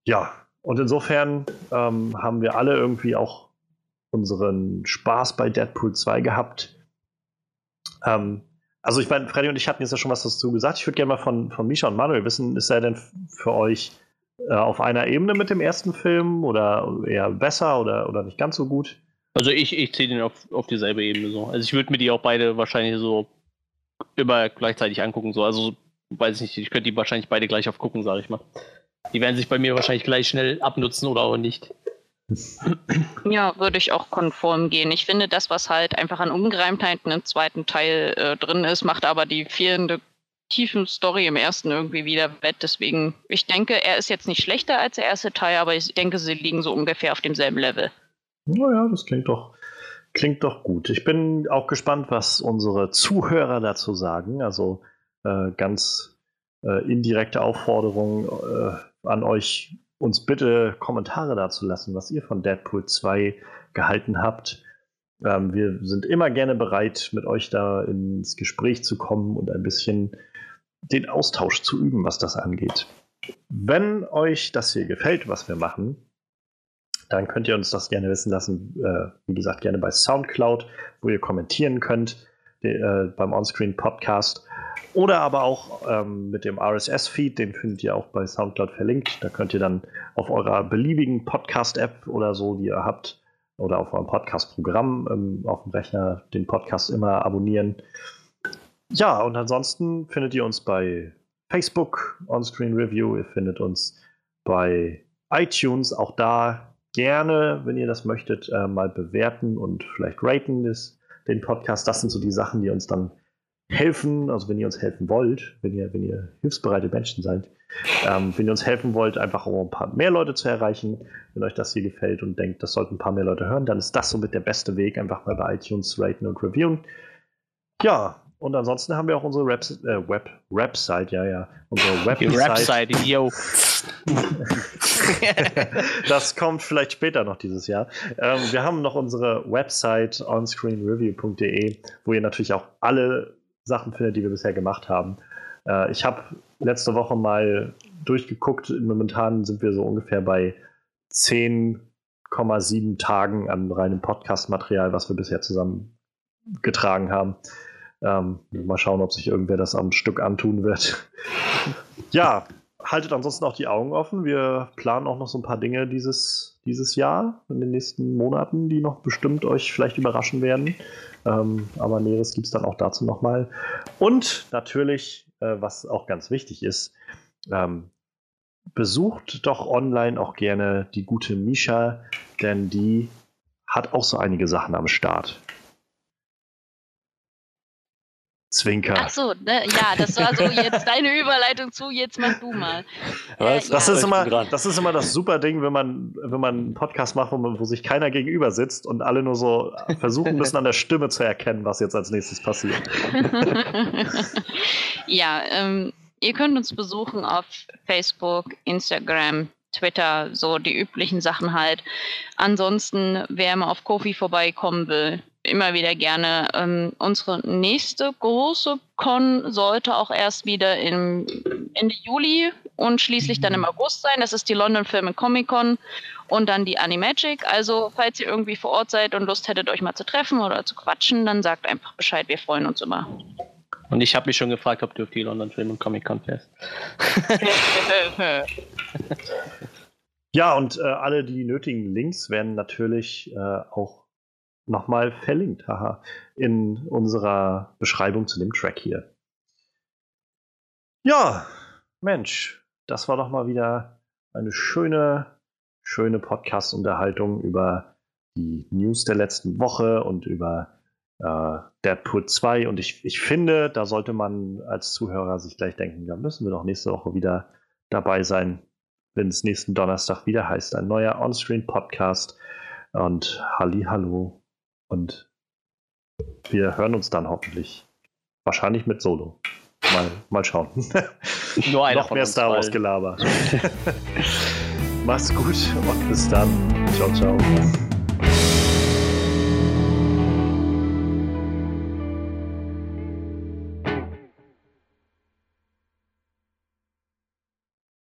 [SPEAKER 1] ja, und insofern ähm, haben wir alle irgendwie auch unseren Spaß bei Deadpool 2 gehabt. Ähm, also ich meine, Freddy und ich hatten jetzt ja schon was dazu gesagt. Ich würde gerne mal von, von Misha und Manuel wissen, ist er denn für euch äh, auf einer Ebene mit dem ersten Film oder eher besser oder, oder nicht ganz so gut?
[SPEAKER 2] Also ich, ich zähle den auf, auf dieselbe Ebene so. Also ich würde mir die auch beide wahrscheinlich so immer gleichzeitig angucken. So. Also weiß ich nicht, ich könnte die wahrscheinlich beide gleich aufgucken, sage ich mal. Die werden sich bei mir wahrscheinlich gleich schnell abnutzen oder auch nicht.
[SPEAKER 3] Ja, würde ich auch konform gehen. Ich finde, das, was halt einfach an Ungereimtheiten im zweiten Teil äh, drin ist, macht aber die fehlende tiefen Story im ersten irgendwie wieder wett. Deswegen, ich denke, er ist jetzt nicht schlechter als der erste Teil, aber ich denke, sie liegen so ungefähr auf demselben Level.
[SPEAKER 1] Naja, das klingt doch, klingt doch gut. Ich bin auch gespannt, was unsere Zuhörer dazu sagen. Also äh, ganz äh, indirekte Aufforderung äh, an euch, uns bitte Kommentare dazu lassen, was ihr von Deadpool 2 gehalten habt. Ähm, wir sind immer gerne bereit, mit euch da ins Gespräch zu kommen und ein bisschen den Austausch zu üben, was das angeht. Wenn euch das hier gefällt, was wir machen, dann könnt ihr uns das gerne wissen lassen. Äh, wie gesagt, gerne bei Soundcloud, wo ihr kommentieren könnt, die, äh, beim Onscreen Podcast. Oder aber auch ähm, mit dem RSS-Feed, den findet ihr auch bei Soundcloud verlinkt. Da könnt ihr dann auf eurer beliebigen Podcast-App oder so, die ihr habt, oder auf eurem Podcast-Programm ähm, auf dem Rechner den Podcast immer abonnieren. Ja, und ansonsten findet ihr uns bei Facebook, Onscreen Review. Ihr findet uns bei iTunes. Auch da gerne, wenn ihr das möchtet, äh, mal bewerten und vielleicht raten ist den Podcast. Das sind so die Sachen, die uns dann helfen, also wenn ihr uns helfen wollt, wenn ihr, wenn ihr hilfsbereite Menschen seid, ähm, wenn ihr uns helfen wollt, einfach um ein paar mehr Leute zu erreichen, wenn euch das hier gefällt und denkt, das sollten ein paar mehr Leute hören, dann ist das somit der beste Weg, einfach mal bei iTunes raten und reviewen. Ja, und ansonsten haben wir auch unsere Web, äh, Web Website, ja, ja, unsere
[SPEAKER 2] Website, yo.
[SPEAKER 1] das kommt vielleicht später noch dieses Jahr. Ähm, wir haben noch unsere Website onscreenreview.de, wo ihr natürlich auch alle Sachen findet, die wir bisher gemacht haben. Äh, ich habe letzte Woche mal durchgeguckt. Momentan sind wir so ungefähr bei 10,7 Tagen an reinem Podcast-Material, was wir bisher zusammengetragen haben. Ähm, mal schauen, ob sich irgendwer das am Stück antun wird. ja, haltet ansonsten auch die Augen offen. Wir planen auch noch so ein paar Dinge dieses, dieses Jahr, in den nächsten Monaten, die noch bestimmt euch vielleicht überraschen werden. Ähm, aber Näheres gibt es dann auch dazu nochmal. Und natürlich, äh, was auch ganz wichtig ist, ähm, besucht doch online auch gerne die gute Misha, denn die hat auch so einige Sachen am Start. Zwinker.
[SPEAKER 3] Ach so, ne, ja, das war so jetzt deine Überleitung zu, jetzt mach du mal.
[SPEAKER 1] Äh, das, ja. ist immer, das ist immer das super Ding, wenn man, wenn man einen Podcast macht, wo, man, wo sich keiner gegenüber sitzt und alle nur so versuchen müssen, an der Stimme zu erkennen, was jetzt als nächstes passiert.
[SPEAKER 3] ja, ähm, ihr könnt uns besuchen auf Facebook, Instagram, Twitter, so die üblichen Sachen halt. Ansonsten, wer mal auf Kofi vorbeikommen will, immer wieder gerne. Ähm, unsere nächste große Con sollte auch erst wieder im Ende Juli und schließlich dann im August sein. Das ist die London Film and Comic Con und dann die Animagic. Also, falls ihr irgendwie vor Ort seid und Lust hättet, euch mal zu treffen oder zu quatschen, dann sagt einfach Bescheid. Wir freuen uns immer.
[SPEAKER 2] Und ich habe mich schon gefragt, ob du auf die London Film und Comic Con fährst.
[SPEAKER 1] Ja, und äh, alle die nötigen Links werden natürlich äh, auch nochmal verlinkt, haha, in unserer Beschreibung zu dem Track hier. Ja, Mensch, das war doch mal wieder eine schöne, schöne Podcast-Unterhaltung über die News der letzten Woche und über äh, Deadpool 2. Und ich, ich finde, da sollte man als Zuhörer sich gleich denken, da müssen wir doch nächste Woche wieder dabei sein, wenn es nächsten Donnerstag wieder heißt, ein neuer On-Screen-Podcast. Und Halli, hallo. Und wir hören uns dann hoffentlich. Wahrscheinlich mit Solo. Mal, mal schauen.
[SPEAKER 2] Nur einer
[SPEAKER 1] Noch
[SPEAKER 2] von
[SPEAKER 1] mehr
[SPEAKER 2] uns
[SPEAKER 1] Star Wars. Gelaber. Mach's gut und bis dann. Ciao, ciao.